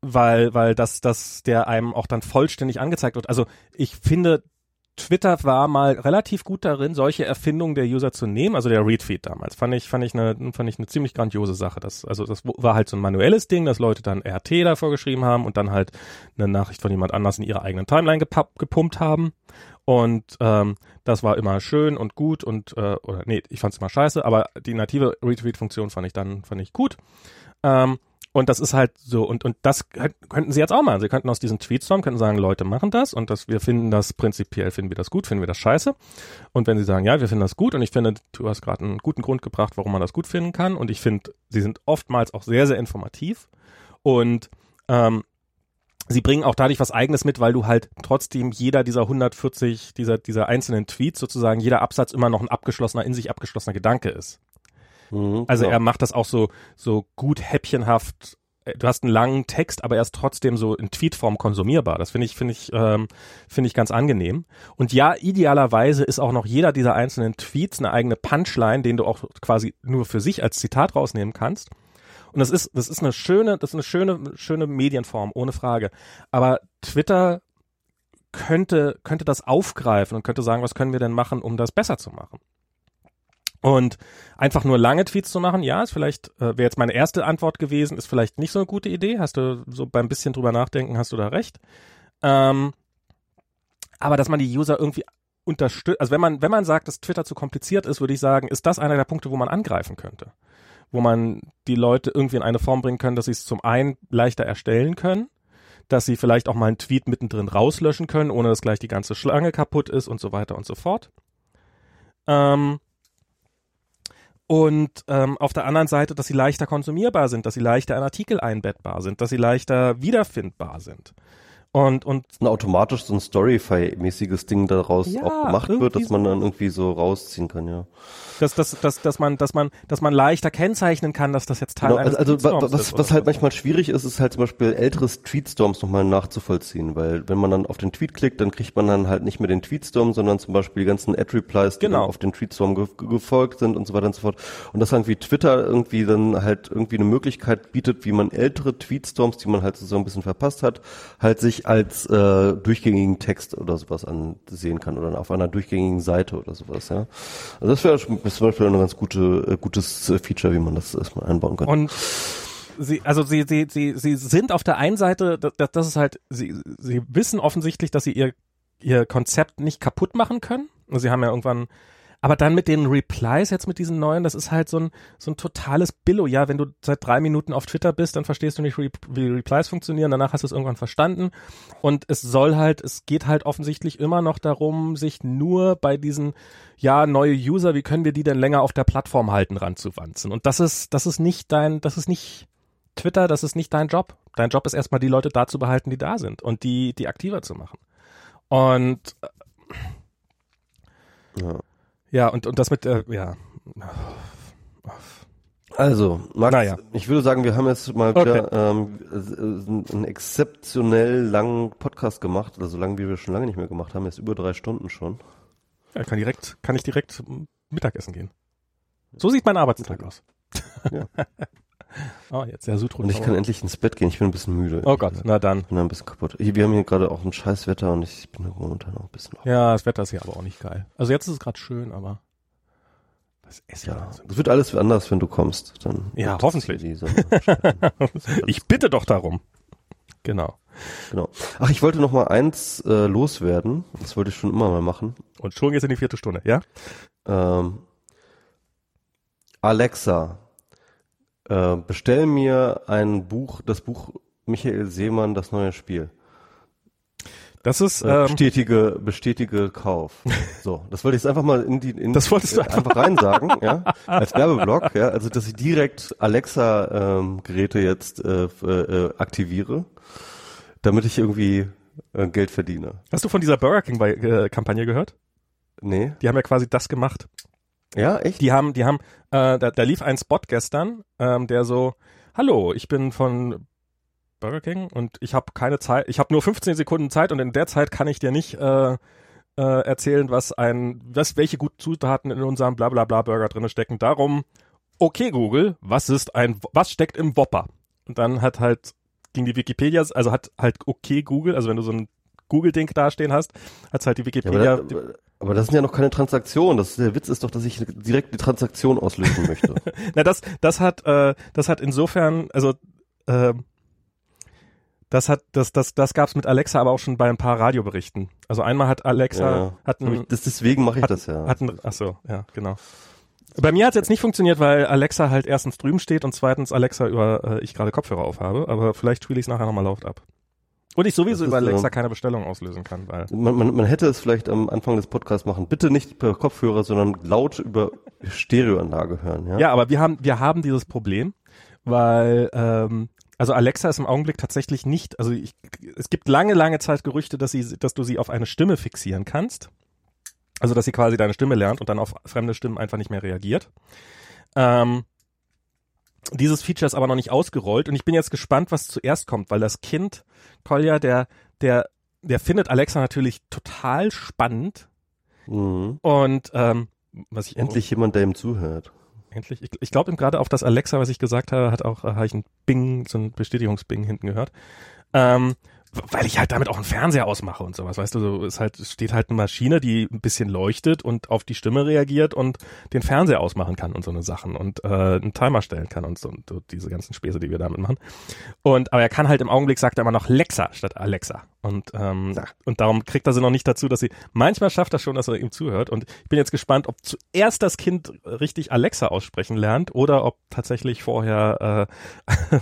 weil, weil das, das der einem auch dann vollständig angezeigt wird. Also ich finde, Twitter war mal relativ gut darin, solche Erfindungen der User zu nehmen, also der Retweet damals. Fand ich, fand ich eine, fand ich eine ziemlich grandiose Sache. Das, also das war halt so ein manuelles Ding, dass Leute dann RT davor geschrieben haben und dann halt eine Nachricht von jemand anders in ihre eigenen Timeline gepumpt haben. Und ähm, das war immer schön und gut und äh, oder nee, ich fand es immer scheiße, aber die native Retweet-Funktion fand ich dann fand ich gut. Ähm, und das ist halt so, und, und das könnten sie jetzt auch machen. Sie könnten aus diesem Tweetstorm, könnten sagen, Leute machen das und das, wir finden das prinzipiell, finden wir das gut, finden wir das scheiße. Und wenn sie sagen, ja, wir finden das gut und ich finde, du hast gerade einen guten Grund gebracht, warum man das gut finden kann und ich finde, sie sind oftmals auch sehr, sehr informativ und ähm, sie bringen auch dadurch was eigenes mit, weil du halt trotzdem jeder dieser 140, dieser, dieser einzelnen Tweets sozusagen, jeder Absatz immer noch ein abgeschlossener, in sich abgeschlossener Gedanke ist. Mhm, also ja. er macht das auch so, so gut häppchenhaft. Äh, du hast einen langen Text, aber er ist trotzdem so in Tweetform konsumierbar. Das finde ich, finde ich, ähm, finde ich ganz angenehm. Und ja, idealerweise ist auch noch jeder dieser einzelnen Tweets eine eigene Punchline, den du auch quasi nur für sich als Zitat rausnehmen kannst. Und das ist, das ist eine schöne, das ist eine schöne, schöne Medienform, ohne Frage. Aber Twitter könnte, könnte das aufgreifen und könnte sagen, was können wir denn machen, um das besser zu machen? Und einfach nur lange Tweets zu machen, ja, ist vielleicht, äh, wäre jetzt meine erste Antwort gewesen, ist vielleicht nicht so eine gute Idee. Hast du so beim bisschen drüber nachdenken, hast du da recht. Ähm, aber dass man die User irgendwie unterstützt, also wenn man, wenn man sagt, dass Twitter zu kompliziert ist, würde ich sagen, ist das einer der Punkte, wo man angreifen könnte. Wo man die Leute irgendwie in eine Form bringen können, dass sie es zum einen leichter erstellen können, dass sie vielleicht auch mal einen Tweet mittendrin rauslöschen können, ohne dass gleich die ganze Schlange kaputt ist und so weiter und so fort. Ähm, und ähm, auf der anderen Seite, dass sie leichter konsumierbar sind, dass sie leichter in Artikel einbettbar sind, dass sie leichter wiederfindbar sind. Und, und ein automatisch so ein Storyfy-mäßiges Ding daraus ja, auch gemacht wird, dass man dann irgendwie so rausziehen kann, ja. Dass, dass, dass, dass man, dass man, dass man leichter kennzeichnen kann, dass das jetzt Teil genau, eines also, also was, was halt manchmal schwierig ist, ist halt zum Beispiel älteres Tweetstorms nochmal nachzuvollziehen, weil wenn man dann auf den Tweet klickt, dann kriegt man dann halt nicht mehr den Tweetstorm, sondern zum Beispiel die ganzen Ad-Replies, die genau. auf den Tweetstorm ge gefolgt sind und so weiter und so fort. Und das irgendwie Twitter irgendwie dann halt irgendwie eine Möglichkeit bietet, wie man ältere Tweetstorms, die man halt so ein bisschen verpasst hat, halt sich als äh, durchgängigen Text oder sowas ansehen kann oder auf einer durchgängigen Seite oder sowas, ja. Also das wäre zum Beispiel ein ganz gute, äh, gutes Feature, wie man das erstmal einbauen kann. Und sie, also sie, sie, sie, sie sind auf der einen Seite, das, das ist halt, sie, sie wissen offensichtlich, dass sie ihr, ihr Konzept nicht kaputt machen können. Sie haben ja irgendwann aber dann mit den Replies jetzt mit diesen neuen, das ist halt so ein, so ein totales Billo. Ja, wenn du seit drei Minuten auf Twitter bist, dann verstehst du nicht, wie Replies funktionieren. Danach hast du es irgendwann verstanden. Und es soll halt, es geht halt offensichtlich immer noch darum, sich nur bei diesen, ja, neue User, wie können wir die denn länger auf der Plattform halten, ranzuwanzen. Und das ist, das ist nicht dein, das ist nicht Twitter, das ist nicht dein Job. Dein Job ist erstmal die Leute da zu behalten, die da sind und die, die aktiver zu machen. Und, ja. Ja, und, und das mit, äh, ja. Also, Max, naja. ich würde sagen, wir haben jetzt mal okay. wieder ähm, einen exzeptionell langen Podcast gemacht, also so lang wie wir schon lange nicht mehr gemacht haben, jetzt über drei Stunden schon. Ja, kann direkt, kann ich direkt Mittagessen gehen. So sieht mein Arbeitstag aus. Ja. Oh, jetzt der Sutro. Und ich kann endlich ins Bett gehen. Ich bin ein bisschen müde. Oh Gott, na dann. Ich bin ein bisschen kaputt. Wir haben hier gerade auch ein scheiß Wetter und ich bin momentan auch ein bisschen. Ja, das Wetter ist hier aber auch nicht geil. Also jetzt ist es gerade schön, aber das ist ja. Es wird alles anders, wenn du kommst. Dann ja, hoffentlich. ich bitte doch darum. Genau. Genau. Ach, ich wollte noch mal eins äh, loswerden. Das wollte ich schon immer mal machen. Und schon jetzt in die vierte Stunde, ja? Ähm, Alexa, äh, bestell mir ein Buch, das Buch Michael Seemann, das neue Spiel. Das ist äh, ähm, bestätige bestätige Kauf. So, das wollte ich jetzt einfach mal in die in das wolltest du einfach, einfach rein sagen, ja, als Werbeblock, ja, also dass ich direkt Alexa ähm, Geräte jetzt äh, äh, aktiviere, damit ich irgendwie äh, Geld verdiene. Hast du von dieser Burger King äh, Kampagne gehört? Nee. Die haben ja quasi das gemacht. Ja, echt? Die haben, die haben, äh, da, da lief ein Spot gestern, ähm, der so, hallo, ich bin von Burger King und ich habe keine Zeit, ich habe nur 15 Sekunden Zeit und in der Zeit kann ich dir nicht äh, äh, erzählen, was ein, was, welche guten Zutaten in unserem Blablabla Burger drinne stecken. Darum, okay Google, was ist ein, was steckt im Whopper? Und dann hat halt ging die Wikipedia, also hat halt okay Google, also wenn du so ein Google-Ding dastehen hast, hat halt die Wikipedia. Ja, aber, da, aber, das sind ja noch keine Transaktionen. Das, der Witz ist doch, dass ich direkt die Transaktion auslösen möchte. Na, das, das hat, äh, das hat insofern, also äh, das hat, das, das, das gab's mit Alexa aber auch schon bei ein paar Radioberichten. Also einmal hat Alexa, ja, hat ein, das, deswegen mache ich hat, das ja. Hat ein, ach so, ja, genau. Bei mir hat es jetzt nicht funktioniert, weil Alexa halt erstens drüben steht und zweitens Alexa über äh, ich gerade Kopfhörer aufhabe, aber vielleicht spiele ich es nachher nochmal laut ab. Und ich sowieso über Alexa so, keine Bestellung auslösen kann, weil. Man, man, man hätte es vielleicht am Anfang des Podcasts machen. Bitte nicht per Kopfhörer, sondern laut über Stereoanlage hören, ja? Ja, aber wir haben, wir haben dieses Problem, weil, ähm, also Alexa ist im Augenblick tatsächlich nicht, also ich, es gibt lange, lange Zeit Gerüchte, dass sie, dass du sie auf eine Stimme fixieren kannst. Also, dass sie quasi deine Stimme lernt und dann auf fremde Stimmen einfach nicht mehr reagiert. Ähm, dieses Feature ist aber noch nicht ausgerollt und ich bin jetzt gespannt, was zuerst kommt, weil das Kind, Kolja, der, der, der findet Alexa natürlich total spannend. Mhm. Und ähm, was ich endlich jemand, der ihm zuhört. Endlich. Ich, ich glaube ihm gerade auf das Alexa, was ich gesagt habe, hat auch äh, habe ich ein Bing, so ein Bestätigungsbing hinten gehört. Ähm, weil ich halt damit auch einen Fernseher ausmache und sowas, weißt du, so ist halt, steht halt eine Maschine, die ein bisschen leuchtet und auf die Stimme reagiert und den Fernseher ausmachen kann und so eine Sachen und äh, einen Timer stellen kann und so und so diese ganzen Späße, die wir damit machen. Und aber er kann halt im Augenblick sagt er immer noch Lexa statt Alexa. Und, ähm, ja. und darum kriegt er sie noch nicht dazu, dass sie, manchmal schafft er schon, dass er ihm zuhört. Und ich bin jetzt gespannt, ob zuerst das Kind richtig Alexa aussprechen lernt oder ob tatsächlich vorher äh,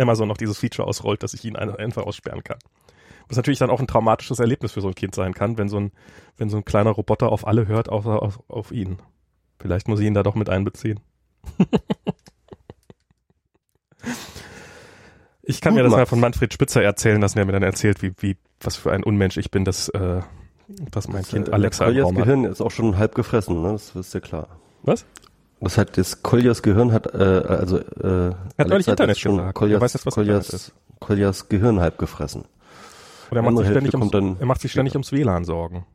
Amazon noch dieses Feature ausrollt, dass ich ihn einfach aussperren kann. Was natürlich dann auch ein traumatisches Erlebnis für so ein Kind sein kann, wenn so ein, wenn so ein kleiner Roboter auf alle hört, außer auf, auf ihn. Vielleicht muss ich ihn da doch mit einbeziehen. Ich kann Gut, mir das mal von Manfred Spitzer erzählen lassen, der mir dann erzählt, wie, wie, was für ein Unmensch ich bin, dass, äh, dass mein das, Kind äh, Alexa im Raum Gehirn ist auch schon halb gefressen, ne? Das ist ja klar. Was? Das hat das Koljas Gehirn hat äh, also äh, hat neulich Internet schon gesagt. Koljas, weiß jetzt, was Koljas, ist. Koljas Gehirn halb gefressen. Und er macht, sich ständig, ums, er macht sich ständig ja. ums WLAN Sorgen.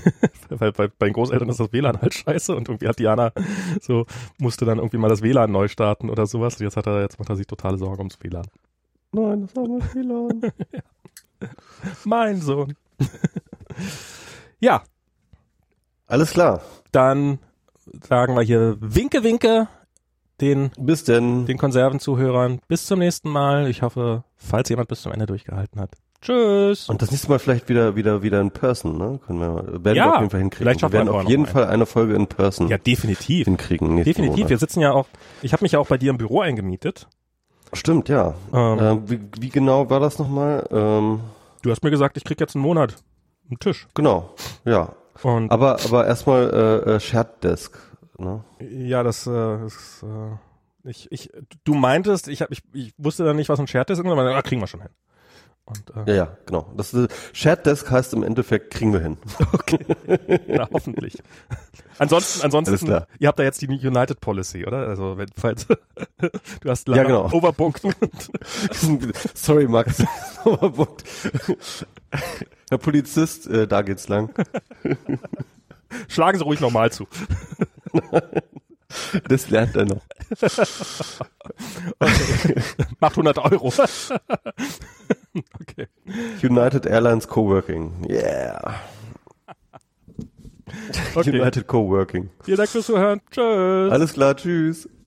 Weil bei, bei den Großeltern ist das WLAN halt scheiße und irgendwie hat Diana so, musste dann irgendwie mal das WLAN neu starten oder sowas. Und jetzt hat er, jetzt macht er sich totale Sorgen ums WLAN. Nein, das arme WLAN. ja. Mein Sohn. ja. Alles klar. Dann sagen wir hier Winke, Winke den, bis denn. den Konservenzuhörern. Bis zum nächsten Mal. Ich hoffe, falls jemand bis zum Ende durchgehalten hat. Tschüss. Und das nächste Mal vielleicht wieder, wieder, wieder in Person, ne? Können wir, werden ja, wir auf jeden Fall hinkriegen. Vielleicht wir werden auf jeden Fall eine Folge in Person. Ja, definitiv. Hinkriegen. Definitiv. Monat. Wir sitzen ja auch, ich habe mich ja auch bei dir im Büro eingemietet. Stimmt, ja. Ähm, äh, wie, wie genau war das nochmal? Ähm, du hast mir gesagt, ich krieg jetzt einen Monat einen Tisch. Genau, ja. Und aber aber erstmal äh, äh, Shared Desk. Ne? Ja, das äh, ist, äh, ich, ich, du meintest, ich, hab, ich, ich wusste dann nicht, was ein Shared Desk ist, aber ah, kriegen wir schon hin. Und, äh, ja, ja, genau. Das äh, Shared Desk heißt im Endeffekt, kriegen wir hin. Okay. Na, hoffentlich. Ansonsten, ansonsten, ihr habt da jetzt die United Policy, oder? Also, wenn, falls, du hast leider ja, genau. overbooked. Sorry, Max. overbooked. Herr Polizist, äh, da geht's lang. Schlagen Sie ruhig nochmal zu. Das lernt er noch. Okay. Macht 100 Euro. okay. United Airlines Coworking. Yeah. Okay. United Coworking. Vielen Dank fürs Zuhören. Tschüss. Alles klar, tschüss.